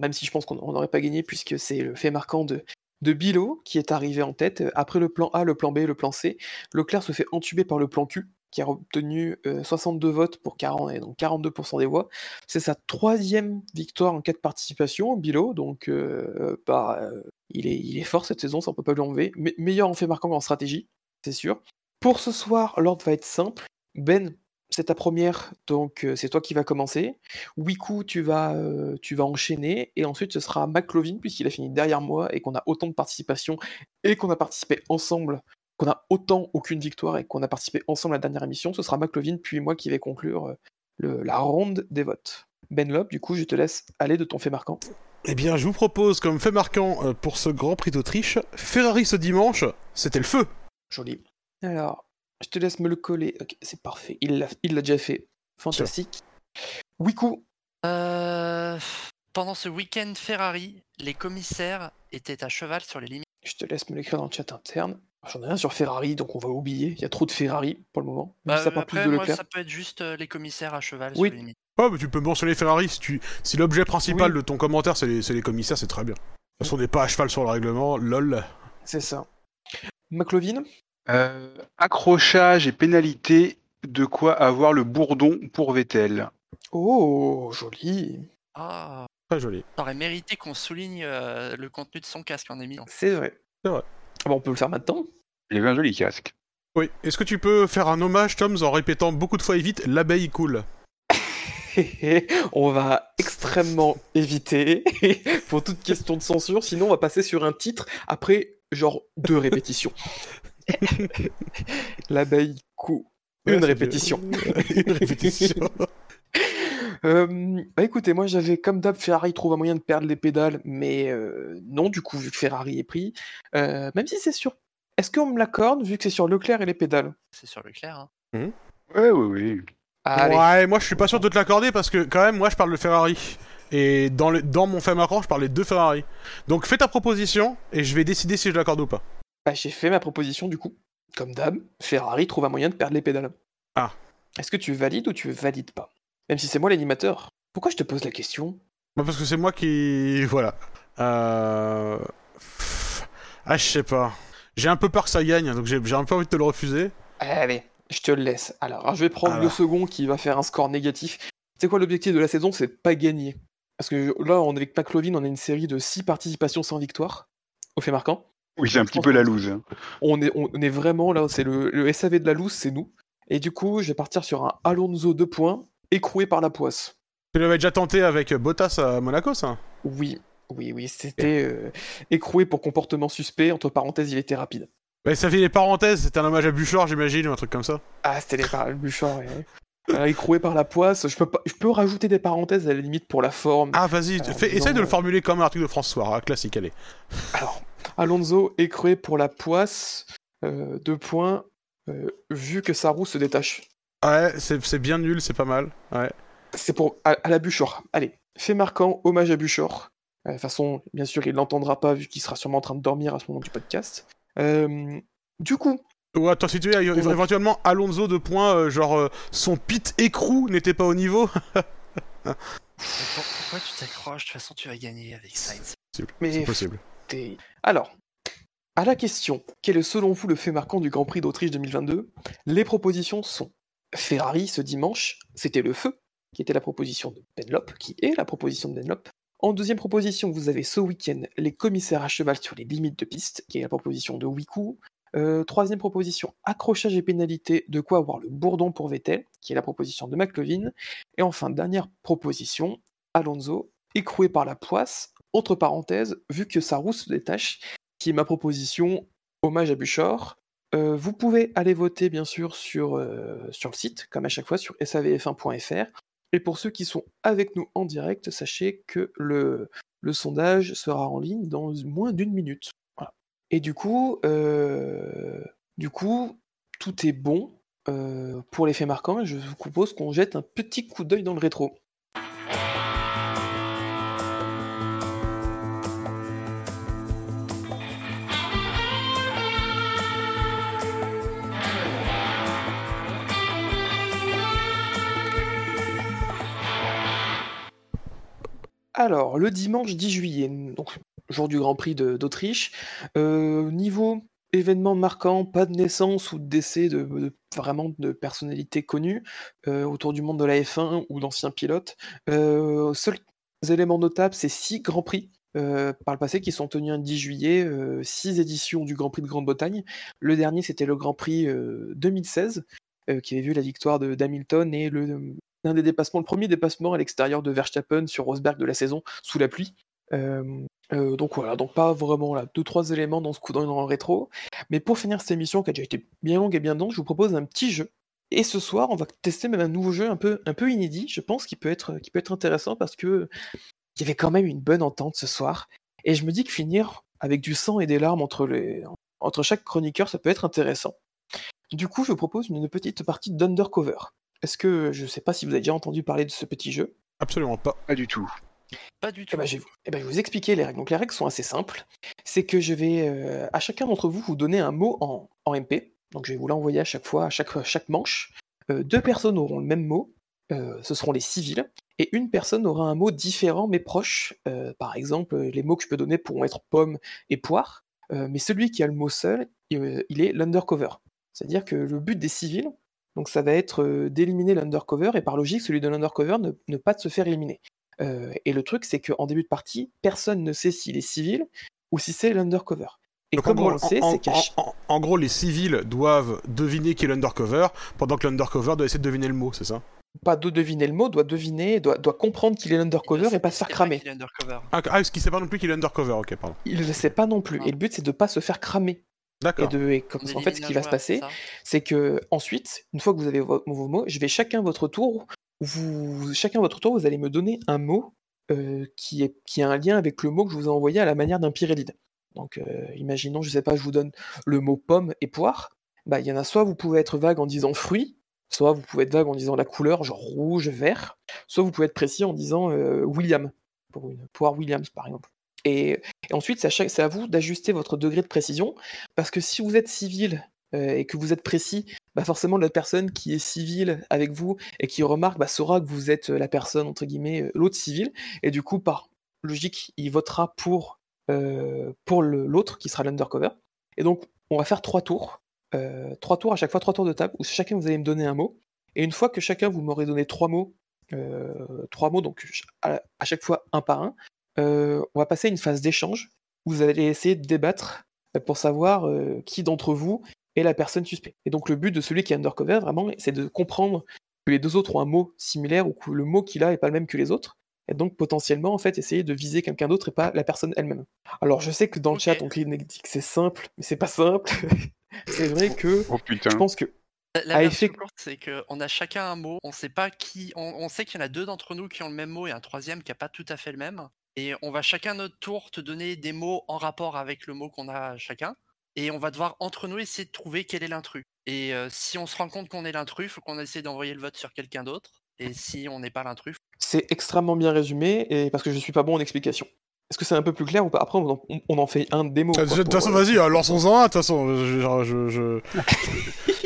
même si je pense qu'on on n'aurait pas gagné, puisque c'est le fait marquant de, de Bilo qui est arrivé en tête. Après le plan A, le plan B, le plan C, Leclerc se fait entuber par le plan Q, qui a obtenu euh, 62 votes pour 40, et donc 42% des voix. C'est sa troisième victoire en cas de participation, Bilo, donc euh, bah, euh, il, est, il est fort cette saison, ça on peut pas lui enlever. Me- meilleur en fait marquant qu'en stratégie, c'est sûr. Pour ce soir, l'ordre va être simple. Ben, c'est ta première, donc euh, c'est toi qui vas commencer. Wiku, tu vas, euh, tu vas enchaîner, et ensuite ce sera McLovin, puisqu'il a fini derrière moi, et qu'on a autant de participation, et qu'on a participé ensemble, qu'on a autant aucune victoire, et qu'on a participé ensemble à la dernière émission. Ce sera McLovin, puis moi qui vais conclure euh, le- la ronde des votes. Ben Lop, du coup, je te laisse aller de ton fait marquant. Eh bien, je vous propose comme fait marquant euh, pour ce Grand Prix d'Autriche, Ferrari ce dimanche, c'était le feu. Joli. Alors, je te laisse me le coller. Ok, c'est parfait. Il l'a il l'a déjà fait. Fantastique. Wiku. Euh, pendant ce week-end Ferrari, les commissaires étaient à cheval sur les limites. Je te laisse me l'écrire dans le chat interne. J'en ai rien sur Ferrari, donc on va oublier. Il y a trop de Ferrari pour le moment. Bah, ça plus de moi, ça peut être juste euh, les commissaires à cheval Oui. sur les limites. Oh, mais tu peux mentionner Ferrari si, tu... si l'objet principal Oui. de ton commentaire c'est les, c'est les commissaires, c'est très bien. De toute façon, on n'est pas à cheval sur le règlement, lol. C'est ça. McLovin. Euh, accrochage et pénalité, de quoi avoir le bourdon pour Vettel. Oh, joli. Ah, Très joli. ça aurait mérité qu'on souligne euh, le contenu de son casque en émission. C'est vrai. C'est vrai. Ah bah, on peut le faire maintenant. Il avait un joli casque. Oui, est-ce que tu peux faire un hommage, Toms, en répétant beaucoup de fois et vite l'abeille cool on va extrêmement éviter pour toute question de censure, sinon on va passer sur un titre après genre deux répétitions. L'abeille coup. Une Ouais, répétition. Une répétition. Euh, bah écoutez, moi j'avais comme d'hab Ferrari trouve un moyen de perdre les pédales, mais euh, non du coup vu que Ferrari est pris, euh, même si c'est sûr. Est-ce qu'on me l'accorde vu que c'est sur Leclerc et les pédales? C'est sur Leclerc. Hein. Ouais, oui, oui. Allez, Ouais, moi je suis pas sûr de te l'accorder parce que quand même, moi je parle de Ferrari. Et dans, le, dans mon fait marquant, je parlais de deux Ferrari. Donc fais ta proposition et je vais décider si je l'accorde ou pas. bah, j'ai fait ma proposition du coup. Comme d'hab, Ferrari trouve un moyen de perdre les pédales. Ah. Est-ce que tu valides ou tu valides pas? Même si c'est moi l'animateur. Pourquoi je te pose la question? Bah, parce que c'est moi qui. Voilà. Euh. Ah, je sais pas. J'ai un peu peur que ça gagne, donc j'ai un peu envie de te le refuser. Allez, je te le laisse. Alors, alors, je vais prendre le Alors. second qui va faire un score négatif. C'est quoi l'objectif de la saison? C'est de pas gagner. Parce que là, on est avec McLovin, on a une série de 6 participations sans victoire. Au fait marquant. Oui, c'est un petit peu la loose. hein. On est, on est vraiment là, c'est le, le SAV de la loose, c'est nous. Et du coup, je vais partir sur un Alonso 2 points, écroué par la poisse. Tu l'avais déjà tenté avec Bottas à Monaco, ça? Oui, oui, oui, c'était euh, écroué pour comportement suspect. Entre parenthèses, il était rapide. Ouais, ça fait les parenthèses, c'était un hommage à Buchor, j'imagine, ou un truc comme ça. Ah, c'était les par... Bouchard, ouais. Euh, écroué par la poisse. Je peux, pas... je peux rajouter des parenthèses à la limite pour la forme. Ah, vas-y, Alors, fais- essaye de le euh, formuler comme un article de François, hein, classique, allez. Alors, Alonso écroué pour la poisse. euh, deux points. euh, vu que sa roue se détache. Ouais, c'est c'est bien nul, c'est pas mal. Ouais. C'est pour à, à la Buchor. Allez, fait marquant, hommage à Buchor. Euh, De toute façon, bien sûr, il l'entendra pas vu qu'il sera sûrement en train de dormir à ce moment du podcast. Euh, du coup, Ou attends, si tu éventuellement Alonso de points, euh, genre euh, son pit écrou n'était pas au niveau. Pourquoi tu t'accroches? De toute façon, tu vas gagner avec Sainz. C'est possible. T'es- Alors, à la question, quel est selon vous le fait marquant du Grand Prix d'Autriche 2022 Les propositions sont Ferrari ce dimanche, c'était le feu, qui était la proposition de Benlop, qui est la proposition de Benlop. En deuxième proposition, vous avez ce week-end les commissaires à cheval sur les limites de piste, qui est la proposition de Wiku. Euh, troisième proposition, accrochage et pénalité, de quoi avoir le bourdon pour Vettel, qui est la proposition de McLovin. Et enfin, dernière proposition, Alonso, écroué par la poisse, entre parenthèses, vu que sa roue se détache, qui est ma proposition, hommage à Buchor. Vous pouvez aller voter bien sûr sur, le site, comme à chaque fois sur savf1.fr. Et pour ceux qui sont avec nous en direct, sachez que le, sondage sera en ligne dans moins d'une minute. Et du coup, du coup, tout est bon pour les faits marquants. Je vous propose qu'on jette un petit coup d'œil dans le rétro. Alors, le dimanche 10 juillet, donc jour du Grand Prix d'Autriche, euh, niveau événement marquant, pas de naissance ou de décès de, vraiment de personnalités connues euh, autour du monde de la F1 ou d'anciens pilotes. Euh, seuls éléments notables, c'est six Grands Prix par le passé qui sont tenus un 10 juillet, six éditions du Grand Prix de Grande-Bretagne. Le dernier, c'était le Grand Prix euh, 2016, euh, qui avait vu la victoire d'Hamilton et le, l'un des dépassements, le premier dépassement à l'extérieur de Verstappen sur Rosberg de la saison sous la pluie. Euh, euh, donc voilà, donc pas vraiment là, deux trois éléments dans ce coup dans le rétro. Mais pour finir cette émission qui a déjà été bien longue et bien dense, je vous propose un petit jeu. Et ce soir, on va tester même un nouveau jeu un peu, un peu inédit, je pense, qui peut être, qui peut être intéressant parce que il y avait quand même une bonne entente ce soir. Et je me dis que finir avec du sang et des larmes entre, entre chaque chroniqueur, ça peut être intéressant. Du coup, je vous propose une petite partie d'Undercover. Est-ce que je sais pas si vous avez déjà entendu parler de ce petit jeu? Absolument pas. Pas du tout. Pas du eh tout. ben, je, vais, eh ben, je vais vous expliquer les règles. Donc les règles sont assez simples. C'est que je vais euh, à chacun d'entre vous vous donner un mot en, en MP. Donc je vais vous l'envoyer à chaque fois, à chaque, chaque manche. Euh, deux personnes auront le même mot. Euh, ce seront les civils. Et une personne aura un mot différent mais proche. Euh, par exemple, les mots que je peux donner pourront être pomme et poire. Euh, mais celui qui a le mot seul, il, il est l'undercover. C'est-à-dire que le but des civils, donc ça va être euh, d'éliminer l'undercover, et par logique, celui de l'undercover ne, ne pas de se faire éliminer. Euh, et le truc, c'est qu'en début de partie, personne ne sait s'il est civil ou si c'est l'undercover. Et Donc, comme en, gros, on le sait, en- en- ch- en- en gros, les civils doivent deviner qui est l'undercover, pendant que l'undercover doit essayer de deviner le mot, c'est ça? Pas de deviner le mot, doit deviner, doit, doit comprendre qu'il est l'undercover et pas se faire cramer. Il est undercover. Ah, ah, ce qui sait pas non plus qu'il est undercover, ok, pardon. Il ne le sait pas non plus. Non. Et le but, c'est de pas se faire cramer. Et D'accord. de, et comme, en fait, ce qui va se passer, c'est que ensuite, une fois que vous avez vo- vos mots, je vais chacun votre tour, vous, chacun votre tour, vous allez me donner un mot euh, qui, est, qui a un lien avec le mot que je vous ai envoyé à la manière d'un pyrélide. Donc, euh, imaginons, je sais pas, je vous donne le mot pomme et poire. Bah, il y en a soit vous pouvez être vague en disant fruit, soit vous pouvez être vague en disant la couleur, genre rouge, vert, soit vous pouvez être précis en disant euh, William, pour une poire Williams par exemple. Et, ensuite, c'est à, vous d'ajuster votre degré de précision, parce que si vous êtes civil euh, et que vous êtes précis, bah forcément la personne qui est civile avec vous et qui remarque bah, saura que vous êtes euh, la personne, entre guillemets, euh, l'autre civil, et du coup, par logique, il votera pour, pour l'autre qui sera l'undercover. Et donc, on va faire trois tours. Trois tours à chaque fois, trois tours de table, où chacun vous allez me donner un mot. Et une fois que chacun vous m'aurez donné trois mots, trois mots, donc à, chaque fois un par un, on va passer à une phase d'échange où vous allez essayer de débattre euh, pour savoir euh, qui d'entre vous et la personne suspecte. Et donc le but de celui qui est undercover, vraiment, c'est de comprendre que les deux autres ont un mot similaire ou que le mot qu'il a est pas le même que les autres. Et donc potentiellement, en fait, essayer de viser quelqu'un d'autre et pas la personne elle-même. Alors je sais que dans le chat, on dit que c'est simple, mais c'est pas simple. c'est vrai que Oh putain. je pense que La, version effet- courte, c'est qu'on a chacun un mot. On sait pas qui. On, on sait qu'il y en a deux d'entre nous qui ont le même mot et un troisième qui a pas tout à fait le même. Et on va chacun notre tour te donner des mots en rapport avec le mot qu'on a chacun. Et on va devoir entre nous essayer de trouver quel est l'intrus. Et euh, si on se rend compte qu'on est l'intrus, faut qu'on essaie d'envoyer le vote sur quelqu'un d'autre. Et si on n'est pas l'intrus, c'est extrêmement bien résumé et parce que je suis pas bon en explication. Est-ce que c'est un peu plus clair ou pas? Après, on en, on en fait un démo. De toute façon, euh, vas-y, euh, lançons-en un. De toute façon, je, je, je, je,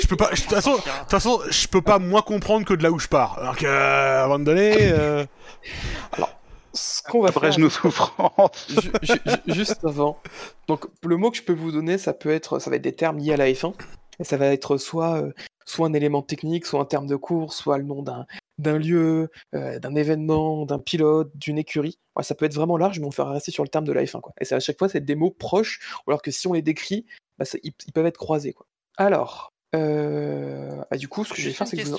je peux pas. De toute façon, je peux pas moins comprendre que de là où je pars. Donc, euh, à un moment donné, euh, ce qu'on va faire, Abrège nos souffrances. Ju- ju- ju- juste avant. Donc le mot que je peux vous donner, ça peut être, ça va être des termes liés à la F1. Et ça va être soit, euh, soit un élément technique, soit un terme de course, soit le nom d'un d'un lieu, euh, d'un événement, d'un pilote, d'une écurie. Ouais, ça peut être vraiment large, mais on va rester sur le terme de la F1. Quoi. Et ça, à chaque fois, c'est des mots proches, alors que si on les décrit, bah, ça- ils, ils peuvent être croisés. Quoi. Alors, euh, bah, du coup, ce que je vais faire, c'est que vous...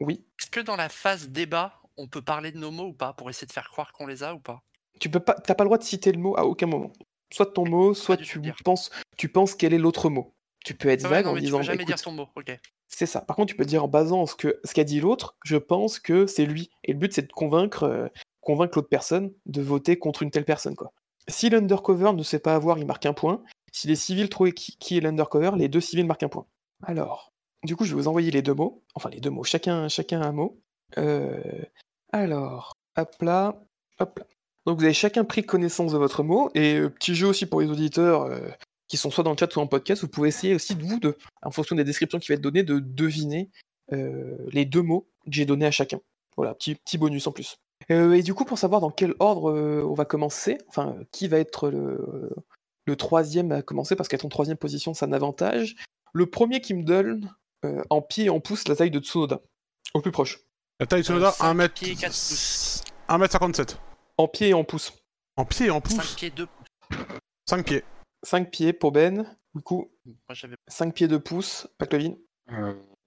Oui, Est-ce que dans la phase débat, on peut parler de nos mots ou pas pour essayer de faire croire qu'on les a ou pas? Tu peux pas, t'as pas le droit de citer le mot à aucun moment. Soit ton mot, soit tu penses, tu penses quel est l'autre mot. Tu peux être Ah ouais, vague non, en mais tu disant, peux jamais écoute, dire ton mot. Ok. C'est ça. Par contre, tu peux dire en basant ce que ce qu'a dit l'autre, je pense que c'est lui. Et le but, c'est de convaincre, euh, convaincre l'autre personne de voter contre une telle personne. Quoi. Si l'undercover ne sait pas avoir, il marque un point. Si les civils trouvent qui, qui est l'undercover, les deux civils marquent un point. Alors, du coup, je vais vous envoyer les deux mots. Enfin, les deux mots. Chacun, chacun un mot. Euh, alors, hop là, hop là. Donc, vous avez chacun pris connaissance de votre mot. Et euh, petit jeu aussi pour les auditeurs euh, qui sont soit dans le chat, soit en podcast. Vous pouvez essayer aussi de vous, de, en fonction des descriptions qui vont être données, de deviner euh, les deux mots que j'ai donnés à chacun. Voilà, petit, bonus en plus. Et du coup, pour savoir dans quel ordre on va commencer, enfin, qui va être le, troisième à commencer, parce qu'être en troisième position, c'est un avantage. Le premier qui me donne en pied et en pouce la taille de Tsunoda, au plus proche. La taille de Euh, cinq 1 mètre. pieds, quatre pouces. 1 mètre 57. En pied et en pouce. En pied et en 5 pouce. pieds 2 5 pieds. 5 pieds pour Ben, du coup, Moi j'avais 5 pieds 2 pouces, McLovin.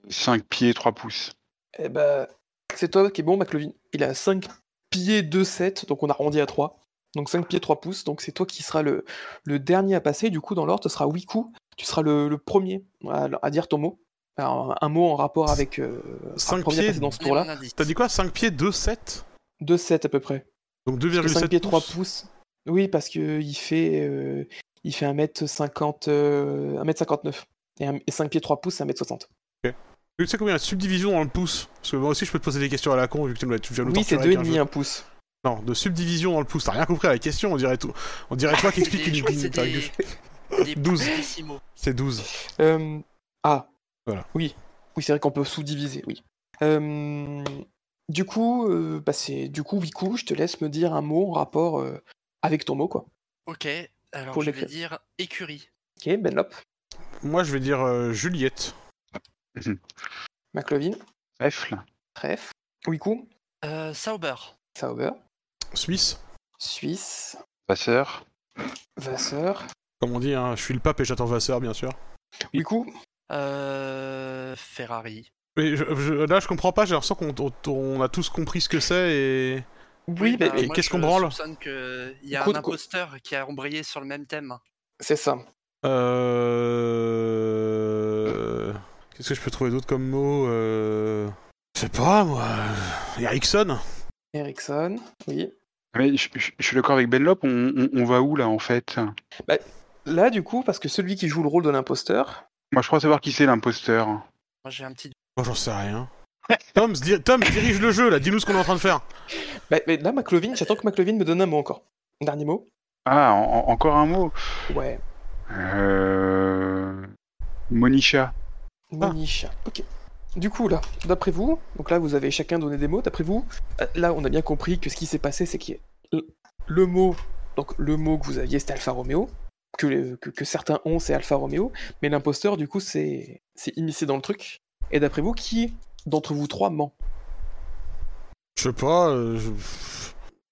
5 pieds, 3 pouces. Eh ben, c'est toi qui est bon, McLovin. Il a 5 pieds 2 7, donc on a arrondi à 3. Donc 5 pieds 3 pouces, donc c'est toi qui seras le, le dernier à passer. Du coup, dans l'ordre, ce sera Wiku. Tu seras le, le premier à, à dire ton mot. Alors, un mot en rapport avec. Euh, Cinq le premier à pieds. dans ce tour-là. T'as dit quoi 5 pieds, 2, 7 2 7 à peu près. Donc Parce que 5 pieds 2,7 3 pouces. pouces. Oui, parce que il fait, euh, il fait 1m50, euh, 1m59. Et, un- et 5 pieds 3 pouces, c'est 1m60. Tu sais combien il y a de subdivisions dans le pouce? Parce que moi aussi, je peux te poser des questions à la con, vu que tu me l'as- tu viens de nous Oui, c'est torturer avec un 2,5 jeu. un pouce. Non, de subdivision dans le pouce. T'as rien compris à la question, on dirait tout. On dirait toi qui explique une, je crois que une- c'est ta des- gueule. des 12. pouces décimaux. C'est 12. Euh, ah. Voilà. Oui. Oui, c'est vrai qu'on peut sous-diviser, oui. Euh, du coup, euh, bah c'est du coup, Wiku, je te laisse me dire un mot en rapport euh, avec ton mot, quoi. Ok, alors je vais dire écurie. Ok, Benlop, Moi, je vais dire euh, Juliette. McLovin, Trèfle. Trèfle, Wiku, Euh, Sauber. Sauber, Suisse. Suisse, Vasseur. Vasseur, Comme on dit, hein, je suis le pape et j'attends Vasseur, bien sûr. Wiku, Euh, Ferrari. Mais je- je- là, je comprends pas, j'ai l'impression qu'on on- on a tous compris ce que c'est et. oui, mais, bah, qu'est-ce qu'on branle qu'il y a Écoute, un imposteur qui a embrayé sur le même thème. c'est ça. Euh. Qu'est-ce que je peux trouver d'autre comme mot euh... Je sais pas, moi. Ericsson Ericsson, oui. Mais je, je- je suis d'accord avec Benlop, on, on- on va où là en fait? Là, du coup, parce que celui qui joue le rôle de l'imposteur, Moi je crois savoir qui c'est l'imposteur. Moi j'ai un petit. Moi, j'en sais rien. Tom, di- Tom, dirige le jeu là, dis-nous ce qu'on est en train de faire. bah, mais là, McLovin, j'attends que McLovin me donne un mot encore. Un dernier mot Ah, en- en- encore un mot. Ouais. Euh... Monisha. Monisha. Ok. Du coup, là, d'après vous, donc là, vous avez chacun donné des mots. D'après vous, euh, là, on a bien compris que ce qui s'est passé, c'est que le mot, donc le mot que vous aviez, c'était Alfa Romeo. Que, les- que, que certains ont, c'est Alfa Romeo. Mais l'imposteur, du coup, c'est c'est immiscé dans le truc. Et d'après vous, qui d'entre vous trois ment? Je sais pas. euh, je-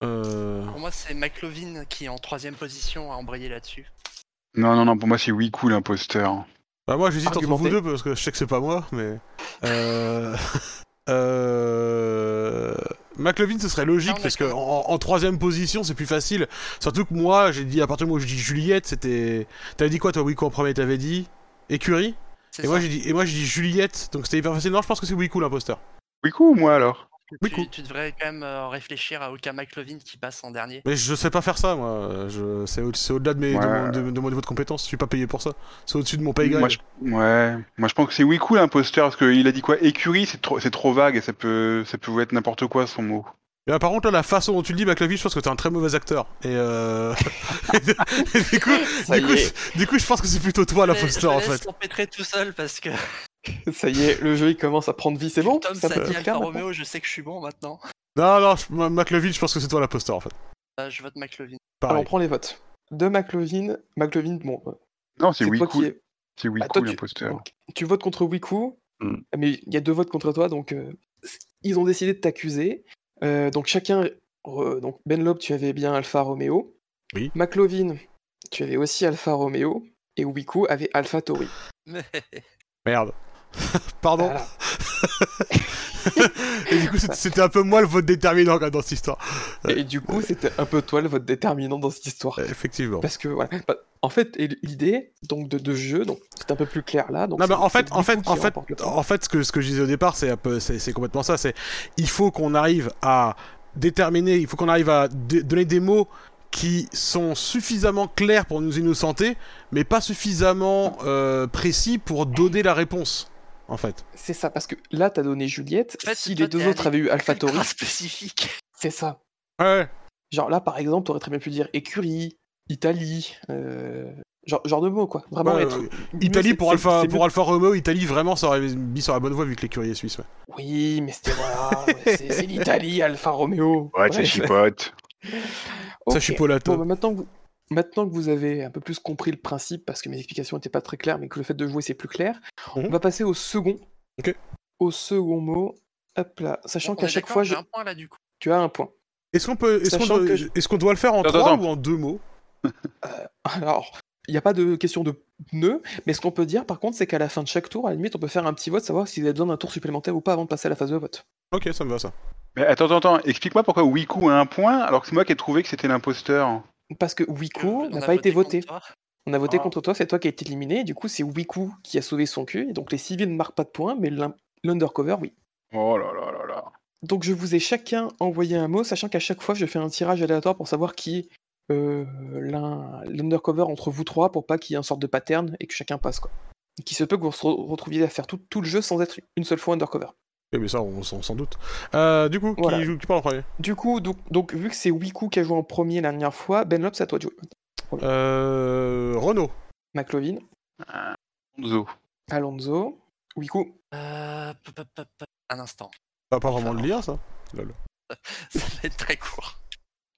Euh... Pour moi, c'est McLovin qui, en troisième position, a embrayé là-dessus. Non, non, non, pour moi c'est Wiku l'imposteur. Bah, moi, j'hésite entre vous deux parce que je sais que c'est pas moi, mais. Euh. euh... McLovin, ce serait logique Non, parce que en, en troisième position, c'est plus facile. Surtout que moi, j'ai dit à partir du moment où je dis Juliette, c'était. T'avais dit quoi, toi, Wico en premier T'avais dit Écurie? Et moi, j'ai dit, et moi, j'ai dit Juliette, donc c'était hyper facile. Non, je pense que c'est Wico l'imposteur. Wiku ou moi alors? Oui, tu, cool. tu devrais quand même euh, réfléchir à aucun McLovin qui passe en dernier. Mais je sais pas faire ça, moi. Je... C'est au- c'est au-delà de, mes... de, mon... de- de mon niveau de compétence. Je suis pas payé pour ça. C'est au-dessus de mon pay grade. moi je... Ouais, moi je pense que c'est Wiku l'imposteur parce qu'il a dit quoi? Écurie, c'est trop, c'est trop vague et ça peut, ça peut être n'importe quoi son mot. Et là, par contre, là, la façon dont tu le dis, McLovin, je pense que t'es un très mauvais acteur. Et euh... et du coup, du coup, je... du coup, je pense que c'est plutôt toi l'imposteur, en je fait. t'empêtrer tout seul parce que Ça y est, le jeu il commence à prendre vie, c'est bon Tom Ça ça dit Alfa Romeo, je sais que je suis bon maintenant. Non, non, je... McLovin, je pense que c'est toi l'imposteur, en fait. Euh, je vote McLovin. Alors Pareil. on prend les votes. De McLovin, McLovin, bon, euh, Non, c'est Wiku, c'est Ah, Wiku l'imposteur. tu votes contre Wiku, Hmm. mais il y a deux votes contre toi, donc euh, ils ont décidé de t'accuser. Euh, donc chacun, donc Ben Loeb, tu avais bien Alpha Romeo. Oui. McLovin, tu avais aussi Alpha Romeo. Et Wiku avait Alpha Tauri. Merde. Pardon. Voilà. Et du coup, c'était- un peu moi le vote déterminant dans cette histoire. Et du coup, c'était un peu toi le vote déterminant dans cette histoire. Effectivement. Parce que voilà. Bah, en fait, l'idée donc de, de jeu, donc c'est un peu plus clair là. Donc Non, mais en fait, en fait, en fait, en fait, ce que, ce que je disais au départ, c'est un peu, c'est complètement ça. C'est, il faut qu'on arrive à déterminer, il faut qu'on arrive à donner des mots qui sont suffisamment clairs pour nous innocenter, mais pas suffisamment euh, précis pour donner la réponse. En fait. C'est ça, parce que là, t'as donné Juliette. En fait, si toi, les deux autres avaient eu Alpha Tauri, Ultra spécifique. c'est ça. Ouais. Genre là, par exemple, t'aurais très bien pu dire écurie, Italie, euh, genre, genre de mots, quoi. Vraiment Ouais, être. euh, Italie pour Alpha, pour. Alpha Romeo, Italie vraiment ça aurait mis sur la bonne voie vu que l'écurie est suisse. Ouais. Oui, mais c'était voilà, c'est l'Italie, Alpha Romeo. Ouais, ça chipote. Ok. Ça chipolato. Bon, bah, maintenant, que vous... maintenant que vous avez un peu plus compris le principe, parce que mes explications n'étaient pas très claires, mais que le fait de jouer c'est plus clair, Mhm. on va passer au second. Ok. Au second mot. Hop là. Sachant qu'à chaque fois, j'ai je- un point là du coup. tu as un point. Est-ce qu'on peut, est-ce qu'on doit, que je- est-ce qu'on doit le faire en Attends, trois attends. ou en deux mots? Alors, il n'y a pas de question de nœud, mais ce qu'on peut dire par contre, c'est qu'à la fin de chaque tour, à la limite, on peut faire un petit vote, savoir si vous avez besoin d'un tour supplémentaire ou pas avant de passer à la phase de vote. Ok, ça me va ça. Mais attends, attends, attends, explique-moi pourquoi Wiku a un point alors que c'est moi qui ai trouvé que c'était l'imposteur. Parce que Euh, Wiku on n'a pas été voté. On a voté Ah. contre toi, c'est toi qui as été éliminé, et du coup, c'est Wiku qui a sauvé son cul, et donc les civils ne marquent pas de points, mais l'un- l'undercover, oui. Oh là là là là. Donc je vous ai chacun envoyé un mot, sachant qu'à chaque fois, je fais un tirage aléatoire pour savoir qui est euh, l'un- l'undercover entre vous trois, pour pas qu'il y ait une sorte de pattern et que chacun passe, quoi. Et qu'il se peut que vous vous retrouviez à faire tout, tout le jeu sans être une seule fois undercover. Eh mais ça, on, s'en s'en doute. Euh, du coup, Voilà. qui, joue- qui parle en premier? Du coup, donc, donc, vu que c'est Wiku qui a joué en premier la dernière fois, Ben Lop, c'est à toi de jouer. euh, Renault. McLovin, Zo. Alonso, Wiku. Euh. Un instant. Pas vraiment le lien, ça? Lol. Ça va être très court.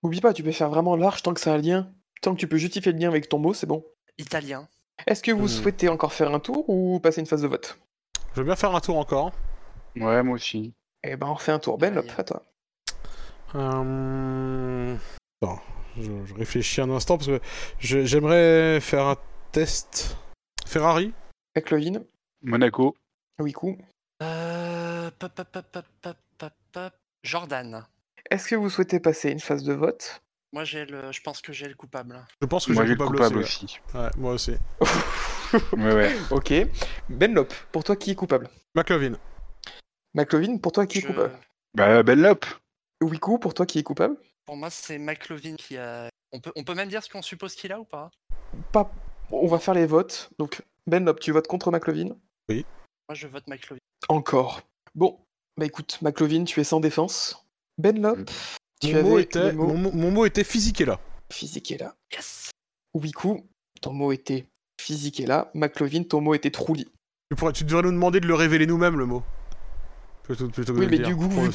Oublie pas, tu peux faire vraiment large tant que c'est un lien. Tant que tu peux justifier le lien avec ton mot, c'est bon. Italien. Est-ce que vous Hmm. souhaitez encore faire un tour ou passer une phase de vote? Je veux bien faire un tour encore. Ouais, moi aussi. Eh ben, on fait un tour. Ben Lop, à toi. Euh... Attends, je, je réfléchis un instant parce que j'aimerais faire un test. Ferrari McLovin, Monaco. Wiku. Euh, pop, pop, pop. Jordan. Est-ce que vous souhaitez passer une phase de vote? Moi, j'ai le, je pense que j'ai le coupable. Je pense que j'ai le coupable, coupable aussi. aussi. ouais. Ouais, moi aussi. Ouais, ouais. Ok. Ben Lop, pour toi, qui est coupable? McLovin. McLovin, pour toi, qui est coupable? Bah, Benlop. Wiku, pour toi, qui est coupable? Pour moi, c'est McLovin qui a. On peut, on peut même dire ce qu'on suppose qu'il a ou pas? Pas... On va faire les votes. Donc, Ben Lop, tu votes contre McLovin? Moi, je vote McLovin. Encore. Bon, bah écoute, McLovin, tu es sans défense. Ben Lop, tu Mon mot, était, mot mon, mot- mon mot était physique et là. physique est là. Yes Wiku, ton mot était physique est là. McLovin, ton mot était trouli. Tu, pourrais, tu devrais nous demander de le révéler nous-mêmes, le mot. Plutôt, plutôt que Oui, de mais le du dire, coup, pour le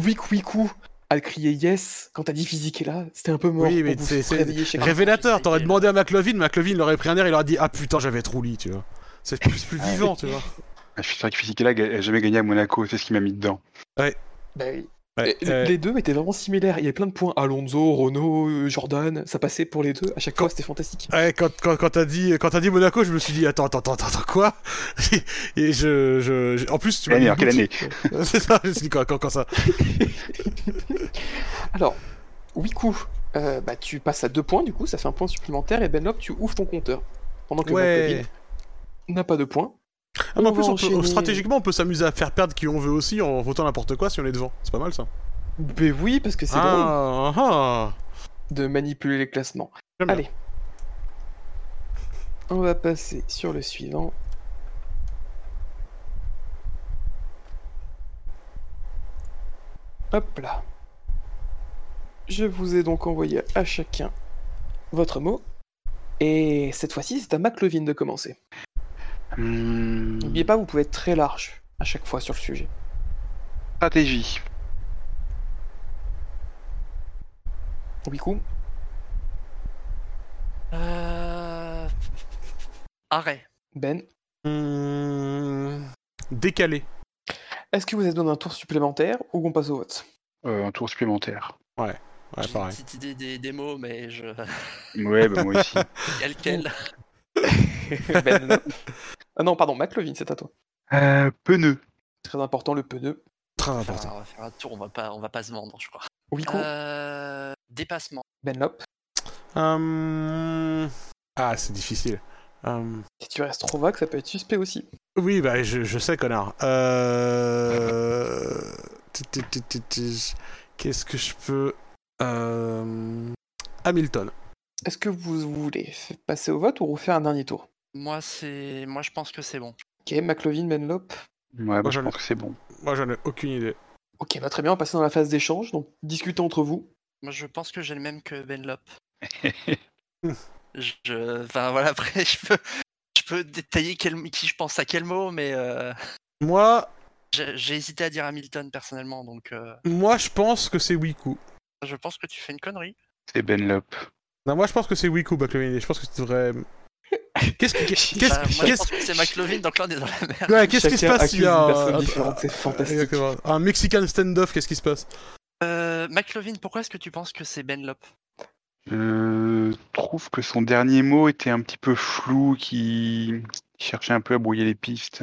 Wiku. Wiku, a crié yes quand t'as dit physique est là. C'était un peu mort. Oui, mais c'est- Révélateur, t'aurais est demandé à McLovin, McLovin l'aurait pris un air, il aurait dit Ah putain, j'avais trop lit, tu vois. C'est plus, plus vivant, tu vois. Je suis sûr que Physique là a jamais gagné à Monaco, c'est ce qui m'a mis dedans. Bah oui. Ouais, Et euh, Les deux étaient vraiment similaires. Il y avait plein de points. Alonso, Renault, euh, Jordan, ça passait pour les deux. À chaque fois, c'était fantastique. Ouais, quand, quand, quand t'as dit, quand t'as dit Monaco, je me suis dit, attends, attends, attends, attends, quoi? Et je, je, je- En plus, tu Quelle m'as année, le quelle doute. C'est ça, je me suis dit, quand, quand, quand ça Alors, Wiku, euh, bah, tu passes à deux points, du coup, ça fait un point supplémentaire. Et Benlop, tu ouvres ton compteur. Pendant que Ouais. N'a pas de points. Ah, mais en plus, on peut- stratégiquement, on peut s'amuser à faire perdre qui on veut aussi en votant n'importe quoi si on est devant. C'est pas mal ça. Ben oui, parce que c'est drôle ah, ah, de manipuler les classements. Allez. On va passer sur le suivant. Hop là. Je vous ai donc envoyé à chacun votre mot. Et cette fois-ci, c'est à McLovin de commencer. Hmm, N'oubliez pas, vous pouvez être très large à chaque fois sur le sujet. stratégie. Wiku, Euh... Arrêt. Ben, Hum, Décalé. est-ce que vous avez besoin d'un tour supplémentaire ou qu'on passe au vote? Euh, un tour supplémentaire. Ouais, J'ai une petite idée des, des mots, mais je. Ouais, bah moi aussi. Quel quel Ben, non. Ah non, pardon, McLovin, c'est à toi. Euh, pneu. Très important, le pneu. Très on va, faire, important. on va faire un tour, on va pas, on va pas se vendre, je crois. Wiku, Euh... Dépassement. Benlop. Hum, Ah, c'est difficile. Hum, Si tu restes trop vague, ça peut être suspect aussi. Oui, bah, je, je sais, connard. Euh... Qu'est-ce que je peux... Euh... Hamilton. Est-ce que vous voulez passer au vote ou refaire un dernier tour? Moi, c'est, moi, je pense que c'est bon. Ok, McLovin, Benlop. Ouais, bah, je pense que c'est bon. Moi, j'en ai aucune idée. Ok, bah très bien, on va passer dans la phase d'échange, donc discutez entre vous. Moi, je pense que j'ai le même que Benlop. je, enfin voilà, après, je peux, je peux détailler quel, qui je pense à quel mot, mais euh, Moi, j'ai hésité à dire Hamilton personnellement, donc euh, moi, je pense que c'est Wiku. je pense que tu fais une connerie. C'est Benlop. Non, moi, je pense que c'est Wiku, McLovin. Je pense que tu devrais... Qu'est-ce qui... Pense que c'est McLovin, donc là, on est dans la merde. Ouais, qu'est-ce qui se passe s'il y a un- c'est fantastique. Un Mexican stand-off, qu'est-ce qui se passe Euh, McLovin, pourquoi est-ce que tu penses que c'est Benlop Je trouve que son dernier mot était un petit peu flou, qui cherchait un peu à brouiller les pistes.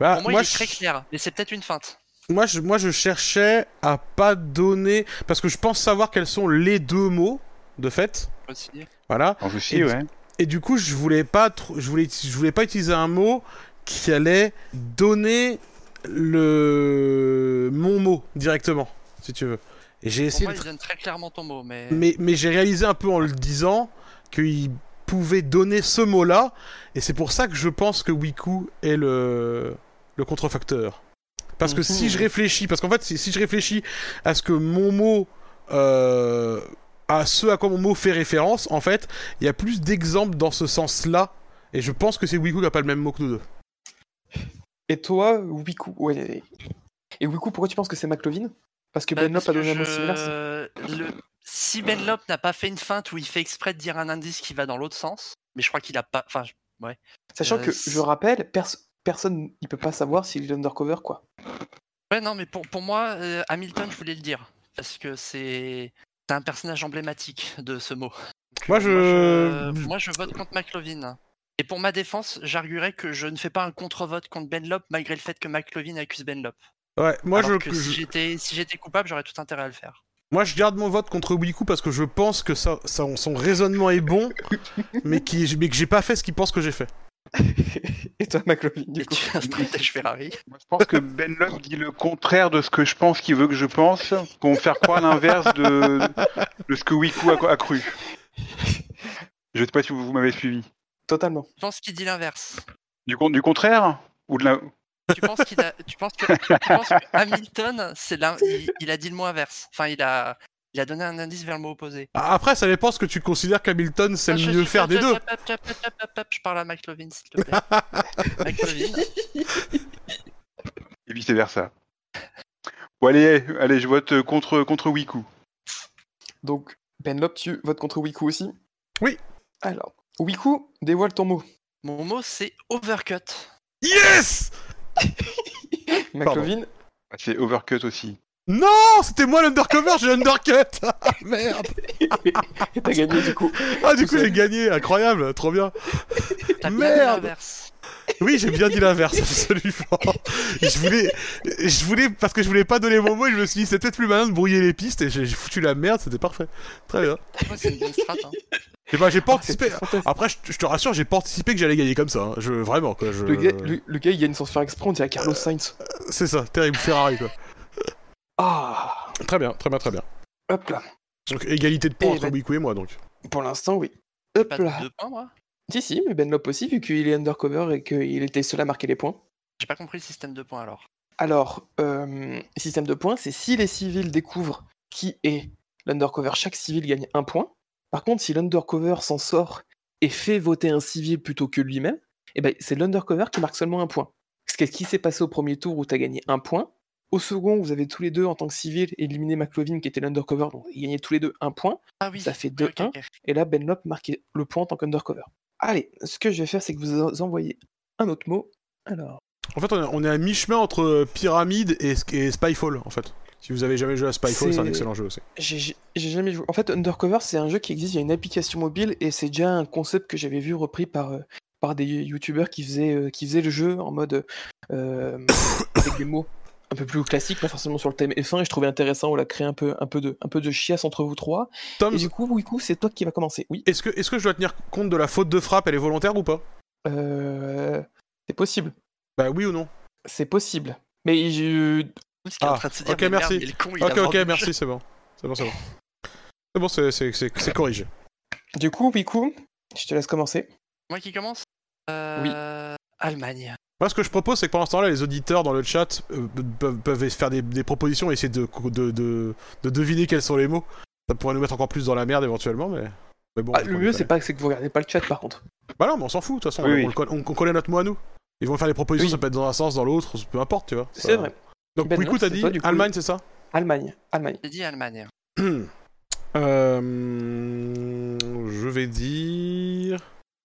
bah, Pour moi, il est je- très clair, mais c'est peut-être une feinte. moi, je, moi, je cherchais à pas donner... Parce que je pense savoir quels sont les deux mots, de fait. Aussi. Voilà. Alors, aussi, Et- ouais. Et du coup, je voulais pas, tr- je voulais, je voulais pas utiliser un mot qui allait donner le mon mot directement, si tu veux. Et j'ai Pour essayé moi, de il donne très clairement ton mot, mais. mais, mais j'ai réalisé un peu en le disant qu'il pouvait donner ce mot-là, et c'est pour ça que je pense que Wiku est le, le contrefacteur. Parce que si Mhm. je réfléchis, parce qu'en fait, si, si je réfléchis à ce que mon mot, euh, à ce à quoi mon mot fait référence, en fait, il y a plus d'exemples dans ce sens-là, et je pense que c'est Wiku qui a pas le même mot que nous deux. Et toi, Wiku ouais. Et Wiku, pourquoi tu penses que c'est McLovin? Parce que Bah, Benlop parce a donné un mot similaire. le... Si Benlop n'a pas fait une feinte où il fait exprès de dire un indice qui va dans l'autre sens, mais je crois qu'il a pas. Enfin, je- Sachant Euh, que, c'est- je rappelle, pers- personne il peut pas savoir s'il est undercover, quoi. ouais, non, mais pour, pour moi, euh, Hamilton, je voulais le dire. Parce que c'est c'est un personnage emblématique de ce mot. Donc, Moi, je- moi, je... moi, je vote contre McLovin. Et pour ma défense, j'arguerais que je ne fais pas un contre-vote contre Benlop malgré le fait que McLovin accuse Benlop. Ouais, moi Alors je, que si j'étais si j'étais coupable, j'aurais tout intérêt à le faire. moi je garde mon vote contre Wiku parce que je pense que ça, ça- son raisonnement est bon, mais, qui, mais que j'ai pas fait ce qu'il pense que j'ai fait. Et toi, McLovin, du Et coup. tu es un stratège Ferrari. Moi, je pense que Benlop dit le contraire de ce que je pense qu'il veut que je pense, pour me faire croire l'inverse de, de ce que Wiku a, a cru. Je sais pas si vous, vous m'avez suivi. Totalement. Je pense qu'il dit l'inverse. Du, con- du contraire Ou de la... Tu penses qu'il a, tu penses que, tu penses que Hamilton, c'est il, il a dit le mot inverse. Enfin, il a, il a donné un indice vers le mot opposé. Ah, Après, ça dépend ce que tu considères qu'Hamilton le je- mieux faire des deux. Je parle à McLovin, s'il te plaît. McLovin. Et vice versa. Bon, allez, allez, je vote contre, contre Wiku. Donc, Benlop, tu votes contre Wiku aussi? Oui. Alors, Wiku, dévoile ton mot. Mon mot, c'est overcut. Yes McLovin, Ah, C'est overcut aussi. Non, c'était moi l'undercover, j'ai undercut Ah merde Et t'as gagné du coup. Ah du coup j'ai gagné, incroyable, trop bien T'as bien dit Merde. Oui, j'ai bien dit l'inverse, absolument. Je voulais, je voulais, parce que je voulais pas donner mon mot, et je me suis dit, c'est peut-être plus malin de brouiller les pistes, et j'ai j'ai foutu la merde, c'était parfait. Très bien. Ouais, c'est une bonne strat. Hein. Et bah, j'ai pas Ah, anticipé. c'était fantastique. Après, je, je te rassure, j'ai pas anticipé que j'allais gagner comme ça. hein. Je, vraiment, quoi. Je... Le gars, le, le gars, il gagne sans se faire exprès, on dirait Carlos Sainz. C'est ça, terrible Ferrari, quoi. Ah Très bien, très bien, très bien. Hop là. Donc, égalité de points Eh entre ben- Wiku et moi, donc. Pour l'instant, oui. Hop Pas là. deux points, moi. Si, si, mais Ben Lop aussi, vu qu'il est undercover et qu'il était seul à marquer les points. J'ai pas compris le système de points alors. Alors, euh, système de points, c'est si les civils découvrent qui est l'undercover, chaque civil gagne un point. Par contre, si l'undercover s'en sort et fait voter un civil plutôt que lui-même, eh ben, c'est l'undercover qui marque seulement un point. Ce qui s'est passé au premier tour où tu as gagné un point. Au second, vous avez tous les deux, en tant que civil, éliminé McLovin qui était l'undercover, donc ils gagnaient tous les deux un point. Ah oui. Ça fait oui, ok, 2-1. ok. Et là, Ben Lop marquait le point en tant qu'undercover. Allez, ce que je vais faire, c'est que vous en- envoyez un autre mot. Alors, En fait, on est, à mi-chemin entre euh, Pyramide et, et Spyfall, en fait. Si vous avez jamais joué à Spyfall, c'est un excellent jeu aussi. J'ai jamais joué. En fait, Undercover, c'est un jeu qui existe, il y a une application mobile et c'est déjà un concept que j'avais vu repris par, euh, par des youtubeurs qui faisaient, euh, qui faisaient le jeu en mode euh, avec des mots un peu plus classiques, pas forcément sur le thème F1 et je trouvais intéressant, on l'a créé un peu, un, peu de, un peu de chiasse entre vous trois. Tom, Et du coup, Wiku, c'est toi qui va commencer. Oui, est-ce que, est-ce que je dois tenir compte de la faute de frappe Elle est volontaire ou pas? Euh, c'est possible. Bah oui ou non? C'est possible. Mais je... Est en Ah, train de se dire, ok, merde, merci. est con, Ok, ok, merci, c'est bon. C'est bon, c'est bon. C'est bon, c'est, c'est, c'est, c'est corrigé. du coup, Wiku, je te laisse commencer. Moi qui commence? Euh... Allemagne. Moi, ce que je propose, c'est que pendant ce temps-là, les auditeurs dans le chat euh, peuvent, peuvent faire des, des propositions et essayer de, de, de, de deviner quels sont les mots. Ça pourrait nous mettre encore plus dans la merde éventuellement, mais. mais bon, Ah, le mieux, c'est pas, c'est que vous regardez pas le chat par contre. Bah non, mais on s'en fout, de toute façon, Oui, on, oui. le connaît- on- on connaît notre mot à nous. Ils vont faire des propositions, Oui. ça peut être dans un sens, dans l'autre, peu importe, tu vois. C'est Ça- vrai. Donc, Ben t'as dit toi, du coup. Allemagne, c'est ça? Allemagne. Allemagne. J'ai dit Allemagne. Euh, je vais dire.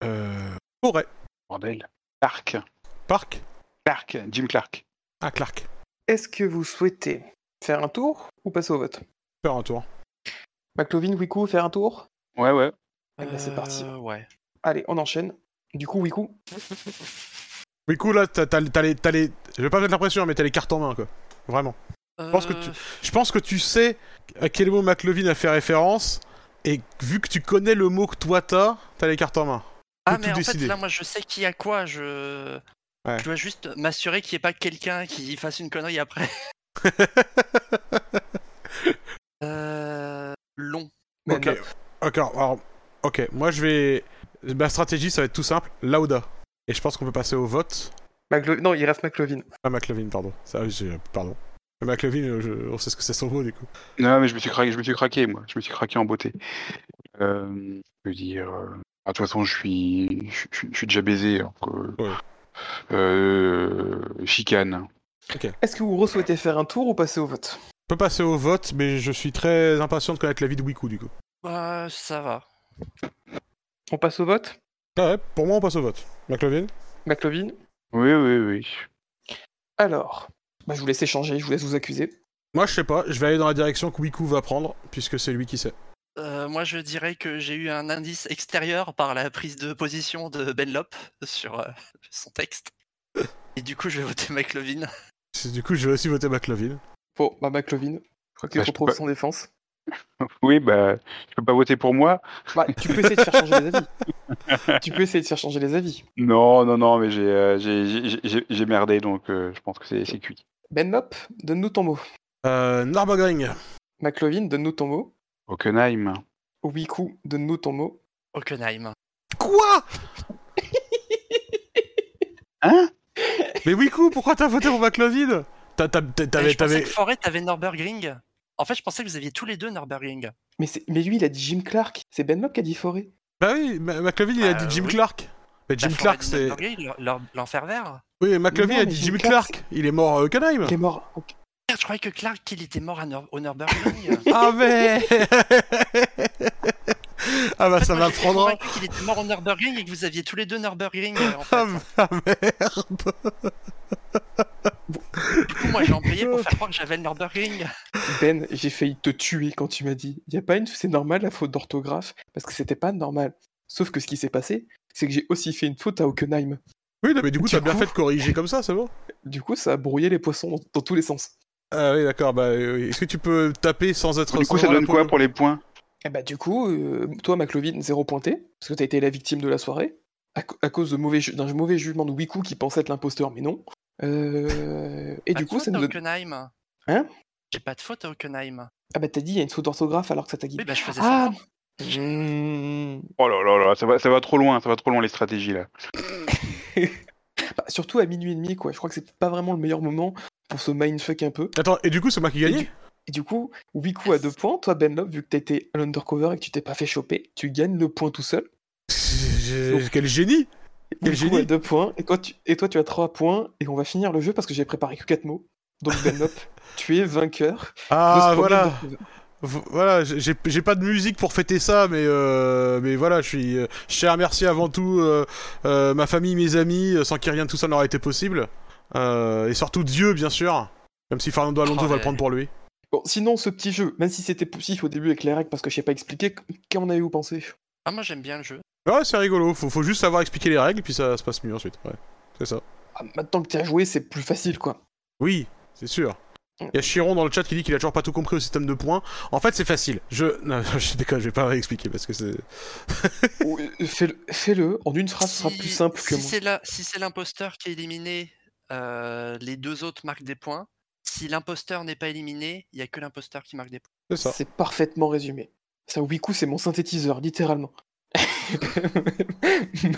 Euh, Forêt. Bordel. Clark. Parc. Clark. Jim Clark. Ah, Clark. Est-ce que vous souhaitez faire un tour ou passer au vote? Faire un tour. McLovin, Wiku, faire un tour? Ouais, ouais. Eh ben, c'est parti. Euh, Ouais. Allez, on enchaîne. Du coup, Wiku, Wiku, là, t'as, t'as, t'as les, t'as les. Je vais pas mettre l'impression, mais t'as les cartes en main, quoi. Vraiment. pense que tu- Euh, Je pense que tu sais à quel mot McLovin a fait référence, et vu que tu connais le mot que toi t'as, t'as les cartes en main. Ah, tout mais en décider. fait, là, moi, je sais qui a quoi. Je, Ouais. je dois juste m'assurer qu'il n'y ait pas quelqu'un qui fasse une connerie après. euh... Long. Ok. Alors, ok, moi je vais. Ma stratégie, ça va être tout simple Lauda. Et je pense qu'on peut passer au vote. McLo- Non, il reste McLovin. Ah, McLovin, pardon. Ça, pardon. McLovin, euh, je- on sait ce que c'est son mot, du coup. Non, mais je me suis craqué, je me suis craqué, moi. Je me suis craqué en beauté. Euh, je veux dire. euh, ah, de toute façon, je suis, je, suis déjà baisé. donc, Ouais. Euh, chicane. Est-ce que vous souhaitez faire un tour ou passer au vote On peut passer au vote, mais je suis très impatient de connaître l'avis de Wiku, du coup. Bah, ça va. On passe au vote Ah ouais, pour moi, on passe au vote. McLovin McLovin Oui, oui, oui. Alors, bah, je vous laisse échanger, je vous laisse vous accuser. Moi, je sais pas, je vais aller dans la direction que Wiku va prendre, puisque c'est lui qui sait. Euh, moi, je dirais que j'ai eu un indice extérieur par la prise de position de Ben Lop sur euh, son texte. Et du coup, je vais voter McLovin. Du coup, je vais aussi voter McLovin. Bon, bah McLovin, je crois qu'il Bah, retrouve pas- son défense. Oui, bah, je peux pas voter pour moi. Bah, tu peux essayer de faire changer les avis. tu peux essayer de faire changer les avis. Non, non, non, mais j'ai euh, merdé, donc euh, je pense que c'est cuit. Ben Lop, donne-nous ton mot. Euh, Nürburgring. McLovin, donne-nous ton mot. Hockenheim. Wiku, donne-nous ton mot. Hockenheim. Quoi? Hein? Mais Wiku, pourquoi t'as voté pour McLovin Euh, T'avais. je pensais t'avais- que Forêt, t'avais Nürburgring. En fait, je pensais que vous aviez tous les deux Nürburgring. Mais, c'est- mais lui, il a dit Jim Clark. C'est Ben Lop qui a dit Forêt. Bah oui, McLovin, il a Euh, dit Jim oui. Clark. Mais Jim Clark, c'est. L'enfer vert. Oui, McLovin Non, a dit Jim Jim Clark, Clark. Il est mort à Hockenheim. Qui est mort. Merde, je croyais que Clark, il était mort à au Nürburgring. Ah mais Ah bah En fait, ça moi, m'apprendra. convaincu qu'il était mort au Nürburgring et que vous aviez tous les deux Nürburgring. euh, En fait. Ah, ah, merde Du coup, moi, j'ai employé pour faire croire que j'avais le Nürburgring. Ben, j'ai failli te tuer quand tu m'as dit. Y a pas une, c'est normal la faute d'orthographe? Parce que c'était pas normal. Sauf que ce qui s'est passé, c'est que j'ai aussi fait une faute à Hockenheim. Oui, non, mais du coup, t'as bien fait de corriger comme ça, c'est bon Du coup, ça a brouillé les poissons dans, dans tous les sens. Ah oui, d'accord, bah oui. Est-ce que tu peux taper sans être... Du coup, ça donne quoi pour les points? Et bah du coup, euh, toi, McLovin, zéro pointé, parce que t'as été la victime de la soirée, à, à cause de mauvais ju- d'un mauvais jugement de Wiku qui pensait être l'imposteur, mais non. Euh, et Pas du coup, ça nous. Hockenheim. Hein? J'ai pas de faute à Hockenheim. Ah bah t'as dit, il y a une faute d'orthographe alors que ça t'a guidé. Bah je faisais Ah ça. Mmh. Oh là là là, ça va, ça va trop loin, ça va trop loin les stratégies là. Bah, surtout à minuit et demi, quoi. Je crois que c'est pas vraiment le meilleur moment pour se mindfuck un peu. Attends, et du coup, c'est moi qui du, et du coup, Wiku a deux points. Toi, Ben Love, vu que t'as été à l'undercover et que tu t'es pas fait choper, tu gagnes le point tout seul. Quel génie Quel Wiku génie a deux points. Et toi, tu, et toi, tu as trois points. Et on va finir le jeu parce que j'ai préparé que quatre mots. Donc, Ben Love, tu es vainqueur. de ce Ah, voilà Voilà, j'ai pas de musique pour fêter ça, mais euh, mais voilà, je suis, euh, je tiens à remercier avant tout euh, euh, ma famille, mes amis, sans qui rien de tout ça n'aurait été possible, Euh, et surtout Dieu, bien sûr. Même si Fernando Alonso Oh, va le prendre pour lui. Bon, sinon, ce petit jeu, même si c'était poussif au début avec les règles parce que je sais pas expliquer, qu'en avez-vous pensé? Ah, moi j'aime bien le jeu. Ouais, c'est rigolo. Faut, faut juste savoir expliquer les règles, puis ça se passe mieux ensuite. Ouais, c'est ça. Ah, Maintenant que tu as joué, c'est plus facile, quoi. Oui, c'est sûr. Il y a Chiron dans le chat qui dit qu'il a toujours pas tout compris au système de points. En fait, c'est facile. Je, non, je déconne, je vais pas réexpliquer parce que c'est. Euh, Fais-le, fais-le. en une phrase, ce sera plus simple que si moi. c'est la- Si c'est l'imposteur qui est éliminé, les deux autres marquent des points. Si l'imposteur n'est pas éliminé, il y a que l'imposteur qui marque des points. C'est ça. C'est parfaitement résumé. Ça, Wiku, c'est mon synthétiseur, littéralement.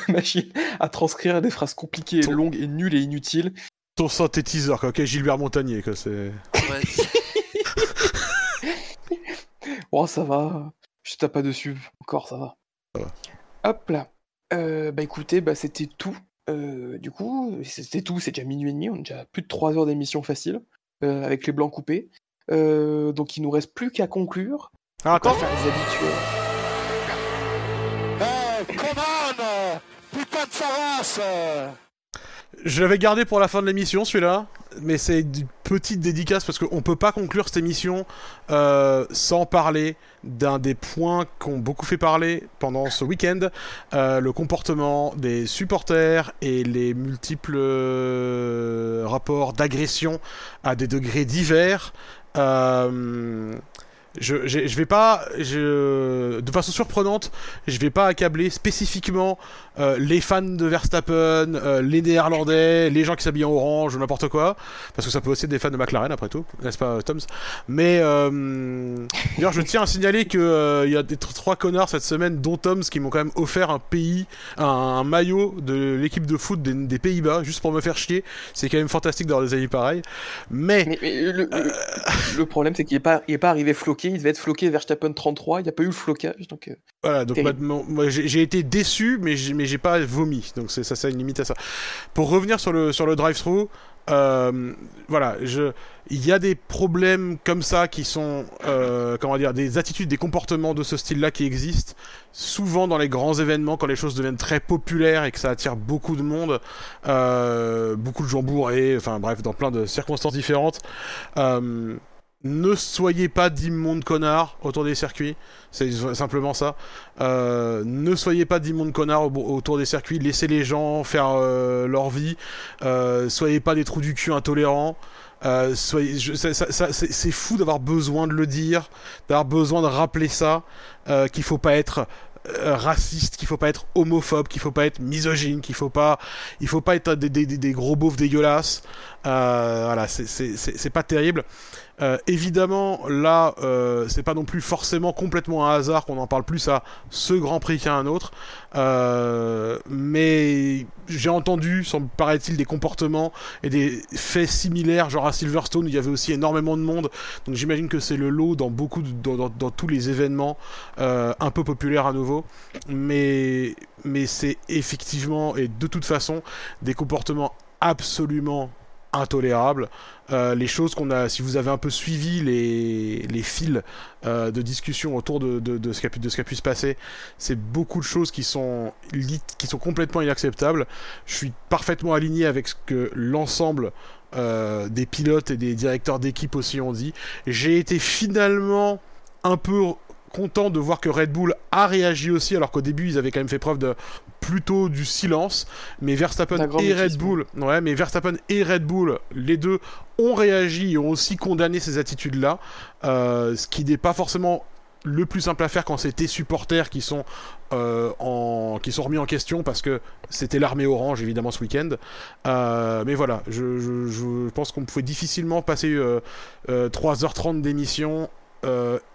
Ma machine à transcrire des phrases compliquées, Ton- longues et nulles et inutiles. Ton synthétiseur, quoi. Ok, Gilbert Montagnier, quoi. C'est. Ouais, Oh, ça va. Je tape pas dessus. Encore, ça va. Ça va. Hop là. Euh, bah écoutez, bah c'était tout. Euh, du coup, c'était tout. C'est déjà minuit et demi. On a déjà plus de 3 heures d'émission facile. euh, avec les blancs coupés. Euh, donc il nous reste plus qu'à conclure. Ah, attends. faire les habituels. Eh, come on Putain de sa race euh. Gardé pour la fin de l'émission, celui-là. Mais c'est une petite dédicace parce qu'on peut pas conclure cette émission euh, sans parler d'un des points qu'ont beaucoup fait parler pendant ce week-end euh, le comportement des supporters et les multiples euh, rapports d'agression à des degrés divers. Je, vais pas, de façon surprenante, je vais pas accabler spécifiquement euh, les fans de Verstappen, euh, les Néerlandais, les gens qui s'habillent en orange n'importe quoi, parce que ça peut aussi être des fans de McLaren après tout, n'est-ce pas, Toms? Mais euh, d'ailleurs, je tiens à signaler que euh, il y a des tr- trois connards cette semaine, dont Toms, qui m'ont quand même offert un pays, un, un maillot de l'équipe de foot des, des Pays-Bas, juste pour me faire chier. C'est quand même fantastique d'avoir des amis pareils. Mais Mais, mais le, le- le problème, c'est qu'il n'est pas, il est pas arrivé floqué. Il devait être floqué Verstappen 33. Il n'y a pas eu le flocage. Donc, Voilà, donc moi j'ai été déçu, mais j'ai j'ai pas vomi, donc c'est ça, a une limite à ça. Pour revenir sur le sur le drive-through, euh, voilà, il y a des problèmes comme ça qui sont, euh, comment dire, des attitudes, des comportements de ce style-là qui existent souvent dans les grands événements quand les choses deviennent très populaires et que ça attire beaucoup de monde, euh, beaucoup de gens bourrés, enfin bref, dans plein de circonstances différentes. Ne soyez pas d'immondes connards autour des circuits, c'est simplement ça. Euh, ne soyez pas d'immondes connards au- autour des circuits, laissez les gens faire euh, leur vie. Euh, soyez pas des trous du cul intolérants. Euh, c'est fou d'avoir besoin de le dire, d'avoir besoin de rappeler ça, euh, qu'il faut pas être euh, raciste, qu'il faut pas être homophobe, qu'il faut pas être misogyne, qu'il faut pas, il faut pas être des, des- des- gros beaufs dégueulasses. Voilà, c'est pas terrible. Euh, évidemment, là, euh, c'est pas non plus forcément complètement un hasard qu'on en parle plus à ce Grand Prix qu'à un autre. Euh, mais j'ai entendu, semble paraît-il, des comportements et des faits similaires, genre à Silverstone, où il y avait aussi énormément de monde. Donc j'imagine que c'est le lot dans beaucoup, dans- dans tous les événements euh, un peu populaires à nouveau. Mais, mais c'est effectivement et de toute façon des comportements absolument intolérable. Euh, les choses qu'on a, si vous avez un peu suivi les, fils euh, de discussion autour de, de, de ce qui a pu, de ce qui a pu se passer, c'est beaucoup de choses qui sont, qui sont complètement inacceptables. Je suis parfaitement aligné avec ce que l'ensemble euh, des pilotes et des directeurs d'équipe aussi ont dit. J'ai été finalement un peu content de voir que Red Bull a réagi aussi, alors qu'au début ils avaient quand même fait preuve de plutôt du silence. Mais Verstappen et Red Bull, ouais, mais Verstappen et Red Bull, les deux ont réagi et ont aussi condamné ces attitudes-là, euh, ce qui n'est pas forcément le plus simple à faire quand c'est tes supporters qui sont, euh, en, qui sont remis en question parce que c'était l'armée orange évidemment ce week-end. Euh, mais voilà, je, je, je pense qu'on pouvait difficilement passer euh, 3h30 d'émission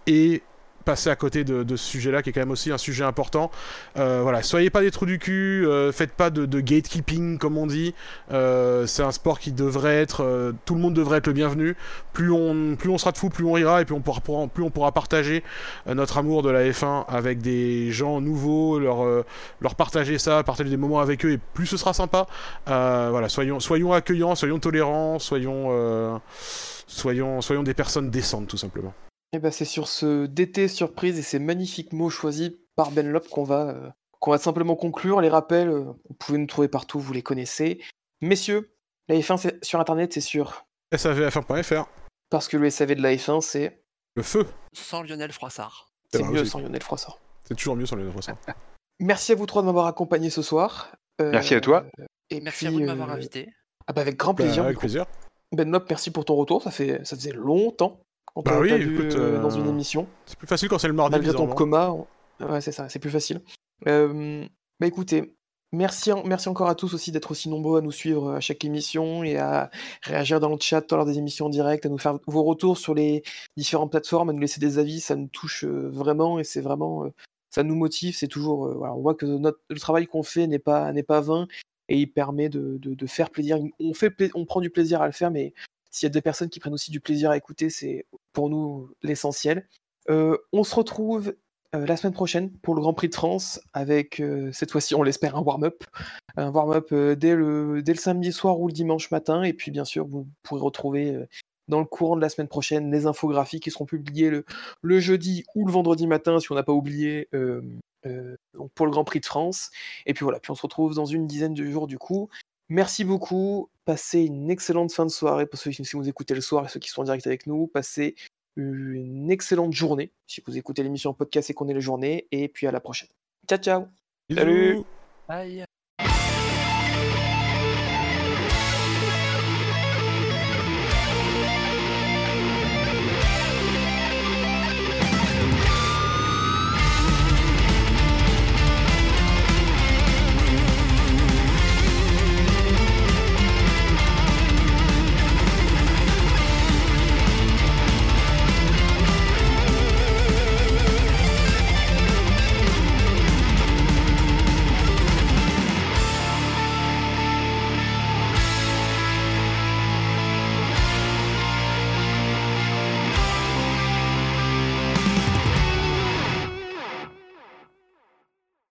et passer à côté de, ce sujet-là, qui est quand même aussi un sujet important. Euh, voilà, soyez pas des trous du cul, euh, faites pas de, gatekeeping comme on dit. Euh, c'est un sport qui devrait être, tout le monde devrait être le bienvenu. Plus on, plus on sera de fous, plus on ira, et puis on pourra, plus on pourra partager notre amour de la F1 avec des gens nouveaux, leur, leur partager ça, partager des moments avec eux, et plus ce sera sympa. voilà, soyons, soyons accueillants, soyons tolérants, soyons, soyons, soyons des personnes décentes tout simplement. Et bah c'est sur ce DT surprise et ces magnifiques mots choisis par Ben Lop qu'on va, euh, qu'on va simplement conclure. Les rappels, euh, vous pouvez nous trouver partout, vous les connaissez. Messieurs, la F1 sur internet, c'est sur savf1.fr. Parce que le SAV de la F1, c'est. Le feu. Sans Lionel Froissart. C'est mieux sans Lionel Froissart. C'est toujours mieux sans Lionel Froissart. Merci à vous trois de m'avoir accompagné ce soir. Euh, merci à toi. Et merci à vous de m'avoir invité. Ah bah avec grand plaisir. Bah, avec plaisir. Ben Lop, merci pour ton retour. Ça, fait, ça faisait longtemps quand bah on oui, écoute, euh, dans une émission. C'est plus facile quand c'est le mardi. Malgré ton coma, on- ouais, c'est ça, c'est plus facile. Euh, bah écoutez, merci, en- merci encore à tous aussi d'être aussi nombreux à nous suivre à chaque émission et à réagir dans le chat lors des émissions en direct, à nous faire vos retours sur les différentes plateformes, à nous laisser des avis, ça nous touche euh, vraiment et c'est vraiment, euh, ça nous motive. C'est toujours, euh, voilà, on voit que notre, le travail qu'on fait n'est pas n'est pas vain et il permet de, de, de faire plaisir. On fait, on prend du plaisir à le faire, mais s'il y a des personnes qui prennent aussi du plaisir à écouter, c'est pour nous l'essentiel. Euh, on se retrouve euh, la semaine prochaine pour le Grand Prix de France avec euh, cette fois-ci, on l'espère, un warm-up. Un warm-up dès, le, samedi soir ou le dimanche matin. Et puis, bien sûr, vous pourrez retrouver dans le courant de la semaine prochaine les infographies qui seront publiées le, le jeudi ou le vendredi matin, si on n'a pas oublié, pour le Grand Prix de France. Et puis voilà, puis on se retrouve dans une dizaine de jours du coup. Merci beaucoup. Passez une excellente fin de soirée pour ceux qui si vous écoutez le soir et ceux qui sont en direct avec nous. Passez une excellente journée si vous écoutez l'émission en podcast et qu'on est les journées. Et puis à la prochaine. Ciao, ciao. Salut. Bye.